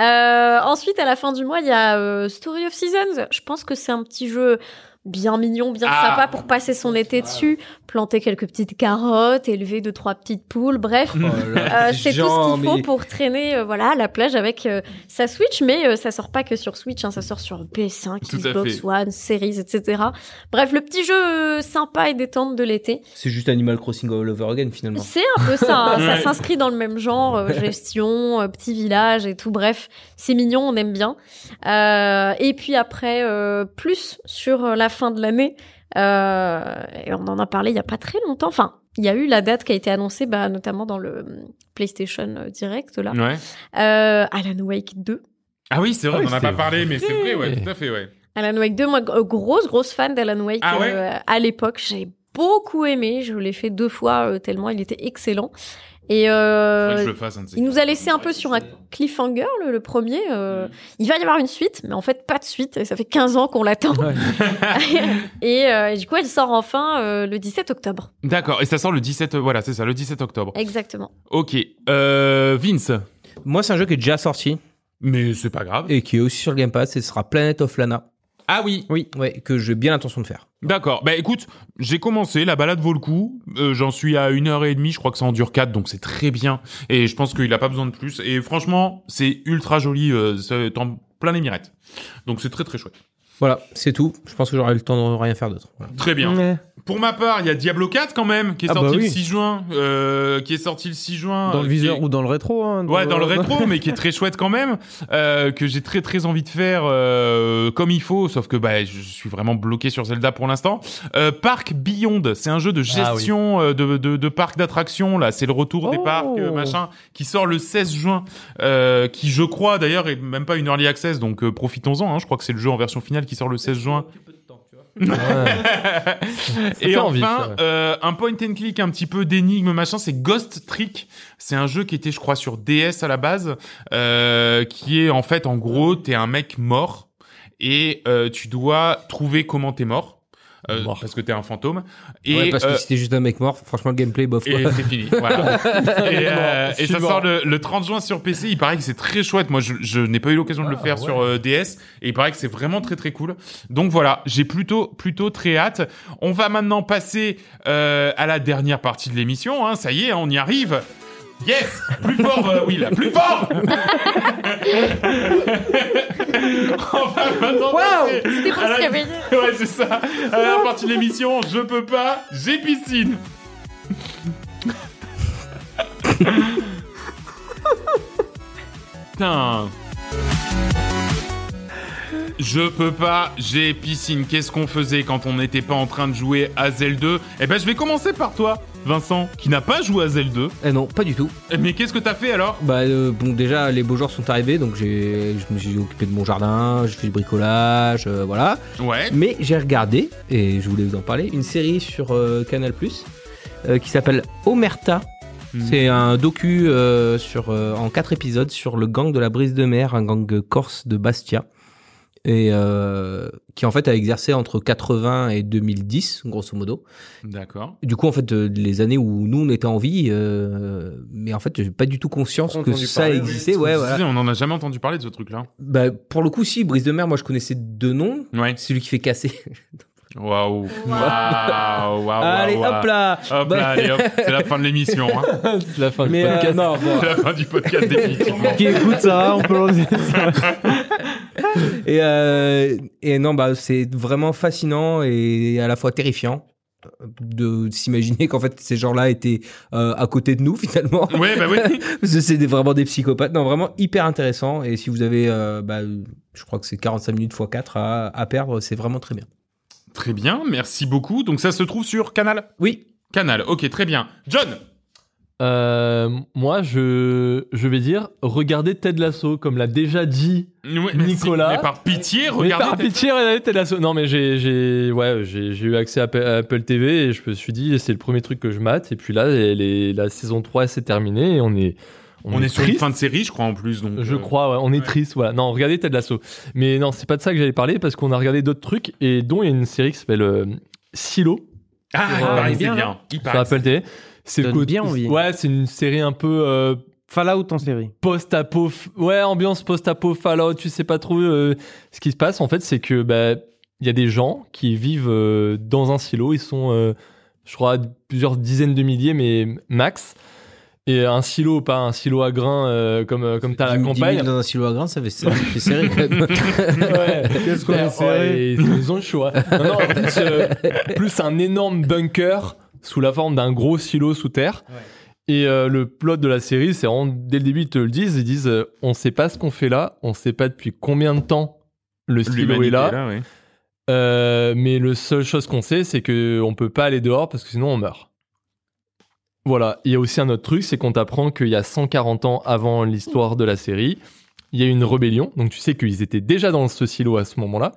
Euh, ensuite, à la fin du mois, il y a euh, Story of Seasons. Je pense que c'est un petit jeu bien mignon, bien Ah. sympa pour passer son été dessus, planter quelques petites carottes, élever deux trois petites poules, bref. Oh Euh, c'est tout ce qu'il faut pour traîner euh, voilà, à la plage avec euh, sa Switch, mais euh, ça sort pas que sur Switch, hein, ça sort sur PS5, Tout à Xbox. One, Series, etc. Bref, le petit jeu sympa et détente de l'été. C'est juste Animal Crossing all over again, finalement. C'est un peu ça, hein, <laughs> ça s'inscrit dans le même genre, euh, gestion, euh, petit village et tout. Bref, c'est mignon, on aime bien. Euh, et puis après, euh, plus sur la fin de l'année, euh, et on en a parlé il y a pas très longtemps. Enfin, il y a eu la date qui a été annoncée, bah, notamment dans le hum, PlayStation euh, Direct là. Ouais. Euh, Alan Wake 2. Ah oui, c'est vrai, Ah oui, on en a pas parlé, mais c'est vrai, ouais, tout à fait, ouais. Alan Wake 2, moi, euh, grosse, grosse fan d'Alan Wake Ah ouais euh, à l'époque. J'ai beaucoup aimé. Je l'ai fait deux fois euh, tellement il était excellent. Et euh, que je le fasse, il nous a laissé un peu sur un cliffhanger, le, le premier. euh, Il va y avoir une suite, mais en fait, pas de suite. Et ça fait 15 ans qu'on l'attend. <laughs> et, euh, et du coup, elle sort enfin euh, le 17 octobre. D'accord, et ça sort le 17, euh, voilà, c'est ça, le 17 octobre. Exactement. Ok, euh, Vince. Moi, c'est un jeu qui est déjà sorti Mais c'est pas grave. et qui est aussi sur le Game Pass et ce sera Planet of Lana. Ah oui, Oui, ouais, que j'ai bien l'intention de faire. d'accord. Bah écoute, j'ai commencé, la balade vaut le coup. Euh, J'en suis à une heure et demie, je crois que ça en dure quatre, donc c'est très bien. Et je pense qu'il a pas besoin de plus. Et franchement, c'est ultra joli, euh, c'est en plein les mirettes. Donc c'est très très chouette. Voilà, c'est tout. Je pense que j'aurai le temps de rien faire d'autre. Voilà. Très bien. Pour ma part, il y a Diablo 4 quand même, qui est Ah bah sorti le oui. 6 juin, euh, qui est sorti le 6 juin. Dans euh, le qui viseur est- ou dans le rétro hein, Ouais, dans le rétro, <laughs> mais qui est très chouette quand même, euh, que j'ai très très envie de faire euh, comme il faut, sauf que bah je suis vraiment bloqué sur Zelda pour l'instant. Euh, Park Beyond, c'est un jeu de gestion euh, de, de, de parc d'attractions là, c'est le retour des Oh. parcs euh, machin, qui sort le 16 juin, euh, qui je crois d'ailleurs est même pas une early access, donc euh, profitons-en. Hein, je crois que c'est le jeu en version finale qui sort le 16 juin. Et enfin, envie, euh, un point and click un petit peu d'énigme machin, c'est Ghost Trick. C'est un jeu qui était, je crois, sur DS à la base, euh, qui est en fait, en gros, t'es un mec mort et euh, tu dois trouver comment t'es mort. Euh, Mort. parce que t'es un fantôme et ouais, parce que euh, si c'était juste un mec mort, franchement, le gameplay, bof. et quoi. c'est fini. Voilà. <laughs> et euh, et ça mort. sort le, le 30 juin sur PC. Il paraît que c'est très chouette. Moi, je, je n'ai pas eu l'occasion de le Ah, faire ouais. sur euh, DS. Et il paraît que c'est vraiment très très cool. Donc voilà, j'ai plutôt plutôt très hâte. On va maintenant passer euh, à la dernière partie de l'émission. Hein. Ça y est, on y arrive. Yes Plus fort, euh, Will Plus fort <laughs> On va maintenant passer C'était pour à la-. Ouais, c'est ça. À la partie de l'émission, je peux pas, j'ai piscine. Putain. Je peux pas, j'ai piscine. Qu'est-ce qu'on faisait quand on n'était pas en train de jouer à Zelda? 2 Eh ben, je vais commencer par toi, Vincent, qui n'a pas joué à Zelda 2. Eh non, pas du tout. Eh, Mais qu'est-ce que t'as fait alors? Bah euh, bon, déjà les beaux jours sont arrivés, donc j'ai, je me suis occupé de mon jardin, j'ai fait du bricolage, euh, voilà. Ouais. Mais j'ai regardé, et je voulais vous en parler, une série sur euh, Canal+, euh, qui s'appelle Omerta. Mhm. C'est un docu euh, sur, euh, en quatre épisodes sur le gang de la Brise de Mer, un gang corse de Bastia. Et euh, qui en fait a exercé entre 80 et 2010, grosso modo. D'accord. Du coup, en fait, euh, les années où nous on était en vie, euh, mais en fait, j'ai pas du tout conscience que ça parler, existait. Ouais, voilà. On en a jamais entendu parler de ce truc-là. Bah, pour le coup, si, Brise de Mer, moi je connaissais deux noms. Ouais. Celui qui fait casser. <laughs> Waouh. Waouh. Waouh. Allez, hop là Hop Bah, là, allez, hop. C'est la fin de l'émission. Hein. <laughs> C'est la fin du Mais euh, podcast. non, bon. C'est la fin du podcast, définitivement. Qui écoute ça, on peut ça. <laughs> Et, euh, et non, bah, c'est vraiment fascinant et à la fois terrifiant de s'imaginer qu'en fait ces gens-là étaient euh, à côté de nous finalement. Ouais, bah oui. <laughs> Parce que c'est vraiment des psychopathes. Non, vraiment hyper intéressant. Et si vous avez, euh, bah, je crois que c'est 45 minutes x 4 à, à perdre, c'est vraiment très bien. Très bien, merci beaucoup. Donc ça se trouve sur Canal? Oui, Canal, ok, très bien. John? Euh, moi, je, je vais dire, regardez Ted Lasso, comme l'a déjà dit. Mais Nicolas. si- mais par pitié, Mais regardez. par pitié, regardez Ted Lasso. Non, mais j'ai, j'ai, ouais, j'ai, j'ai eu accès à Apple, TV et je me suis dit, c'est le premier truc que je mate. Et puis là, la saison 3 s'est terminée et on est, On est sur une fin de série, je crois, en plus. Donc, Je euh, crois, ouais, on est ouais. triste, voilà. Non, regardez Ted Lasso. Mais non, c'est pas de ça que j'allais parler parce qu'on a regardé d'autres trucs et dont il y a une série qui s'appelle euh, Silo Ah, il Ah, paraît que bien, c'est là. bien. Il sur paraît que Apple TV. C'est bien envie. Ouais, c'est une série un peu euh, Fallout en série. post-apo, f- ouais, ambiance post-apo, Fallout, tu sais pas trop euh, ce qui se passe. En fait, c'est que bah il y a des gens qui vivent euh, dans un silo. Ils sont, euh, je crois, plusieurs dizaines de milliers, mais max. Et un silo, pas un silo à grains euh, comme euh, comme t'as à la 10 000 campagne. dans un silo à grains, ça fait, ça fait serré quand même. <laughs> Ouais. Qu'est-ce qu'on Ouais, serré ils ont le choix. Non, non, plus, euh, plus un énorme bunker sous la forme d'un gros silo sous terre. Et euh, le plot de la série, c'est vraiment, dès le début, ils te le disent, ils disent, euh, on sait pas ce qu'on fait là, on sait pas depuis combien de temps le silo est là, ouais. euh, mais le seule chose qu'on sait, c'est que on peut pas aller dehors parce que sinon on meurt. Voilà. Il y a aussi un autre truc, c'est qu'on t'apprend qu'il y a 140 ans avant l'histoire de la série, il y a eu une rébellion. Donc tu sais qu'ils étaient déjà dans ce silo à ce moment-là.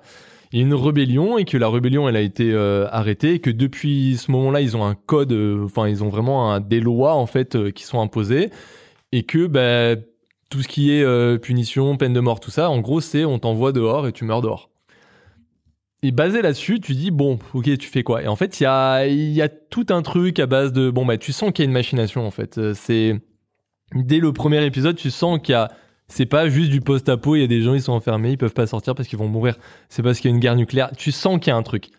Il y a une rébellion et que la rébellion elle a été euh, arrêtée et que depuis ce moment-là ils ont un code, euh, enfin ils ont vraiment des lois en fait euh, qui sont imposées et que bah, tout ce qui est punition, peine de mort, tout ça, en gros c'est on t'envoie dehors et tu meurs dehors. Et basé là-dessus, tu dis bon, ok, tu fais quoi? Et en fait, il y a, il y a tout un truc à base de bon bah tu sens qu'il y a une machination en fait. Euh, C'est dès le premier épisode, tu sens qu'il y a c'est pas juste du post-apo, il y a des gens ils sont enfermés, ils peuvent pas sortir parce qu'ils vont mourir. C'est parce qu'il y a une guerre nucléaire. Tu sens qu'il y a un truc.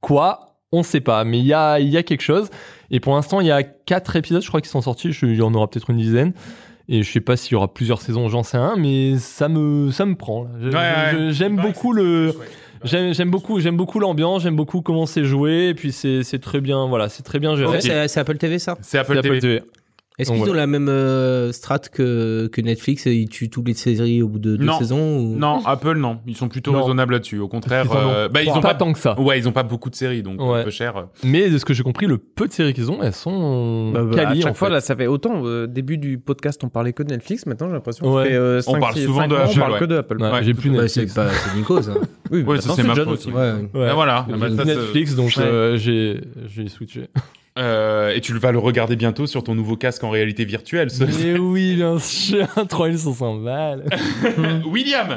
Quoi? On sait pas, mais il y a, il y a quelque chose. Et pour l'instant, il y a quatre épisodes, je crois, qui sont sortis. Il y en aura peut-être une dizaine. Et je sais pas s'il y aura plusieurs saisons, j'en sais un, mais ça me, ça me prend. Ouais, ouais. J'aime beaucoup le, chouette. J'aime j'aime beaucoup, j'aime beaucoup l'ambiance, j'aime beaucoup comment c'est joué, et puis c'est c'est très bien, voilà, c'est très bien géré. Ouais, c'est c'est Apple TV ça? C'est Apple C'est Apple TV. TV. Est-ce qu'ils ont la même euh, strat que, que Netflix et ils tuent toutes les séries au bout de deux Non. saisons ou... Non, Apple, non. Ils sont plutôt Non. raisonnables là-dessus. Au contraire, <laughs> Ils en ont euh, bah, ils pas, ont pas. tant que ça. Ouais, ils ont pas beaucoup de séries, donc Ouais. un peu cher. Mais de ce que j'ai compris, le peu de séries qu'ils ont, elles sont Bah, bah, quali à chaque en fois, fait. là, ça fait autant. Au début du podcast, on parlait que de Netflix. Maintenant, j'ai l'impression Ouais. que ça fait, euh, On parle souvent de Apple, on parle ouais. que de Apple. Ouais, Ouais. J'ai plus Bah, Netflix. c'est pas c'est Nico ça. <laughs> Oui, Ouais, ça, maintenant, c'est ma aussi. Ouais. Ouais. Ah, voilà. Ah, bah, Netflix, donc Ouais. euh, j'ai switché. Euh, et tu vas le regarder bientôt sur ton nouveau casque en réalité virtuelle. ce- Mais <laughs> oui, bien sûr, <laughs> 3500 balles. <laughs> William.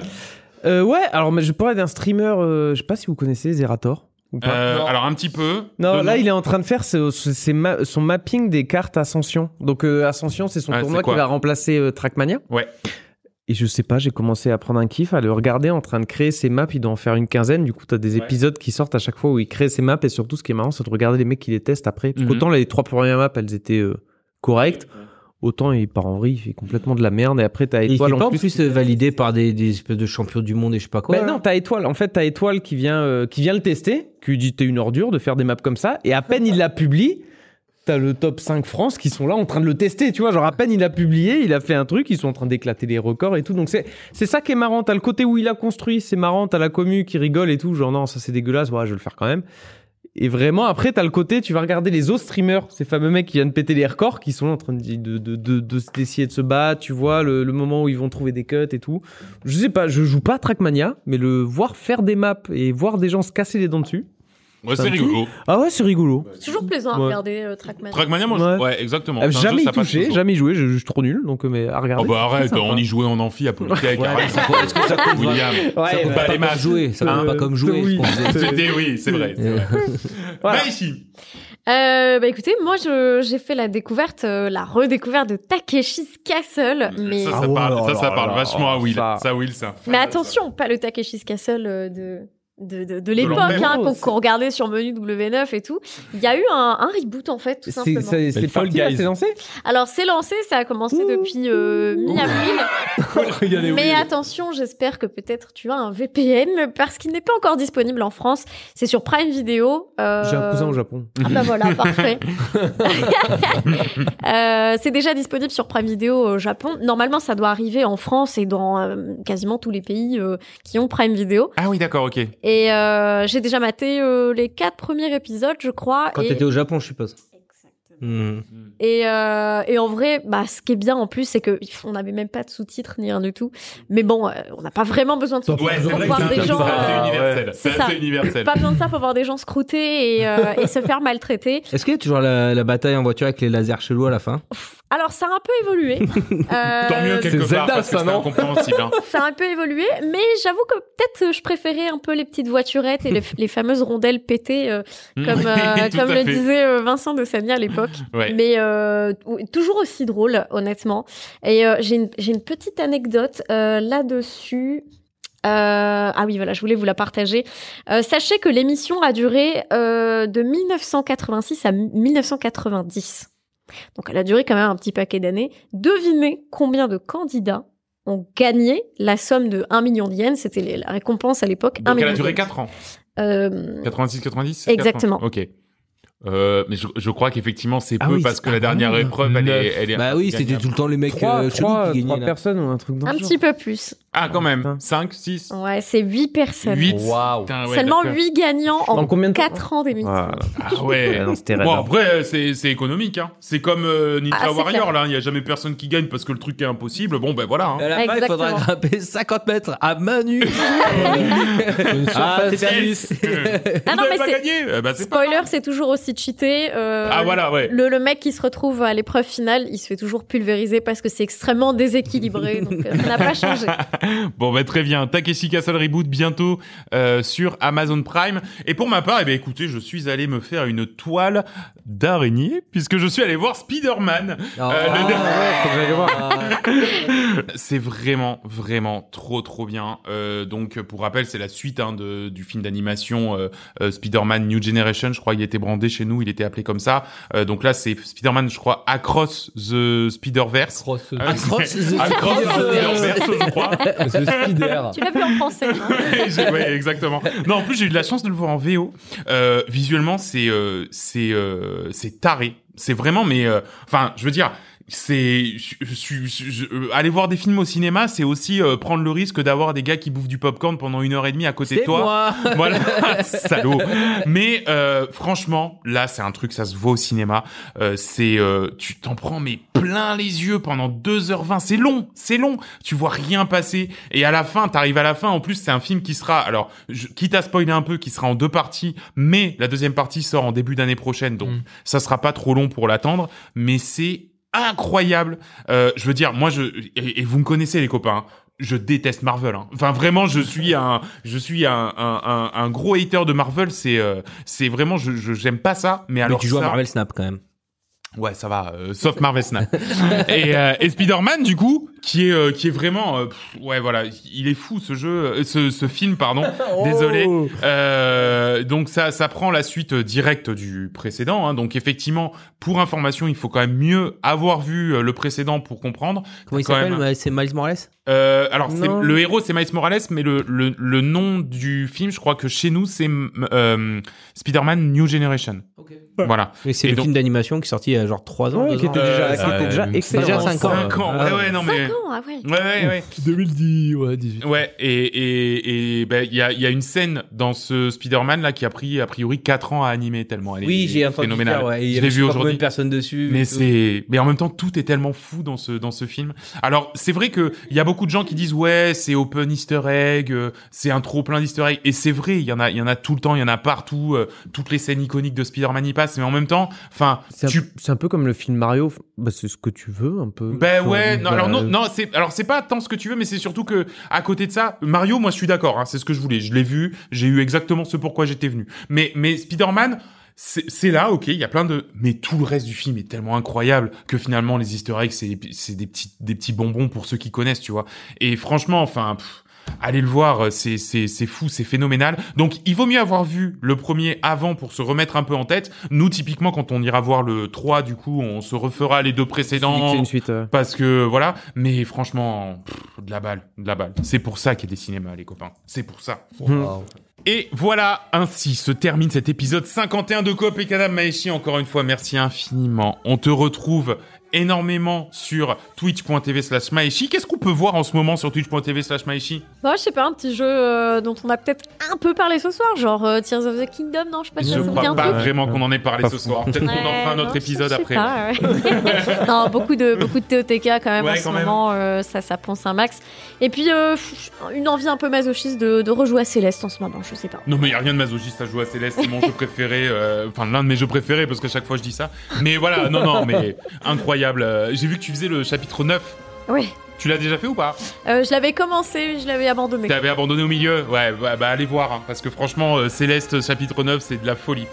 Euh, ouais, alors mais je parlais d'un streamer, euh, je sais pas si vous connaissez Zerator ou pas. Euh, alors un petit peu. non, là nom. il est en train de faire ce- ce- ses ma- son mapping des cartes Ascension. Donc euh, Ascension, c'est son Ah, tournoi qui va remplacer euh, Trackmania. Ouais. Et je sais pas, j'ai commencé à prendre un kiff, à le regarder en train de créer ses maps. Il doit en faire une quinzaine. Du coup, t'as des Ouais. épisodes qui sortent à chaque fois où il crée ses maps. Et surtout, ce qui est marrant, c'est de regarder les mecs qui les testent après. Parce Mhm. qu'autant les trois premières maps, elles étaient euh, correctes. autant il part en vrille, il fait complètement de la merde. Et après, t'as Et il Étoile fait pas en plus. plus euh, validé par des, des espèces de champions du monde et je sais pas quoi. Bah non, t'as Étoile. En fait, t'as Étoile qui vient, euh, qui vient le tester, qui lui dit t'es une ordure de faire des maps comme ça. Et à peine il la publie, t'as le top 5 France qui sont là en train de le tester. Tu vois, genre à peine il a publié, il a fait un truc, ils sont en train d'éclater les records et tout. Donc c'est c'est ça qui est marrant. T'as le côté où il a construit, c'est marrant. T'as la commu qui rigole et tout. Genre non, ça c'est dégueulasse. Ouais, je vais le faire quand même. Et vraiment, après, t'as le côté, tu vas regarder les autres streamers, ces fameux mecs qui viennent péter les records, qui sont en train de, de, de, de, de- d'essayer de se battre, tu vois, le, le moment où ils vont trouver des cuts et tout. Je sais pas, je joue pas à Trackmania, mais le voir faire des maps et voir des gens se casser les dents dessus. Ouais, c'est Ça me rigolo. Ah ouais, c'est rigolo. C'est toujours plaisant à Ouais. regarder euh, Trackman. Trackmania, moi, je- Ouais. ouais, exactement. Euh, C'est un jeu, jamais y ça passe touché, toujours. jamais y joué, je, je suis trop nul, donc euh, mais à Oh regarder. bah arrête, c'est sympa. on y jouait en amphi à Polytech. Ouais, arrête. ça Est-ce que ça compte William. Ouais, Ça compte <laughs> ouais. pas les comme jouer, ça compte Euh, pas comme jouer. oui. ce qu'on faisait. <laughs> C'était, oui, c'est vrai. c'est vrai. <laughs> Voilà. Bah. Euh, bah écoutez, moi je- j'ai fait la découverte, euh, la redécouverte de Takeshi's Castle, mais Ça, ça Ah ouais, parle, ça, oh ça là parle là, vachement à Will. ça. Ça, Will, fan mais ça. attention, pas le Takeshi's Castle euh, de de, de, de l'époque hein, qu'on regardait sur menu W9 et tout. Il y a eu un, un reboot en fait, tout simplement. c'est- Fall Guys. c'est lancé? Alors c'est lancé, ça a commencé depuis euh, mi-avril. <laughs> Mais attention, j'espère que peut-être tu as un VPN parce qu'il n'est pas encore disponible en France. C'est sur Prime Video. Euh, J'ai un cousin au Japon. Ah bah voilà, <laughs> parfait. <laughs> Euh, c'est déjà disponible sur Prime Video au Japon. Normalement, ça doit arriver en France et dans euh, quasiment tous les pays euh, qui ont Prime Video. Ah oui, d'accord, ok. Et euh, j'ai déjà maté euh, les quatre premiers épisodes, je crois. Quand et... t'étais au Japon, je suppose. Exactement. Hmm. Et, euh, et en vrai, bah, ce qui est bien en plus, c'est que on n'avait même pas de sous-titres ni rien du tout. Mais bon, euh, on n'a pas vraiment besoin de sous-titres Ouais, pour voir des gens. c'est assez euh, universel. c'est universel. Pas besoin de ça pour voir des gens scrouter et, euh, et se faire maltraiter. <laughs> Est-ce qu'il y a toujours la, la bataille en voiture avec les lasers chelous à la fin? Alors, ça a un peu évolué. Euh, <laughs> Tant mieux quelque c'est part parce que ça, c'est incompréhensible. hein. ça a un peu évolué, mais j'avoue que peut-être euh, je préférais un peu les petites voiturettes et les, <laughs> les fameuses rondelles pétées, euh, comme, euh, <laughs> Tout comme le fait. disait euh, Vincent de Sagna à l'époque. Ouais. Mais euh, ou- toujours aussi drôle, honnêtement. Et euh, j'ai une, petite anecdote euh, là-dessus. Euh, ah oui, voilà, je voulais vous la partager. Euh, sachez que l'émission a duré euh, de 1986 à 1990. Donc elle a duré quand même un petit paquet d'années. Devinez combien de candidats ont gagné la somme de 1 million de yens. C'était la récompense à l'époque. 1 Donc elle million a duré yens. 4 ans. Euh, 86-90 Exactement. Ok. Euh, mais je, je crois qu'effectivement c'est Ah peu oui, parce que la pas dernière épreuve elle est, elle est Bah oui, c'était tout le temps les mecs Trois, euh, chelous trois, qui trois gagnaient. là. personnes ou un truc dans un genre. petit peu plus. Ah quand même. Putain. 5, 6, Ouais, c'est 8 personnes. 8. Waouh. Seulement 8 gagnants en En combien de temps 4 ans d'émission. Voilà. Ah ouais. Ah raide, Bon hein. après c'est c'est économique hein. C'est comme euh, Ninja Ah, Warrior clair. là, il y a jamais personne qui gagne parce que le truc est impossible. Bon ben voilà. hein. À la fin, il faudra grimper 50 mètres à main nue. <laughs> ah, c'est. <laughs> Ah non, mais c'est- Eh ben, Spoiler, c'est toujours aussi cheaté. euh, Ah voilà ouais. Le, le mec qui se retrouve à l'épreuve finale, il se fait toujours pulvériser parce que c'est extrêmement déséquilibré. donc euh, ça n'a pas <laughs> changé. Bon bah très bien, Takeshi Castle Reboot bientôt euh, sur Amazon Prime. Et pour ma part, eh bien écoutez, je suis allé me faire une toile d'araignée puisque je suis allé voir Spider-Man. Oh. Euh, le. Ah. <laughs> C'est vraiment vraiment trop trop bien. Euh, donc pour rappel, c'est la suite hein, de, du film d'animation euh, euh, Spider-Man New Generation. Je crois il était brandé chez nous, il était appelé comme ça. Euh, donc là c'est Spider-Man, je crois Across the Spider-Verse. Cross. Euh, Across the <laughs> Across the Spider-Verse. Spider-Verse, je crois. <laughs> Spider. tu l'as vu en français, <laughs> ouais, exactement. Non, en plus j'ai eu de la chance de le voir en VO. Euh, visuellement, c'est euh, c'est euh, c'est taré. C'est vraiment, mais euh, enfin, je veux dire. C'est, euh, aller voir des films au cinéma, c'est aussi euh, prendre le risque d'avoir des gars qui bouffent du popcorn pendant une heure et demie à côté de toi. moi. <laughs> Voilà, <laughs> salaud. Mais euh, franchement, là, c'est un truc, ça se voit au cinéma. Euh, c'est, euh, tu t'en prends mais plein les yeux pendant 2h20. C'est long, c'est long. Tu vois rien passer. Et à la fin, t'arrives à la fin. En plus, c'est un film qui sera, alors, je, quitte à spoiler un peu, qui sera en deux parties, mais la deuxième partie sort en début d'année prochaine, donc Mm. ça sera pas trop long pour l'attendre. Mais c'est incroyable. Euh, je veux dire, moi, je et, et vous me connaissez les copains. hein, je déteste Marvel. hein. Enfin, vraiment, je suis un, je suis un, un, un, un gros hater de Marvel. C'est, euh, c'est vraiment, je, je j'aime pas ça. Mais Mais alors tu joues ça, à Marvel Snap quand même. Ouais, ça va, euh, sauf Marvel Snap. <laughs> et, euh, et Spider-Man, du coup, qui est euh, qui est vraiment, euh, pff, ouais, voilà, il est fou ce jeu, euh, ce, ce film, pardon. <laughs> Désolé. Euh, donc ça ça prend la suite directe du précédent. Hein. Donc effectivement, pour information, il faut quand même mieux avoir vu le précédent pour comprendre. Comment il s'appelle? même. C'est Miles Morales? Euh, alors le héros c'est Miles Morales, mais le, le le nom du film, je crois que chez nous c'est euh, Spider-Man New Generation. Voilà. Mais c'est Et le donc- film d'animation qui est sorti il y a genre 3 ans. Ouais, deux qui était déjà, Euh, qui était déjà euh, excellent. déjà cinq ans. Cinq ans. Ouais ouais non mais. 5 ans, ah ouais. Ouais ouais ouais. 2010, ouais, 18. Ouais, et et et ben il y a il y a une scène dans ce Spider-Man là qui a pris a priori 4 ans à animer tellement elle est Oui, j'ai entendu phénoménale. dire, ouais. Je l'ai vu aujourd'hui. de personnes dessus. Mais et c'est mais en même temps tout est tellement fou dans ce dans ce film. Alors, c'est vrai que il y a beaucoup de gens qui disent ouais, c'est open easter egg, euh, c'est un trop plein d'easter egg et c'est vrai, il y en a il y en a tout le temps, il y en a partout, euh, toutes les scènes iconiques de Spider-Man y passent mais en même temps, enfin, C'est un, tu c'est un peu comme le film Mario. Bah, c'est ce que tu veux, un peu. Ben Enfin, ouais, non, bah, alors non, non, c'est alors c'est pas tant ce que tu veux, mais c'est surtout que à côté de ça, Mario, moi je suis d'accord, hein, c'est ce que je voulais, je l'ai vu, j'ai eu exactement ce pourquoi j'étais venu. Mais mais Spider-Man, c'est c'est là, ok, il y a plein de, mais tout le reste du film est tellement incroyable que finalement les Easter eggs c'est c'est des petits des petits bonbons pour ceux qui connaissent, tu vois. Et franchement, enfin. pff, Allez le voir, c'est c'est c'est fou, c'est phénoménal. Donc il vaut mieux avoir vu le premier avant pour se remettre un peu en tête. Nous typiquement quand on ira voir le 3 du coup, on se refera les deux précédents C'est une suite. euh. parce que voilà, mais franchement, pff, de la balle, de la balle. C'est pour ça qu'il y a des cinémas, les copains. C'est pour ça. Wow. Et voilà, ainsi se termine cet épisode 51 de Coop et Kadam Maeshi. Encore une fois, merci infiniment. On te retrouve énormément sur twitch.tv slash maeshi. Qu'est-ce qu'on peut voir en ce moment sur twitch.tv slash maeshi Bon, je sais pas, un petit jeu euh, dont on a peut-être un peu parlé ce soir, genre euh, Tears of the Kingdom, non Je sais pas si Je ça crois pas vraiment qu'on en ait parlé ce soir. Peut-être qu'on en fera un autre non, épisode je sais après. pas, ouais. <laughs> non, beaucoup de, beaucoup de TOTK quand même Ouais, en ce même. moment, euh, ça, ça ponce un max. Et puis, euh, une envie un peu masochiste de, de rejouer à Céleste en ce moment, je sais pas. Non mais il y a rien de masochiste à jouer à Céleste, c'est mon jeu préféré, euh, enfin l'un de mes jeux préférés parce qu'à chaque fois je dis ça. Mais voilà, non non, mais incroyable. Euh, J'ai vu que tu faisais le chapitre 9. Ouais, Tu l'as déjà fait ou pas euh, je l'avais commencé, je l'avais abandonné. T'avais abandonné au milieu Ouais, bah, bah, allez voir, hein, parce que franchement, euh, Céleste chapitre 9, c'est de la folie.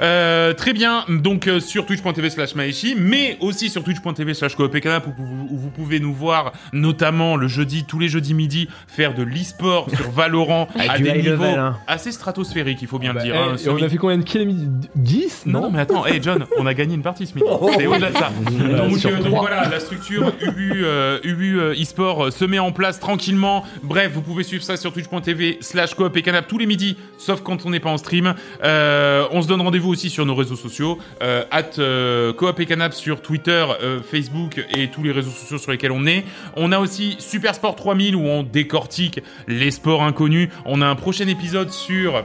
Euh, très bien, donc euh, sur twitch.tv slash maeshi, mais aussi sur twitch.tv slash coop et canap où, vous- où vous pouvez nous voir, notamment le jeudi, tous les jeudis midi, faire de l'e-sport sur Valorant <laughs> à des niveaux level, hein. assez stratosphériques, il faut bien Bah, le dire. eh, hein, et sur on a fait combien de kilomètres 10 non, Non, mais attends, hey John, on a gagné une partie ce midi. <laughs> C'est au-delà de ça. donc, euh, donc voilà, la structure Ubu, Ubu e-sport se met en place tranquillement. Bref, vous pouvez suivre ça sur twitch.tv slash coop et canap tous les midis, sauf quand on n'est pas en stream. On se donne rendez-vous aussi sur nos réseaux sociaux, euh, at euh, coop et canap sur Twitter, euh, Facebook et tous les réseaux sociaux sur lesquels on est. On a aussi Super Sport 3000 où on décortique les sports inconnus. On a un prochain épisode sur...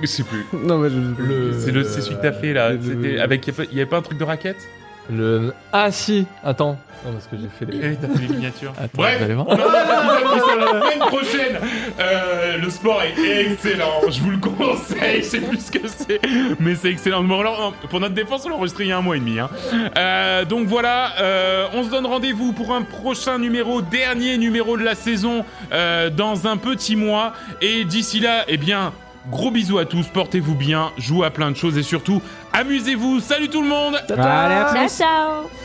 Je sais plus. Non, mais je- Le- C'est celui que t'as fait là. le- avec, il y avait pas un truc de raquette? Le... Ah si, attends. Non, parce que j'ai fait Eh les... oui, t'as fait les miniatures. Attends, Bref, vous allez voir. on la semaine prochaine. Euh, le sport est excellent. Je vous le conseille. Je sais plus ce que c'est, mais c'est excellent. Bon, alors, pour notre défense, on l'a enregistré il y a un mois et demi. Hein. Euh, donc voilà, euh, on se donne rendez-vous pour un prochain numéro, dernier numéro de la saison, euh, dans un petit mois. Et d'ici là, eh bien. Gros bisous à tous, portez-vous bien, jouez à plein de choses et surtout, amusez-vous. Salut tout le monde Allez, à plus. Ciao, ciao